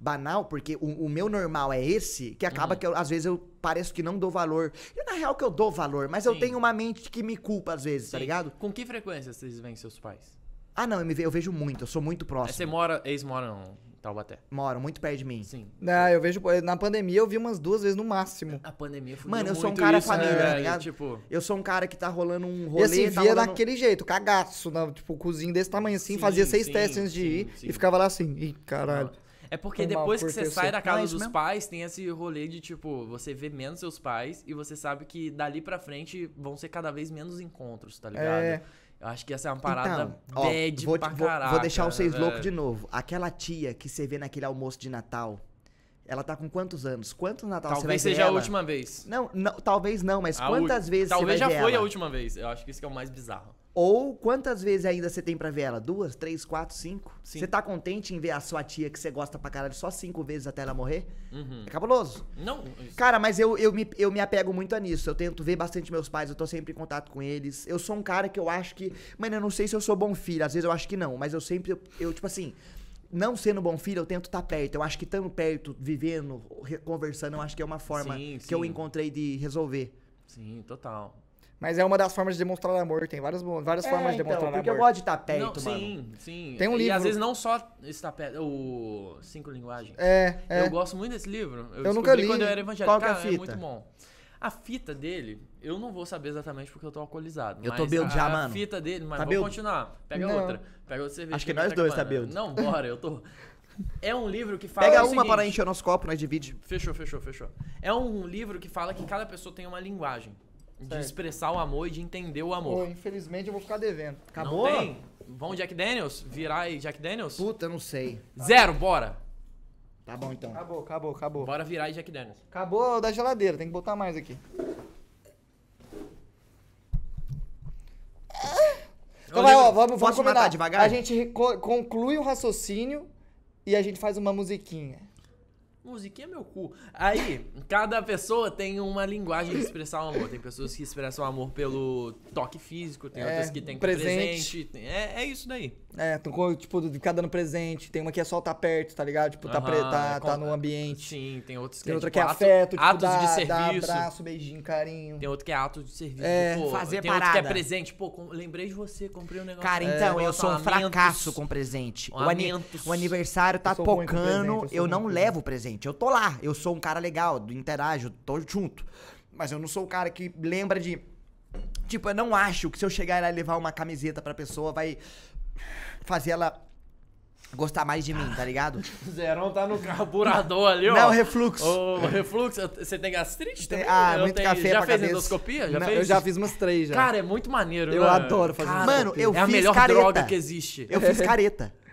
Speaker 1: banal, porque o, o meu normal é esse, que acaba
Speaker 3: Uhum.
Speaker 1: que eu, às vezes eu pareço que não dou valor. E na real que eu dou valor, mas eu
Speaker 3: Sim.
Speaker 1: tenho uma mente que me culpa às vezes, tá
Speaker 3: Sim.
Speaker 1: ligado?
Speaker 3: Com que frequência vocês veem seus pais?
Speaker 1: Ah, não, eu, me eu vejo muito, eu sou muito próximo.
Speaker 3: Você mora, ex mora em Taubaté.
Speaker 1: Moram muito perto de mim.
Speaker 3: Sim.
Speaker 2: Não, eu vejo. Na pandemia eu vi umas duas vezes no máximo.
Speaker 3: A pandemia foi
Speaker 1: Mano, eu sou um cara família, tá ligado?
Speaker 3: Tipo,
Speaker 1: Eu sou um cara que tá rolando um rolê,
Speaker 2: E assim,
Speaker 1: tá
Speaker 2: via
Speaker 1: rolando...
Speaker 2: daquele jeito, cagaço, na, tipo, cozinho desse tamanho assim,
Speaker 3: Sim,
Speaker 2: fazia seis
Speaker 3: sim,
Speaker 2: testes antes de
Speaker 3: sim,
Speaker 2: ir
Speaker 3: sim.
Speaker 2: e ficava lá assim, ih, caralho.
Speaker 3: É porque depois
Speaker 2: por
Speaker 3: que você sai da casa dos
Speaker 1: mesmo.
Speaker 3: pais, tem esse rolê de, tipo, você vê menos seus pais e você sabe que dali pra frente vão ser cada vez menos encontros, tá ligado?
Speaker 2: É.
Speaker 3: Eu acho que essa é uma parada
Speaker 1: Então, ó,
Speaker 3: bad
Speaker 1: vou,
Speaker 3: pra
Speaker 1: vou-
Speaker 3: caraca.
Speaker 1: vou deixar vocês
Speaker 3: é.
Speaker 1: loucos de novo. Aquela tia que você vê naquele almoço de Natal, ela tá com quantos anos? Quantos Natal você vai
Speaker 3: Talvez seja a última vez.
Speaker 1: Não, não, talvez não, mas
Speaker 3: A
Speaker 1: quantas vezes
Speaker 3: Talvez
Speaker 1: você vai
Speaker 3: já
Speaker 1: ver
Speaker 3: foi
Speaker 1: ela?
Speaker 3: a última vez. Eu acho que isso que é o mais bizarro.
Speaker 1: Ou quantas vezes ainda você tem pra ver ela? Duas, três, quatro, cinco?
Speaker 3: Sim.
Speaker 1: Você tá contente em ver a sua tia que você gosta pra caralho só cinco vezes até ela morrer?
Speaker 3: Uhum.
Speaker 1: É cabuloso.
Speaker 3: Não,
Speaker 1: Cara, mas eu, eu, me, eu me apego muito a nisso. Eu tento ver bastante meus pais, eu tô sempre em contato com eles. Eu sou um cara que eu acho que. Mano, eu não sei se eu sou bom filho, às vezes eu acho que não, mas eu sempre. Eu, eu, tipo assim. Não sendo bom filho, eu tento estar perto. Eu acho que estando perto, vivendo, conversando, eu acho que é uma forma
Speaker 3: Sim,
Speaker 1: que eu
Speaker 3: sim.
Speaker 1: encontrei de resolver.
Speaker 3: Sim, total.
Speaker 2: Mas é uma das formas de demonstrar amor, tem várias, várias formas de
Speaker 1: então,
Speaker 2: demonstrar
Speaker 1: porque eu
Speaker 2: amor.
Speaker 1: gosto de estar perto,
Speaker 3: não,
Speaker 1: mano.
Speaker 3: sim, sim.
Speaker 2: Tem um
Speaker 3: E
Speaker 2: livro-
Speaker 3: às vezes não só está perto. O Cinco Linguagens.
Speaker 2: É, é.
Speaker 3: Eu gosto muito desse livro. Eu,
Speaker 2: Eu nunca li.
Speaker 3: quando eu era evangélico.
Speaker 1: Qual que é a
Speaker 3: Cara, é
Speaker 1: fita?
Speaker 3: muito bom. A fita dele, eu não vou saber exatamente porque eu tô alcoolizado.
Speaker 1: Eu tô bêbado
Speaker 3: a,
Speaker 1: já,
Speaker 3: a
Speaker 1: mano.
Speaker 3: fita dele, mas
Speaker 1: Tá
Speaker 3: vamos
Speaker 1: bêbado?
Speaker 3: continuar. Pega
Speaker 2: Não.
Speaker 3: outra. Pega outra cerveja.
Speaker 1: Acho que nós dois tá bêbado.
Speaker 3: Não, bora, eu tô. É um livro que fala.
Speaker 1: Pega uma para
Speaker 3: seguinte-
Speaker 1: encher o nosso copo, nós divide.
Speaker 3: Fechou, fechou, fechou. É um livro que fala que cada pessoa tem uma linguagem. De
Speaker 2: Certo.
Speaker 3: expressar o amor e de entender o
Speaker 2: Pô,
Speaker 3: amor.
Speaker 2: infelizmente eu vou ficar devendo.
Speaker 1: Acabou?
Speaker 3: Não tem? Vão Jack Daniels? Virar aí Jack Daniels?
Speaker 1: Puta, eu não sei.
Speaker 3: Zero, bora.
Speaker 1: Tá bom então.
Speaker 2: Acabou, acabou, acabou.
Speaker 3: Bora virar aí Jack Daniels.
Speaker 2: Acabou da geladeira, tem que botar mais aqui. Então vai, ó, vamos, vamos combinar.
Speaker 1: matar devagar?
Speaker 2: A gente conclui o raciocínio e a gente faz uma musiquinha.
Speaker 3: Musiquinha é meu cu. Aí, cada pessoa tem uma linguagem de expressar o amor. Tem pessoas que expressam o amor pelo toque físico, tem
Speaker 2: É,
Speaker 3: outras que tem
Speaker 2: presente.
Speaker 3: presente. É, é isso daí.
Speaker 2: É, tô com, tipo, de ficar dando presente. Tem uma que é só tá perto, tá ligado? Tipo, tá, pre-
Speaker 3: Aham,
Speaker 2: tá,
Speaker 3: é
Speaker 2: tá no ambiente.
Speaker 3: Sim, tem outros que
Speaker 2: Tem
Speaker 3: é,
Speaker 2: outra
Speaker 3: tipo,
Speaker 2: que é
Speaker 3: ato-
Speaker 2: afeto, tipo,
Speaker 3: atos
Speaker 2: dá,
Speaker 3: de
Speaker 2: dá
Speaker 3: serviço.
Speaker 2: abraço, beijinho, carinho.
Speaker 3: Tem outro que é ato de serviço.
Speaker 2: É,
Speaker 3: pô,
Speaker 1: fazer
Speaker 3: tem outro que é
Speaker 1: parada.
Speaker 3: presente. Pô, com- lembrei de você, comprei um negócio.
Speaker 1: Cara,
Speaker 3: É,
Speaker 1: então, eu
Speaker 3: negócio,
Speaker 1: sou um fracasso com presente. O, ani- o aniversário tá
Speaker 2: Eu
Speaker 1: tocando,
Speaker 2: eu
Speaker 1: eu, não levo presente. Eu tô lá, eu sou um cara legal, do interajo, tô junto. Mas eu não sou o cara que lembra de. Tipo, eu não acho que se eu chegar lá e levar uma camiseta pra pessoa, vai fazer ela gostar mais de mim, tá ligado?
Speaker 3: Zerão tá no carburador ali, ó.
Speaker 1: Não, refluxo.
Speaker 3: Ô, refluxo, você tem gastrite
Speaker 1: Tem-
Speaker 3: também?
Speaker 1: ah,
Speaker 3: Eu
Speaker 1: muito
Speaker 3: tenho-
Speaker 1: café
Speaker 3: Já
Speaker 1: pra
Speaker 3: fez
Speaker 1: cabeça.
Speaker 3: endoscopia? Já
Speaker 2: Não,
Speaker 3: fez?
Speaker 2: eu já fiz umas três já.
Speaker 3: Cara, é muito maneiro,
Speaker 2: Eu
Speaker 3: né?
Speaker 2: adoro fazer
Speaker 3: Cara,
Speaker 1: Mano, eu
Speaker 3: É a
Speaker 1: fiz
Speaker 3: melhor
Speaker 1: careta.
Speaker 3: droga que existe.
Speaker 1: Eu fiz careta.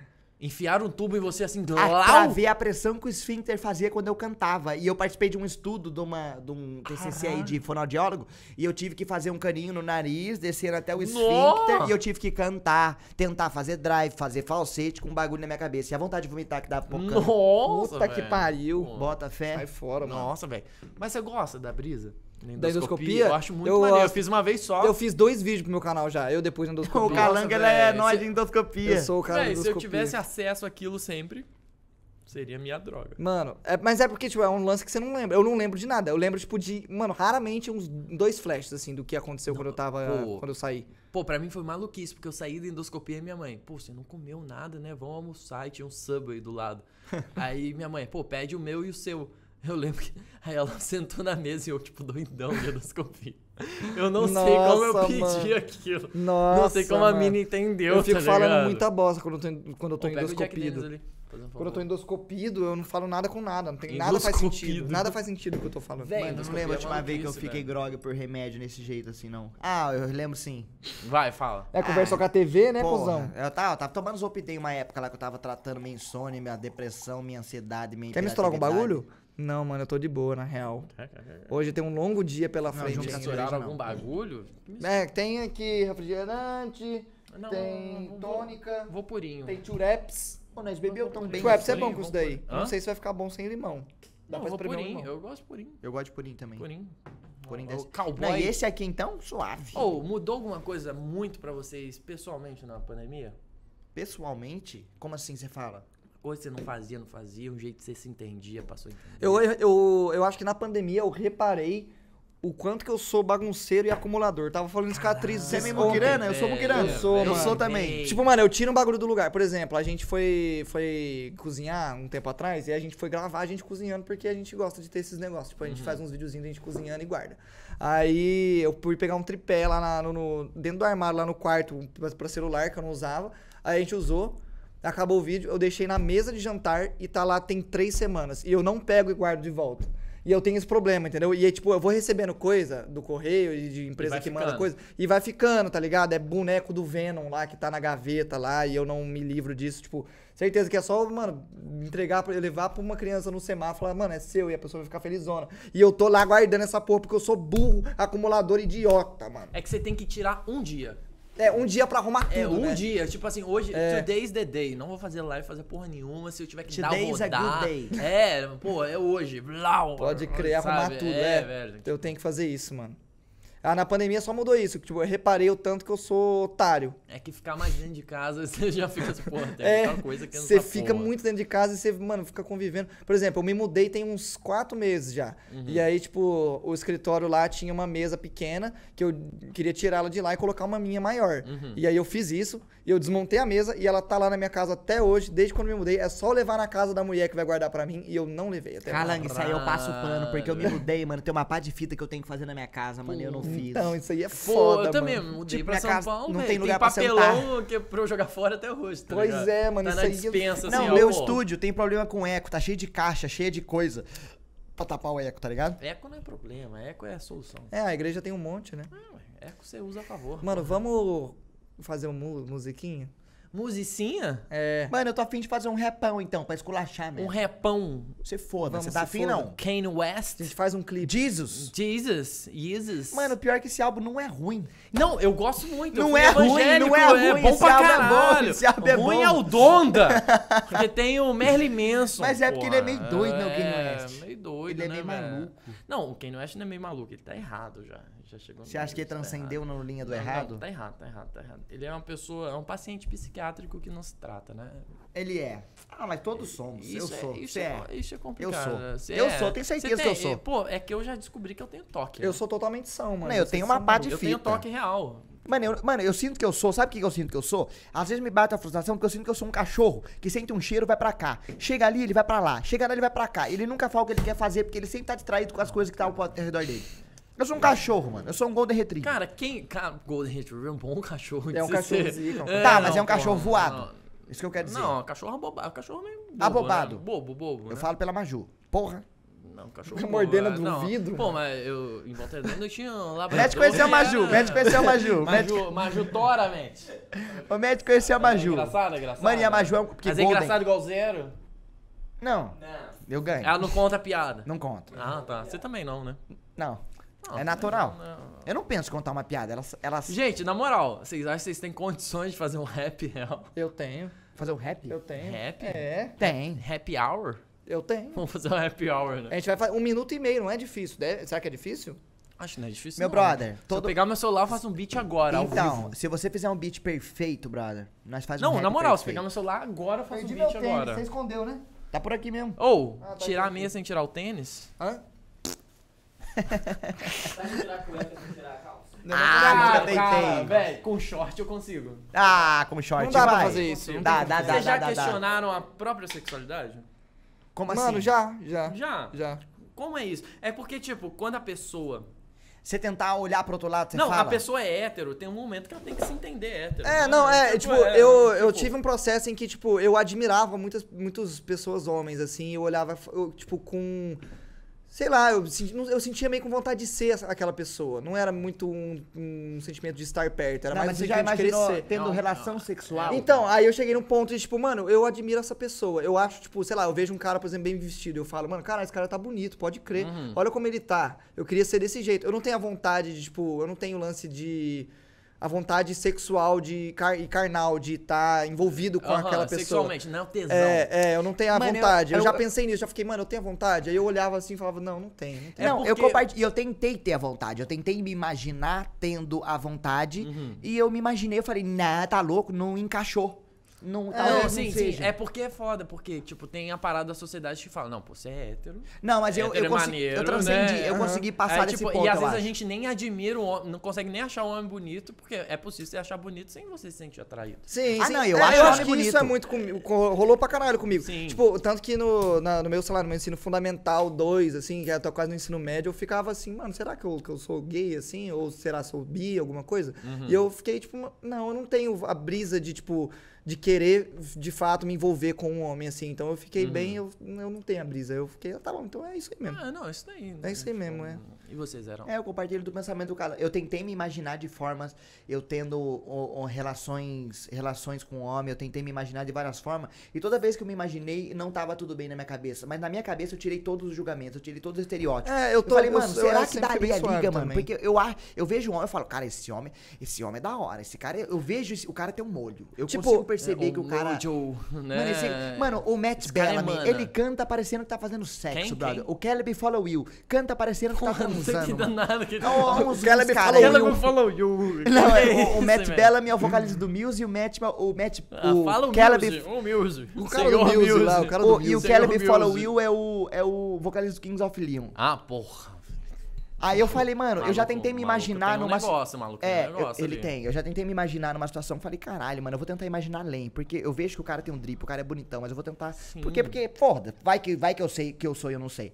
Speaker 3: Enfiaram um tubo em você assim,
Speaker 1: Ah, pra
Speaker 3: lau.
Speaker 1: ver a pressão que o esfíncter fazia quando eu cantava. E eu participei de um estudo de, uma, de um TCC aí de fonoaudiólogo. E eu tive que fazer um caninho no nariz, descendo até o esfíncter.
Speaker 3: Nossa!
Speaker 1: E eu tive que cantar, tentar fazer drive, fazer falsete com um bagulho na minha cabeça. E a vontade de vomitar que dá pouco.
Speaker 3: Nossa,
Speaker 2: Puta que
Speaker 3: velho.
Speaker 2: pariu.
Speaker 3: Pô.
Speaker 1: Bota fé.
Speaker 2: Sai fora, mano.
Speaker 3: Nossa, velho. Mas você gosta da brisa?
Speaker 2: Da endoscopia?
Speaker 3: Eu acho muito
Speaker 2: Eu
Speaker 3: maneiro. Eu fiz uma vez só.
Speaker 2: Eu fiz dois vídeos pro meu canal já. Eu depois endoscopia.
Speaker 1: O Calanga, ele é
Speaker 3: se-
Speaker 1: de endoscopia.
Speaker 2: Eu sou o cara da
Speaker 3: Véi, se eu
Speaker 2: endoscopia.
Speaker 3: tivesse acesso àquilo sempre, seria minha droga.
Speaker 2: Mano, é- mas é porque, tipo, é um lance que você não lembra. Eu não lembro de nada. Eu lembro, tipo, de, mano, raramente uns dois flashes, assim, do que aconteceu quando eu tava.
Speaker 3: pô.
Speaker 2: Quando eu saí.
Speaker 3: Pô, pra mim foi maluquice, porque eu saí da endoscopia e minha mãe, pô, você não comeu nada, né? Vamos almoçar e tinha um Subway do lado. Aí minha mãe, pô, pede o meu e o seu. Eu lembro que. Aí ela sentou na mesa e eu, tipo, doidão de endoscopia. Eu não sei como eu
Speaker 2: Nossa,
Speaker 3: pedi
Speaker 2: mano.
Speaker 3: aquilo.
Speaker 2: Nossa.
Speaker 3: não sei como a
Speaker 2: mano.
Speaker 3: mina entendeu.
Speaker 2: Eu fico
Speaker 3: tá
Speaker 2: falando
Speaker 3: ligado?
Speaker 2: muita bosta quando eu tô, quando eu tô
Speaker 3: Pô,
Speaker 2: endoscopido.
Speaker 3: ali, um
Speaker 2: Quando eu tô endoscopido, eu não falo nada com nada. Não tem nada faz sentido. Nada faz sentido o que eu tô falando.
Speaker 3: Véi,
Speaker 1: Mano, não lembro a
Speaker 3: é
Speaker 1: última vez que eu fiquei
Speaker 3: velho.
Speaker 1: grogue por remédio desse jeito assim, não. Ah, eu lembro sim.
Speaker 3: Vai, fala.
Speaker 2: É, conversou com a TV, né,
Speaker 1: Porra,
Speaker 2: cuzão?
Speaker 1: Eu tava, eu tava tomando Zopidem uma época lá que eu tava tratando minha insônia, minha depressão, minha ansiedade, minha
Speaker 2: Quer misturar algum bagulho? Não, mano, eu tô de boa, na real. Hoje tem um longo dia pela
Speaker 1: Não,
Speaker 2: frente.
Speaker 1: cerveja,
Speaker 3: algum
Speaker 1: não.
Speaker 3: bagulho?
Speaker 2: É, tem aqui refrigerante,
Speaker 3: Não,
Speaker 2: tem
Speaker 3: vou-
Speaker 2: tônica,
Speaker 3: Vou purinho.
Speaker 2: tem chureps.
Speaker 1: Pô, nós bebeu tão bem.
Speaker 2: Chureps é bom com isso daí. Não sei se vai ficar bom sem limão. Dá
Speaker 3: Não,
Speaker 2: pra espremer
Speaker 3: purinho. Eu gosto de purinho.
Speaker 1: Eu gosto de purinho também.
Speaker 3: Purinho.
Speaker 1: Purinho
Speaker 3: O
Speaker 1: desse.
Speaker 3: cowboy.
Speaker 1: Não, e esse aqui então, suave.
Speaker 3: Ou mudou alguma coisa muito pra vocês pessoalmente na pandemia?
Speaker 1: Pessoalmente, como assim você fala?
Speaker 3: Coisa que você não fazia, não fazia, um jeito que você se entendia, passou a entender.
Speaker 2: Eu, eu, eu acho que na pandemia eu reparei o quanto que eu sou bagunceiro e acumulador. Tava falando isso com a atriz.
Speaker 1: Você é meio muquirana? Eu sou muquirana.
Speaker 2: Eu sou,
Speaker 1: Eu
Speaker 2: mano.
Speaker 1: sou também.
Speaker 2: Tipo, mano, eu tiro um bagulho do lugar. Por exemplo, a gente foi, foi cozinhar um tempo atrás e a gente foi gravar a gente cozinhando porque a gente gosta de ter esses negócios. Tipo, a gente faz uns videozinhos da gente cozinhando e guarda. Aí eu fui pegar um tripé lá na- no, no- dentro do armário, lá no quarto, pra, pra celular que eu não usava. Aí a gente usou. Acabou o vídeo, eu deixei na mesa de jantar e tá lá tem três semanas. E eu não pego e guardo de volta. E eu tenho esse problema, entendeu? E aí, tipo, eu vou recebendo coisa do correio e de empresa que manda
Speaker 3: ficando.
Speaker 2: coisa. E vai ficando, tá ligado? É boneco do Venom lá que tá na gaveta lá e eu não me livro disso. Tipo, certeza que é só, mano, entregar, pra, levar pra uma criança no semáforo e falar, mano, é seu. E a pessoa vai ficar felizona. E eu tô lá guardando essa porra porque eu sou burro, acumulador idiota, mano.
Speaker 3: É que você tem que tirar um dia.
Speaker 2: É, um dia pra arrumar tudo,
Speaker 3: É, um
Speaker 2: né?
Speaker 3: dia. Tipo assim, hoje,
Speaker 2: É.
Speaker 3: today's the day. Não vou fazer live, fazer porra nenhuma. Se eu tiver que
Speaker 1: Today's a
Speaker 3: dar rodar.
Speaker 1: good day.
Speaker 3: É, pô, é hoje. Blau,
Speaker 2: Pode crer, arrumar
Speaker 3: sabe?
Speaker 2: tudo,
Speaker 3: é.
Speaker 2: é.
Speaker 3: velho.
Speaker 2: Eu tenho que fazer isso, mano. Ah, na pandemia só mudou isso. Tipo, eu reparei o tanto que eu sou otário.
Speaker 3: É que ficar mais dentro de casa, você já fica assim, porra, tem
Speaker 2: É,
Speaker 3: muita coisa que não
Speaker 2: você
Speaker 3: tá
Speaker 2: fica
Speaker 3: porra.
Speaker 2: muito dentro de casa e você, mano, fica convivendo. Por exemplo, eu me mudei tem uns quatro meses já.
Speaker 3: Uhum.
Speaker 2: E aí, tipo, o escritório lá tinha uma mesa pequena que eu queria tirá-la de lá e colocar uma minha maior.
Speaker 3: Uhum.
Speaker 2: E aí eu fiz isso, e eu desmontei a mesa e ela tá lá na minha casa até hoje, desde quando eu me mudei. É só levar na casa da mulher que vai guardar pra mim e eu não levei até agora.
Speaker 1: Calangue, isso aí eu passo o pano, porque eu me mudei, mano. Tem uma pá de fita que eu tenho que fazer na minha casa, mano, e eu não fiz.
Speaker 2: Então, isso aí é
Speaker 3: Pô,
Speaker 2: foda,
Speaker 3: eu também
Speaker 2: mano.
Speaker 3: mudei
Speaker 1: Tipo,
Speaker 3: pra São
Speaker 1: casa
Speaker 3: Paulo,
Speaker 1: não
Speaker 3: velho.
Speaker 1: tem lugar pra
Speaker 3: papelão que é pra eu jogar fora até hoje, tá
Speaker 2: Pois
Speaker 3: ligado?
Speaker 2: é, mano,
Speaker 3: Tá
Speaker 2: isso
Speaker 3: na
Speaker 2: aí-
Speaker 3: dispensa, assim,
Speaker 1: não,
Speaker 3: ó,
Speaker 1: meu
Speaker 3: pô.
Speaker 1: estúdio tem problema com eco, tá cheio de caixa, cheio de coisa pra tapar o eco, tá ligado?
Speaker 3: Eco não é problema, eco é a solução.
Speaker 2: É, a igreja tem um monte, né?
Speaker 3: Ué, eco você usa a favor.
Speaker 2: Mano, vamos fazer uma mu- musiquinha?
Speaker 3: Musicinha?
Speaker 2: É.
Speaker 1: Mano, eu tô afim de fazer um repão, então, pra esculachar,
Speaker 3: Um
Speaker 1: mesmo.
Speaker 3: repão.
Speaker 1: Você foda,
Speaker 2: Vamos,
Speaker 1: você tá afim, não?
Speaker 3: Kanye West.
Speaker 2: A gente faz um clipe.
Speaker 1: Jesus.
Speaker 3: Jesus. Jesus.
Speaker 1: Mano, pior que esse álbum não é ruim.
Speaker 3: Não, eu gosto muito.
Speaker 1: Não
Speaker 3: eu fui
Speaker 1: é ruim, não é ruim,
Speaker 3: bom
Speaker 1: esse
Speaker 3: pra
Speaker 1: álbum é bom,
Speaker 3: caralho.
Speaker 1: esse álbum é
Speaker 3: ruim
Speaker 1: bom.
Speaker 3: é o Donda. Porque tem o Merlin Manson.
Speaker 1: Mas é porque ele é meio doido, né, o Kanye
Speaker 3: É,
Speaker 1: West?
Speaker 3: meio doido,
Speaker 1: Ele é
Speaker 3: né,
Speaker 1: meio
Speaker 3: velho?
Speaker 1: maluco.
Speaker 3: Não, o Kanye West não é meio maluco, ele tá errado já. Já chegou
Speaker 1: Você acha que ele
Speaker 3: tá
Speaker 1: transcendeu
Speaker 3: errado.
Speaker 1: na linha do
Speaker 3: Não,
Speaker 1: errado?
Speaker 3: Não, tá errado, tá errado, tá errado. Ele é uma pessoa, é um paciente psiquiátrico que não se trata, né?
Speaker 1: Ele é. Ah, mas todos somos. eu
Speaker 3: Isso
Speaker 1: sou.
Speaker 3: É, isso, é,
Speaker 1: é.
Speaker 3: isso é complicado.
Speaker 1: sou.
Speaker 3: Você
Speaker 1: Eu
Speaker 3: é-
Speaker 1: sou, tenho certeza que eu sou.
Speaker 3: Pô, é que eu já descobri que eu tenho toque.
Speaker 2: Eu
Speaker 3: né?
Speaker 2: sou totalmente são, mano.
Speaker 1: Não, eu
Speaker 2: Vocês
Speaker 1: tenho uma pá de
Speaker 3: Eu tenho
Speaker 1: fita.
Speaker 3: toque real.
Speaker 1: Mano eu, mano, eu sinto que eu sou. Sabe o que eu sinto que eu sou? Às vezes me bate a frustração porque eu sinto que eu sou um cachorro que sente um cheiro vai pra cá. Chega ali, ele vai pra lá. Chega lá, ele vai pra cá. Ele nunca fala o que ele quer fazer porque ele sempre tá distraído com as coisas que tá ao redor dele. Eu sou um cachorro, mano. Eu sou um Golden Retriever.
Speaker 3: Cara, quem. Cara, Golden Retriever é um bom cachorro.
Speaker 2: É um
Speaker 3: se
Speaker 2: cachorro
Speaker 3: ser-
Speaker 2: zica, um
Speaker 1: Tá, mas é um cachorro
Speaker 3: porra,
Speaker 1: voado.
Speaker 3: não.
Speaker 1: Isso que eu quero dizer.
Speaker 3: Não, cachorro abobado. Cachorro meio bobo,
Speaker 1: Abobado.
Speaker 3: Né? Bobo, bobo.
Speaker 1: eu
Speaker 3: né?
Speaker 1: falo pela Maju. Porra.
Speaker 3: Não, cachorro
Speaker 2: Fica mordendo
Speaker 3: é,
Speaker 2: do
Speaker 3: não.
Speaker 2: vidro.
Speaker 3: Pô, mas eu. Em Volta Redonda eu tinha um
Speaker 1: O
Speaker 3: labrador.
Speaker 1: médico conheceu a Maju. Médico conheceu a Maju.
Speaker 3: Maju, Maju tora, mente.
Speaker 1: o médico conheceu a Maju.
Speaker 3: É engraçado, é engraçado.
Speaker 1: Mano, e a Maju é um. Porque
Speaker 3: Mas é engraçado igual zero?
Speaker 1: Não,
Speaker 4: Não.
Speaker 1: eu ganho.
Speaker 3: Ela não conta a piada.
Speaker 1: Não conto.
Speaker 3: Ah, tá. Você também não, né?
Speaker 1: Não.
Speaker 3: Não,
Speaker 1: É natural.
Speaker 3: não, não.
Speaker 1: Eu não penso em contar uma piada. Ela, ela
Speaker 3: Gente, na moral, vocês acham que vocês têm condições de fazer um rap real?
Speaker 2: Eu tenho.
Speaker 1: fazer um rap?
Speaker 2: Eu tenho.
Speaker 3: Rap?
Speaker 2: É,
Speaker 1: Tem.
Speaker 3: Happy hour?
Speaker 2: eu tenho.
Speaker 3: Vamos fazer um happy hour, né?
Speaker 2: A gente vai fazer um minuto e meio, não é difícil. Deve- Será que é difícil?
Speaker 3: Acho que não é difícil.
Speaker 1: Meu
Speaker 3: não.
Speaker 1: brother,
Speaker 3: Se eu
Speaker 1: todo-
Speaker 3: pegar meu celular, eu faço um beat agora, ao
Speaker 1: Então,
Speaker 3: vivo.
Speaker 1: se você fizer um beat perfeito, brother, nós fazemos um
Speaker 3: Não,
Speaker 1: rap
Speaker 3: na moral, se
Speaker 1: perfeito.
Speaker 3: pegar meu celular agora, eu faço um
Speaker 1: Perdi
Speaker 3: beat
Speaker 1: meu tênis,
Speaker 3: agora.
Speaker 1: você escondeu, né? Tá por aqui mesmo.
Speaker 3: Ou,
Speaker 2: Ah, tá
Speaker 3: tirar a meia sem tirar o tênis?
Speaker 2: Hã?
Speaker 4: Tirar a cueca sem tirar a calça?
Speaker 1: Ah, nunca tentei.
Speaker 3: velho, com short eu consigo.
Speaker 1: Ah, com short
Speaker 2: Não dá pra
Speaker 1: vai.
Speaker 2: fazer isso, não
Speaker 1: Dá, dá, dá,
Speaker 3: Vocês já
Speaker 1: dá, dá, dá.
Speaker 3: questionaram a própria sexualidade?
Speaker 1: Como assim?
Speaker 2: Mano, já, já.
Speaker 3: Já.
Speaker 2: Já.
Speaker 3: Como é isso? É porque, tipo, quando a pessoa.
Speaker 1: Você tentar olhar pro outro lado, você
Speaker 3: não,
Speaker 1: fala?
Speaker 3: a pessoa é hétero, tem um momento que ela tem que se entender hétero.
Speaker 2: É,
Speaker 3: né?
Speaker 2: não, é, tipo,
Speaker 3: é,
Speaker 2: eu, eu
Speaker 3: tipo,
Speaker 2: tive um processo em que, tipo, eu admirava muitas, muitas pessoas homens, assim, eu olhava, eu, tipo, com. Sei lá, eu, senti- eu sentia meio com vontade de ser aquela pessoa. Não era muito um, um sentimento de estar perto, era
Speaker 1: Não,
Speaker 2: mais
Speaker 1: mas
Speaker 2: um
Speaker 1: você já
Speaker 2: sentimento de ser.
Speaker 1: tendo
Speaker 3: Não,
Speaker 1: relação
Speaker 3: não.
Speaker 1: sexual?
Speaker 2: Então, aí eu cheguei num ponto de, tipo, mano, eu admiro essa pessoa. Eu acho, tipo, sei lá, eu vejo um cara, por exemplo, bem vestido. Eu falo, mano, cara, esse cara tá bonito, pode crer.
Speaker 3: Uhum.
Speaker 2: Olha como ele tá. Eu queria ser desse jeito. Eu não tenho a vontade de, tipo, eu não tenho o lance de. A vontade sexual de car e carnal de estar envolvido com
Speaker 3: aham,
Speaker 2: aquela pessoa.
Speaker 3: Sexualmente, não é o tesão.
Speaker 2: É, é, eu não tenho a
Speaker 1: Mano, eu-
Speaker 2: vontade. Eu,
Speaker 1: eu-
Speaker 2: já pensei nisso, já fiquei, mano, eu tenho a vontade. Aí eu olhava assim e falava, não, não tenho, não tenho.
Speaker 3: É
Speaker 1: não, eu
Speaker 3: porque-
Speaker 1: compartilho. Eu tentei ter a vontade. Eu tentei me imaginar tendo a vontade.
Speaker 3: Uhum.
Speaker 1: E eu me imaginei, eu falei, nah, tá louco, não encaixou. Não,
Speaker 3: Não,
Speaker 1: talvez não
Speaker 3: sim, sim.
Speaker 1: seja.
Speaker 3: É porque é foda, porque, tipo, tem a parada da sociedade que fala, não, pô, você é hétero.
Speaker 1: Não, mas eu,
Speaker 3: hétero
Speaker 1: eu,
Speaker 3: é
Speaker 1: consegui,
Speaker 3: maneiro,
Speaker 1: eu transcendi,
Speaker 3: né?
Speaker 1: eu
Speaker 2: Aham.
Speaker 1: consegui passar desse
Speaker 3: tipo,
Speaker 1: ponto,
Speaker 3: E às
Speaker 1: eu
Speaker 3: vezes a
Speaker 1: acho.
Speaker 3: gente nem admira o homem, não consegue nem achar o homem bonito, porque é possível você achar bonito sem você se sentir atraído.
Speaker 2: Sim,
Speaker 1: Ah,
Speaker 2: sim.
Speaker 1: não, eu
Speaker 2: É,
Speaker 1: acho
Speaker 2: eu
Speaker 1: homem
Speaker 2: acho que isso
Speaker 1: bonito.
Speaker 2: é muito comigo. co- Rolou pra caralho comigo.
Speaker 3: Sim.
Speaker 2: Tipo, tanto que no, na- no meu, sei lá, no meu ensino fundamental 2, assim, que eu tô quase no ensino médio, eu ficava assim, mano, será que eu, que eu sou gay, assim? Ou será que sou bi, alguma coisa?
Speaker 3: Uhum.
Speaker 2: E eu fiquei, tipo, não, eu não tenho a brisa de, tipo, de querer, de fato, me envolver com um homem, assim. Então eu fiquei
Speaker 3: Uhum.
Speaker 2: bem, eu, eu não tenho a brisa. Eu fiquei, ah, tá bom, então é isso aí mesmo.
Speaker 3: Ah, não, isso daí. né?
Speaker 2: É isso aí mesmo, é.
Speaker 3: E vocês eram?
Speaker 1: É, eu compartilho do pensamento do cara. Eu tentei me imaginar de formas, eu tendo o- o- relações, relações com o homem, eu tentei me imaginar de várias formas. E toda vez que eu me imaginei, não tava tudo bem na minha cabeça. Mas na minha cabeça eu tirei todos os julgamentos, eu tirei todos os estereótipos.
Speaker 2: É, eu
Speaker 1: Eu
Speaker 2: tô-
Speaker 1: falei,
Speaker 2: eu-
Speaker 1: mano,
Speaker 2: eu
Speaker 1: será
Speaker 2: era
Speaker 1: que daria liga, mano?
Speaker 2: também.
Speaker 1: Porque eu, eu vejo um homem, eu falo, cara, esse homem, esse homem é da hora. Esse cara, eu vejo esse- o cara tem um molho. Eu
Speaker 2: Tipo,
Speaker 1: consigo perceber
Speaker 3: É,
Speaker 1: que o cara.
Speaker 3: Mojo, né?
Speaker 1: Mano, esse- mano, o Matt
Speaker 3: é
Speaker 1: Bellamy, ele canta parecendo que tá fazendo sexo,
Speaker 3: Quem?
Speaker 1: brother.
Speaker 3: Quem?
Speaker 1: O Caleb Follow Will canta parecendo que tá
Speaker 3: Porra, não sei que danado
Speaker 1: uns- uns
Speaker 2: Caleb
Speaker 1: cara
Speaker 3: falou you.
Speaker 1: Não,
Speaker 3: Que
Speaker 1: é, o, o
Speaker 3: isso,
Speaker 1: Matt
Speaker 3: velho?
Speaker 1: Bellamy é o vocalista do Muse e o Matt, o Matt,
Speaker 3: Ah,
Speaker 1: o
Speaker 3: fala o
Speaker 1: Caleb,
Speaker 3: Muse, o Muse.
Speaker 2: O cara do
Speaker 3: Senhor
Speaker 2: Muse lá, o cara do
Speaker 1: o- e o
Speaker 2: Muse.
Speaker 1: Caleb
Speaker 3: Senhor
Speaker 1: Follow
Speaker 3: Muse.
Speaker 1: Will é o, é o vocalista do Kings of Leon.
Speaker 3: Ah, porra.
Speaker 1: Aí eu falei, mano, eu já
Speaker 3: Maluco,
Speaker 1: tentei me
Speaker 3: maluco
Speaker 1: imaginar
Speaker 3: um
Speaker 1: numa.
Speaker 3: negócio, maluco, tem um
Speaker 1: é, eu-
Speaker 3: negócio
Speaker 1: ele tem. Eu já tentei me imaginar numa situação. Falei, caralho, mano, eu vou tentar imaginar além. Porque eu vejo que o cara tem um drip, o cara é bonitão, mas eu vou tentar.
Speaker 3: Sim.
Speaker 1: Porque, porque, foda, vai que, vai que eu sei que eu sou e eu não sei.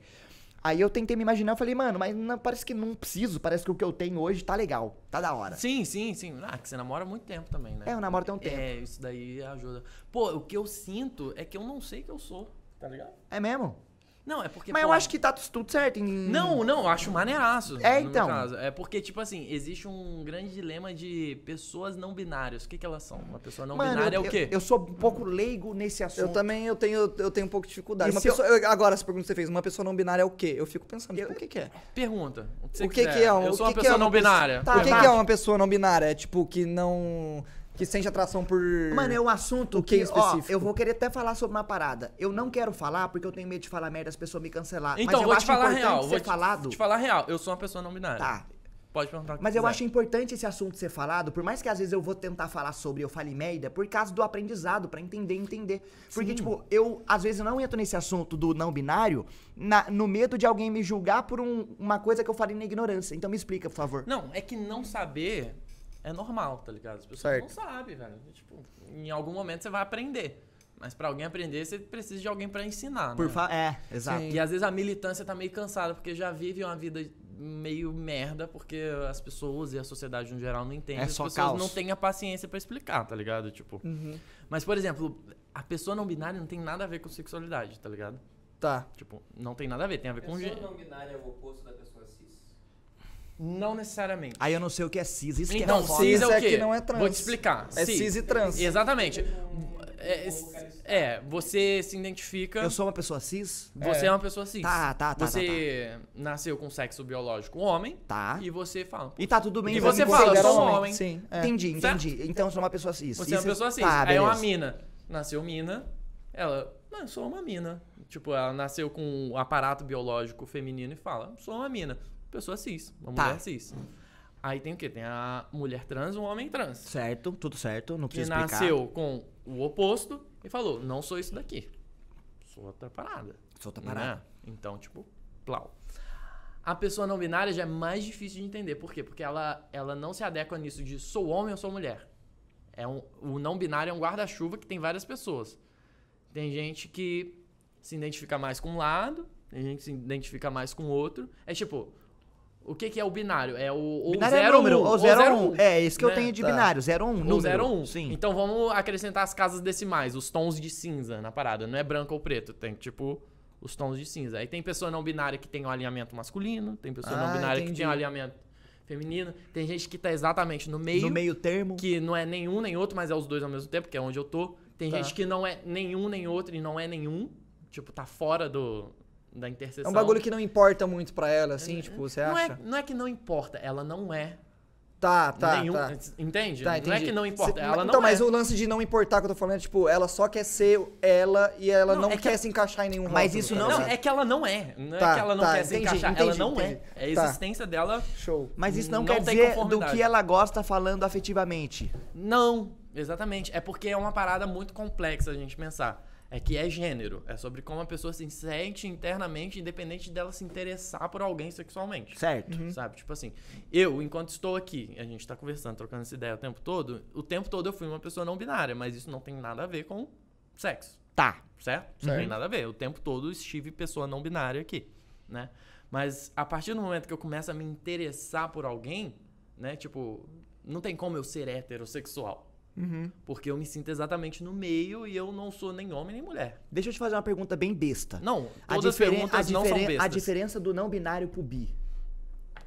Speaker 1: Aí eu tentei me imaginar, eu falei, mano, mas não- parece que não preciso, parece que o que eu tenho hoje tá legal, tá da hora.
Speaker 3: Sim, sim, sim. Ah, que você namora há muito tempo também, né?
Speaker 1: É, eu namoro tem um tempo.
Speaker 3: É, isso daí ajuda. Pô, o que eu sinto é que eu não sei que eu sou, tá ligado?
Speaker 1: É mesmo?
Speaker 3: Não, é porque.
Speaker 1: mas eu
Speaker 3: pô,
Speaker 1: acho que tá tudo certo. Em...
Speaker 3: Não, não, eu acho maneiraço.
Speaker 1: É, então.
Speaker 3: caso. É porque, tipo assim, existe um grande dilema de pessoas não binárias. O que, que elas são? Uma pessoa não
Speaker 1: Mano,
Speaker 3: binária
Speaker 1: eu,
Speaker 3: é o quê?
Speaker 1: Eu, eu sou um pouco leigo nesse assunto.
Speaker 2: Eu também eu tenho, eu tenho um pouco de dificuldade. Uma
Speaker 1: eu-
Speaker 2: pessoa- eu- agora, essa pergunta que você fez, uma pessoa não binária é o quê? Eu fico pensando, tipo, o que, que é?
Speaker 3: Pergunta. O que, você
Speaker 2: O que,
Speaker 3: quiser.
Speaker 2: que é?
Speaker 3: Eu
Speaker 2: o
Speaker 3: sou
Speaker 2: que
Speaker 3: uma
Speaker 2: que
Speaker 3: pessoa
Speaker 2: é
Speaker 3: não binária.
Speaker 1: Tá,
Speaker 2: o que,
Speaker 1: tá.
Speaker 2: que é uma pessoa não binária? É tipo, que não. Que sente atração por.
Speaker 1: Mano, é um assunto
Speaker 2: O que
Speaker 1: que,
Speaker 2: em
Speaker 1: ó,
Speaker 2: específico?
Speaker 1: eu vou querer até falar sobre uma parada. Eu não quero falar porque eu tenho medo de falar merda as pessoas me cancelar.
Speaker 3: Então,
Speaker 1: mas eu
Speaker 3: vou
Speaker 1: acho
Speaker 3: te falar
Speaker 1: importante
Speaker 3: real.
Speaker 1: ser
Speaker 3: Vou te,
Speaker 1: falado.
Speaker 3: te falar real. Eu sou uma pessoa não binária.
Speaker 1: Tá.
Speaker 3: Pode perguntar o que
Speaker 1: Mas eu
Speaker 3: quiser.
Speaker 1: acho importante esse assunto ser falado, por mais que às vezes eu vou tentar falar sobre eu fale merda, por causa do aprendizado, pra entender e entender. Porque, tipo, eu às vezes não entro nesse assunto do não binário na- no medo de alguém me julgar por um- uma coisa que eu falei na ignorância. Então me explica, por favor.
Speaker 3: Não, é que não saber é normal, tá ligado? As pessoas
Speaker 2: Certo.
Speaker 3: não sabem, velho. Tipo, em algum momento você vai aprender. Mas pra alguém aprender, você precisa de alguém pra ensinar,
Speaker 1: Por
Speaker 3: né?
Speaker 1: fa É, exato.
Speaker 2: Sim.
Speaker 3: E às vezes a militância tá meio cansada, porque já vive uma vida meio merda, porque as pessoas e a sociedade no geral não entendem.
Speaker 1: É
Speaker 3: as
Speaker 1: só
Speaker 3: pessoas
Speaker 1: caos.
Speaker 3: não têm a paciência pra explicar, tá ligado? Tipo.
Speaker 2: Uhum.
Speaker 3: Mas, por exemplo, a pessoa não binária não tem nada a ver com sexualidade, tá ligado?
Speaker 2: Tá.
Speaker 3: Tipo, não tem nada a ver, tem a ver com
Speaker 4: Pessoa
Speaker 3: gênero.
Speaker 4: não binária é o oposto da pessoa.
Speaker 3: Não necessariamente.
Speaker 1: Aí eu não sei o que é cis, isso que
Speaker 3: Então,
Speaker 1: é foda.
Speaker 3: cis
Speaker 2: Cis
Speaker 3: é o
Speaker 2: é
Speaker 3: quê?
Speaker 2: que não é trans.
Speaker 3: Vou te explicar.
Speaker 2: É cis e trans.
Speaker 3: Exatamente. É, é, você se identifica.
Speaker 1: Eu sou uma pessoa cis?
Speaker 3: Você é. uma pessoa cis.
Speaker 1: Tá, tá, tá,
Speaker 3: Você nasceu com sexo biológico homem.
Speaker 1: Tá.
Speaker 3: E você fala.
Speaker 1: E tá tudo bem.
Speaker 3: E você fala, eu sou um
Speaker 1: homem.
Speaker 3: homem.
Speaker 2: Sim. é.
Speaker 1: Entendi,
Speaker 3: Certo?
Speaker 1: entendi. Então eu sou uma pessoa cis.
Speaker 3: Você é uma pessoa cis.
Speaker 1: Tá,
Speaker 3: Aí é uma mina. Nasceu mina. Ela. Não, eu sou uma mina. Tipo, ela nasceu com um aparato biológico feminino e fala, sou uma mina. Pessoa cis. Uma
Speaker 1: Tá.
Speaker 3: mulher cis. Aí tem o quê? Tem a mulher trans um homem trans.
Speaker 1: Certo, tudo certo, não
Speaker 3: que
Speaker 1: precisa explicar.
Speaker 3: nasceu com o oposto e falou: não sou isso daqui. Sou outra parada.
Speaker 1: Sou outra parada.
Speaker 3: Né? Então, tipo, plau. A pessoa não binária já é mais difícil de entender. Por quê? Porque ela, ela não se adequa nisso de sou homem ou sou mulher. É um, o não binário é um guarda-chuva que tem várias pessoas. Tem gente que se identifica mais com um lado, tem gente que se identifica mais com o outro. É tipo, o que, que é o binário? É o ou
Speaker 1: Binário é
Speaker 3: zero
Speaker 1: número,
Speaker 3: um,
Speaker 1: ou 0 1.
Speaker 3: um,
Speaker 1: É, isso que eu
Speaker 3: né?
Speaker 1: tenho de
Speaker 2: Tá.
Speaker 1: binário, 0 1, um,
Speaker 3: Ou
Speaker 1: número.
Speaker 3: 0 1.
Speaker 1: Sim.
Speaker 3: Então vamos acrescentar as casas decimais, os tons de cinza na parada. Não é branco ou preto, tem tipo os tons de cinza. Aí tem pessoa não binária que tem um alinhamento masculino, tem pessoa não
Speaker 2: Ah,
Speaker 3: binária que
Speaker 2: entendi.
Speaker 3: tem um alinhamento feminino, tem gente que tá exatamente no meio,
Speaker 1: no meio termo.
Speaker 3: que não é nenhum nem outro, mas é os dois ao mesmo tempo, que é onde eu tô. Tem
Speaker 2: Tá.
Speaker 3: gente que não é nenhum nem outro e não é nenhum, tipo, tá fora do da
Speaker 2: É
Speaker 3: interseção.
Speaker 2: um bagulho que não importa muito pra ela, assim, tipo, você
Speaker 3: não
Speaker 2: acha?
Speaker 3: É, não é que não importa, ela não é
Speaker 2: Tá, tá,
Speaker 3: nenhum,
Speaker 2: tá.
Speaker 3: entende?
Speaker 2: Tá,
Speaker 3: não é que não importa,
Speaker 2: Cê-
Speaker 3: ela não
Speaker 2: então,
Speaker 3: é.
Speaker 2: mas o lance de não importar que eu tô falando é, tipo, ela só quer ser ela e ela
Speaker 3: Não,
Speaker 2: não,
Speaker 3: é que
Speaker 2: quer
Speaker 3: ela-
Speaker 2: se encaixar em nenhum
Speaker 1: Mas
Speaker 2: rótulo,
Speaker 1: isso
Speaker 2: tá
Speaker 1: não-
Speaker 2: ligado?
Speaker 3: é que ela não é. Não
Speaker 2: Tá,
Speaker 3: é que ela não
Speaker 2: tá,
Speaker 3: quer se
Speaker 2: entendi,
Speaker 3: encaixar. ela
Speaker 2: entendi,
Speaker 3: não
Speaker 2: entendi.
Speaker 3: é. É a
Speaker 2: Tá.
Speaker 3: existência dela.
Speaker 2: Show.
Speaker 1: Mas isso não,
Speaker 3: Não
Speaker 1: quer dizer do que ela gosta falando afetivamente.
Speaker 3: Não, exatamente. É porque é uma parada muito complexa a gente pensar. É que é gênero. É sobre como a pessoa se sente internamente, independente dela se interessar por alguém sexualmente.
Speaker 1: Certo.
Speaker 2: Uhum.
Speaker 3: Sabe? Tipo assim, eu, enquanto estou aqui, a gente tá conversando, trocando essa ideia o tempo todo, o tempo todo eu fui uma pessoa não binária, mas isso não tem nada a ver com sexo.
Speaker 1: Tá.
Speaker 3: certo? Não tem nada a ver. O tempo todo estive pessoa não binária aqui, né? Mas a partir do momento que eu começo a me interessar por alguém, né? Tipo, não tem como eu ser heterossexual.
Speaker 2: Uhum.
Speaker 3: Porque eu me sinto exatamente no meio e eu não sou nem homem nem mulher.
Speaker 1: Deixa eu te fazer uma pergunta bem besta.
Speaker 3: Não,
Speaker 1: A,
Speaker 3: todas as perguntas
Speaker 1: a,
Speaker 3: não são bestas.
Speaker 1: a diferença do não binário pro bi.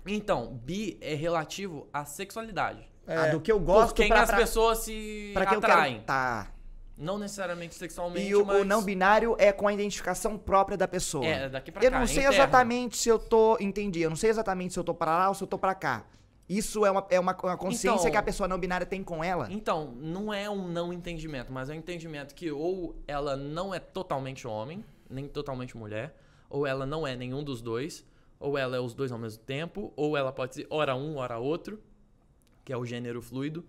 Speaker 3: Então, bi é relativo à sexualidade.
Speaker 2: É.
Speaker 1: Ah, do que eu
Speaker 3: Por
Speaker 1: gosto
Speaker 3: quem
Speaker 1: pra,
Speaker 3: as
Speaker 1: pra,
Speaker 3: pessoas se
Speaker 1: pra quem eu
Speaker 3: atraem.
Speaker 1: quero. Tá.
Speaker 3: Não necessariamente sexualmente,
Speaker 1: E o, o
Speaker 3: mas...
Speaker 1: não binário é com a identificação própria da pessoa.
Speaker 3: É, daqui pra
Speaker 1: eu
Speaker 3: cá,
Speaker 1: não sei
Speaker 3: interno.
Speaker 1: exatamente se eu tô. Entendi. Eu não sei exatamente se eu tô pra lá ou se eu tô pra cá. Isso é uma, é uma, uma consciência
Speaker 3: Então-
Speaker 1: que a pessoa não binária tem com ela?
Speaker 3: Então, não é um não entendimento, mas é um entendimento que ou ela não é totalmente homem, nem totalmente mulher, ou ela não é nenhum dos dois, ou ela é os dois ao mesmo tempo, ou ela pode ser ora um, ora outro, que é o gênero fluido.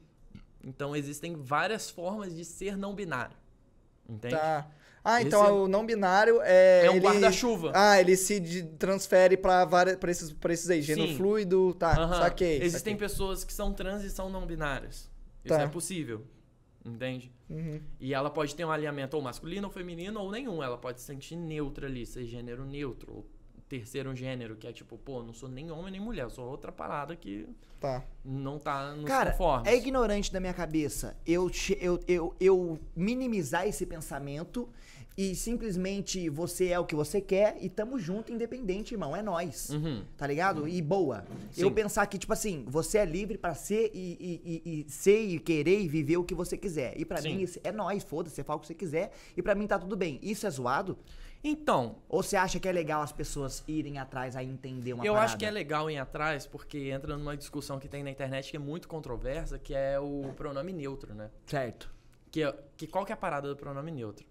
Speaker 3: Então, existem várias formas de ser não binário. Entende?
Speaker 2: Tá. Ah,
Speaker 3: Esse
Speaker 2: então
Speaker 3: é-
Speaker 2: o não binário é.
Speaker 3: É um
Speaker 2: ele-
Speaker 3: guarda-chuva.
Speaker 2: Ah, ele se transfere pra, várias, pra, esses, pra esses aí, gênero
Speaker 3: Sim.
Speaker 2: fluido, tá,
Speaker 3: Aham.
Speaker 2: saquei.
Speaker 3: Existem
Speaker 2: saquei.
Speaker 3: pessoas que são trans e são não binárias. Isso
Speaker 2: Tá.
Speaker 3: é possível. Entende?
Speaker 2: Uhum.
Speaker 3: E ela pode ter um alinhamento ou masculino ou feminino ou nenhum. Ela pode se sentir neutra ali, ser gênero neutro. Ou terceiro gênero, que é tipo, pô, não sou nem homem nem mulher, eu sou outra parada que
Speaker 2: Tá.
Speaker 3: não tá nos
Speaker 1: Cara,
Speaker 3: conformes.
Speaker 1: é ignorante da minha cabeça eu, eu, eu, eu minimizar esse pensamento e simplesmente você é o que você quer e tamo junto, independente, irmão. É nós.
Speaker 3: Uhum.
Speaker 1: Tá ligado? E boa.
Speaker 3: Sim.
Speaker 1: Eu pensar que, tipo assim, você é livre pra ser e, e, e, e ser e querer e viver o que você quiser. E pra
Speaker 3: Sim.
Speaker 1: mim, é nós, foda-se, você fala o que você quiser. E pra mim tá tudo bem. Isso é zoado?
Speaker 3: Então,
Speaker 1: Ou você acha que é legal as pessoas irem atrás a entender uma
Speaker 3: eu
Speaker 1: parada?
Speaker 3: acho que é legal ir atrás, porque entra numa discussão que tem na internet que é muito controversa, que é o pronome neutro, né?
Speaker 1: Certo.
Speaker 3: Que, é- que qual que é a parada do pronome neutro?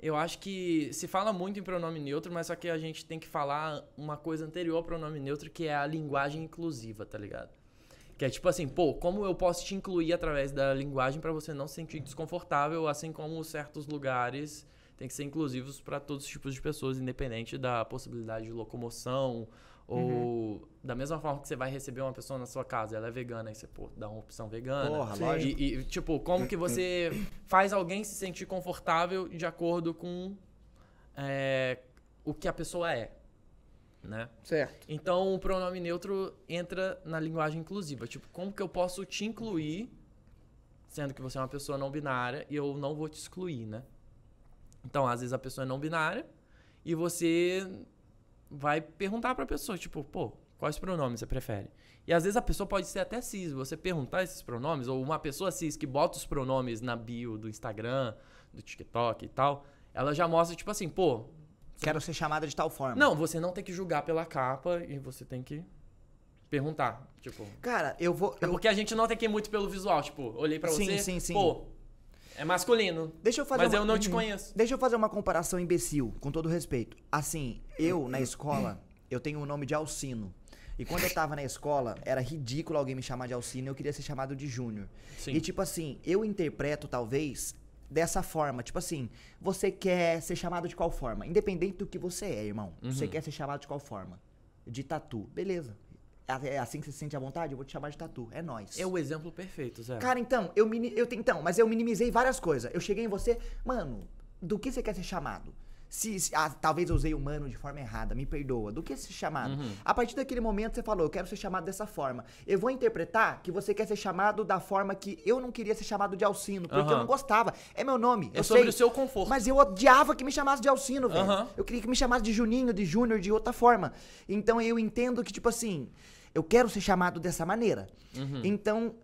Speaker 3: Eu acho que se fala muito em pronome neutro, mas só que a gente tem que falar uma coisa anterior ao pronome neutro, que é a linguagem inclusiva, tá ligado? Que é tipo assim, pô, como eu posso te incluir através da linguagem pra você não se sentir desconfortável, assim como certos lugares têm que ser inclusivos pra todos os tipos de pessoas, independente da possibilidade de locomoção, ou da mesma forma que você vai receber uma pessoa na sua casa, ela é vegana, aí você, pô, dá uma opção vegana.
Speaker 1: Porra, lógico.
Speaker 3: E, e, tipo, como que você faz alguém se sentir confortável de acordo com é, o que a pessoa é, né?
Speaker 2: Certo.
Speaker 3: Então, o pronome neutro entra na linguagem inclusiva. Tipo, como que eu posso te incluir, sendo que você é uma pessoa não binária, e eu não vou te excluir, né? Então, às vezes a pessoa é não binária e você vai perguntar pra pessoa, tipo, pô, quais pronomes você prefere? E às vezes a pessoa pode ser até cis, você perguntar esses pronomes, ou uma pessoa cis que bota os pronomes na bio do Instagram, do TikTok e tal, ela já mostra, tipo assim, pô,
Speaker 1: Quero ser chamada de tal forma.
Speaker 3: não, você não tem que julgar pela capa e você tem que perguntar. Tipo.
Speaker 1: Cara, eu vou.
Speaker 3: É
Speaker 1: eu-
Speaker 3: porque a gente não tem que ir muito pelo visual. Tipo, olhei pra
Speaker 1: Sim,
Speaker 3: você.
Speaker 1: sim, sim.
Speaker 3: Pô, é masculino.
Speaker 1: Deixa eu fazer
Speaker 3: Mas
Speaker 1: uma-
Speaker 3: eu não te
Speaker 1: Uhum.
Speaker 3: conheço.
Speaker 1: Deixa eu fazer uma comparação imbecil, com todo respeito. Assim, eu na escola, eu tenho o nome de Alcino. E quando eu tava na escola, era ridículo alguém me chamar de Alcino, eu queria ser chamado de Júnior. E tipo assim, eu interpreto talvez dessa forma, tipo assim, você quer ser chamado de qual forma? Independente do que você é, irmão. Você
Speaker 3: Uhum.
Speaker 1: quer ser chamado de qual forma? De tatu. Beleza. É é assim que você se sente à vontade? Eu vou te chamar de tatu. É nóis.
Speaker 3: É o exemplo perfeito, Zé.
Speaker 1: Cara, então, eu, eu então, mas eu minimizei várias coisas. Eu cheguei em você, mano, do que você quer ser chamado? Se, se- ah, talvez eu usei o mano de forma errada, me perdoa. Do que ser chamado?
Speaker 3: Uhum.
Speaker 1: A partir daquele momento você falou, eu quero ser chamado dessa forma. Eu vou interpretar que você quer ser chamado da forma que eu não queria ser chamado de Alcino, porque eu
Speaker 3: Aham.
Speaker 1: não gostava. É meu nome.
Speaker 3: é
Speaker 1: eu
Speaker 3: sobre
Speaker 1: sei,
Speaker 3: o seu conforto.
Speaker 1: Mas eu odiava que me chamasse de Alcino, velho.
Speaker 3: Aham.
Speaker 1: Eu queria que me chamasse de Juninho, de Júnior, de outra forma. Então eu entendo que, tipo assim, eu quero ser chamado dessa maneira.
Speaker 3: Uhum.
Speaker 1: Então,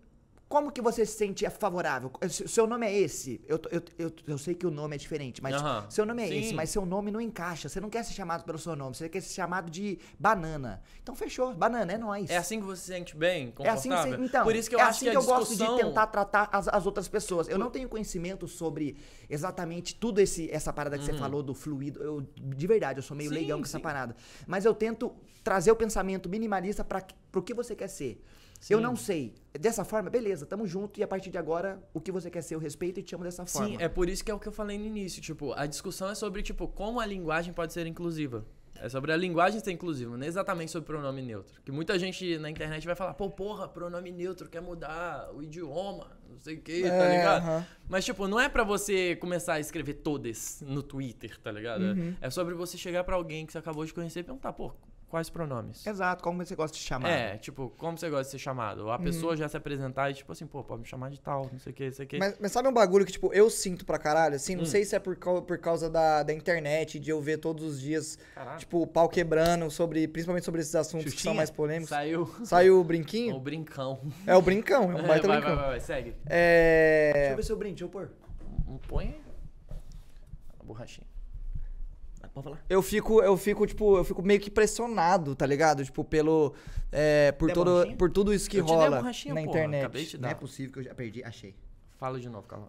Speaker 1: como que você se sente favorável? Se- Seu nome é esse. Eu, eu, eu, eu sei que o nome é diferente, mas
Speaker 3: Aham.
Speaker 1: seu nome é
Speaker 3: Sim.
Speaker 1: esse, mas seu nome não encaixa. Você não quer ser chamado pelo seu nome, você quer ser chamado de banana. Então fechou, banana, é nóis.
Speaker 3: É assim que você se sente bem,
Speaker 1: É
Speaker 3: confortável?
Speaker 1: assim que você, então,
Speaker 3: Por isso que eu
Speaker 1: é
Speaker 3: acho
Speaker 1: assim
Speaker 3: que
Speaker 1: que, eu gosto de tentar tratar as, as outras pessoas. Eu não tenho conhecimento sobre exatamente tudo esse essa parada que você falou do fluido. Eu de verdade, eu sou meio
Speaker 3: Uhum. Sim,
Speaker 1: leigão com essa
Speaker 3: sim.
Speaker 1: parada. Mas eu tento trazer o pensamento minimalista para pro que você quer ser. Eu
Speaker 3: Sim.
Speaker 1: não sei. Dessa forma, beleza, tamo junto e a partir de agora o que você quer ser eu respeito e te amo dessa forma.
Speaker 3: Sim, é por isso que é o que eu falei no início. Tipo, a discussão é sobre, tipo, como a linguagem pode ser inclusiva. É sobre a linguagem ser inclusiva, não é exatamente sobre pronome neutro. Que muita gente na internet vai falar, pô, porra, pronome neutro quer mudar o idioma, não sei o que, tá
Speaker 2: É,
Speaker 3: ligado?
Speaker 2: aham.
Speaker 3: Mas, tipo, não é pra você começar a escrever todas no Twitter, tá ligado?
Speaker 2: Uhum.
Speaker 3: É sobre você chegar pra alguém que você acabou de conhecer e perguntar, pô, quais pronomes?
Speaker 1: Exato, como você gosta de chamar.
Speaker 3: É, tipo, como você gosta de ser chamado? A pessoa já se apresentar e, tipo assim, pô, pode me chamar de tal, não sei o que, não sei o que.
Speaker 2: Mas, mas sabe um bagulho que, tipo, eu sinto pra caralho, assim? Não
Speaker 3: Hum.
Speaker 2: sei se é por, por causa da, da internet, de eu ver todos os dias,
Speaker 3: Caralho.
Speaker 2: tipo, o pau quebrando, sobre, principalmente sobre esses assuntos que são mais polêmicos.
Speaker 3: Saiu
Speaker 2: Saiu o
Speaker 3: o
Speaker 2: brinquinho?
Speaker 3: brincão.
Speaker 2: É o brincão, é um
Speaker 3: É,
Speaker 2: baita
Speaker 3: vai,
Speaker 2: brincão.
Speaker 3: vai, vai, vai, segue.
Speaker 1: Deixa
Speaker 2: É...
Speaker 1: eu ver seu brinde, deixa eu pôr.
Speaker 3: Um põe a borrachinha.
Speaker 1: Pode falar.
Speaker 2: eu fico, eu fico, tipo, eu fico meio que pressionado, tá ligado? Tipo, pelo. é, por, todo,
Speaker 1: borrachinha?
Speaker 2: por tudo isso que
Speaker 3: Eu te dei a
Speaker 2: rola
Speaker 3: borrachinha,
Speaker 2: na
Speaker 3: porra,
Speaker 2: internet.
Speaker 3: acabei de te
Speaker 1: Não é
Speaker 3: dar.
Speaker 1: possível que eu já perdi. Achei.
Speaker 3: Fala de novo, calma.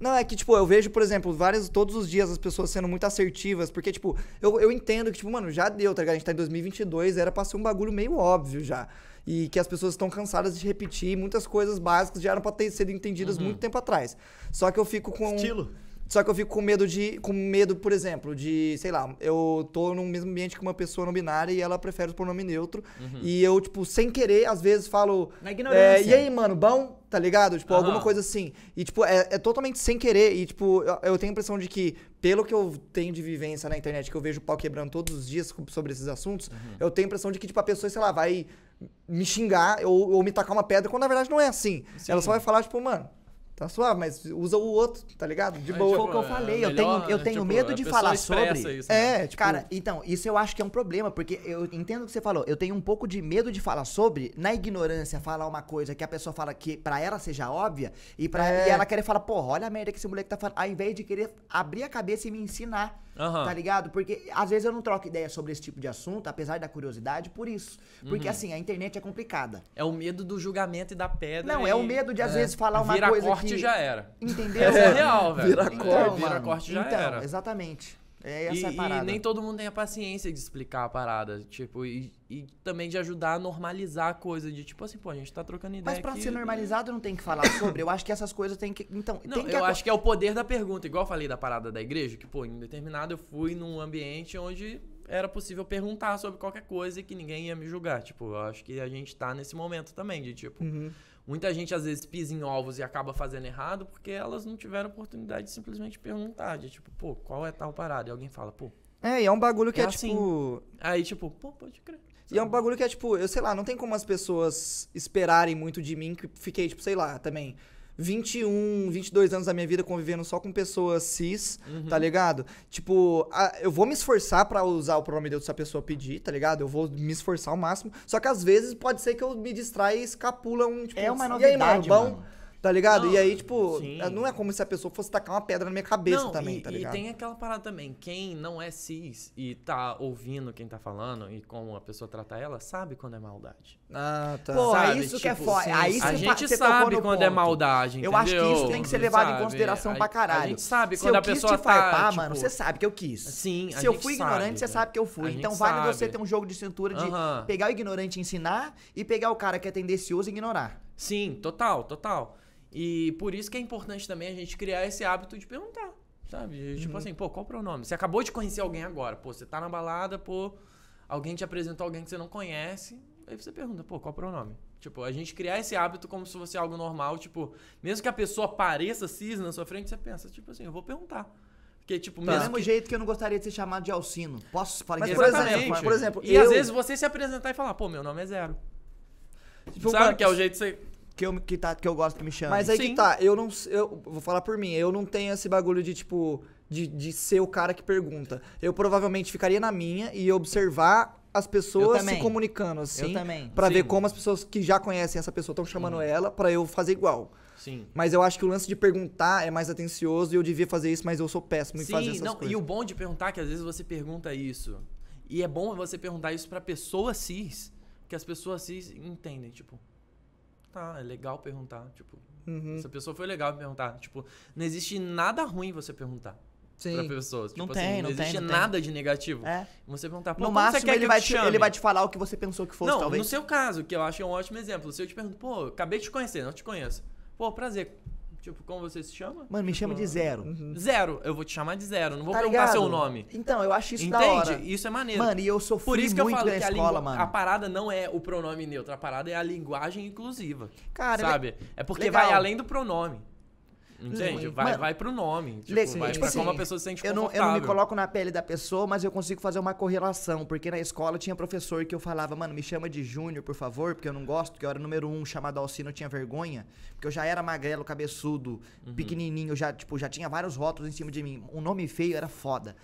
Speaker 2: Não, é que, tipo, eu vejo, por exemplo, vários, todos os dias as pessoas sendo muito assertivas, porque, tipo, eu, eu entendo que, tipo, mano, já deu, tá ligado? A gente tá em 2022, era pra ser um bagulho meio óbvio já. E que as pessoas estão cansadas de repetir, muitas coisas básicas já eram pra ter sido entendidas muito tempo atrás. Só que eu fico com...
Speaker 1: Estilo.
Speaker 2: Só que eu fico com medo de. Com medo, por exemplo, de, sei lá, eu tô num mesmo ambiente que uma pessoa não binária e ela prefere o pronome neutro. E eu, tipo, sem querer, às vezes falo.
Speaker 1: Na
Speaker 2: é,
Speaker 1: ignorância.
Speaker 2: e aí, mano, bom? Tá ligado? Tipo,
Speaker 3: Aham.
Speaker 2: alguma coisa assim. E, tipo, é, é totalmente sem querer. E, tipo, eu, eu tenho a impressão de que, pelo que eu tenho de vivência na internet, que eu vejo o pau quebrando todos os dias sobre esses assuntos, eu tenho a impressão de que, tipo, a pessoa, sei lá, vai me xingar ou, ou me tacar uma pedra, quando na verdade não é assim. Ela só vai falar, tipo, mano. Tá suave, mas usa o outro, tá ligado? De
Speaker 3: É,
Speaker 2: boa.
Speaker 1: Foi o que eu
Speaker 3: é
Speaker 1: falei, eu
Speaker 3: melhor,
Speaker 1: tenho- eu tenho
Speaker 3: tipo,
Speaker 1: medo de falar sobre.
Speaker 3: Isso, né?
Speaker 2: É, tipo,
Speaker 1: Cara, então, isso eu acho que é um problema, porque eu entendo o que você falou. Eu tenho um pouco de medo de falar sobre, na ignorância, falar uma coisa que a pessoa fala que pra ela seja óbvia, e, pra,
Speaker 2: É.
Speaker 1: e ela querer falar, porra, olha a merda que esse moleque tá falando, ao invés de querer abrir a cabeça e me ensinar.
Speaker 3: Aham.
Speaker 1: Tá ligado? Porque às vezes eu não troco ideia sobre esse tipo de assunto, apesar da curiosidade, por isso. Porque
Speaker 3: Uhum.
Speaker 1: assim, a internet é complicada.
Speaker 3: É o medo do julgamento e da pedra.
Speaker 1: Não,
Speaker 3: e-
Speaker 1: é o medo de às vezes falar uma
Speaker 3: Vira
Speaker 1: coisa
Speaker 3: corte
Speaker 1: que...
Speaker 3: já era.
Speaker 1: Entendeu?
Speaker 3: Essa é real, velho.
Speaker 2: Vira
Speaker 3: Então,
Speaker 2: corte.
Speaker 3: Vira corte já
Speaker 1: então,
Speaker 3: era.
Speaker 1: exatamente. É essa
Speaker 3: e,
Speaker 1: é a parada.
Speaker 3: e nem todo mundo tem a paciência de explicar a parada. Tipo, e, e também de ajudar a normalizar a coisa. De tipo assim, pô, a gente tá trocando ideia.
Speaker 1: Mas pra
Speaker 3: aqui,
Speaker 1: ser normalizado não tem que falar sobre. Eu acho que essas coisas tem que. Então,
Speaker 3: Não,
Speaker 1: tem que
Speaker 3: eu acho que é o poder da pergunta. Igual eu falei da parada da igreja, que, pô, em determinado eu fui num ambiente onde era possível perguntar sobre qualquer coisa e que ninguém ia me julgar. Tipo, eu acho que a gente tá nesse momento também, de tipo, muita gente às vezes pisa em ovos e acaba fazendo errado porque elas não tiveram oportunidade de simplesmente perguntar. De tipo, pô, qual é tal parada? E alguém fala, pô.
Speaker 2: É, e é um bagulho que
Speaker 3: É
Speaker 2: é,
Speaker 3: assim.
Speaker 2: tipo.
Speaker 3: Aí, tipo, pô, pode crer.
Speaker 2: E é um bagulho que é tipo, eu sei lá, não tem como as pessoas esperarem muito de mim, que fiquei, tipo, sei lá, também. 21, 22 anos da minha vida convivendo só com pessoas cis,
Speaker 3: Uhum.
Speaker 2: tá ligado? Tipo, a- eu vou me esforçar pra usar o pronome Deus se a pessoa pedir, tá ligado? Eu vou me esforçar ao máximo. Só que às vezes pode ser que eu me distraia e escapula um, tipo,
Speaker 1: É uma
Speaker 2: e aí,
Speaker 1: novidade,
Speaker 2: bom?
Speaker 1: mano.
Speaker 2: Tá ligado?
Speaker 3: Não,
Speaker 2: e aí, tipo,
Speaker 3: sim.
Speaker 2: não é como se a pessoa fosse tacar uma pedra na minha cabeça
Speaker 3: Não,
Speaker 2: também,
Speaker 3: e,
Speaker 2: tá
Speaker 3: e
Speaker 2: ligado?
Speaker 3: tem aquela parada também. Quem não é cis e tá ouvindo quem tá falando e como a pessoa trata ela, sabe quando é maldade.
Speaker 2: Ah, tá.
Speaker 1: Pô,
Speaker 3: sabe?
Speaker 1: isso que é
Speaker 3: Tipo,
Speaker 1: foda. Aí
Speaker 3: a gente sabe quando é
Speaker 1: ponto.
Speaker 3: maldade,
Speaker 1: Eu acho que isso
Speaker 3: entendeu?
Speaker 1: tem que ser levado em
Speaker 3: Sabe?
Speaker 1: consideração
Speaker 3: A-
Speaker 1: pra caralho.
Speaker 3: A gente sabe
Speaker 1: Se
Speaker 3: quando
Speaker 1: eu
Speaker 3: a
Speaker 1: quis
Speaker 3: pessoa
Speaker 1: te farpar,
Speaker 3: tá,
Speaker 1: mano,
Speaker 3: tipo,
Speaker 1: você sabe que eu quis.
Speaker 3: Sim, a
Speaker 1: Se eu fui
Speaker 3: sabe,
Speaker 1: ignorante, você
Speaker 3: velho.
Speaker 1: sabe que eu fui.
Speaker 3: A
Speaker 1: Então vale
Speaker 3: sabe.
Speaker 1: você ter um jogo de cintura de pegar o ignorante e ensinar e pegar o cara que é tendencioso e ignorar.
Speaker 3: Sim, total, total. E por isso que é importante também a gente criar esse hábito de perguntar, sabe? De,
Speaker 1: Uhum.
Speaker 3: Tipo assim, pô, qual o pronome? Você acabou de conhecer alguém agora, pô, você tá na balada, pô, alguém te apresentou alguém que você não conhece, aí você pergunta, pô, qual o pronome? Tipo, a gente criar esse hábito como se fosse algo normal, tipo, mesmo que a pessoa pareça cis na sua frente, você pensa, tipo assim, eu vou perguntar. Porque, tipo,
Speaker 1: Do
Speaker 3: mesmo que...
Speaker 1: jeito que eu não gostaria de ser chamado de Alcino. Posso falar
Speaker 2: Mas,
Speaker 1: de
Speaker 2: por exemplo, por exemplo,
Speaker 3: E
Speaker 2: eu-
Speaker 3: às vezes você se apresentar e falar, pô, meu nome é Zero.
Speaker 2: Tipo,
Speaker 3: Sabe
Speaker 2: mano,
Speaker 3: que é o jeito de você...
Speaker 1: que, eu, que, tá, que eu gosto que me chame.
Speaker 2: Mas aí
Speaker 3: Sim.
Speaker 2: que tá, eu não. Eu vou falar por mim, eu não tenho esse bagulho de, tipo, de, de ser o cara que pergunta. Eu provavelmente ficaria na minha e observar as pessoas se comunicando, assim.
Speaker 1: Eu também.
Speaker 2: Pra
Speaker 3: Sim.
Speaker 2: ver como as pessoas que já conhecem essa pessoa estão chamando ela, pra eu fazer igual.
Speaker 3: Sim.
Speaker 2: Mas eu acho que o lance de perguntar é mais atencioso e eu devia fazer isso, mas eu sou péssimo em fazer
Speaker 3: Sim,
Speaker 2: essas
Speaker 3: não,
Speaker 2: coisas.
Speaker 3: e o bom de perguntar é que às vezes você pergunta isso. E é bom você perguntar isso pra pessoa cis, que as pessoas cis entendem, tipo, tá, é legal perguntar, tipo,
Speaker 2: Uhum.
Speaker 3: essa pessoa foi legal perguntar, tipo, não existe nada ruim você perguntar pra
Speaker 2: Sim.
Speaker 3: pessoas,
Speaker 1: Não
Speaker 3: tipo
Speaker 1: tem,
Speaker 3: assim,
Speaker 1: não tem,
Speaker 3: existe
Speaker 1: não tem.
Speaker 3: nada de negativo.
Speaker 1: É.
Speaker 3: Você perguntar, pô,
Speaker 1: No
Speaker 3: como você
Speaker 1: máximo,
Speaker 3: quer
Speaker 1: ele
Speaker 3: que
Speaker 1: vai,
Speaker 3: te
Speaker 1: ele vai te falar o que você pensou que fosse,
Speaker 3: não,
Speaker 1: talvez.
Speaker 3: no seu caso, que eu acho um ótimo exemplo. Se eu te pergunto, pô, acabei de te conhecer, não te conheço. Pô, prazer. Tipo, como você se chama?
Speaker 1: Mano, me chama de zero.
Speaker 3: Zero. Eu vou te chamar de zero. Não vou
Speaker 1: Tá
Speaker 3: perguntar
Speaker 1: ligado?
Speaker 3: seu nome.
Speaker 1: Então, eu acho isso da
Speaker 3: Entende?
Speaker 1: hora.
Speaker 3: Isso é maneiro.
Speaker 1: Mano, e eu sofri
Speaker 3: Por isso que eu falo que a,
Speaker 1: escola,
Speaker 3: língua-
Speaker 1: mano.
Speaker 3: a parada não é o pronome neutro, a parada é a linguagem inclusiva.
Speaker 1: Cara,
Speaker 3: sabe? É porque
Speaker 1: legal.
Speaker 3: vai além do pronome. Entende? Vai,
Speaker 1: Mano,
Speaker 3: vai pro nome. Tipo,
Speaker 1: Le-
Speaker 3: vai
Speaker 1: tipo
Speaker 3: pra
Speaker 1: assim,
Speaker 3: como a pessoa se sente
Speaker 1: eu não, eu não me coloco na pele da pessoa, mas eu consigo fazer uma correlação. Porque na escola tinha professor que eu falava, mano, me chama de Júnior, por favor, porque eu não gosto, porque eu era número um, chamado Alcino, eu tinha vergonha. Porque eu já era magrelo, cabeçudo,
Speaker 3: Uhum.
Speaker 1: pequenininho, eu já, tipo, já tinha vários rótulos em cima de mim. Um nome feio era foda.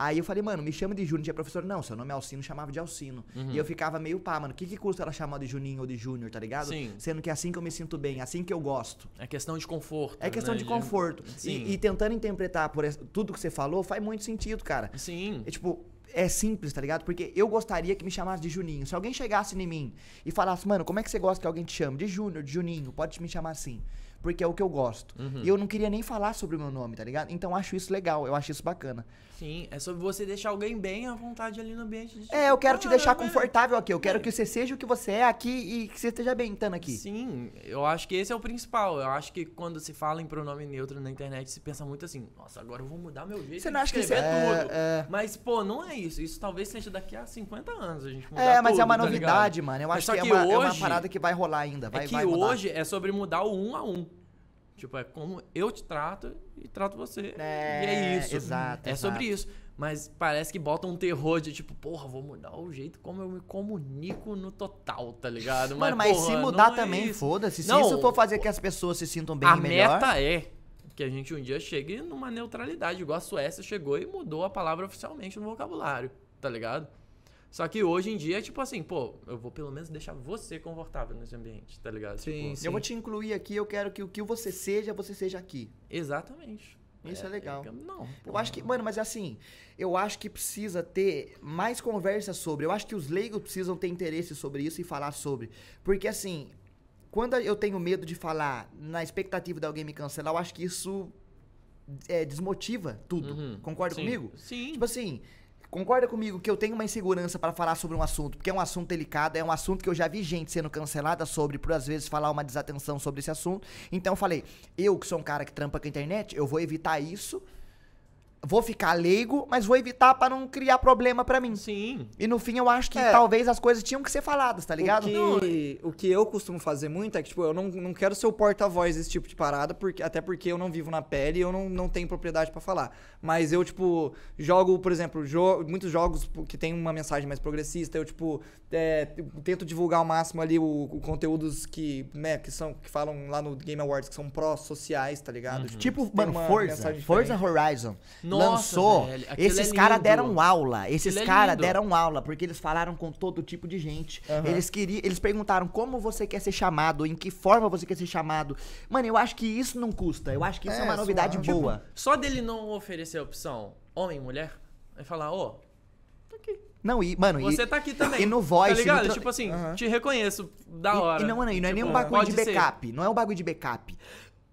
Speaker 1: Aí eu falei, mano, me chama de Júnior. Tinha professor, não, seu nome é Alcino, chamava de Alcino.
Speaker 3: Uhum.
Speaker 1: E eu ficava meio pá, mano, o que, que custa ela chamar de Juninho ou de Júnior, tá ligado?
Speaker 3: Sim.
Speaker 1: Sendo que é assim que eu me sinto bem, assim que eu gosto.
Speaker 3: É questão de conforto.
Speaker 1: É questão
Speaker 3: né,
Speaker 1: de conforto.
Speaker 3: Sim.
Speaker 1: E, e tentando interpretar por esse- tudo que você falou, faz muito sentido, cara.
Speaker 3: Sim.
Speaker 1: É tipo, é simples, tá ligado? Porque eu gostaria que me chamasse de Juninho. Se alguém chegasse em mim e falasse, mano, como é que você gosta que alguém te chame? De Júnior, de Juninho, pode me chamar assim. Porque é o que eu gosto.
Speaker 3: Uhum.
Speaker 1: E eu não queria nem falar sobre o meu nome, tá ligado? Então eu acho isso legal, eu acho isso bacana.
Speaker 3: Sim, é sobre você deixar alguém bem à vontade ali no ambiente. De,
Speaker 1: É, eu quero te deixar
Speaker 3: velho.
Speaker 1: confortável aqui. Eu quero que você seja o que você é aqui e que você esteja bem estando aqui.
Speaker 3: Sim, eu acho que esse é o principal. Eu acho que quando se fala em pronome neutro na internet, se pensa muito assim, nossa, agora eu vou mudar meu jeito
Speaker 1: Você não acha que isso é-
Speaker 3: tudo.
Speaker 1: é-
Speaker 3: Mas, pô, não é isso. Isso talvez seja daqui a 50 anos a gente mudar
Speaker 1: É, mas é
Speaker 3: tudo,
Speaker 1: uma
Speaker 3: tá
Speaker 1: novidade, mano. Eu acho
Speaker 3: só
Speaker 1: que, é,
Speaker 3: que
Speaker 1: uma, é uma
Speaker 3: hoje-
Speaker 1: parada que vai rolar ainda. Vai,
Speaker 3: é que
Speaker 1: vai
Speaker 3: hoje é sobre mudar o um a um. Tipo, é como eu te trato e trato você.
Speaker 1: É,
Speaker 3: e é isso.
Speaker 1: exato,
Speaker 3: É
Speaker 1: exato.
Speaker 3: sobre isso. Mas parece que bota um terror de tipo, porra, vou mudar o jeito como eu me comunico no total, tá ligado?
Speaker 1: Mano, mas
Speaker 3: porra,
Speaker 1: se mudar
Speaker 3: é
Speaker 1: também,
Speaker 3: isso.
Speaker 1: foda-se. Se
Speaker 3: Não,
Speaker 1: isso for fazer que as pessoas se sintam bem
Speaker 3: a
Speaker 1: e melhor.
Speaker 3: meta é que a gente um dia chegue numa neutralidade, igual a Suécia chegou e mudou a palavra oficialmente no vocabulário, tá ligado? Só que hoje em dia é tipo assim, pô, eu vou pelo menos deixar você confortável nesse ambiente, tá ligado?
Speaker 2: Sim,
Speaker 3: Tipo,
Speaker 2: sim.
Speaker 1: Eu vou te incluir aqui, eu quero que o que você seja, você seja aqui.
Speaker 3: Exatamente.
Speaker 1: Isso é legal.
Speaker 3: não,
Speaker 1: Eu
Speaker 3: porra.
Speaker 1: acho que, mano, mas assim, eu acho que precisa ter mais conversa sobre. Eu acho que os leigos precisam ter interesse sobre isso e falar sobre. Porque assim, quando eu tenho medo de falar na expectativa de alguém me cancelar, eu acho que isso é, desmotiva tudo.
Speaker 3: Uhum.
Speaker 1: Concorda
Speaker 3: Sim.
Speaker 1: comigo?
Speaker 3: Sim.
Speaker 1: Tipo assim, concorda comigo que eu tenho uma insegurança pra falar sobre um assunto, porque é um assunto delicado, é um assunto que eu já vi gente sendo cancelada sobre, por às vezes falar uma desatenção sobre esse assunto. Então eu falei, eu que sou um cara que trampa com a internet, eu vou evitar isso. Vou ficar leigo, mas vou evitar pra não criar problema pra mim.
Speaker 3: Sim.
Speaker 1: E no fim eu acho que
Speaker 2: É.
Speaker 1: talvez as coisas tinham que ser faladas, tá ligado?
Speaker 2: O que, o que eu costumo fazer muito é que, tipo, eu não, não quero ser o porta-voz desse tipo de parada, porque, até porque eu não vivo na pele e eu não, não tenho propriedade pra falar. Mas eu, tipo, jogo, por exemplo, jo muitos jogos que tem uma mensagem mais progressista, eu, tipo, é, tento divulgar ao máximo ali o, o conteúdos que, né, que são, que falam lá no Game Awards, que são pró-sociais, tá ligado?
Speaker 1: Tipo,
Speaker 2: tem
Speaker 1: mano, Forza, Forza. Horizon
Speaker 3: Nossa,
Speaker 1: lançou.
Speaker 3: velho,
Speaker 1: esses
Speaker 3: é
Speaker 1: caras deram aula. Esses
Speaker 3: é
Speaker 1: caras deram aula, porque eles falaram com todo tipo de gente. Eles queriam, eles perguntaram como você quer ser chamado, em que forma você quer ser chamado. Mano, eu acho que isso não custa. Eu acho que isso é,
Speaker 2: É,
Speaker 1: uma novidade
Speaker 2: suave.
Speaker 1: boa.
Speaker 3: Só dele não oferecer a opção homem e mulher, vai falar, ó, tô aqui.
Speaker 1: Não, e, mano,
Speaker 3: Você
Speaker 1: e,
Speaker 3: tá aqui também.
Speaker 1: e no voice,
Speaker 3: Tá ligado? Tipo assim, te reconheço, da
Speaker 1: e-
Speaker 3: hora.
Speaker 1: E, não, mano, e não é nem um
Speaker 3: Tipo,
Speaker 1: bagulho de
Speaker 3: pode ser.
Speaker 1: backup. Não é um bagulho de backup.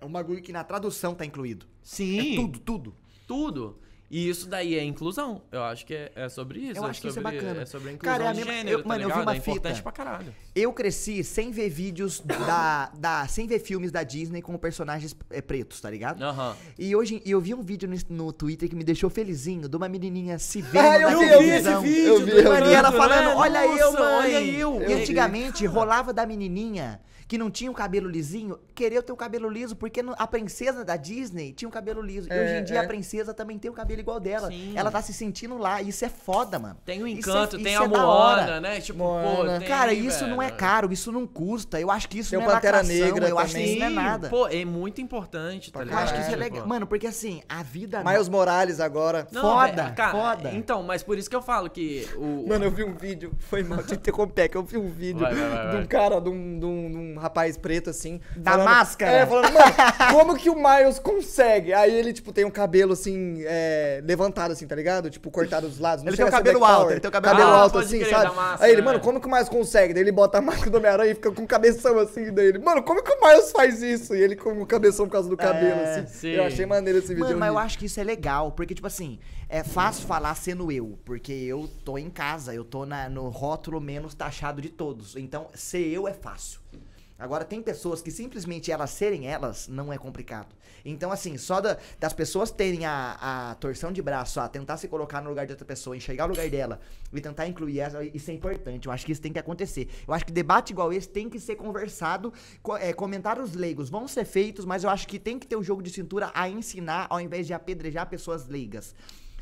Speaker 1: É um bagulho que na tradução tá incluído.
Speaker 3: Sim.
Speaker 1: É tudo, tudo.
Speaker 3: Tudo. E isso daí é inclusão. Eu acho que é, é sobre isso.
Speaker 1: Eu
Speaker 3: é
Speaker 1: acho que isso é
Speaker 3: sobre,
Speaker 1: bacana.
Speaker 3: É sobre a inclusão
Speaker 1: Cara, é a mesma-
Speaker 3: gênero,
Speaker 1: eu-
Speaker 3: tá
Speaker 1: mano, eu vi
Speaker 3: ligado?
Speaker 1: uma
Speaker 3: é importante
Speaker 1: fita.
Speaker 3: pra caralho.
Speaker 1: Eu cresci sem ver vídeos da, da. sem ver filmes da Disney com personagens é, pretos, tá ligado?
Speaker 3: Aham.
Speaker 1: E hoje eu vi um vídeo no, no Twitter que me deixou felizinho, de uma menininha se vendo na
Speaker 2: eu vi,
Speaker 1: televisão.
Speaker 2: eu vi esse vídeo,
Speaker 1: Eu vi, e ela falando, olha eu,
Speaker 3: Nossa,
Speaker 1: mãe.
Speaker 3: olha eu.
Speaker 1: E
Speaker 3: Eu
Speaker 1: antigamente rolava da menininha que não tinha o cabelo lisinho, querer ter o cabelo liso, porque a princesa da Disney tinha o cabelo liso. e
Speaker 2: É,
Speaker 1: hoje em dia
Speaker 2: é.
Speaker 1: a princesa também tem o cabelo igual dela.
Speaker 3: Sim.
Speaker 1: Ela tá se sentindo lá, isso é foda, mano.
Speaker 3: Tem o
Speaker 1: é-
Speaker 3: encanto, tem a
Speaker 1: é da hora.
Speaker 3: Moana, né? Tipo,
Speaker 2: Moana.
Speaker 3: pô, tem,
Speaker 1: Cara, isso não é
Speaker 3: velho.
Speaker 1: caro, isso não custa. Eu acho que isso
Speaker 2: Tem
Speaker 1: não é
Speaker 2: Pantera
Speaker 1: lacração,
Speaker 2: Negra
Speaker 1: eu acho que
Speaker 2: também.
Speaker 1: isso não é nada.
Speaker 3: Pô, é muito importante, tá
Speaker 2: Pra
Speaker 1: eu
Speaker 3: ligado?
Speaker 1: acho que isso é legal. Mano, porque assim, a vida...
Speaker 2: Miles Morales agora.
Speaker 3: Não,
Speaker 1: foda,
Speaker 3: velho, cara,
Speaker 1: foda.
Speaker 3: Então, mas por isso que eu falo que o.
Speaker 2: Mano, eu vi um vídeo, foi mal de interromper, que eu vi um vídeo
Speaker 3: Vai, vai, vai,
Speaker 2: de um cara, de um, de um- de um rapaz preto, assim.
Speaker 1: Da máscara.
Speaker 2: É, falando, mano, como que o Miles consegue? Aí ele, tipo, tem um cabelo, assim, é, levantado, assim, tá ligado? Tipo, cortado dos lados. Não
Speaker 1: Ele tem o cabelo alto,
Speaker 2: Power.
Speaker 1: ele tem o cabelo
Speaker 3: alto.
Speaker 2: alto,
Speaker 3: Ah, pode
Speaker 2: assim,
Speaker 3: crer,
Speaker 2: sabe?
Speaker 3: máscara,
Speaker 2: Aí ele, mano, como que o Miles consegue? Daí ele bota a máscara do Homem-Aranha e fica com o cabeção, assim, daí ele, mano, como que o Miles faz isso? E ele com o cabeção por causa do cabelo,
Speaker 1: É,
Speaker 2: assim.
Speaker 3: sim.
Speaker 2: Eu achei maneiro esse vídeo.
Speaker 1: Mano, mas eu acho que isso é legal, porque, tipo assim, é fácil falar sendo eu, porque eu tô em casa, eu tô na- no rótulo menos taxado de todos. Então, ser eu é fácil. Agora, tem pessoas que simplesmente elas serem elas não é complicado. Então, assim, só da- das pessoas terem a, a torção de braço, a tentar se colocar no lugar de outra pessoa, enxergar o lugar dela e tentar incluir essa, isso é importante. Eu acho que isso tem que acontecer. Eu acho que debate igual esse tem que ser conversado. co- é, comentários leigos vão ser feitos, mas eu acho que tem que ter o jogo de cintura a ensinar ao invés de apedrejar pessoas leigas.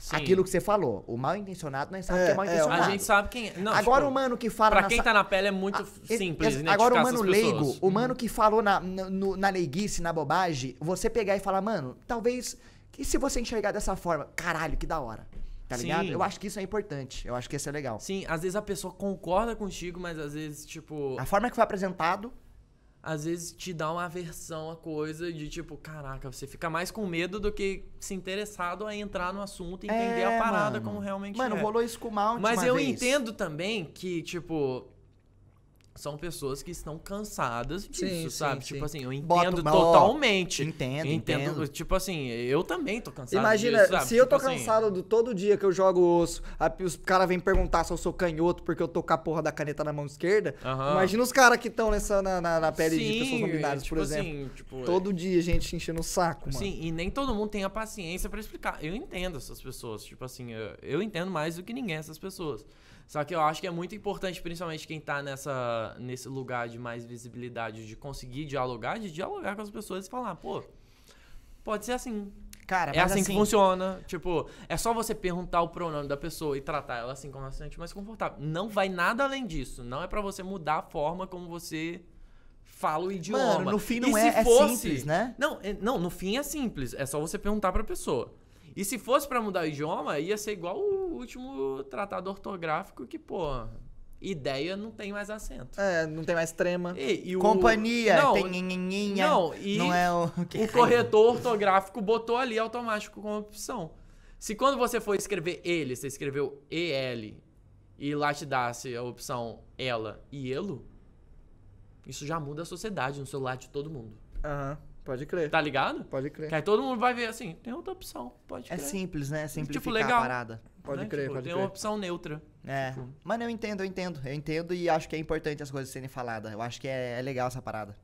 Speaker 3: Sim.
Speaker 1: Aquilo que você falou. O mal intencionado, nós sabemos
Speaker 2: É,
Speaker 1: que é mal
Speaker 2: é,
Speaker 1: intencionado.
Speaker 3: A gente sabe quem é. Não,
Speaker 1: Agora
Speaker 3: tipo,
Speaker 1: o mano que fala
Speaker 3: Pra
Speaker 1: na
Speaker 3: quem
Speaker 1: sa-
Speaker 3: tá na pele é muito
Speaker 1: Ah,
Speaker 3: simples,
Speaker 1: esse-
Speaker 3: né?
Speaker 1: Agora o mano leigo,
Speaker 3: pessoas.
Speaker 1: o mano que falou na, na, no- na leiguice, na bobagem, você pegar e falar, mano, talvez. E se você enxergar dessa forma? Caralho, que da hora. Tá
Speaker 3: Sim.
Speaker 1: ligado? Eu acho que isso é importante. Eu acho que isso é legal.
Speaker 3: Sim, às vezes a pessoa concorda contigo, mas às vezes, tipo,
Speaker 1: A forma que foi apresentado.
Speaker 3: Às vezes te dá uma aversão à coisa de tipo, caraca, você fica mais com medo do que se interessado a entrar no assunto e entender
Speaker 1: É,
Speaker 3: a parada
Speaker 1: mano.
Speaker 3: como realmente
Speaker 1: Mano,
Speaker 3: é.
Speaker 1: rolou isso com o Mount
Speaker 3: Mas eu
Speaker 1: vez.
Speaker 3: entendo também que, tipo, são pessoas que estão cansadas disso,
Speaker 2: Sim, sim,
Speaker 3: sabe?
Speaker 2: sim.
Speaker 3: Tipo assim, eu
Speaker 1: Bota
Speaker 3: entendo
Speaker 1: uma-
Speaker 3: totalmente.
Speaker 1: Entendo,
Speaker 3: Eu
Speaker 1: entendo.
Speaker 3: Tipo assim, eu também tô cansado
Speaker 2: Imagina,
Speaker 3: disso,
Speaker 2: se eu tô
Speaker 3: Tipo assim,
Speaker 2: cansado do todo dia que eu jogo osso, a- os caras vêm perguntar se eu sou canhoto porque eu tô com a porra da caneta na mão esquerda.
Speaker 3: Aham.
Speaker 2: Imagina os caras que estão nessa na, na, na pele de
Speaker 3: sim,
Speaker 2: pessoas binárias,
Speaker 3: tipo
Speaker 2: por exemplo.
Speaker 3: assim, tipo,
Speaker 2: Todo dia gente enchendo o saco, mano.
Speaker 3: Sim, e nem todo mundo tem a paciência pra explicar. Eu entendo essas pessoas, tipo assim, eu, eu entendo mais do que ninguém essas pessoas. Só que eu acho que é muito importante, principalmente quem tá nessa, nesse lugar de mais visibilidade, de conseguir dialogar, de dialogar com as pessoas e falar, pô, pode ser assim.
Speaker 1: Cara,
Speaker 3: É
Speaker 1: mas
Speaker 3: assim, que funciona. Tipo, é só você perguntar o pronome da pessoa e tratar ela assim como ela se sente mais confortável. Não vai nada além disso. Não é pra você mudar a forma como você fala o idioma.
Speaker 1: Mano, no fim
Speaker 3: E
Speaker 1: não
Speaker 3: se
Speaker 1: é, é
Speaker 3: fosse-
Speaker 1: simples, né?
Speaker 3: não, é- não, no fim é simples. É só você perguntar pra pessoa. E se fosse pra mudar o idioma, ia ser igual o último tratado ortográfico que, pô, ideia não tem mais acento.
Speaker 2: É, não tem mais trema.
Speaker 3: E, e o-
Speaker 1: Companhia,
Speaker 3: não,
Speaker 1: tem nhenhenhenha,
Speaker 3: não, e
Speaker 1: não é o...
Speaker 3: o corretor ortográfico botou ali automático como opção. Se quando você for escrever ele, você escreveu EL e lá te dasse a opção ela e elo, isso já muda a sociedade no celular de todo mundo.
Speaker 2: Aham, pode crer.
Speaker 3: Tá ligado?
Speaker 2: Pode crer.
Speaker 3: Que aí todo mundo vai ver assim, tem outra opção, pode
Speaker 1: É
Speaker 3: crer.
Speaker 1: simples, né? Simplificar
Speaker 3: Tipo, legal.
Speaker 1: a parada.
Speaker 2: Pode
Speaker 3: né?
Speaker 2: crer,
Speaker 3: Tipo,
Speaker 2: pode
Speaker 3: Tem
Speaker 2: crer.
Speaker 3: uma opção neutra.
Speaker 1: É.
Speaker 3: Tipo-
Speaker 1: Mano, eu entendo, eu entendo. Eu entendo e acho que é importante as coisas serem faladas. Eu acho que é, é legal essa parada.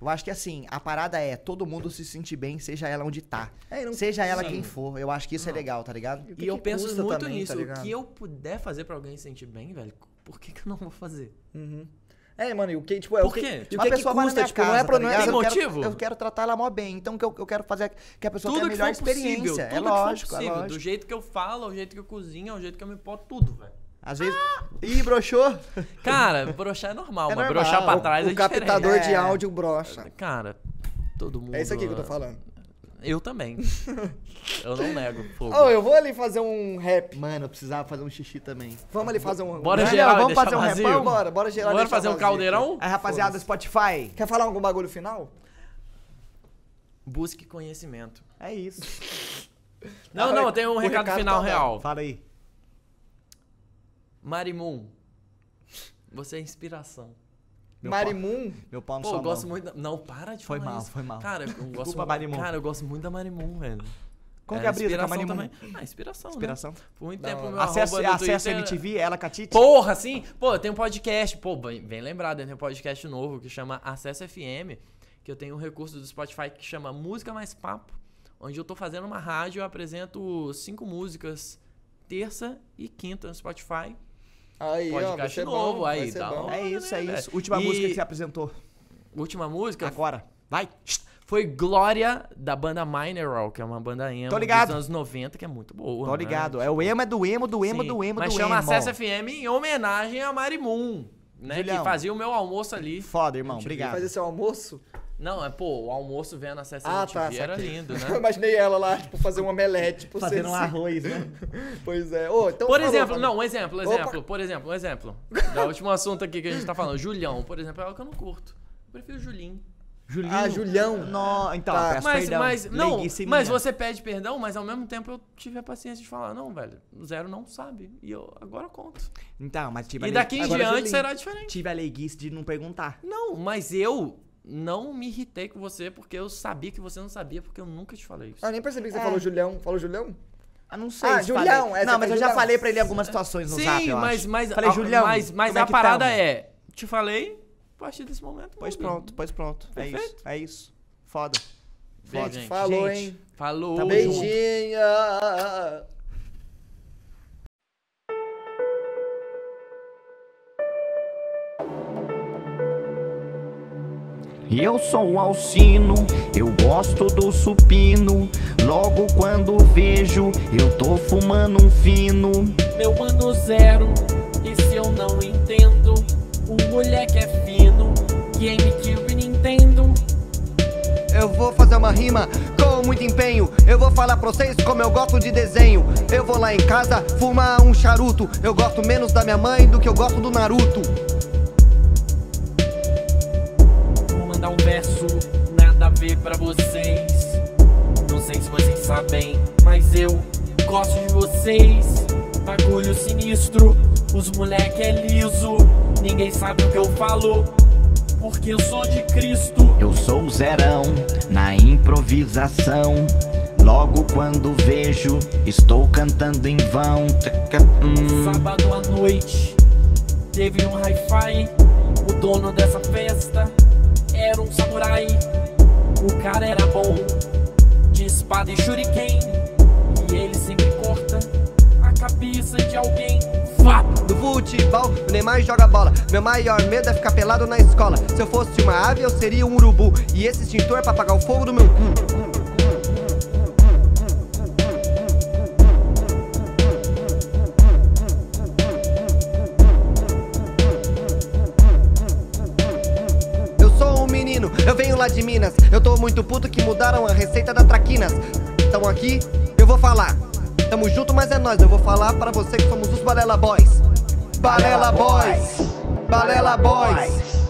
Speaker 1: Eu acho que assim, a parada é todo mundo se sentir bem, seja ela onde tá.
Speaker 2: É, e não-
Speaker 1: Seja ela
Speaker 3: Sim.
Speaker 1: quem for. Eu acho que isso é legal, tá ligado?
Speaker 2: que
Speaker 3: E eu penso muito
Speaker 2: também,
Speaker 3: nisso.
Speaker 2: tá
Speaker 3: o que eu puder fazer pra alguém se sentir bem, velho, por que, que eu não vou fazer?
Speaker 2: Uhum. É, mano, e o que, tipo, é
Speaker 3: Por
Speaker 2: o que,
Speaker 3: quê?
Speaker 2: o que, que
Speaker 1: pessoa vai na
Speaker 2: custa,
Speaker 1: minha
Speaker 2: tipo, não é
Speaker 1: casa,
Speaker 2: pro...
Speaker 1: tá
Speaker 2: não é-
Speaker 1: eu quero-
Speaker 3: motivo?
Speaker 1: eu quero tratar ela mó bem. Então o que eu, eu quero fazer é que a pessoa
Speaker 3: Tudo
Speaker 1: tenha a
Speaker 3: que
Speaker 1: melhor
Speaker 3: possível,
Speaker 1: experiência.
Speaker 3: tudo
Speaker 1: é
Speaker 3: que for
Speaker 1: lógico, é
Speaker 3: possível. Do
Speaker 1: lógico.
Speaker 3: jeito que eu falo, ao jeito que eu cozinho, ao jeito que eu me boto, tudo, velho.
Speaker 1: Às vezes. Ih, broxou!
Speaker 3: Cara, broxar é normal,
Speaker 1: É
Speaker 3: mas
Speaker 1: normal.
Speaker 3: broxar pra
Speaker 1: O-
Speaker 3: trás
Speaker 2: o
Speaker 3: é
Speaker 2: captador
Speaker 3: diferente.
Speaker 2: de
Speaker 1: É.
Speaker 2: áudio brocha.
Speaker 3: Cara, todo mundo...
Speaker 2: É isso aqui que eu tô falando.
Speaker 3: Eu também. eu não nego fogo.
Speaker 2: Ô, eu vou ali fazer um rap.
Speaker 1: Mano, eu precisava fazer um xixi também.
Speaker 2: Vamos ali fazer um...
Speaker 3: Bora
Speaker 1: Não,
Speaker 3: geral
Speaker 1: vamos fazer um
Speaker 3: vazio?
Speaker 1: repão?
Speaker 2: Bora, bora gerar
Speaker 3: Bora fazer um
Speaker 2: vazio.
Speaker 3: caldeirão?
Speaker 1: Aí, rapaziada, Spotify.
Speaker 2: Quer falar algum bagulho final?
Speaker 3: Busque conhecimento.
Speaker 1: É isso.
Speaker 3: Não, não, tem um
Speaker 2: o
Speaker 3: recado,
Speaker 2: recado
Speaker 3: final
Speaker 2: tá
Speaker 3: real.
Speaker 1: Fala aí.
Speaker 3: Marimun, você é inspiração.
Speaker 1: Meu
Speaker 2: Marimun?
Speaker 1: Meu pau no
Speaker 3: Pô,
Speaker 1: sua
Speaker 3: eu gosto
Speaker 1: mão.
Speaker 3: muito da... Não, para de
Speaker 1: Foi
Speaker 3: falar
Speaker 1: mal,
Speaker 3: isso.
Speaker 1: foi mal.
Speaker 3: Cara, eu gosto
Speaker 1: Desculpa,
Speaker 3: muito...
Speaker 1: Marimun.
Speaker 3: Cara, eu gosto muito da Marimun, velho.
Speaker 1: Como que é a brisa com a Marimun?
Speaker 3: também. Ah, inspiração,
Speaker 1: Inspiração.
Speaker 3: né? Por muito tempo, meu
Speaker 1: Acesso,
Speaker 3: arroba
Speaker 1: acesso
Speaker 3: Twitter-
Speaker 1: MTV, ela Catite.
Speaker 3: Porra, sim. Pô, eu tenho um podcast. Pô, bem, bem lembrado, eu tenho um podcast novo que chama Acesso FM, que eu tenho um recurso do Spotify que chama Música Mais Papo, onde eu tô fazendo uma rádio, eu apresento cinco músicas terça e quinta no Spotify.
Speaker 2: Aí, ó,
Speaker 3: Podcast
Speaker 2: ser
Speaker 3: novo,
Speaker 2: bom,
Speaker 3: aí,
Speaker 2: bom.
Speaker 3: hora.
Speaker 1: É isso, é
Speaker 3: né,
Speaker 1: isso. Última
Speaker 3: E-
Speaker 1: música que você apresentou.
Speaker 3: Última música
Speaker 1: Agora. Vai.
Speaker 3: foi Glória, da banda Mineral, que é uma banda emo
Speaker 1: Tô ligado.
Speaker 3: dos anos 90, que é muito boa.
Speaker 1: Tô
Speaker 3: né?
Speaker 1: ligado. É o emo, é do emo, do emo,
Speaker 3: Sim,
Speaker 1: do emo,
Speaker 3: Mas
Speaker 1: do
Speaker 3: chama
Speaker 1: emo.
Speaker 3: Acesso FM em homenagem a Marimun, né?
Speaker 1: Julião.
Speaker 3: Que fazia o meu almoço ali.
Speaker 1: Foda, irmão.
Speaker 2: Fazer
Speaker 1: Obrigado.
Speaker 2: seu almoço?
Speaker 3: Não, é, pô, o almoço vendo Acesso
Speaker 2: Ah,
Speaker 3: MTV
Speaker 2: tá,
Speaker 3: era lindo,
Speaker 2: Eu
Speaker 3: né?
Speaker 2: imaginei ela lá, tipo, fazer um omelete. Tipo,
Speaker 1: Fazendo um arroz, né?
Speaker 2: Pois é. Ô, então
Speaker 3: Por
Speaker 2: falou,
Speaker 3: exemplo,
Speaker 2: mano.
Speaker 3: não, um exemplo, um
Speaker 2: Opa.
Speaker 3: exemplo, por exemplo, um exemplo. Da último assunto aqui que a gente tá falando. Julião, por exemplo, é algo que eu não curto. Eu prefiro Julinho.
Speaker 1: Julinho.
Speaker 2: Ah, Julião.
Speaker 1: No, então,
Speaker 2: Tá.
Speaker 1: peço
Speaker 3: Mas,
Speaker 1: perdão.
Speaker 3: mas, não, mas
Speaker 1: minha.
Speaker 3: você pede perdão, mas ao mesmo tempo eu tive a paciência de falar, não, velho, o zero não sabe. E eu agora conto.
Speaker 1: Então, mas tive
Speaker 3: E
Speaker 1: a
Speaker 3: daqui em diante
Speaker 2: Julinho.
Speaker 3: será diferente.
Speaker 1: Tive a leiguice de não perguntar.
Speaker 3: Não, mas eu não me irritei com você porque eu sabia que você não sabia, porque eu nunca te falei isso.
Speaker 2: Ah, nem percebi que você
Speaker 1: É.
Speaker 2: falou Julião. Falou Julião?
Speaker 1: Ah, não sei.
Speaker 2: Ah,
Speaker 1: se
Speaker 2: Julião,
Speaker 1: falei.
Speaker 2: é,
Speaker 1: Não, mas
Speaker 2: fez
Speaker 1: eu já
Speaker 2: Julião.
Speaker 1: falei pra ele em algumas situações no
Speaker 3: Sim,
Speaker 1: zap, eu
Speaker 3: mas,
Speaker 1: acho.
Speaker 3: mas,
Speaker 1: Falei,
Speaker 3: a-
Speaker 1: Julião,
Speaker 3: mas, mas
Speaker 1: como é
Speaker 3: a
Speaker 1: que
Speaker 3: parada
Speaker 1: tamo?
Speaker 3: é, te falei, a partir desse momento.
Speaker 1: Pois
Speaker 3: muda.
Speaker 1: pronto, pois pronto. É
Speaker 3: Perfeito.
Speaker 1: isso, é isso. Foda.
Speaker 3: Beijo,
Speaker 1: Foda.
Speaker 3: gente.
Speaker 2: Falou,
Speaker 1: Gente,
Speaker 2: hein?
Speaker 3: Falou.
Speaker 1: Tamo
Speaker 3: junto.
Speaker 2: Beijinho.
Speaker 5: Eu sou o Alcino, eu gosto do supino. Logo quando vejo, eu tô fumando um fino.
Speaker 3: Meu mano zero, e se eu não entendo? O moleque é fino, GameCube Nintendo.
Speaker 2: Eu vou fazer uma rima com com muito empenho. Eu vou falar pra vocês como eu gosto de desenho. Eu vou lá em casa fumar um charuto. Eu gosto menos da minha mãe do que eu gosto do Naruto.
Speaker 3: Vou mandar um verso, nada a ver pra vocês. Não sei se vocês sabem, mas eu gosto de vocês. Bagulho sinistro, os moleque é liso. Ninguém sabe o que eu falo, porque eu sou de Cristo.
Speaker 1: Eu sou o zerão na improvisação. Logo quando vejo, estou cantando em vão. Hum.
Speaker 3: Sábado à noite, teve um hi-fi. O dono dessa festa era um samurai. O cara era bom de espada e shuriken. E ele sempre corta a cabeça de alguém. Vá!
Speaker 2: Do futebol, o Neymar joga bola. Meu maior medo é ficar pelado na escola. Se eu fosse uma ave, eu seria um urubu. E esse extintor é pra apagar o fogo do meu cu. Minas. Eu tô muito puto que mudaram a receita da Traquinas. Então aqui, eu vou falar. Tamo junto, mas é nós. Eu vou falar para você que somos os Balela Boys. Balela Boys! Balela Boys!